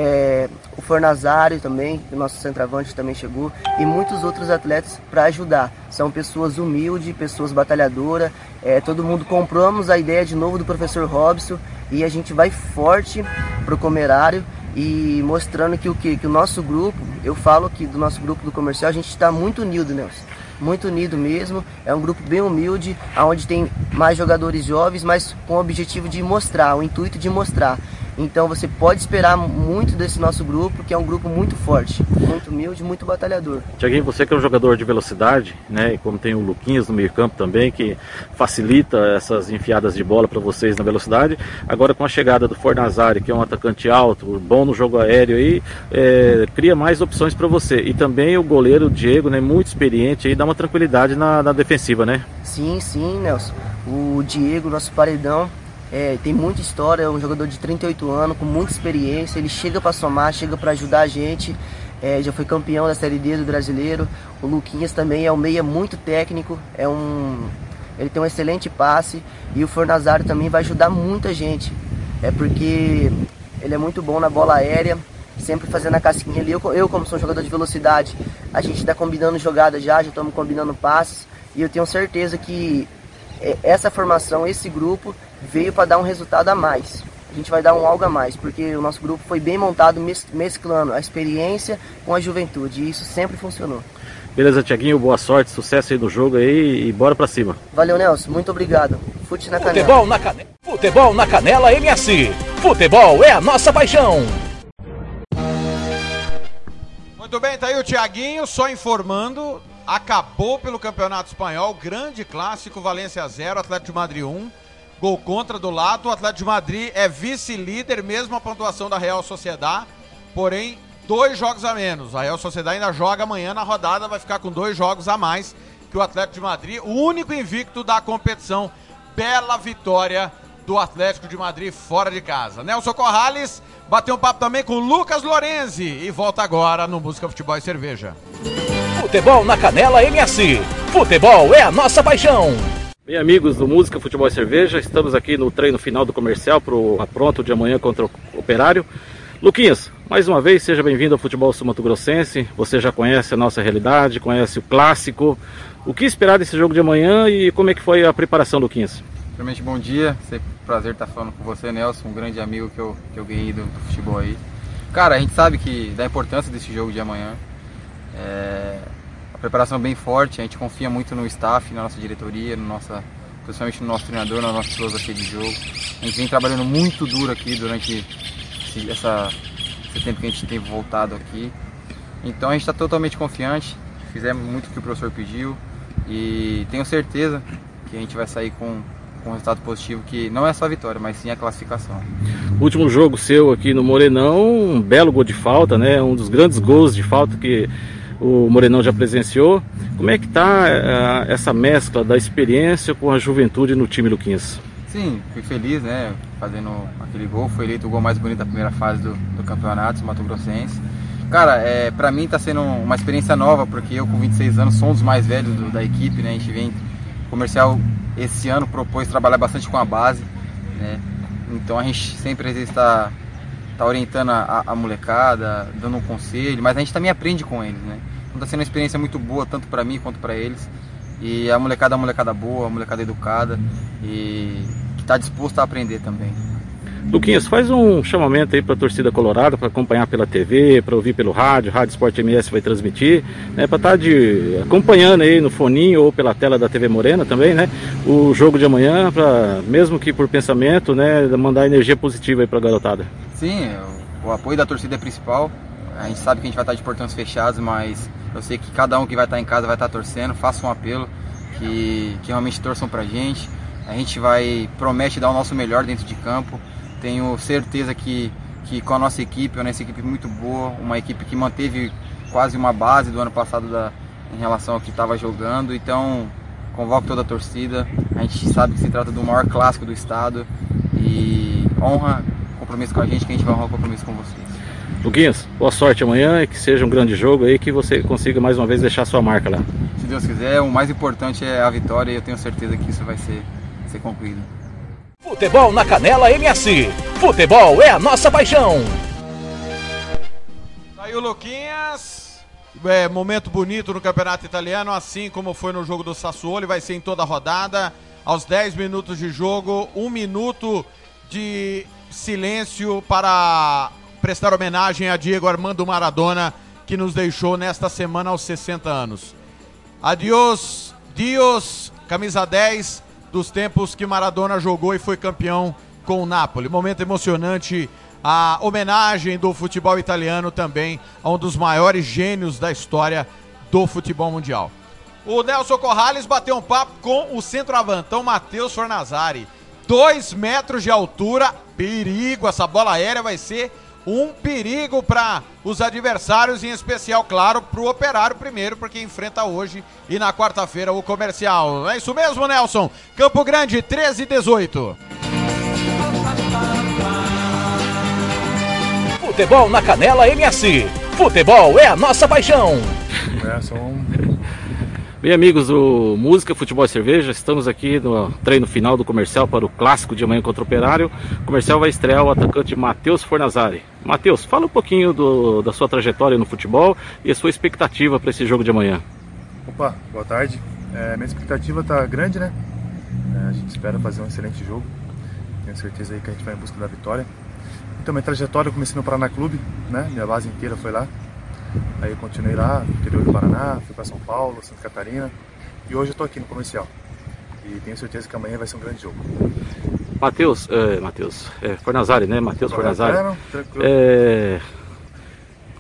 É, o Fornazário também, o nosso centroavante também chegou, e muitos outros atletas para ajudar. São pessoas humildes, pessoas batalhadoras. É, todo mundo compramos a ideia de novo do professor Robson e a gente vai forte pro comerário e mostrando que o que? Que o nosso grupo, eu falo que do nosso grupo do comercial, a gente está muito unido, Nelson. Muito unido mesmo, é um grupo bem humilde, onde tem mais jogadores jovens, mas com o objetivo de mostrar, o intuito de mostrar. Então você pode esperar muito desse nosso grupo, que é um grupo muito forte, muito humilde, muito batalhador. Tiaguinho, você que é um jogador de velocidade, né? E como tem o Luquinhas no meio campo também, que facilita essas enfiadas de bola para vocês na velocidade. Agora com a chegada do Fornazari, que é um atacante alto, bom no jogo aéreo aí, é, cria mais opções para você. E também o goleiro Diego, né? Muito experiente aí, dá uma tranquilidade na, na defensiva, né? Sim, sim, Nelson. O Diego, nosso paredão, é, tem muita história, é um jogador de 38 anos, com muita experiência, ele chega para somar, chega para ajudar a gente. É, já foi campeão da Série D do Brasileiro. O Luquinhas também é um meia muito técnico, é um, ele tem um excelente passe e o Fornazário também vai ajudar muita gente. É porque ele é muito bom na bola aérea, sempre fazendo a casquinha ali. Eu, eu como sou um jogador de velocidade, a gente está combinando jogadas já, já estamos combinando passes e eu tenho certeza que é, essa formação, esse grupo veio para dar um resultado a mais. A gente vai dar um algo a mais, porque o nosso grupo foi bem montado mesclando a experiência com a juventude, e isso sempre funcionou. Beleza, Tiaguinho, boa sorte, sucesso aí no jogo aí e bora pra cima. Valeu, Nelson, muito obrigado. Fute na canela. Futebol na canela. Futebol na canela MS. Futebol é a nossa paixão. Muito bem, tá aí o Tiaguinho, só informando. Acabou pelo Campeonato Espanhol, grande clássico, Valência 0, Atlético de Madrid 1. Gol contra do lado. O Atlético de Madrid é vice-líder, mesmo a pontuação da Real Sociedade. Porém, dois jogos a menos. A Real Sociedade ainda joga amanhã na rodada, vai ficar com dois jogos a mais que o Atlético de Madrid. O único invicto da competição. Bela vitória do Atlético de Madrid fora de casa. Nelson Corrales bateu um papo também com Lucas Lorenzi e volta agora no Música Futebol e Cerveja. Futebol na Canela MS. Futebol é a nossa paixão. Bem, amigos do Música, Futebol e Cerveja, estamos aqui no treino final do comercial para o apronto de amanhã contra o Operário. Luquinhas, mais uma vez, seja bem-vindo ao Futebol Sumato Grossense. Você já conhece a nossa realidade, conhece o clássico. O que esperar desse jogo de amanhã e como é que foi a preparação, Luquinhas? Primeiramente, bom dia. Sempre um prazer estar falando com você, Nelson, um grande amigo que eu, que eu ganhei do, futebol aí. Cara, a gente sabe que da importância desse jogo de amanhã. É, preparação bem forte, a gente confia muito no staff, na nossa diretoria, no nossa, principalmente no nosso treinador, na nossa filosofia de jogo. A gente vem trabalhando muito duro aqui durante esse, essa, esse tempo que a gente tem voltado aqui. Então a gente está totalmente confiante, fizemos muito o que o professor pediu e tenho certeza que a gente vai sair com, com um resultado positivo, que não é só a vitória, mas sim a classificação. Último jogo seu aqui no Morenão, um belo gol de falta, né? Um dos grandes gols de falta que o Morenão já presenciou. Como é que está uh, essa mescla da experiência com a juventude no time Luquinhas? Sim, fui feliz, né, fazendo aquele gol. Foi eleito o gol mais bonito da primeira fase do, do campeonato, Mato Grossense. Cara, é, para mim está sendo uma experiência nova, porque eu com 26 anos sou um dos mais velhos do, da equipe, né, a gente vem comercial esse ano propôs trabalhar bastante com a base, né, então a gente sempre está tá orientando a, a, molecada, dando um conselho, mas a gente também aprende com eles, né? Então tá sendo uma experiência muito boa, tanto para mim quanto para eles. E a molecada é uma molecada boa, a molecada educada e que está disposta a aprender também. Luquinhas, faz um chamamento aí para a torcida colorada para acompanhar pela TV, para ouvir pelo rádio, Rádio Esporte MS vai transmitir, né, para estar tá de, acompanhando aí no foninho ou pela tela da TV Morena também, né, o jogo de amanhã, para mesmo que por pensamento, né, mandar energia positiva aí para a garotada. Sim, o, o, apoio da torcida é principal. A gente sabe que a gente vai estar de portões fechados, mas eu sei que cada um que vai estar em casa vai estar torcendo. Faça um apelo que, que realmente torçam pra gente. A gente vai promete dar o nosso melhor dentro de campo. Tenho certeza que, que com a nossa equipe, a nossa equipe muito boa, uma equipe que manteve quase uma base do ano passado da, em relação ao que estava jogando. Então, convoco toda a torcida. A gente sabe que se trata do maior clássico do estado e honra compromisso com a gente, que a gente vai honrar o compromisso com vocês. Luquinhas, boa sorte amanhã e que seja um grande jogo aí, que você consiga mais uma vez deixar sua marca lá. Se Deus quiser, o mais importante é a vitória e eu tenho certeza que isso vai ser, ser concluído. Futebol na Canela MS. Futebol é a nossa paixão. Aí o Luquinhas, é, momento bonito no campeonato italiano, assim como foi no jogo do Sassuolo, vai ser em toda a rodada. Aos 10 minutos de jogo, um minuto de silêncio para prestar homenagem a Diego Armando Maradona, que nos deixou nesta semana aos 60 anos. Adiós, Dios, camisa 10 dos tempos que Maradona jogou e foi campeão com o Napoli. Momento emocionante, a homenagem do futebol italiano também a um dos maiores gênios da história do futebol mundial. O Nelson Corrales bateu um papo com o centroavantão Matheus Fornazari. Dois metros de altura, perigo, essa bola aérea vai ser um perigo para os adversários, em especial, claro, para o Operário primeiro, porque enfrenta hoje e na quarta-feira o comercial. É isso mesmo, Nelson? Campo Grande, 13 e 18. Futebol na Canela MS. Futebol é a nossa paixão. É, são Bem, amigos do Música, Futebol e Cerveja, estamos aqui no treino final do comercial para o clássico de amanhã contra o Operário. O comercial vai estrear o atacante Matheus Fornazari. Matheus, fala um pouquinho do, da sua trajetória no futebol e a sua expectativa para esse jogo de amanhã. Opa, boa tarde. É, minha expectativa está grande, né? É, a gente espera fazer um excelente jogo. Tenho certeza aí que a gente vai em busca da vitória. Então, minha trajetória eu comecei no Paraná Clube, né? Minha base inteira foi lá. Aí continuei lá, no interior do Paraná, fui para São Paulo, Santa Catarina e hoje eu estou aqui no comercial. E tenho certeza que amanhã vai ser um grande jogo. Matheus, é, Matheus, é, Fornazari, né? Matheus Fornazari. É, não, tranquilo. É,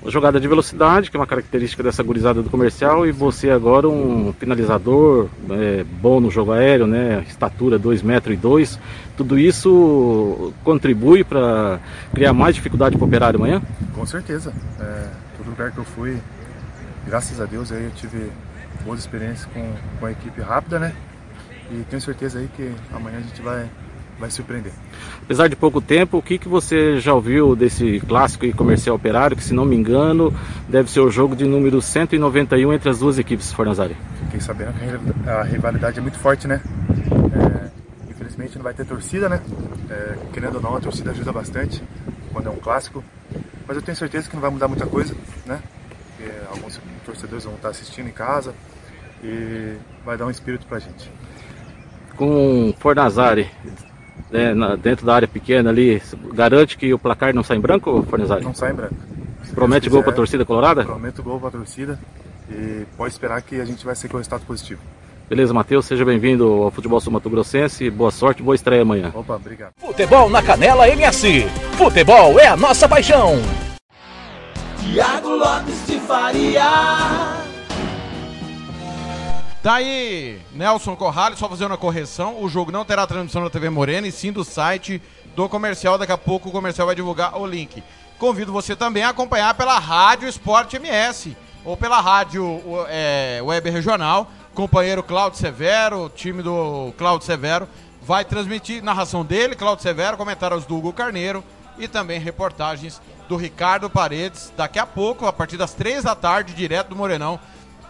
jogada de velocidade, que é uma característica dessa gurizada do comercial, e você agora um finalizador é, bom no jogo aéreo, né? Estatura 2 metros e dois. Tudo isso contribui para criar mais dificuldade para o operário amanhã? Com certeza. É, todo lugar que eu fui, graças a Deus, aí eu tive boas experiências com, com a equipe rápida, né? E tenho certeza aí que amanhã a gente vai, vai surpreender. Apesar de pouco tempo, o que, que você já ouviu desse clássico e comercial operário, que se não me engano, deve ser o jogo de número 191 entre as duas equipes, Fornazari? Fiquei sabendo que a rivalidade é muito forte, né? É, infelizmente não vai ter torcida, né? É, querendo ou não, a torcida ajuda bastante quando é um clássico. Mas eu tenho certeza que não vai mudar muita coisa, né? Porque alguns torcedores vão estar assistindo em casa e vai dar um espírito pra gente. Com Fornazari né, na- dentro da área pequena ali, garante que o placar não sai em branco, Fornazari? Não sai em branco. Se Promete gol quiser, para a torcida colorada? Prometo gol pra torcida e pode esperar que a gente vai ser com resultado positivo. Beleza, Matheus, seja bem-vindo ao Futebol Sul Mato Grossense, boa sorte, boa estreia amanhã. Opa, obrigado. Futebol na Canela MS. Futebol é a nossa paixão. Tiago Lopes de Faria. Tá aí, Nelson Corrales, só fazendo uma correção. O jogo não terá transmissão na TV Morena e sim do site do comercial. Daqui a pouco o comercial vai divulgar o link. Convido você também a acompanhar pela Rádio Esporte MS ou pela Rádio é, Web Regional. Companheiro Cláudio Severo, time do Cláudio Severo, vai transmitir narração dele, Cláudio Severo, comentários do Hugo Carneiro e também reportagens do Ricardo Paredes. Daqui a pouco, a partir das três da tarde, direto do Morenão,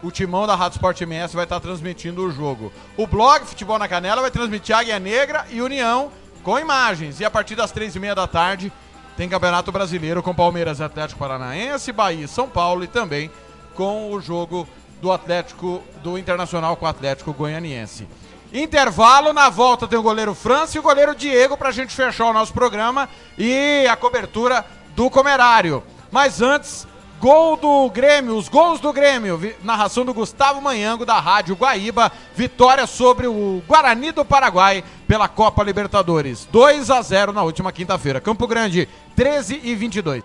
o timão da Rádio Sport MS vai estar transmitindo o jogo. O blog Futebol na Canela vai transmitir Águia Negra e União com imagens. E a partir das três e meia da tarde tem Campeonato Brasileiro com Palmeiras Atlético Paranaense, Bahia São Paulo e também com o jogo do Atlético, do Internacional com o Atlético Goianiense. Intervalo, na volta tem o goleiro França e o goleiro Diego pra gente fechar o nosso programa e a cobertura do Comerário. Mas antes, gol do Grêmio, os gols do Grêmio, narração do Gustavo Manhango da Rádio Guaíba, vitória sobre o Guarani do Paraguai pela Copa Libertadores. 2 a 0 na última quinta-feira. Campo Grande, 13 e 22.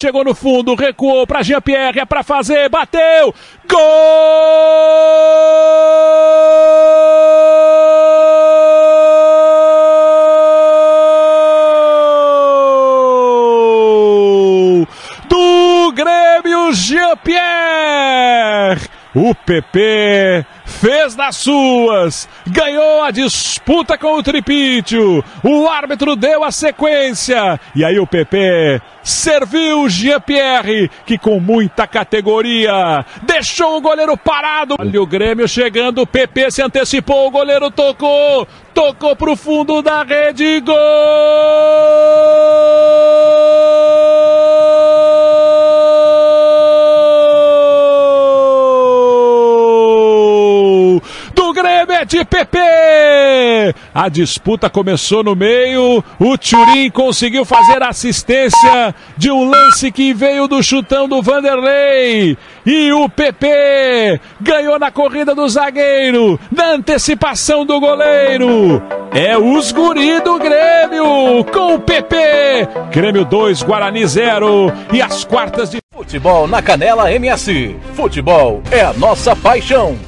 Chegou no fundo, recuou para Jean-Pierre, é para fazer, bateu! Gol! Do Grêmio Jean-Pierre! O PP fez das suas, ganhou a disputa com o Tripítio, o árbitro deu a sequência, e aí o PP serviu Jean-Pierre, que com muita categoria deixou o goleiro parado. Olha o Grêmio chegando, o PP se antecipou, o goleiro tocou, tocou pro fundo da rede, gol! Do Grêmio é de PP! A disputa começou no meio, o Turim conseguiu fazer assistência de um lance que veio do chutão do Vanderlei. E o PP ganhou na corrida do zagueiro, na antecipação do goleiro. É os guri do Grêmio com o PP. Grêmio 2, Guarani 0 e as quartas de Futebol na Canela MS. Futebol é a nossa paixão.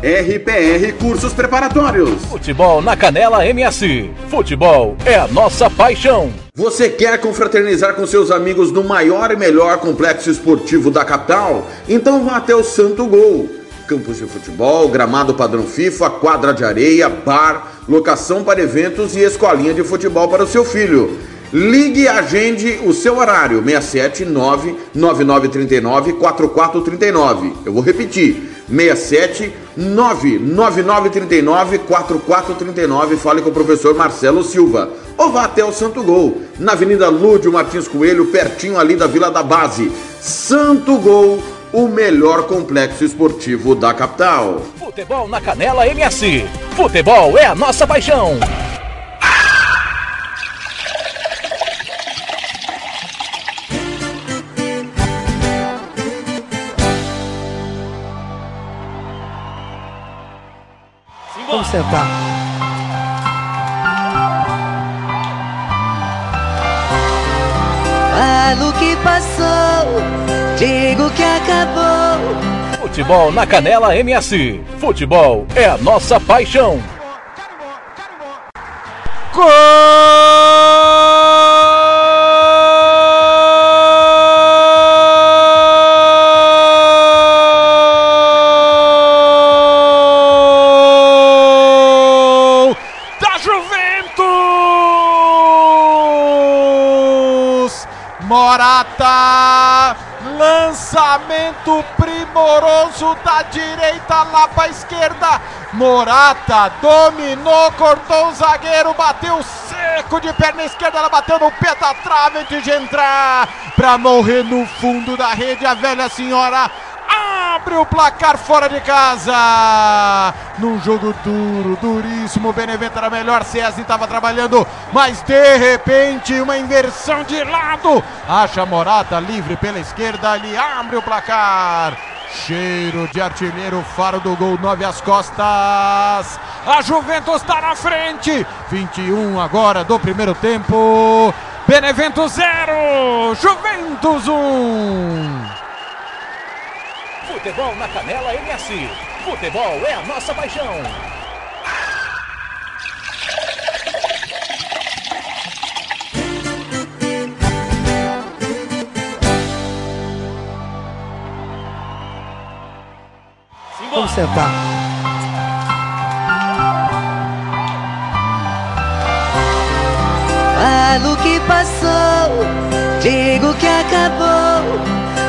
RPR Cursos Preparatórios. Futebol na Canela MS. Futebol é a nossa paixão. Você quer confraternizar com seus amigos no maior e melhor complexo esportivo da capital? Então vá até o Santo Gol. Campos de futebol, gramado padrão FIFA, quadra de areia, bar, locação para eventos e escolinha de futebol para o seu filho. Ligue e agende o seu horário, 679 9939 4439. Eu vou repetir, 67 99939 4439. Fale com o professor Marcelo Silva. Ou vá até o Santo Gol, na Avenida Lúdio Martins Coelho, pertinho ali da Vila da Base. Santo Gol, o melhor complexo esportivo da capital. Futebol na Canela MS. Futebol é a nossa paixão. Vamos sentar. Falo que passou, digo que acabou. Futebol na Canela MS. Futebol é a nossa paixão. Gol Morata! Lançamento primoroso da direita lá para esquerda. Morata dominou, cortou o zagueiro, bateu seco de perna esquerda, ela bateu no pé da trave de entrar para morrer no fundo da rede. A velha senhora abre o placar fora de casa. Num jogo duro, duríssimo. Benevento era melhor. César estava trabalhando, mas de repente uma inversão de lado. Acha Morata livre pela esquerda. Ele abre o placar. Cheiro de artilheiro, faro do gol, nove às costas. A Juventus está na frente. 21 agora do primeiro tempo. Benevento 0, Juventus 1. Um. Futebol na Canela MS. Futebol é a nossa paixão. Vamos sentar. Falo que passou, digo que acabou,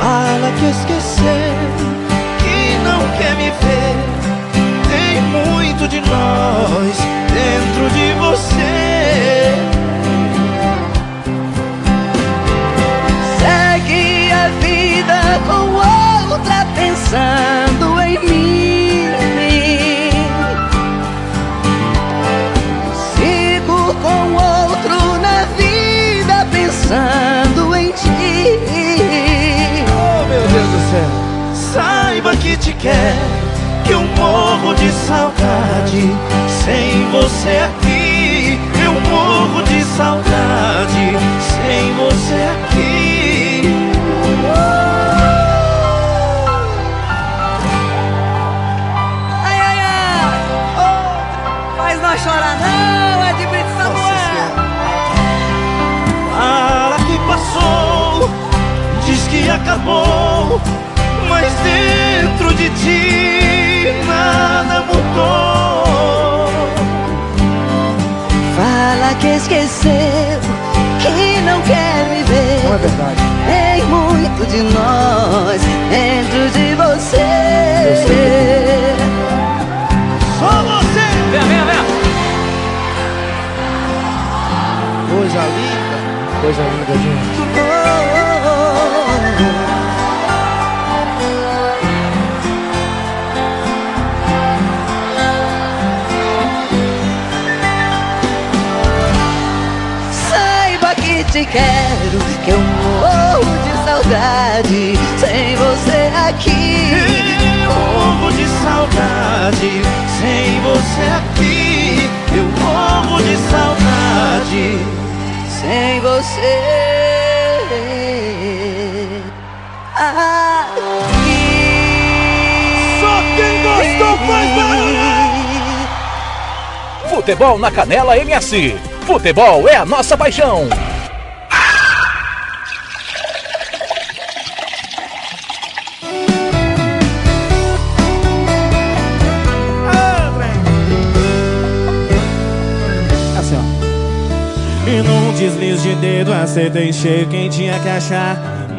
Fala que esqueceu, que não quer me ver. Tem muito de nós dentro de você. Segue a vida com outra pensando em mim. Sigo com outro na vida pensando te quero, que eu morro de saudade. Sem você aqui, eu morro de saudade. Sem você aqui. Ai, ai, ai! Ô, faz nós chorar não, é de Brito Samuel! Fala que passou, diz que acabou, mas dentro de ti nada mudou. Fala que esqueceu, que não quer me ver. Não é verdade. Tem muito de nós dentro de você. Só você! Vem, vem, vem! Coisa linda. Coisa linda, gente. Saiba te quero, que eu morro de saudade sem você aqui. Eu morro de saudade, sem você aqui. Eu morro de saudade. Sem você. Só quem gostou faz Futebol na Canela MS. Futebol é a nossa paixão. E num deslize de dedo acertei cheio quem tinha que achar.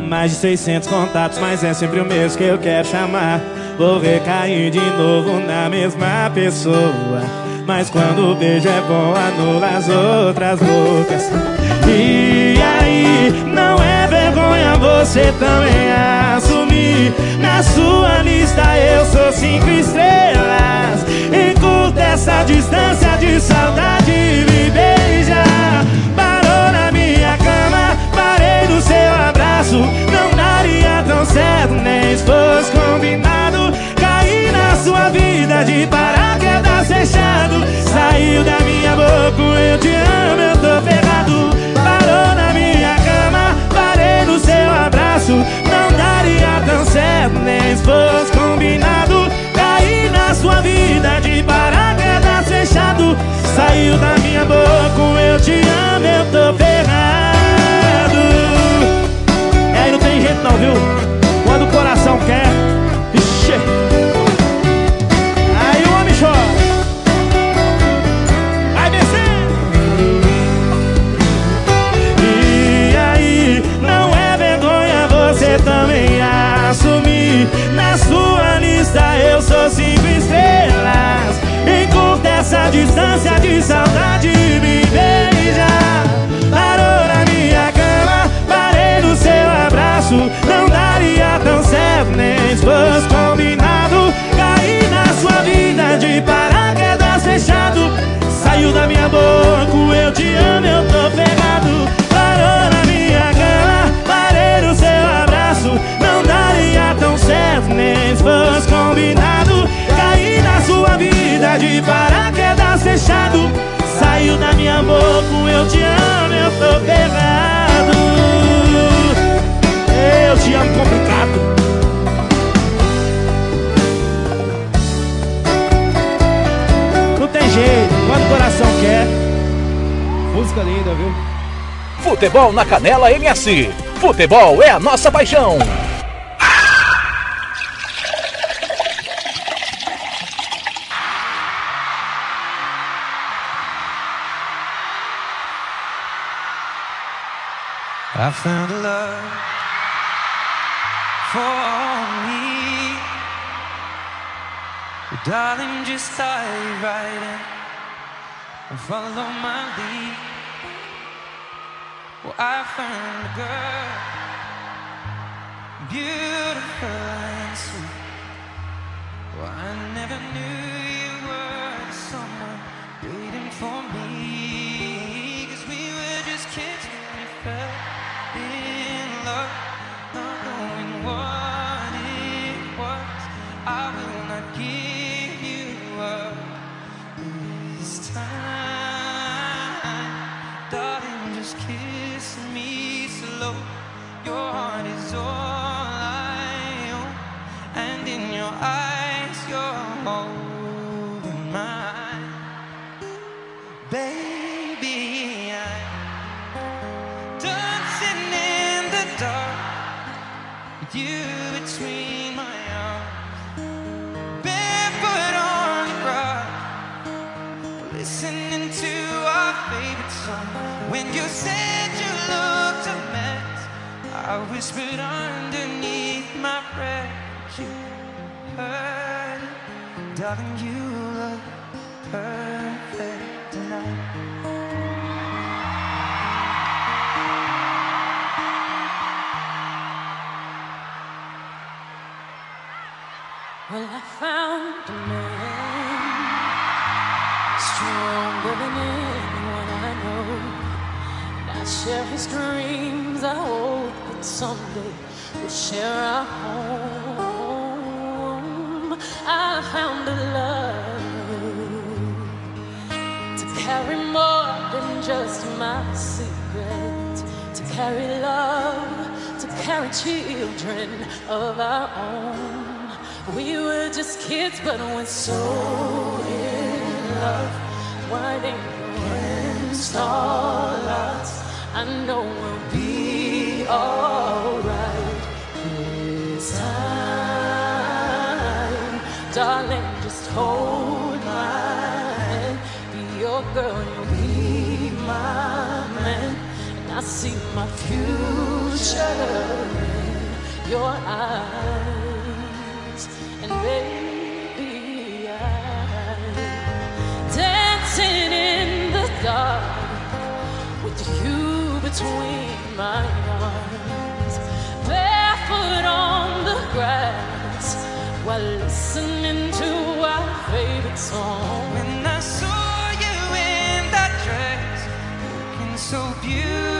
Mais de 600 contatos, mas é sempre o mesmo que eu quero chamar. Vou recair de novo na mesma pessoa. Mas quando o beijo é bom, anula as outras bocas. E aí, não é vergonha você também assumir. Na sua lista eu sou cinco estrelas. Encurta essa distância de saudade me beija. Parou na minha cama, parei no seu abraço. Não daria tão certo, nem se fosse combinado. Caí na sua vida de paraquedas fechado. Saiu da minha boca, eu te amo, eu tô ferrado. Não daria tão certo, nem se fosse combinado. Caí na sua vida de paraquedas fechado. Saiu da minha boca, eu te amo, eu tô ferrado. Futebol na Canela MS. Futebol é a nossa paixão. I found love for me. Darling, just dive right in and follow my lead. Well, I found a girl, beautiful and sweet. Well, I never knew you said you looked a mess, I whispered underneath my breath. You heard darling, you look perfect tonight. Well, I found I share his dreams. I hope that someday we'll share our home. I found a love to carry more than just my secret, to carry love, to carry children of our own. We were just kids, but we're so in love. Why didn't you install us? I know we'll be alright this time. Darling, just hold. Be your girl, you'll be my man. And I see my future in your eyes. And baby, dancing in the dark between my arms, barefoot on the grass while listening to our favorite song. When I saw you in that dress, looking so beautiful.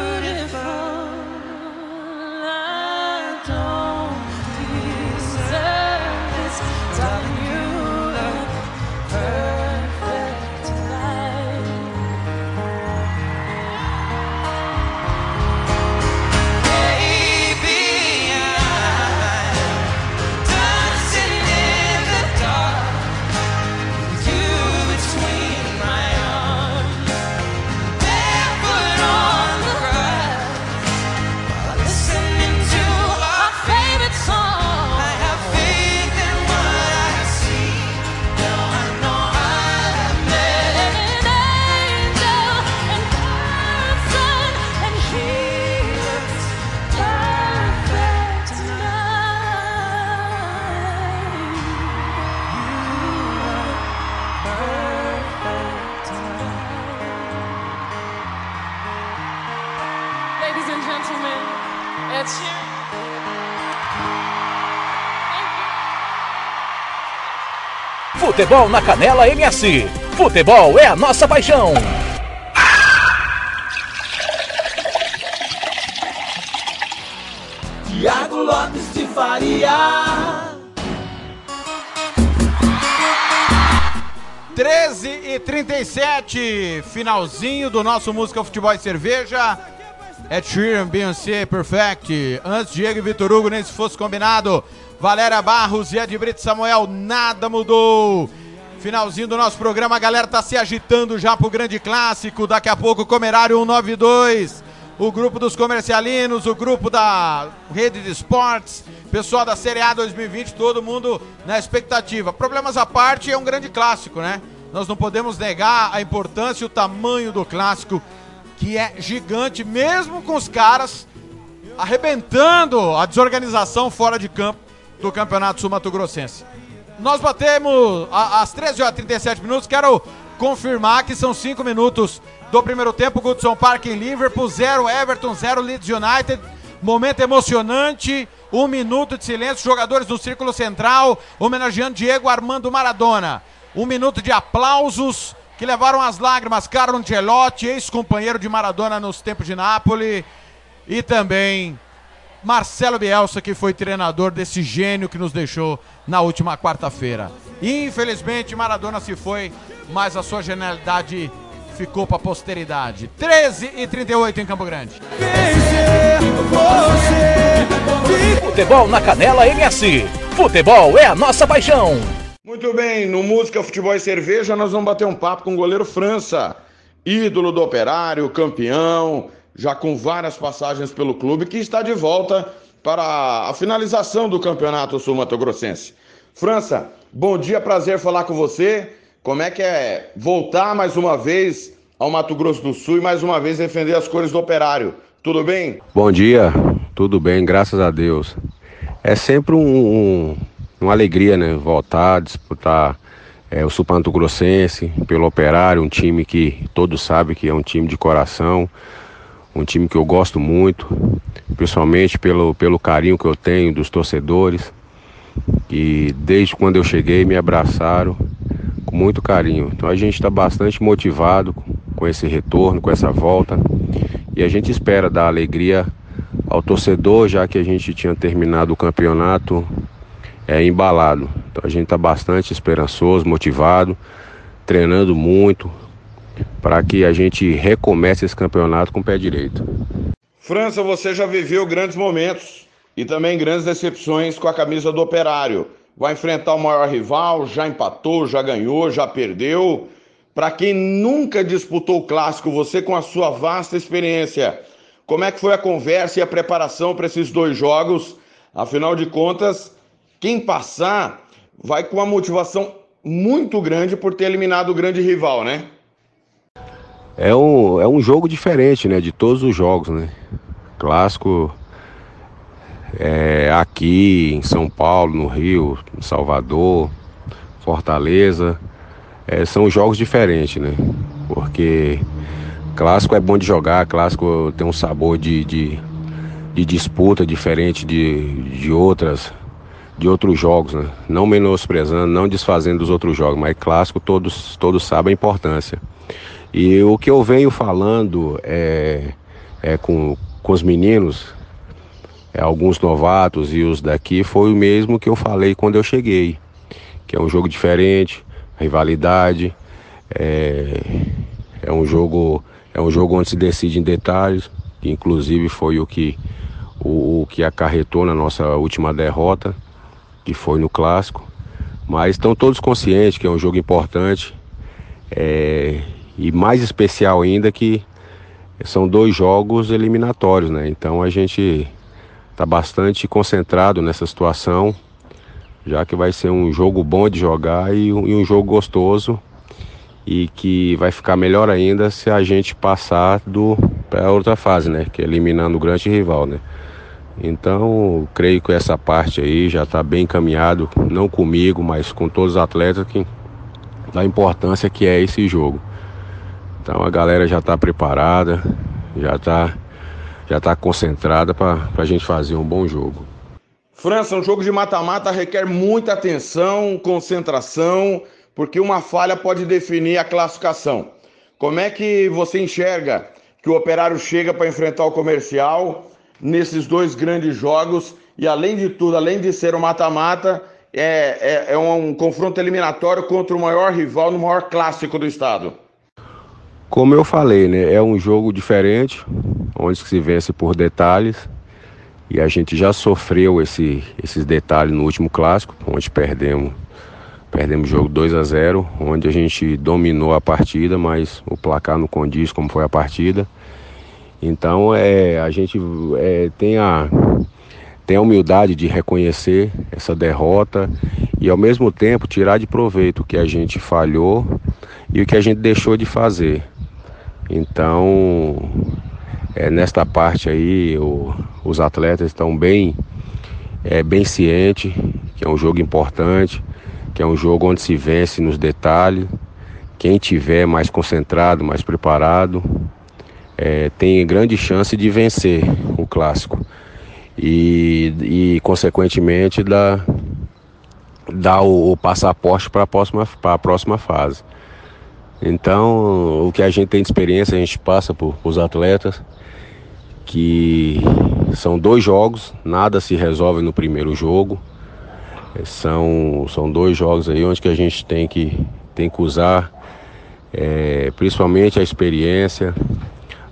Futebol na Canela MS. Futebol é a nossa paixão. Tiago Lopes de Faria. 13 e 37, finalzinho do nosso Música Futebol e Cerveja. Ed Sheeran, Beyoncé, Perfect. Antes, Diego e Vitor Hugo, nem se fosse combinado. Valéria Barros e Ed Brito Samuel, nada mudou. Finalzinho do nosso programa, a galera tá se agitando já pro grande clássico. Daqui a pouco, Comerário 192. O grupo dos comercialinos, o grupo da rede de esportes, pessoal da Série A 2020, todo mundo na expectativa. Problemas à parte, é um grande clássico, né? Nós não podemos negar a importância e o tamanho do clássico, que é gigante, mesmo com os caras arrebentando a desorganização fora de campo do Campeonato Sul Mato Grossense. Nós batemos às 13 horas e 37 minutos. Quero confirmar que são 5 minutos do primeiro tempo. Goodson Park em Liverpool, 0 Everton, 0 Leeds United. Momento emocionante. Um minuto de silêncio. Jogadores no círculo central homenageando Diego Armando Maradona. Um minuto de aplausos que levaram as lágrimas. Carlo Ancelotti, ex-companheiro de Maradona nos tempos de Nápoles. E também Marcelo Bielsa, que foi treinador desse gênio que nos deixou na última quarta-feira. Infelizmente, Maradona se foi, mas a sua genialidade ficou para a posteridade. 13 e 38 em Campo Grande. Futebol na Canela MS. Futebol é a nossa paixão. Muito bem, no Música, Futebol e Cerveja nós vamos bater um papo com o goleiro França, ídolo do Operário, campeão, já com várias passagens pelo clube, que está de volta para a finalização do Campeonato Sul-Mato Grossense. França, bom dia, prazer falar com você. Como é que é voltar mais uma vez ao Mato Grosso do Sul e mais uma vez defender as cores do Operário? Tudo bem? Bom dia, tudo bem, graças a Deus. É sempre um, um, uma alegria, né? Voltar, disputar é, o Supanto Grossense pelo Operário, um time que todos sabem que é um time de coração, um time que eu gosto muito, principalmente pelo, pelo carinho que eu tenho dos torcedores, que desde quando eu cheguei me abraçaram com muito carinho. Então a gente está bastante motivado com esse retorno, com essa volta, e a gente espera dar alegria ao torcedor, já que a gente tinha terminado o campeonato é, embalado. Então a gente está bastante esperançoso, motivado, treinando muito para que a gente recomece esse campeonato com o pé direito. França, você já viveu grandes momentos e também grandes decepções com a camisa do Operário. Vai enfrentar o maior rival, já empatou, já ganhou, já perdeu. Para quem nunca disputou o clássico, você com a sua vasta experiência, como é que foi a conversa e a preparação para esses dois jogos? Afinal de contas, quem passar vai com uma motivação muito grande por ter eliminado o grande rival, né? É um, é um jogo diferente, né? De todos os jogos, né? Clássico é, aqui em São Paulo, no Rio, em Salvador, Fortaleza. É, são jogos diferentes, né? Porque clássico é bom de jogar, clássico tem um sabor de, de, de disputa diferente de, de outras de outros jogos, né? Não menosprezando, não desfazendo dos outros jogos, mas clássico todos, todos sabem a importância. E o que eu venho falando é, é com, com os meninos, é, alguns novatos e os daqui, foi o mesmo que eu falei quando eu cheguei. Que é um jogo diferente, rivalidade, é, é um jogo é um jogo onde se decide em detalhes, que inclusive foi o que o, o que acarretou na nossa última derrota que foi no clássico. Mas estão todos conscientes que é um jogo importante. É, e mais especial ainda que são dois jogos eliminatórios, né? Então a gente está bastante concentrado nessa situação, já que vai ser um jogo bom de jogar e um, jogo gostoso e que vai ficar melhor ainda se a gente passar do para outra fase, né? Que é eliminando o grande rival, né? Então, creio que essa parte aí já está bem encaminhado, não comigo, mas com todos os atletas que da importância que é esse jogo. Então a galera já está preparada, já está já tá concentrada para a gente fazer um bom jogo. França, um jogo de mata-mata requer muita atenção, concentração, porque uma falha pode definir a classificação. Como é que você enxerga que o operário chega para enfrentar o comercial nesses dois grandes jogos e, além de tudo, além de ser um mata-mata, é, é, é um confronto eliminatório contra o maior rival no maior clássico do estado. Como eu falei, né, é um jogo diferente, onde se vence por detalhes. E a gente já sofreu esse, esses detalhes no último clássico, onde perdemos perdemos o jogo 2 a 0, onde a gente dominou a partida, mas o placar não condiz como foi a partida. Então é, a gente é, tem, a, tem a humildade de reconhecer essa derrota e ao mesmo tempo tirar de proveito o que a gente falhou e o que a gente deixou de fazer. Então, é, nesta parte aí, o, os atletas estão bem, é, bem cientes que é um jogo importante, que é um jogo onde se vence nos detalhes. Quem tiver mais concentrado, mais preparado, é, tem grande chance de vencer o clássico e, e consequentemente dar, o, o passaporte para a próxima, a próxima fase. Então, o que a gente tem de experiência, a gente passa para os atletas, que são dois jogos, nada se resolve no primeiro jogo. São, são dois jogos aí onde que a gente tem que, tem que usar é, principalmente a experiência,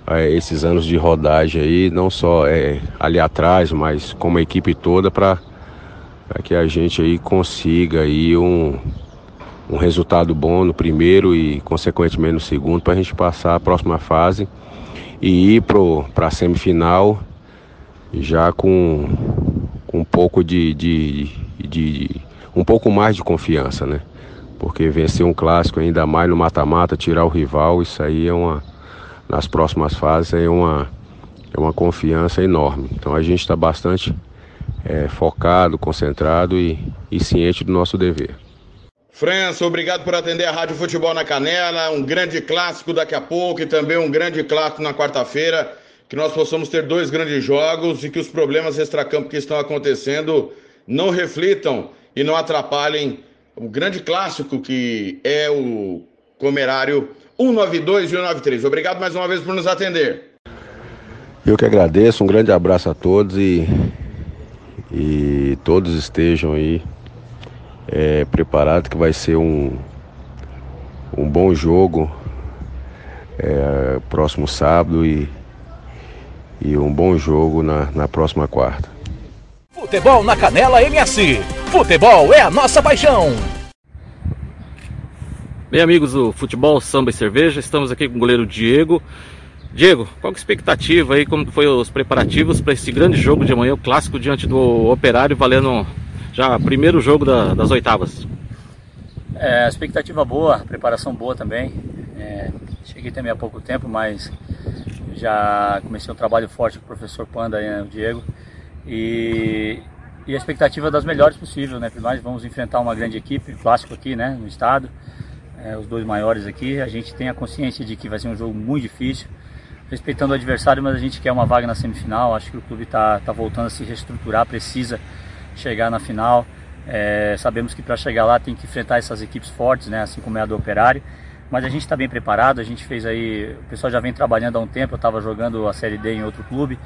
é, esses anos de rodagem aí, não só é, ali atrás, mas como a equipe toda, para que a gente aí consiga aí um, um resultado bom no primeiro e consequentemente no segundo para a gente passar a próxima fase e ir para a semifinal já com, com um pouco de, de, de, um pouco mais de confiança, né? Porque vencer um clássico ainda mais no mata-mata, tirar o rival, isso aí é uma nas próximas fases é uma é uma confiança enorme. Então a gente está bastante é, focado, concentrado e, e ciente do nosso dever. França, obrigado por atender a Rádio Futebol na Canela. Um grande clássico daqui a pouco e também um grande clássico na quarta-feira. Que nós possamos ter dois grandes jogos e que os problemas extracampo que estão acontecendo não reflitam e não atrapalhem o grande clássico que é o Comerário 192 e 193. Obrigado mais uma vez por nos atender. Eu que agradeço, um grande abraço a todos e, e todos estejam aí é, preparados que vai ser um, um bom jogo é, próximo sábado e, e um bom jogo na, na próxima quarta. Futebol na Canela MS. Futebol é a nossa paixão. Bem, amigos do Futebol, Samba e Cerveja, estamos aqui com o goleiro Diego. Diego, qual que é a expectativa aí, como foi os preparativos para esse grande jogo de amanhã, o clássico diante do Operário, valendo já primeiro jogo da, das oitavas? É, expectativa boa, preparação boa também. É, cheguei também há pouco tempo, mas já comecei um trabalho forte com o professor Panda, né, o Diego. E, e a expectativa das melhores possível, né? Nós vamos enfrentar uma grande equipe, clássico aqui, né, no estado. É, os dois maiores aqui, a gente tem a consciência de que vai ser um jogo muito difícil, respeitando o adversário, mas a gente quer uma vaga na semifinal. Acho que o clube está tá voltando a se reestruturar, precisa chegar na final. É, sabemos que para chegar lá tem que enfrentar essas equipes fortes, né, assim como é a do Operário. Mas a gente está bem preparado, a gente fez aí. O pessoal já vem trabalhando há um tempo, eu estava jogando a Série D em outro clube.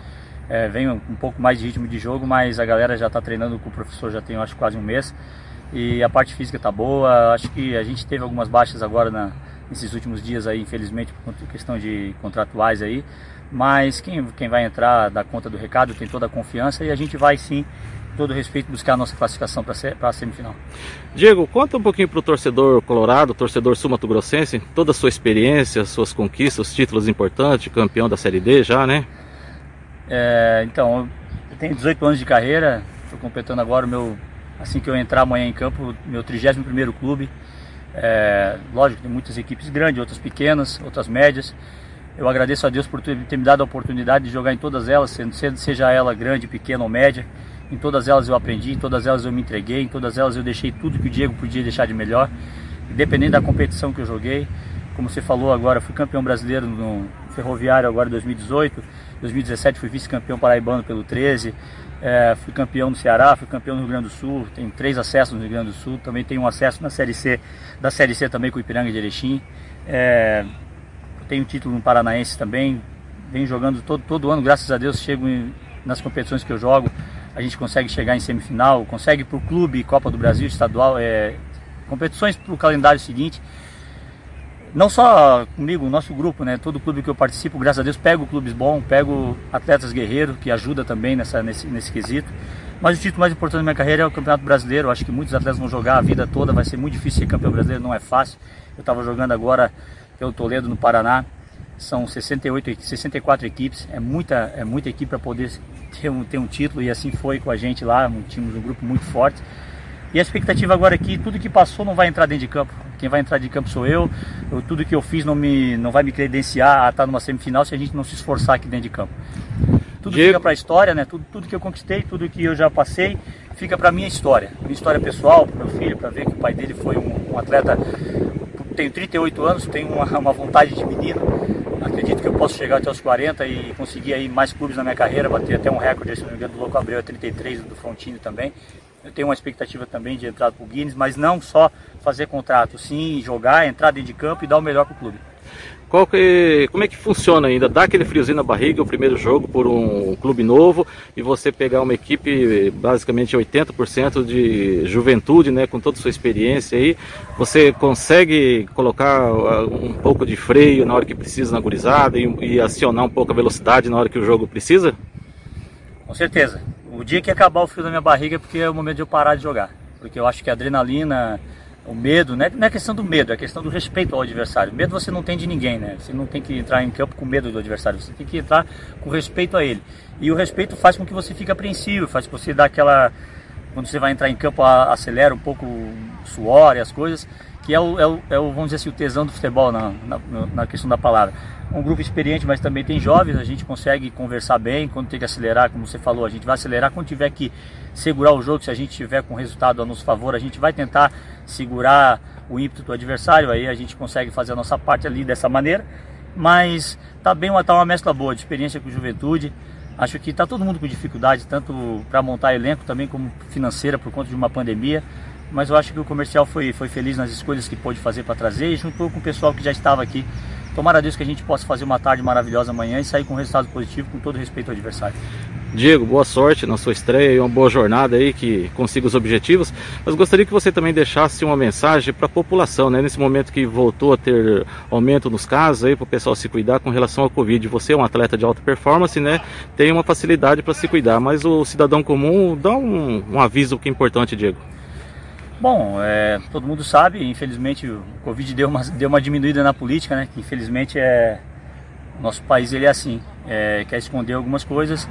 É, vem um, um pouco mais de ritmo de jogo, mas a galera já está treinando com o professor já tem acho quase um mês. E a parte física está boa. Acho que a gente teve algumas baixas agora na, nesses últimos dias aí, infelizmente, por questão de contratuais aí. Mas quem, quem vai entrar dá conta do recado, tem toda a confiança e a gente vai sim todo respeito, buscar a nossa classificação para a semifinal. Diego, conta um pouquinho para o torcedor colorado, torcedor sul-mato-grossense, toda a sua experiência, suas conquistas, títulos importantes, campeão da Série D já, né? É, então, eu tenho 18 anos de carreira, estou completando agora o meu, assim que eu entrar amanhã em campo, meu 31º clube. É, lógico, tem muitas equipes grandes, outras pequenas, outras médias. Eu agradeço a Deus por ter, me dado a oportunidade de jogar em todas elas, sendo, seja ela grande, pequena ou média. Em todas elas eu aprendi, em todas elas eu me entreguei, em todas elas eu deixei tudo que o Diego podia deixar de melhor, independente da competição que eu joguei. Como você falou agora, fui campeão brasileiro no Ferroviário agora em 2018, 2017 fui vice-campeão paraibano pelo 13, é, fui campeão no Ceará, fui campeão no Rio Grande do Sul, tenho três acessos no Rio Grande do Sul, também tenho um acesso na Série C, da Série C também com o Ipiranga de Erechim. É, tenho título no Paranaense também, venho jogando todo, todo ano, graças a Deus, chego em, nas competições que eu jogo, a gente consegue chegar em semifinal, consegue para o clube, Copa do Brasil, estadual, é, competições para o calendário seguinte. Não só comigo, o nosso grupo, né? Todo clube que eu participo, graças a Deus, pego clubes bons, pego atletas guerreiros, que ajuda também nessa, nesse, nesse quesito. Mas o título mais importante da minha carreira é o Campeonato Brasileiro. Eu acho que muitos atletas vão jogar a vida toda, vai ser muito difícil ser campeão brasileiro, não é fácil. Eu estava jogando agora pelo Toledo, no Paraná. São 68, 64 equipes, é muita, é muita equipe para poder ter um, ter um título e assim foi com a gente lá, tínhamos um grupo muito forte. E a expectativa agora é que tudo que passou não vai entrar dentro de campo. Quem vai entrar de campo sou eu. eu tudo que eu fiz não, me, não vai me credenciar a estar numa semifinal se a gente não se esforçar aqui dentro de campo. Tudo Diego. fica para a história, né? Tudo, tudo que eu conquistei, tudo que eu já passei, fica para minha história. Minha história pessoal, para meu filho, para ver que o pai dele foi um, um atleta. Tenho 38 anos, tenho uma, uma vontade de menino acredito que eu posso chegar até os 40 e conseguir aí mais clubes na minha carreira, bater até um recorde, se não me engano, do Louco Abreu é 33, do Frontino também. Eu tenho uma expectativa também de entrar para o Guinness, mas não só fazer contrato, sim jogar, entrar dentro de campo e dar o melhor para o clube. Qual que, como é que funciona ainda? Dá aquele friozinho na barriga o primeiro jogo por um clube novo e você pegar uma equipe basicamente 80% de juventude, né, com toda a sua experiência aí, você consegue colocar uh, um pouco de freio na hora que precisa na gurizada e, e acionar um pouco a velocidade na hora que o jogo precisa? Com certeza. O dia que acabar o frio da minha barriga é porque é o momento de eu parar de jogar. Porque eu acho que a adrenalina, o medo, né? não é questão do medo, é questão do respeito ao adversário. Medo você não tem de ninguém, né? Você não tem que entrar em campo com medo do adversário, você tem que entrar com respeito a ele. E o respeito faz com que você fique apreensivo, faz com que você dá aquela. Quando você vai entrar em campo, acelera um pouco o suor e as coisas, que é o, é o, é o, vamos dizer assim, o tesão do futebol na, na, na questão da palavra. Um grupo experiente, mas também tem jovens, a gente consegue conversar bem, quando tem que acelerar, como você falou, a gente vai acelerar, quando tiver que segurar o jogo, se a gente tiver com resultado a nosso favor, a gente vai tentar segurar o ímpeto do adversário, aí a gente consegue fazer a nossa parte ali dessa maneira, mas tá bem uma, tá uma mescla boa de experiência com juventude, acho que tá todo mundo com dificuldade, tanto para montar elenco também como financeira por conta de uma pandemia, mas eu acho que o comercial foi, foi feliz nas escolhas que pôde fazer para trazer e juntou com o pessoal que já estava aqui. Tomara Deus que a gente possa fazer uma tarde maravilhosa amanhã e sair com um resultado positivo com todo respeito ao adversário. Diego, boa sorte na sua estreia e uma boa jornada aí que consiga os objetivos. Mas gostaria que você também deixasse uma mensagem para a população, né? Nesse momento que voltou a ter aumento nos casos aí para o pessoal se cuidar com relação ao Covid. Você é um atleta de alta performance, né? Tem uma facilidade para se cuidar, mas o cidadão comum dá um, um aviso que é importante, Diego. Bom, é, todo mundo sabe, infelizmente o Covid deu uma, deu uma diminuída na política, né? Que infelizmente é nosso país ele é assim, é, quer esconder algumas coisas,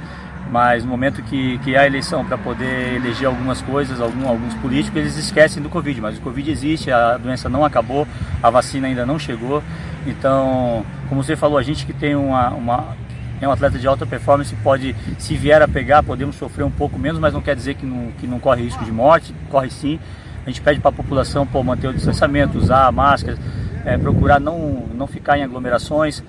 mas no momento que, que há eleição para poder eleger algumas coisas, algum, alguns políticos, eles esquecem do Covid, mas o Covid existe, a doença não acabou, a vacina ainda não chegou, então, como você falou, a gente que tem uma, uma é um atleta de alta performance, pode, se vier a pegar, podemos sofrer um pouco menos, mas não quer dizer que não, que não corre risco de morte, corre sim. A gente pede para a população pô, manter o distanciamento, usar a máscara, é, procurar não, não ficar em aglomerações,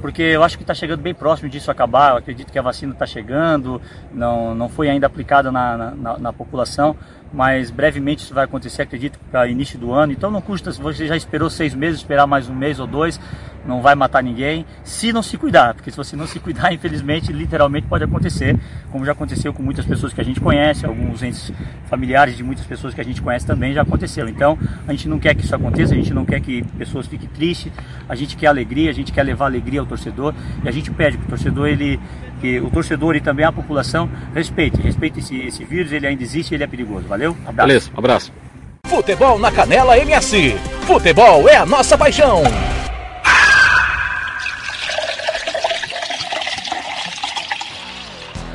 porque eu acho que está chegando bem próximo disso acabar. Eu acredito que a vacina está chegando, não, não foi ainda aplicada na, na, na população, mas brevemente isso vai acontecer, acredito, para início do ano. Então não custa, se você já esperou seis meses, esperar mais um mês ou dois, não vai matar ninguém, se não se cuidar, porque se você não se cuidar, infelizmente, literalmente pode acontecer, como já aconteceu com muitas pessoas que a gente conhece, alguns entes familiares de muitas pessoas que a gente conhece também já aconteceram. Então a gente não quer que isso aconteça, a gente não quer que pessoas fiquem tristes, a gente quer alegria, a gente quer levar alegria ao torcedor e a gente pede que o torcedor ele que o torcedor e também a população respeite, respeite esse, esse vírus, ele ainda existe, ele é perigoso. Valeu? Abraço. Beleza, abraço. Futebol na Canela MS. Futebol é a nossa paixão.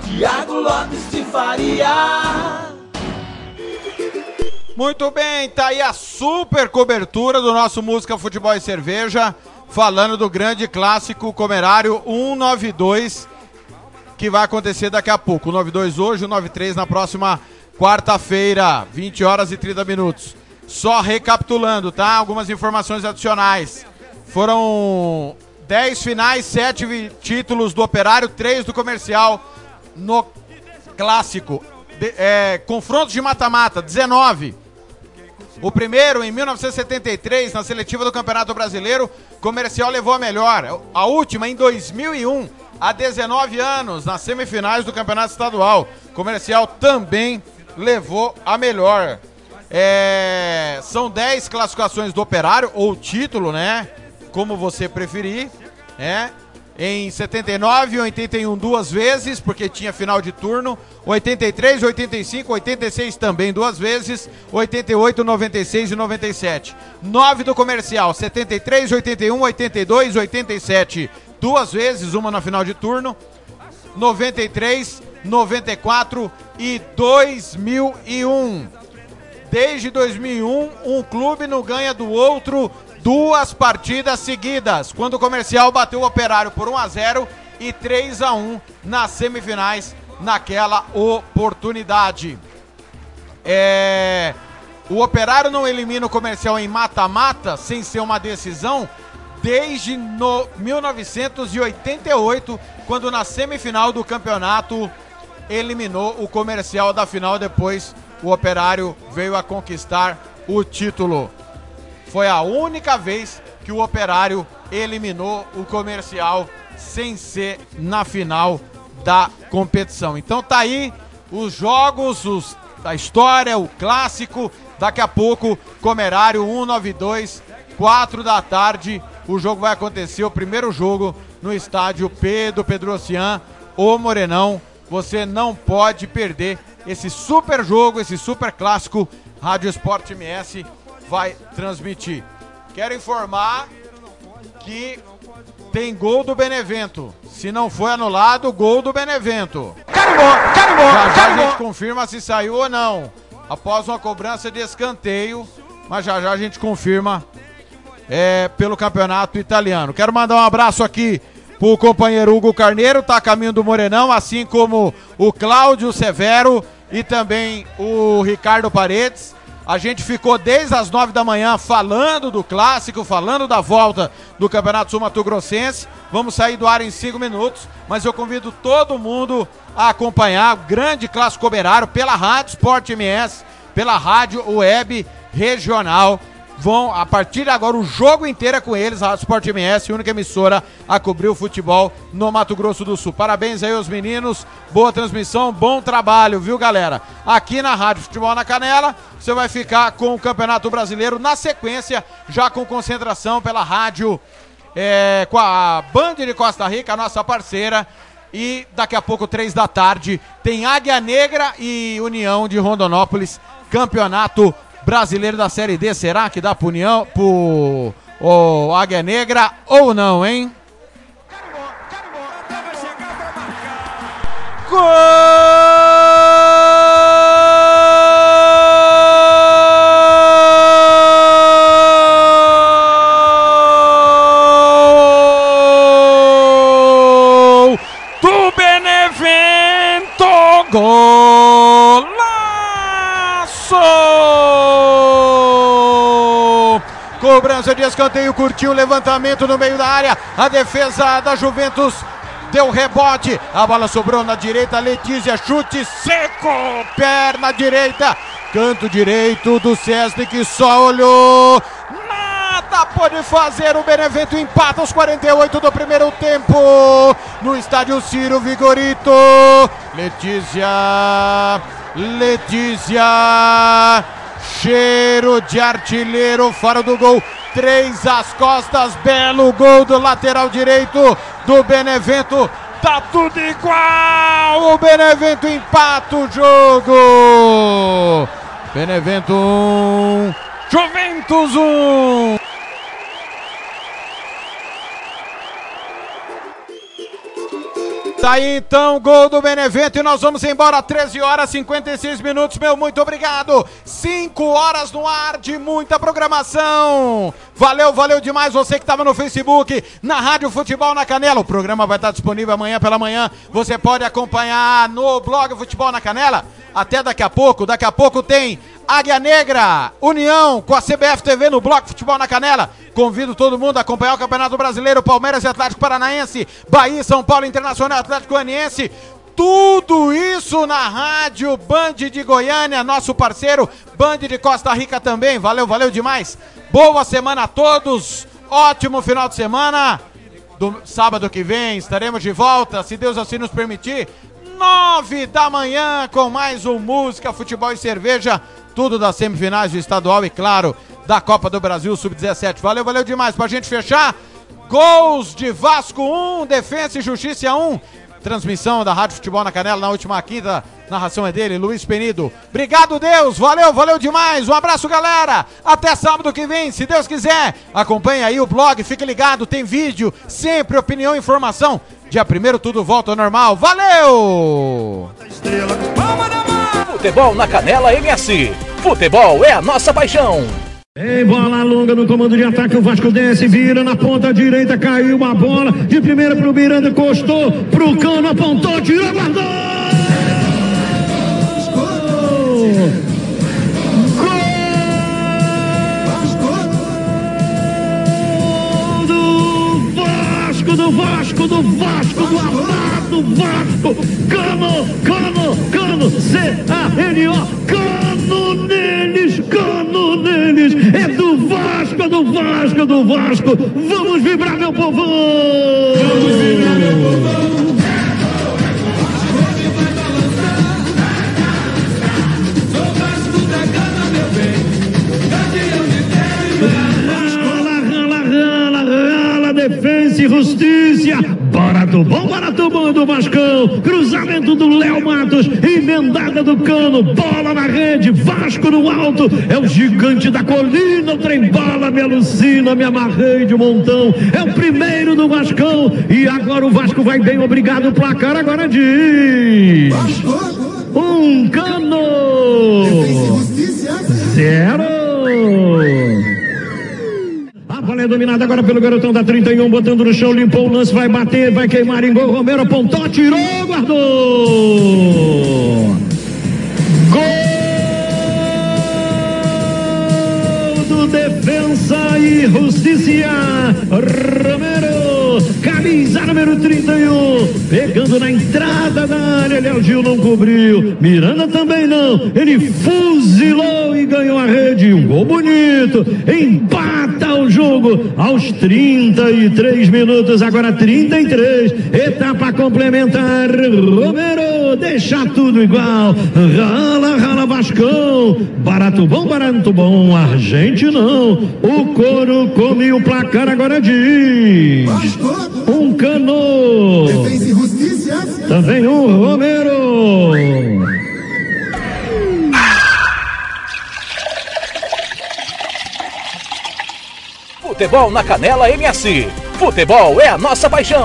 Tiago Lopes de Faria. Muito bem, tá aí a super cobertura do nosso Música Futebol e Cerveja, falando do grande clássico comerário 192, que vai acontecer daqui a pouco. O 92 hoje, o 93 na próxima quarta-feira, 20 horas e 30 minutos. Só recapitulando, tá? Algumas informações adicionais. Foram 10 finais, 7 vi- títulos do Operário, 3 do Comercial no clássico. De- é, confrontos de mata-mata, 19. O primeiro, em 1973, na seletiva do Campeonato Brasileiro, Comercial levou a melhor. A última, em 2001, há 19 anos, nas semifinais do Campeonato Estadual. Comercial também levou a melhor. É, são 10 classificações do Operário, ou título, né? Como você preferir. É. Em 79 e 81 duas vezes, porque tinha final de turno. 83, 85, 86 também duas vezes. 88, 96 e 97. 9 do comercial, 73, 81, 82, 87. Duas vezes, uma na final de turno. 93, 94 e 2001. Desde 2001, um clube não ganha do outro duas partidas seguidas. Quando o comercial bateu o operário por 1 a 0 e 3 a 1 nas semifinais naquela oportunidade. É, O operário não elimina o comercial em mata-mata sem ser uma decisão desde no 1988, quando na semifinal do campeonato eliminou o comercial da final. Depois o operário veio a conquistar o título. Foi a única vez que o operário eliminou o comercial sem ser na final da competição. Então tá aí os jogos, os, a história, o clássico. Daqui a pouco, Comerário 192, 4 da tarde. O jogo vai acontecer, o primeiro jogo no estádio Pedro Pedrocian, o Morenão, Você não pode perder esse super jogo, esse super clássico. Rádio Esporte MS vai transmitir. Quero informar que tem gol do Benevento. Se não foi anulado, gol do Benevento. Carimbou, carimbou, Já, já a gente confirma se saiu ou não. Após uma cobrança de escanteio, mas já já a gente confirma é, pelo campeonato italiano. Quero mandar um abraço aqui pro companheiro Hugo Carneiro, tá a caminho do Morenão, assim como o Cláudio Severo e também o Ricardo Paredes. A gente ficou desde as nove da manhã falando do clássico, falando da volta do Campeonato Sul Mato Grossense. Vamos sair do ar em cinco minutos, mas eu convido todo mundo a acompanhar o grande clássico operário pela Rádio Sport MS, pela Rádio Web Regional. Vão, a partir de agora, o jogo inteiro é com eles, a Sport MS, única emissora a cobrir o futebol no Mato Grosso do Sul. Parabéns aí aos meninos, boa transmissão, bom trabalho, viu, galera? Aqui na Rádio Futebol na Canela, você vai ficar com o Campeonato Brasileiro na sequência, já com concentração pela rádio, é, com a Band de Costa Rica, a nossa parceira. E daqui a pouco, três da tarde, tem Águia Negra e União de Rondonópolis, Campeonato Brasileiro da Série D. Será que dá pro União, pro o Águia Negra ou não, hein? Gol Cobrança de escanteio, curtiu o levantamento no meio da área. A defesa da Juventus deu rebote. A bola sobrou na direita. Letícia, chute seco. Perna direita. Canto direito do César que só olhou. Nada pode fazer. O Benevento empata aos 48 do primeiro tempo. No estádio Ciro Vigorito. Letícia. Letícia. Cheiro de artilheiro fora do gol. Três às costas. Belo gol do lateral direito do Benevento. Tá tudo igual. O Benevento empata o jogo. Benevento 1. Juventus 1. Tá aí então, gol do Benevento e nós vamos embora 13 horas 56 minutos, meu muito obrigado. 5 horas no ar de muita programação. Valeu, valeu demais você que estava no Facebook, na Rádio Futebol na Canela. O programa vai estar disponível amanhã pela manhã. Você pode acompanhar no blog Futebol na Canela. Até daqui a pouco, daqui a pouco tem Águia Negra, União com a CBF TV no Bloco Futebol na Canela. Convido todo mundo a acompanhar o Campeonato Brasileiro, Palmeiras e Atlético Paranaense, Bahia, São Paulo Internacional, Atlético Goianiense. Tudo isso na rádio Band de Goiânia, nosso parceiro, Band de Costa Rica também. Valeu, valeu demais. Boa semana a todos. Ótimo final de semana. Do sábado que vem estaremos de volta, se Deus assim nos permitir. Nove da manhã com mais um Música, Futebol e Cerveja. Tudo das semifinais do estadual e, claro, da Copa do Brasil Sub-17. Valeu, valeu demais. Pra gente fechar, gols de Vasco 1, Defensa e Justiça 1. Transmissão da Rádio Futebol na Canela na última quinta. Narração é dele, Luiz Penido. Obrigado, Deus. Valeu, valeu demais. Um abraço, galera. Até sábado que vem, se Deus quiser. Acompanhe aí o blog, fique ligado. Tem vídeo, sempre opinião e informação. Dia primeiro tudo volta ao normal. Valeu! Futebol na Canela MS. Futebol é a nossa paixão. Em bola longa no comando de ataque, o Vasco desce, vira na ponta direita, caiu uma bola, de primeira pro Miranda, encostou pro cano, apontou, tirou, guardou! Vasco, do Vasco, do amado Vasco! Cano, cano, cano, C-A-N-O, cano neles, cano neles! É do Vasco, do Vasco, do Vasco! Vamos vibrar, meu povão! Vamos vibrar, meu! Defesa e justiça. Bora Barato bom, bom do Vascão. Cruzamento do Léo Matos. Emendada do cano. Bola na rede. Vasco no alto. É o gigante da colina. O trem bala me alucina. Me amarrei de montão. É o primeiro do Vascão. E agora o Vasco vai bem. Obrigado. O placar agora diz. Um cano. Zero. Bola é dominada agora pelo garotão da 31, botando no chão, limpou o lance, vai bater, vai queimar em gol. Romero apontou, tirou, guardou. Gol do Defensa e Justiça. Romero, camisa número 31, pegando na entrada da área. Léo Gil não cobriu, Miranda também não. Ele fuzilou e ganhou a rede. Um gol bonito, empata o jogo aos 33 minutos, agora 33. Etapa complementar. Romero, deixa tudo igual. Rala, rala, Vascão. Barato bom, barato bom. Argente não. O couro come o placar agora diz. Um cano. Também um Romero. Futebol na Canela MS. Futebol é a nossa paixão.